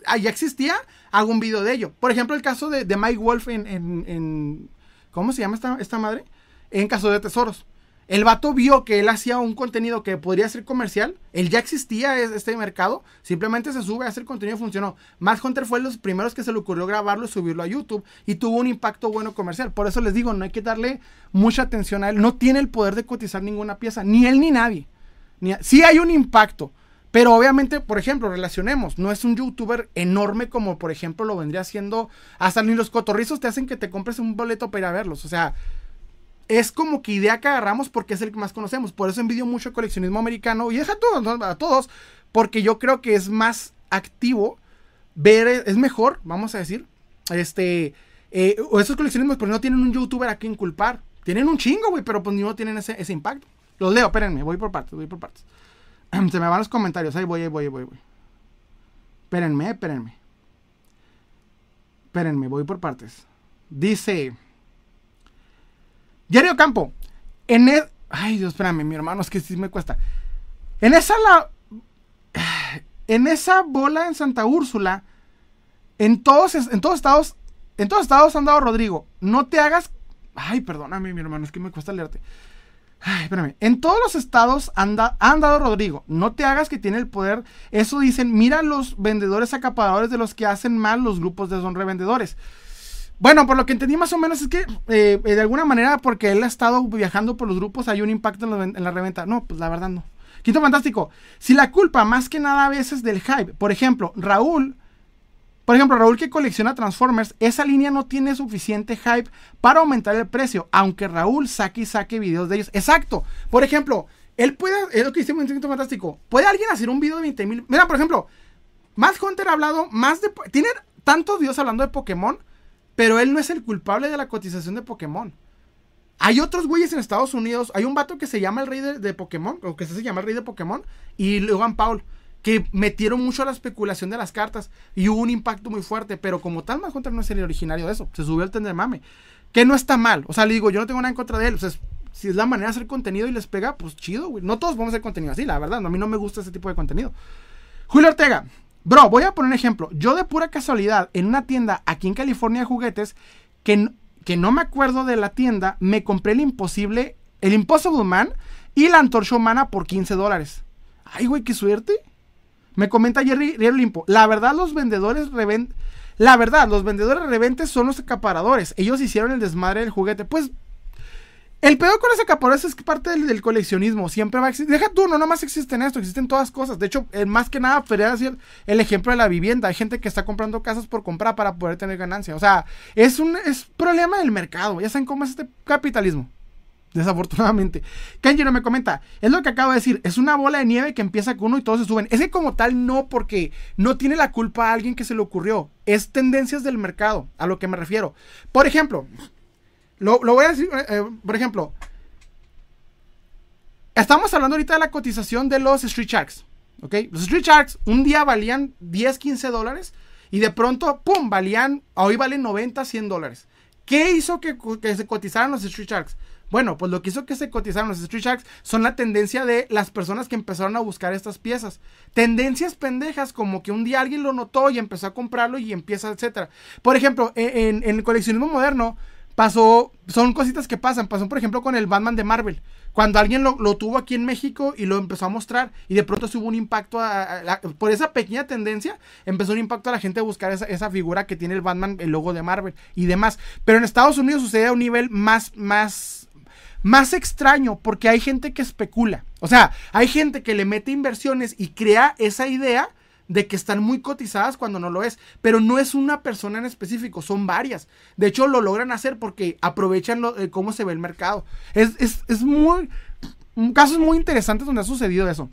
ah, ya existía, hago un video de ello. Por ejemplo, el caso de, Mike Wolf en, en, ¿Cómo se llama esta, esta madre? En caso de tesoros. El vato vio que él hacía un contenido que podría ser comercial. Él ya existía este mercado. Simplemente se sube a hacer contenido y funcionó. Matt Hunter fue los primeros que se le ocurrió grabarlo y subirlo a YouTube. Y tuvo un impacto bueno comercial. Por eso les digo, no hay que darle mucha atención a él. No tiene el poder de cotizar ninguna pieza. Ni él ni nadie. Sí hay un impacto. Pero obviamente, por ejemplo, relacionemos, no es un youtuber enorme como por ejemplo lo vendría haciendo, hasta ni los cotorrizos te hacen que te compres un boleto para ir a verlos. O sea, es como que idea que agarramos porque es el que más conocemos. Por eso envidio mucho coleccionismo americano y deja a todos, a todos, porque yo creo que es más activo ver, es mejor, vamos a decir, este, eh, esos coleccionismos, pero no tienen un youtuber a quien culpar. Tienen un chingo, güey, pero pues no tienen ese, ese impacto. Los leo, espérenme, voy por partes, voy por partes. Se me van los comentarios, ahí voy, ahí voy, ahí voy, voy. Espérenme, espérenme. Espérenme, voy por partes. Dice... Jerry Campo, en el... Ay, Dios, espérame, mi hermano, es que sí me cuesta. En esa la... En esa bola en Santa Úrsula, en todos, en todos estados, en todos estados han dado Rodrigo. No te hagas... Ay, perdóname, mi hermano, es que me cuesta leerte. Ay, espérame. En todos los estados anda, han dado Rodrigo. No te hagas que tiene el poder. Eso dicen, mira los vendedores acaparadores de los que hacen mal los grupos de son revendedores. Bueno, por lo que entendí más o menos es que eh, de alguna manera, porque él ha estado viajando por los grupos, hay un impacto en, la reventa. No, pues la verdad no. Quinto fantástico. Si la culpa más que nada a veces del hype, por ejemplo, Raúl, por ejemplo, Raúl que colecciona Transformers, esa línea no tiene suficiente hype para aumentar el precio, aunque Raúl saque y saque videos de ellos. Exacto. Por ejemplo, él puede, es lo que dice Quinto Fantástico, ¿puede alguien hacer un video de 20 mil? Mira, por ejemplo, Matt Hunter ha hablado más de... Tiene tantos videos hablando de Pokémon pero él no es el culpable de la cotización de Pokémon. Hay otros güeyes en Estados Unidos. Hay un vato que se llama el rey de, Pokémon, o que se llama el rey de Pokémon, y Logan Paul, que metieron mucho a la especulación de las cartas y hubo un impacto muy fuerte, pero como tal, Hunter no es el originario de eso, se subió al tender mame, que no está mal, o sea, le digo, yo no tengo nada en contra de él, o sea, si es la manera de hacer contenido y les pega, pues chido, güey. No todos vamos a hacer contenido así, la verdad, a mí no me gusta ese tipo de contenido. Julio Ortega, bro, voy a poner un ejemplo, yo de pura casualidad, en una tienda aquí en California de juguetes, que, que no me acuerdo de la tienda, me compré el imposible, el Impossible Man y la antorcha humana por 15 dólares. Ay, güey, qué suerte. Me comenta Jerry, Limpo. La verdad, los vendedores reventen. La verdad, los vendedores reventes son los acaparadores. Ellos hicieron el desmadre del juguete. Pues. El peor con los acaparadores es que parte del, coleccionismo. Siempre va a existir. Deja tú, no nomás existen esto, existen todas cosas. De hecho, más que nada, podría decir el ejemplo de la vivienda. Hay gente que está comprando casas por comprar para poder tener ganancia. O sea, es un es problema del mercado. Ya saben cómo es este capitalismo. Desafortunadamente. no me comenta, es lo que acabo de decir, es una bola de nieve que empieza con uno y todos se suben. Es como tal no, porque no tiene la culpa a alguien que se le ocurrió. Es tendencias del mercado, a lo que me refiero. Por ejemplo, lo, voy a decir, eh, eh, por ejemplo, estamos hablando ahorita de la cotización de los Street Sharks. ¿Ok? Los Street Sharks un día valían 10, 15 dólares y de pronto, ¡pum! Valían, hoy valen 90, 100 dólares. ¿Qué hizo que, que se cotizaran los Street Sharks? Bueno, pues lo que hizo que se cotizaran los Street Sharks son la tendencia de las personas que empezaron a buscar estas piezas. Tendencias pendejas como que un día alguien lo notó y empezó a comprarlo y empieza, etcétera. Por ejemplo, e, en, el coleccionismo moderno pasó, son cositas que pasan. Pasó, por ejemplo, con el Batman de Marvel. Cuando alguien lo, tuvo aquí en México y lo empezó a mostrar y de pronto se hubo un impacto por esa pequeña tendencia, empezó un impacto a la gente a buscar esa, esa, figura que tiene el Batman, el logo de Marvel y demás. Pero en Estados Unidos sucede a un nivel más, más más extraño porque hay gente que especula. O sea, hay gente que le mete inversiones y crea esa idea de que están muy cotizadas cuando no lo es. Pero no es una persona en específico, son varias. De hecho, lo logran hacer porque aprovechan eh, cómo se ve el mercado. Es, es, es muy... Casos muy interesantes donde ha sucedido eso.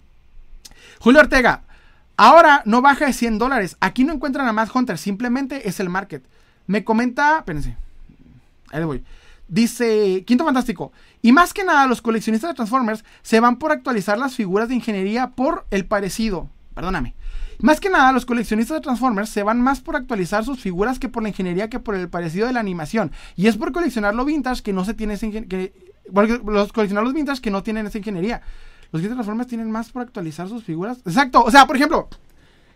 Julio Ortega, ahora no baja de 100 dólares. Aquí no encuentran a más Hunter, simplemente es el market. Me comenta, espérense, ahí le voy. Dice, Quinto Fantástico, y más que nada los coleccionistas de Transformers se van por actualizar las figuras de ingeniería por el parecido. Perdóname. Más que nada los coleccionistas de Transformers se van más por actualizar sus figuras que por la ingeniería que por el parecido de la animación. Y es por coleccionar lo vintage que no se tiene esa ingeniería. Los coleccionar los vintage que no tienen esa ingeniería. Los de Transformers tienen más por actualizar sus figuras. Exacto. O sea, por ejemplo,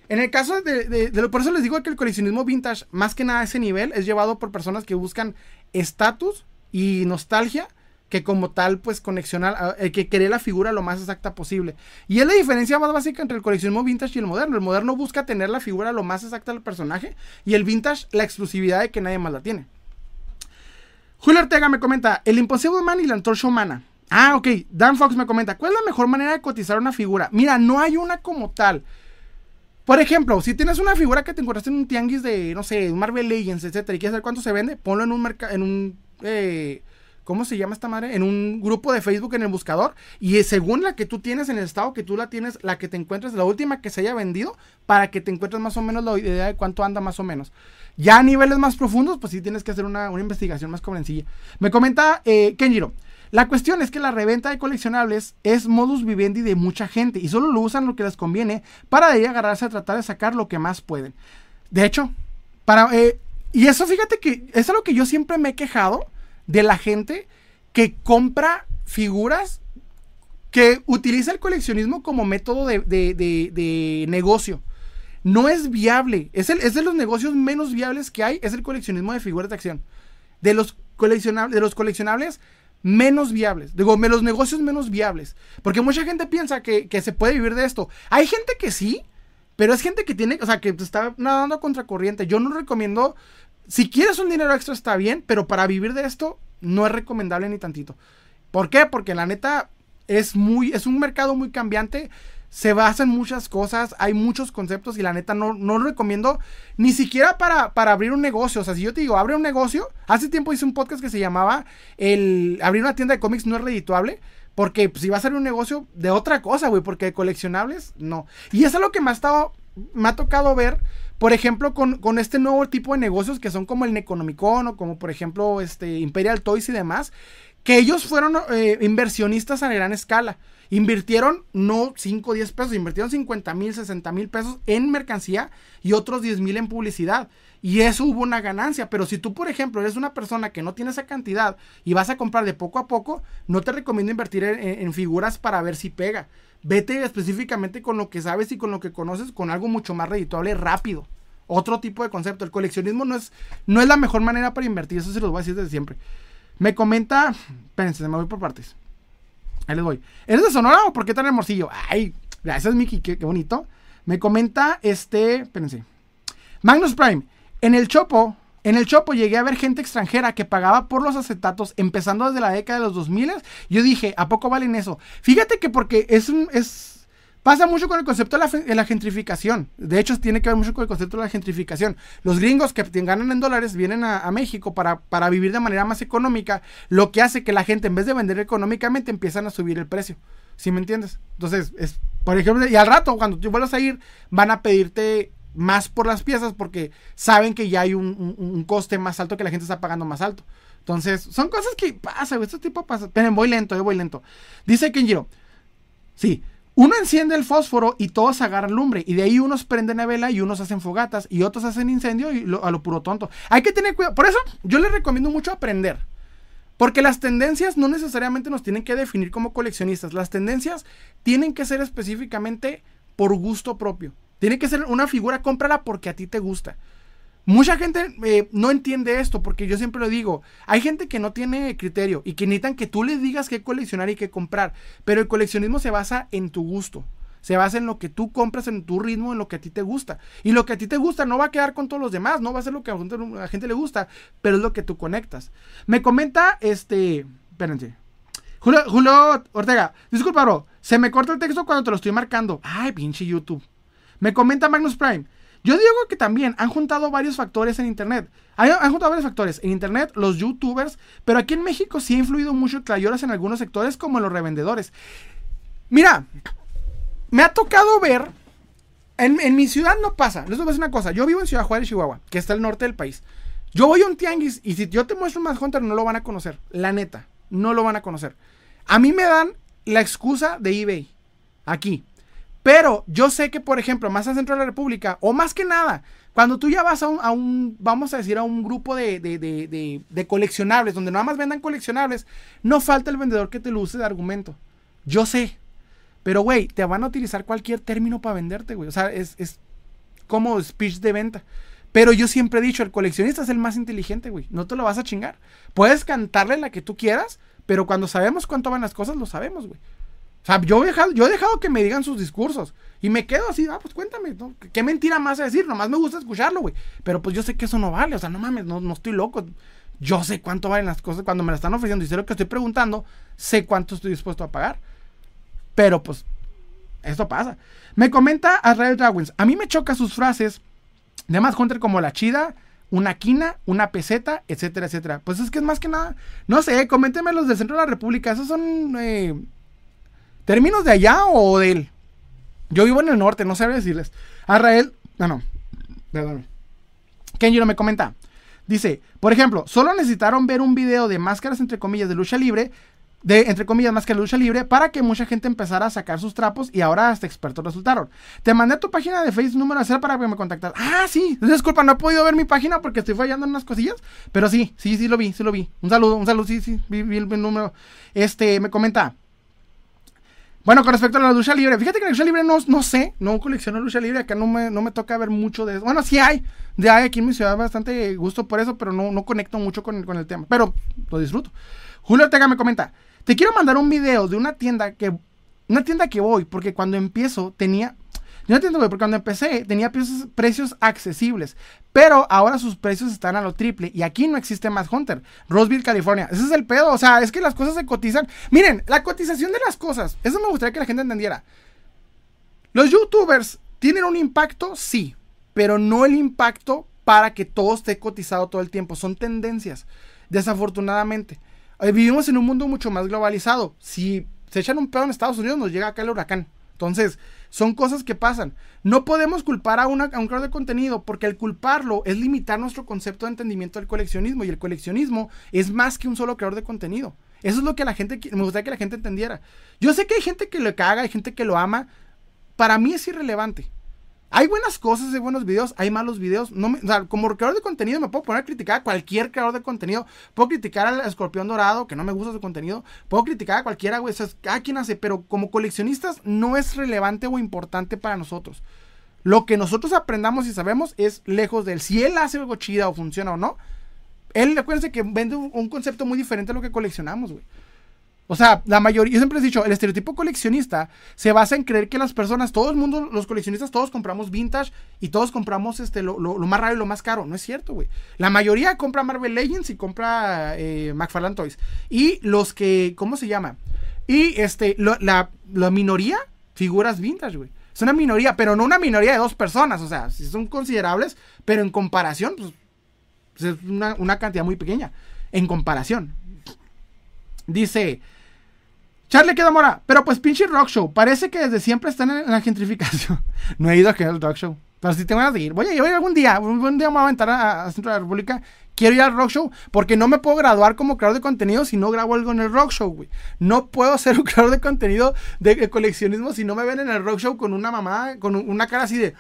en el caso de, de, Por eso les digo que el coleccionismo vintage, más que nada a ese nivel, es llevado por personas que buscan estatus y nostalgia que como tal, pues conexionar, el que cree la figura lo más exacta posible. Y es la diferencia más básica entre el coleccionismo vintage y el moderno. El moderno busca tener la figura lo más exacta del personaje y el vintage la exclusividad de que nadie más la tiene. Julio Ortega me comenta, el Impossible Man y la antorcha humana. Ah, ok. Dan Fox me comenta, ¿cuál es la mejor manera de cotizar una figura? Mira, no hay una como tal. Por ejemplo, si tienes una figura que te encontraste en un tianguis de, no sé, Marvel Legends, etcétera, y quieres saber cuánto se vende, ponlo en un mercado, en un eh, ¿cómo se llama esta madre? En un grupo de Facebook en el buscador y según la que tú tienes en el estado que tú la tienes, la que te encuentres, la última que se haya vendido, para que te encuentres más o menos la idea de cuánto anda más o menos. Ya a niveles más profundos, pues sí tienes que hacer una, investigación más sencilla. Me comenta eh, Kenjiro. La cuestión es que la reventa de coleccionables es modus vivendi de mucha gente y solo lo usan lo que les conviene para de ahí agarrarse a tratar de sacar lo que más pueden. De hecho, para... Eh, y eso fíjate que es algo que yo siempre me he quejado de la gente que compra figuras que utiliza el coleccionismo como método de, negocio. No es viable. Es, el, es, de los negocios menos viables que hay. Es el coleccionismo de figuras de acción. De los, coleccionables, de los coleccionables menos viables. Digo, de los negocios menos viables. Porque mucha gente piensa que, que, se puede vivir de esto. Hay gente que sí. Pero es gente que tiene, o sea, que está nadando a contracorriente. Yo no recomiendo si quieres un dinero extra está bien, pero para vivir de esto no es recomendable ni tantito. ¿Por qué? Porque la neta es muy, es un mercado muy cambiante. Se basa en muchas cosas, hay muchos conceptos y la neta no, no lo recomiendo ni siquiera para, para abrir un negocio. O sea, si yo te digo, abre un negocio, hace tiempo hice un podcast que se llamaba el abrir una tienda de cómics no es redituable. Porque si vas a abrir un negocio de otra cosa, güey, porque coleccionables, no. Y eso es lo que me ha estado, me ha tocado ver por ejemplo, con, este nuevo tipo de negocios que son como el Necronomicon o como por ejemplo este Imperial Toys y demás, que ellos fueron eh, inversionistas a gran escala. Invirtieron no 5 o 10 pesos, invirtieron 50 mil, 60 mil pesos en mercancía y otros 10 mil en publicidad. Y eso hubo una ganancia. Pero si tú, por ejemplo, eres una persona que no tiene esa cantidad y vas a comprar de poco a poco, no te recomiendo invertir en, figuras para ver si pega. Vete específicamente con lo que sabes y con lo que conoces, con algo mucho más redituable rápido. Otro tipo de concepto. El coleccionismo no es, no es la mejor manera para invertir. Eso se los voy a decir desde siempre. Me comenta. Espérense, me voy por partes. Ahí les voy. ¿Eres de Sonora o por qué tan hermosillo? Ay, gracias, Miki, qué, qué bonito. Me comenta este. Espérense. Magnus Prime. En el Chopo, en el Chopo llegué a ver gente extranjera que pagaba por los acetatos empezando desde la década de los 2000. Yo dije, ¿a poco valen eso? Fíjate que porque es un... Es, Pasa mucho con el concepto de la, gentrificación. De hecho, tiene que ver mucho con el concepto de la gentrificación. Los gringos que ganan en dólares vienen a, México para, para, vivir de manera más económica, lo que hace que la gente, en vez de vender económicamente, empiezan a subir el precio. ¿Sí me entiendes? Entonces, es, por ejemplo, y al rato, cuando tú vuelvas a ir, van a pedirte más por las piezas porque saben que ya hay un, coste más alto que la gente está pagando más alto. Entonces, son cosas que pasan, este tipo pasa. Esperen, voy lento, yo voy lento. Dice Kenjiro, sí, uno enciende el fósforo y todos agarran lumbre. Y de ahí unos prenden la vela y unos hacen fogatas y otros hacen incendio y a lo puro tonto. Hay que tener cuidado. Por eso yo les recomiendo mucho aprender. Porque las tendencias no necesariamente nos tienen que definir como coleccionistas. Las tendencias tienen que ser específicamente por gusto propio. Tiene que ser una figura, cómprala porque a ti te gusta. Mucha gente eh, no entiende esto porque yo siempre lo digo, hay gente que no tiene criterio y que necesitan que tú les digas qué coleccionar y qué comprar, pero el coleccionismo se basa en tu gusto, se basa en lo que tú compras, en tu ritmo, en lo que a ti te gusta. Y lo que a ti te gusta no va a quedar con todos los demás, no va a ser lo que a la gente le gusta, pero es lo que tú conectas. Me comenta este, espérense. Julio, Ortega, disculpa, bro, se me corta el texto cuando te lo estoy marcando. Ay, pinche YouTube. Me comenta Magnus Prime. Yo digo que también han juntado varios factores en Internet. Han, juntado varios factores. En Internet, los youtubers, pero aquí en México sí ha influido mucho el clayoras en algunos sectores como en los revendedores. Mira, me ha tocado ver. En, mi ciudad no pasa. Les voy a decir una cosa. Yo vivo en Ciudad Juárez, Chihuahua, que está al norte del país. Yo voy a un tianguis y si yo te muestro un más hunter, no lo van a conocer. La neta, no lo van a conocer. A mí me dan la excusa de eBay. Aquí. Pero yo sé que, por ejemplo, más al centro de la República, o más que nada, cuando tú ya vas a un, vamos a decir, a un grupo de, de, de, de, coleccionables, donde nada más vendan coleccionables, no falta el vendedor que te lo use de argumento. Yo sé. Pero, güey, te van a utilizar cualquier término para venderte, güey. O sea, es, es como speech de venta. Pero yo siempre he dicho, el coleccionista es el más inteligente, güey. No te lo vas a chingar. Puedes cantarle la que tú quieras, pero cuando sabemos cuánto van las cosas, lo sabemos, güey. O sea, yo he, dejado, yo he dejado que me digan sus discursos. Y me quedo así, ah, pues cuéntame, ¿qué mentira más a decir? Nomás me gusta escucharlo, güey. Pero pues yo sé que eso no vale, o sea, no mames, no, no estoy loco. Yo sé cuánto valen las cosas cuando me las están ofreciendo y sé lo que estoy preguntando, sé cuánto estoy dispuesto a pagar. Pero pues, esto pasa. Me comenta Azrael Dragons, a mí me choca sus frases de más Hunter como la chida, una quina, una peseta, etcétera, etcétera. Pues es que es más que nada, no sé, coméntenme los del centro de la República, esos son... Eh, ¿Términos de allá o de él? Yo vivo en el norte, no sé decirles. Arrael, no, no, perdón. Kenjiro me comenta. Dice, por ejemplo, solo necesitaron ver un video de máscaras entre comillas de lucha libre, de entre comillas máscaras de lucha libre, para que mucha gente empezara a sacar sus trapos y ahora hasta expertos resultaron. Te mandé tu página de Facebook número a hacer para que me contactaras. Ah, sí, disculpa, no he podido ver mi página porque estoy fallando en unas cosillas, pero sí, sí, sí lo vi, sí lo vi. Un saludo, un saludo, sí, sí, vi el número. Este, me comenta. Bueno, con respecto a la lucha libre, fíjate que la lucha libre no, sé, no colecciono lucha libre, acá no me, no me toca ver mucho de eso. Bueno, sí hay, de hay aquí en mi ciudad bastante gusto por eso, pero no, no conecto mucho con, con el tema, pero lo disfruto. Julio Ortega me comenta, te quiero mandar un video de una tienda que, una tienda que voy, porque cuando empiezo tenía, yo no entiendo, porque cuando empecé tenía precios, accesibles, pero ahora sus precios están a lo triple y aquí no existe más Hunter. Roseville, California. Ese es el pedo, o sea, es que las cosas se cotizan. Miren, la cotización de las cosas, eso me gustaría que la gente entendiera. Los youtubers tienen un impacto, sí, pero no el impacto para que todo esté cotizado todo el tiempo. Son tendencias, desafortunadamente. Eh, vivimos en un mundo mucho más globalizado. Si se echan un pedo en Estados Unidos, nos llega acá el huracán. Entonces, son cosas que pasan. No podemos culpar a, un creador de contenido porque el culparlo es limitar nuestro concepto de entendimiento del coleccionismo y el coleccionismo es más que un solo creador de contenido. Eso es lo que la gente, me gustaría que la gente entendiera. Yo sé que hay gente que lo caga, hay gente que lo ama. Para mí es irrelevante. Hay buenas cosas, hay buenos videos, hay malos videos. No sea, como creador de contenido me puedo poner a criticar a cualquier creador de contenido. Puedo criticar al escorpión dorado, que no me gusta su contenido. Puedo criticar a cualquiera, güey. O sea, cada quien hace. Pero como coleccionistas no es relevante o importante para nosotros. Lo que nosotros aprendamos y sabemos es lejos de él. Si él hace algo chida o funciona o no. Él, acuérdense que vende un concepto muy diferente a lo que coleccionamos, güey. O sea, la mayoría, yo siempre he dicho, el estereotipo coleccionista se basa en creer que las personas, todo el mundo, los coleccionistas, todos compramos vintage y todos compramos este, lo, más raro y lo más caro. No es cierto, güey. La mayoría compra Marvel Legends y compra eh, McFarlane Toys. Y los que, ¿cómo se llama? Y este, la, la minoría, figuras vintage, güey. Es una minoría, pero no una minoría de dos personas. O sea, son considerables, pero en comparación, pues, es una, una cantidad muy pequeña. En comparación. Dice. Charlie queda mora, pero pues pinche rock show. Parece que desde siempre están en la gentrificación. no he ido a que el rock show. Pero si te van a seguir. Voy a ir algún día. Un día me voy a aventar a, Centro de la República. Quiero ir al rock show. Porque no me puedo graduar como creador de contenido si no grabo algo en el rock show, güey. No puedo ser un creador de contenido de, coleccionismo si no me ven en el rock show con una mamá, con una cara así de.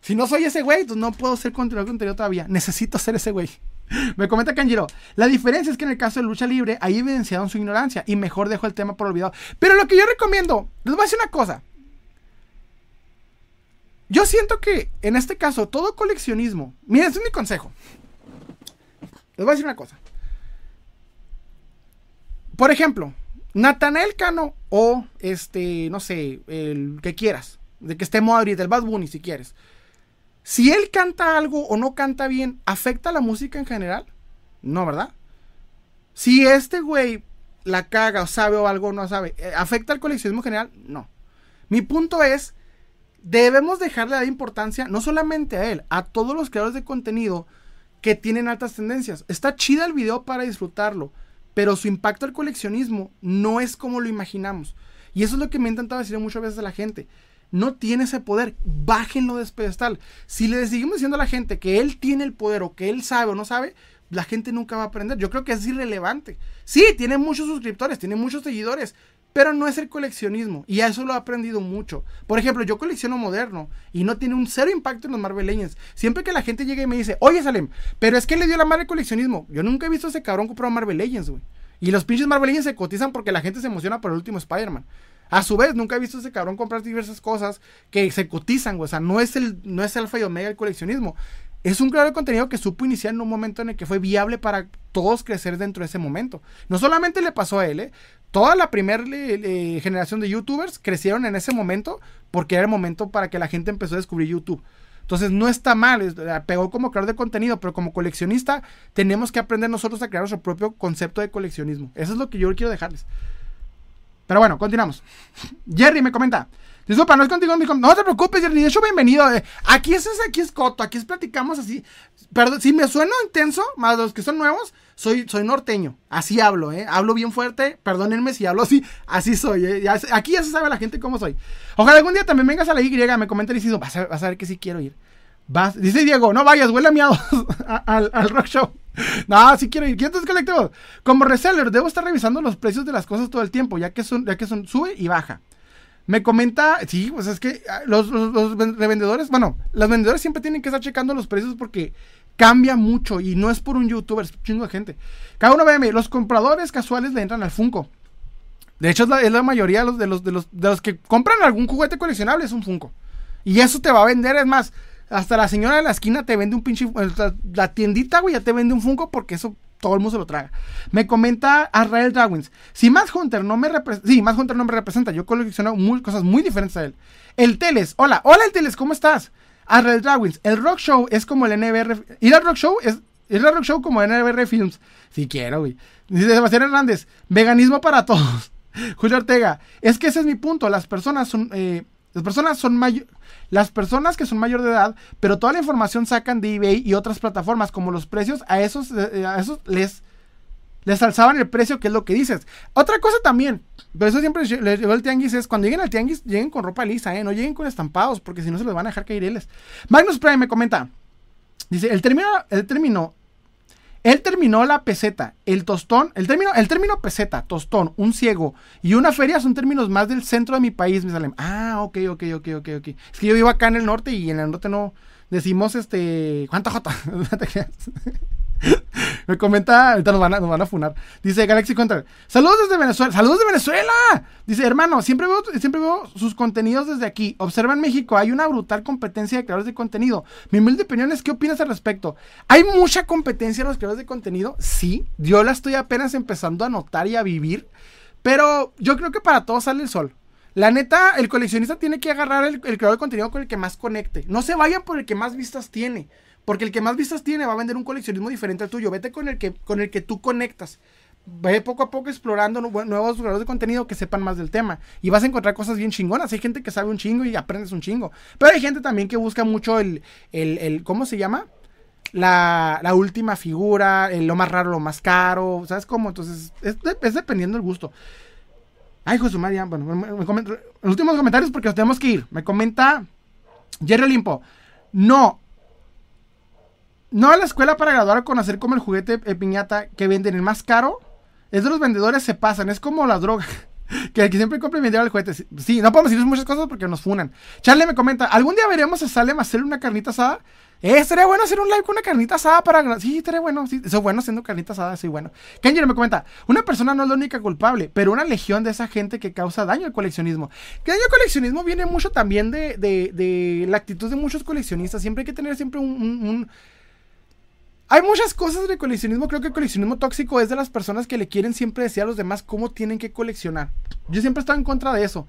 Si no soy ese güey, pues no puedo ser de contenido todavía. Necesito ser ese güey. Me comenta Kanjiro. La diferencia es que en el caso de lucha libre, ahí evidenciaron su ignorancia y mejor dejo el tema por olvidado. Pero lo que yo recomiendo, les voy a decir una cosa. Yo siento que en este caso, todo coleccionismo. Miren, este es mi consejo. Les voy a decir una cosa. Por ejemplo, Nathanael Cano o este, no sé, el que quieras. De que esté Madrid, el Bad Bunny si quieres. Si él canta algo o no canta bien, ¿afecta la música en general? No, ¿verdad? Si este güey la caga o sabe o algo no sabe, eh, ¿afecta al coleccionismo en general? No. Mi punto es, debemos dejarle la importancia no solamente a él, a todos los creadores de contenido que tienen altas tendencias. Está chida el video para disfrutarlo, pero su impacto al coleccionismo no es como lo imaginamos. Y eso es lo que me he intentado decir muchas veces a la gente no tiene ese poder. Bájenlo de pedestal. Si le seguimos diciendo a la gente que él tiene el poder o que él sabe o no sabe, la gente nunca va a aprender. Yo creo que es irrelevante. Sí, tiene muchos suscriptores, tiene muchos seguidores, pero no es el coleccionismo. Y a eso lo he aprendido mucho. Por ejemplo, yo colecciono moderno y no tiene un cero impacto en los Marvel Legends. Siempre que la gente llega y me dice, oye Salem, pero es que le dio la madre coleccionismo. Yo nunca he visto a ese cabrón comprar Marvel Legends, güey. Y los pinches Marvel Legends se cotizan porque la gente se emociona por el último Spider-Man. A su vez, nunca he visto a ese cabrón comprar diversas cosas que se cotizan, O sea, no es el, no es alfa y omega el coleccionismo. Es un creador de contenido que supo iniciar en un momento en el que fue viable para todos crecer dentro de ese momento. No solamente le pasó a él, ¿eh? toda la primera generación de youtubers crecieron en ese momento porque era el momento para que la gente empezó a descubrir YouTube. Entonces no está mal, pegó como creador de contenido, pero como coleccionista tenemos que aprender nosotros a crear nuestro propio concepto de coleccionismo. Eso es lo que yo quiero dejarles. Pero bueno, continuamos. Jerry me comenta. Disculpa, no es contigo, No te preocupes, Jerry. De hecho, bienvenido. Eh. Aquí es, aquí es coto, aquí es platicamos así. Perdón, si me sueno intenso, más los que son nuevos, soy, soy norteño. Así hablo, ¿eh? Hablo bien fuerte. Perdónenme si hablo así. Así soy, ¿eh? aquí ya se sabe la gente cómo soy. Ojalá algún día también vengas a la Y, me comenta y dices, vas a, vas a ver que sí quiero ir. Dice Diego, no vayas, huele a miados al, al rock show. No, si quiero ir. ¿Quién colectivos? Como reseller, debo estar revisando los precios de las cosas todo el tiempo, ya que son, ya que son, sube y baja. Me comenta, sí, pues es que ah, los, los, revendedores, bueno, los vendedores siempre tienen que estar checando los precios porque cambia mucho y no es por un youtuber, es un chingo de gente. Cada uno ve, los compradores casuales le entran al Funko. De hecho, es la, mayoría de los, de los, de, los, de los que compran algún juguete coleccionable es un Funko. Y eso te va a vender, es más, hasta la señora de la esquina te vende un pinche. La tiendita, güey, ya te vende un Funko porque eso todo el mundo se lo traga. Me comenta Arrael Dragons. Si Matt Hunter no me representa. Sí, Matt Hunter no me representa. Yo colecciono cosas muy diferentes a él. El Teles. Hola, hola el Teles, ¿cómo estás? Arrael Dragons. El Rock Show es como el NBR. Ir al Rock Show es. Ir al Rock Show como el NBR Films. Si quiero, güey. Dice Sebastián Hernández. Veganismo para todos. Julio Ortega. Es que ese es mi punto. Las personas son. Eh, las personas son mayores las personas que son mayor de edad, pero toda la información sacan de eBay y otras plataformas, como los precios, a esos, eh, a esos les, les alzaban el precio, que es lo que dices. Otra cosa también, pero eso siempre les llegó el tianguis, es cuando lleguen al tianguis, lleguen con ropa lisa, ¿eh? no lleguen con estampados, porque si no se les van a dejar caer Magnus Prime me comenta, dice, el término, el término Él terminó la peseta, el tostón, el término, el término peseta, tostón, un ciego y una feria son términos más del centro de mi país, me salen. Ah, ok, ok, ok, ok, ok. Es que yo vivo acá en el norte y en el norte no decimos este. ¿Cuánto J? Me comenta, ahorita nos van, a, nos funar. Dice Galaxy Contra. Saludos desde Venezuela. Saludos de Venezuela. Dice, hermano, siempre veo, siempre veo sus contenidos desde aquí. Observa en México, hay una brutal competencia de creadores de contenido. Mi humilde opinión es, ¿qué opinas al respecto? ¿Hay mucha competencia en los creadores de contenido? Sí, yo la estoy apenas empezando a notar y a vivir. Pero yo creo que para todos sale el sol. La neta, el coleccionista tiene que agarrar el, el creador de contenido con el que más conecte. No se vayan por el que más vistas tiene. Porque el que más vistas tiene va a vender un coleccionismo diferente al tuyo. Vete con el que, con el que tú conectas. Ve poco a poco explorando nuevos creadores de contenido que sepan más del tema. Y vas a encontrar cosas bien chingonas. Hay gente que sabe un chingo y aprendes un chingo. Pero hay gente también que busca mucho el, el, el ¿cómo se llama? La, la, última figura, lo más raro, lo más caro. ¿Sabes cómo? Entonces, es, dependiendo del gusto. Ay, José María, bueno, los últimos comentarios porque nos tenemos que ir. Me comenta Jerry Olimpo. No, no a la escuela para graduar a conocer como el juguete piñata que venden el más caro. Es de los vendedores se pasan, es como la droga. que, que siempre compra y el juguete. Sí, no podemos decir muchas cosas porque nos funan. Charlie me comenta, ¿algún día veremos a Salem hacer una carnita asada? Eh, estaría bueno hacer un live con una carnita asada para... Sí, estaría bueno. Sí, es bueno haciendo carnita asada, sí, bueno. Kenji me comenta, una persona no es la única culpable, pero una legión de esa gente que causa daño al coleccionismo. Que daño al coleccionismo viene mucho también de, de, de la actitud de muchos coleccionistas. Siempre hay que tener siempre un hay muchas cosas de coleccionismo. Creo que el coleccionismo tóxico es de las personas que le quieren siempre decir a los demás cómo tienen que coleccionar. Yo siempre estoy en contra de eso.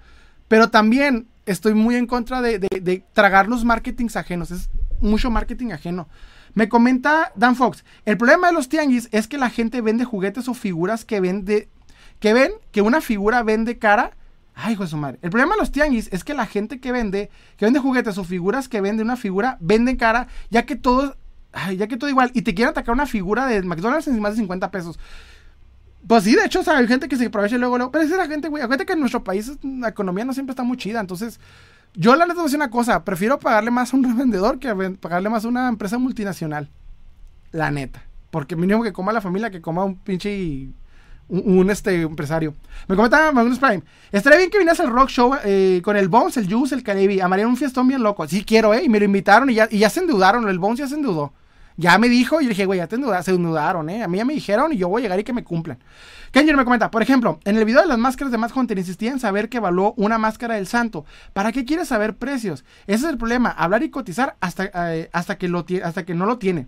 Pero también estoy muy en contra de, de, tragar los marketings ajenos. Es mucho marketing ajeno. Me comenta Dan Fox, el problema de los tianguis es que la gente vende juguetes o figuras que vende, que ven que una figura vende cara. Ay, hijo de su madre. El problema de los tianguis es que la gente que vende, que vende juguetes o figuras que vende una figura, venden cara, ya que todos Ya que todo igual. Y te quieren atacar una figura de McDonald's en más de 50 pesos. Pues sí, de hecho, o hay gente que se aprovecha luego, luego. Pero es la gente, güey. Acuérdate que en nuestro país la economía no siempre está muy chida. Entonces, yo la neta voy a decir una cosa. Prefiero pagarle más a un revendedor que pagarle más a una empresa multinacional. La neta. Porque mínimo que coma la familia que coma un pinche. Un, este empresario. Me comenta Magnus Prime. Estaría bien que vinieras al rock show eh, con el Bones, el Juice, el Caribe. Amaría un fiestón bien loco. Sí, quiero, ¿eh? Y me lo invitaron y ya, y ya se endeudaron. El Bones ya se endeudó. Ya me dijo y le dije, güey, ya te endudaron, se endeudaron, ¿eh? A mí ya me dijeron y yo voy a llegar y que me cumplan. Kenji me comenta, por ejemplo, en el video de las máscaras de Matt Hunter insistía en saber que evaluó una máscara del santo. ¿Para qué quieres saber precios? Ese es el problema, hablar y cotizar hasta, eh, hasta, que, lo hasta que no lo tiene.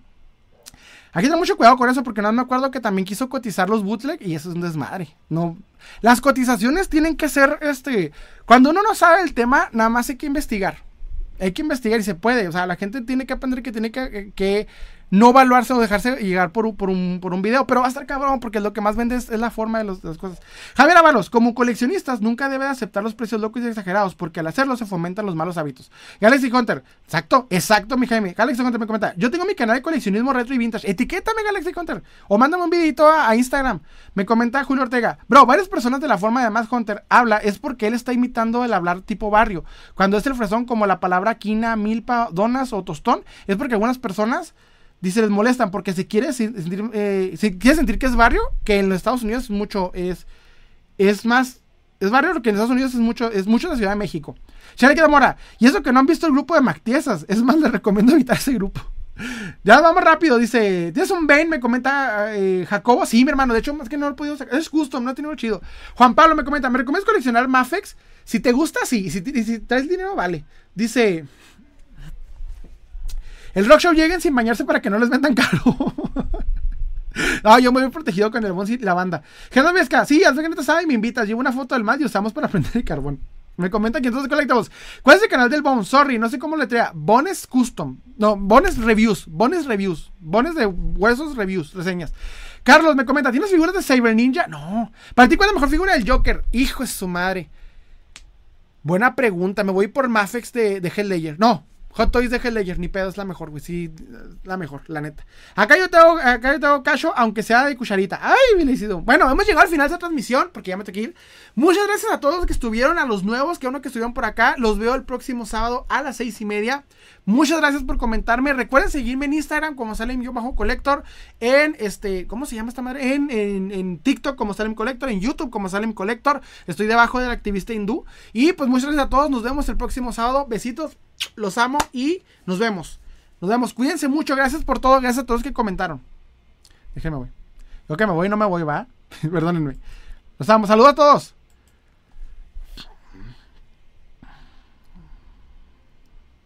Aquí ten mucho cuidado con eso porque no me acuerdo que también quiso cotizar los bootleg y eso es un desmadre. No, las cotizaciones tienen que ser, este, cuando uno no sabe el tema, nada más hay que investigar. Hay que investigar y se puede. O sea, la gente tiene que aprender que tiene que, que no evaluarse o dejarse llegar por un, por un, por un video, pero va a estar cabrón porque lo que más vende es, la forma de, las cosas. Javier Avalos, como coleccionistas, nunca debe aceptar los precios locos y exagerados porque al hacerlo se fomentan los malos hábitos. Galaxy Hunter, exacto, exacto, mi Jaime. Galaxy Hunter me comenta, yo tengo mi canal de coleccionismo retro y vintage, etiquétame Galaxy Hunter o mándame un videito a, a, Instagram. Me comenta Julio Ortega, bro, varias personas de la forma de más Hunter habla es porque él está imitando el hablar tipo barrio. Cuando es el fresón como la palabra quina, milpa, donas o tostón, es porque algunas personas dice les molestan porque se quiere sentir, eh, sentir que es barrio, que en los Estados Unidos es mucho, es, es más, es barrio que en Estados Unidos es mucho, es mucho la Ciudad de México. Charlie Mora, y eso que no han visto el grupo de Mactiesas, es más, les recomiendo evitar ese grupo. Ya vamos rápido, dice, ¿tienes un Bane? Me comenta eh, Jacobo, sí, mi hermano, de hecho, más que no lo he podido sacar, es justo, no he tenido chido. Juan Pablo me comenta, ¿me recomiendas coleccionar Mafex? Si te gusta, sí, si, si traes dinero, vale. Dice, el rock show lleguen sin bañarse para que no les vendan caro. no, yo me voy protegido con el Bones y la banda. Gerardo Viesca, sí, al que no te sabe me invitas. Llevo una foto del más y usamos para prender el carbón. Me comenta que entonces colectamos. ¿Cuál es el canal del Bones? Sorry, no sé cómo le trae. Bones Custom. No, Bones Reviews. Bones Reviews. Bones de huesos reviews, reseñas. Carlos me comenta, ¿tienes figuras de Cyber Ninja? No. ¿Para ti cuál es la mejor figura del Joker? Hijo de su madre. Buena pregunta. Me voy por Mafex de, de Helllayer. No, Hot Toys de Hellleger, ni pedo, es la mejor, güey. Sí, la mejor, la neta. Acá yo tengo, acá yo tengo cacho, aunque sea de cucharita. Ay, felicito. Bueno, hemos llegado al final de esta transmisión, porque ya me tengo que ir. Muchas gracias a todos los que estuvieron, a los nuevos, que uno que estuvieron por acá. Los veo el próximo sábado a las seis y media. Muchas gracias por comentarme. Recuerden seguirme en Instagram como Salem yo bajo Collector. En este, ¿cómo se llama esta madre? En, en, en, TikTok como Salem Collector. En YouTube como Salem Collector. Estoy debajo del activista hindú. Y pues muchas gracias a todos. Nos vemos el próximo sábado. Besitos. Los amo y nos vemos. Nos vemos. Cuídense mucho. Gracias por todo. Gracias a todos que comentaron. Déjenme voy. Yo que me voy, no me voy, va. Perdónenme. Los amo. Saludos a todos.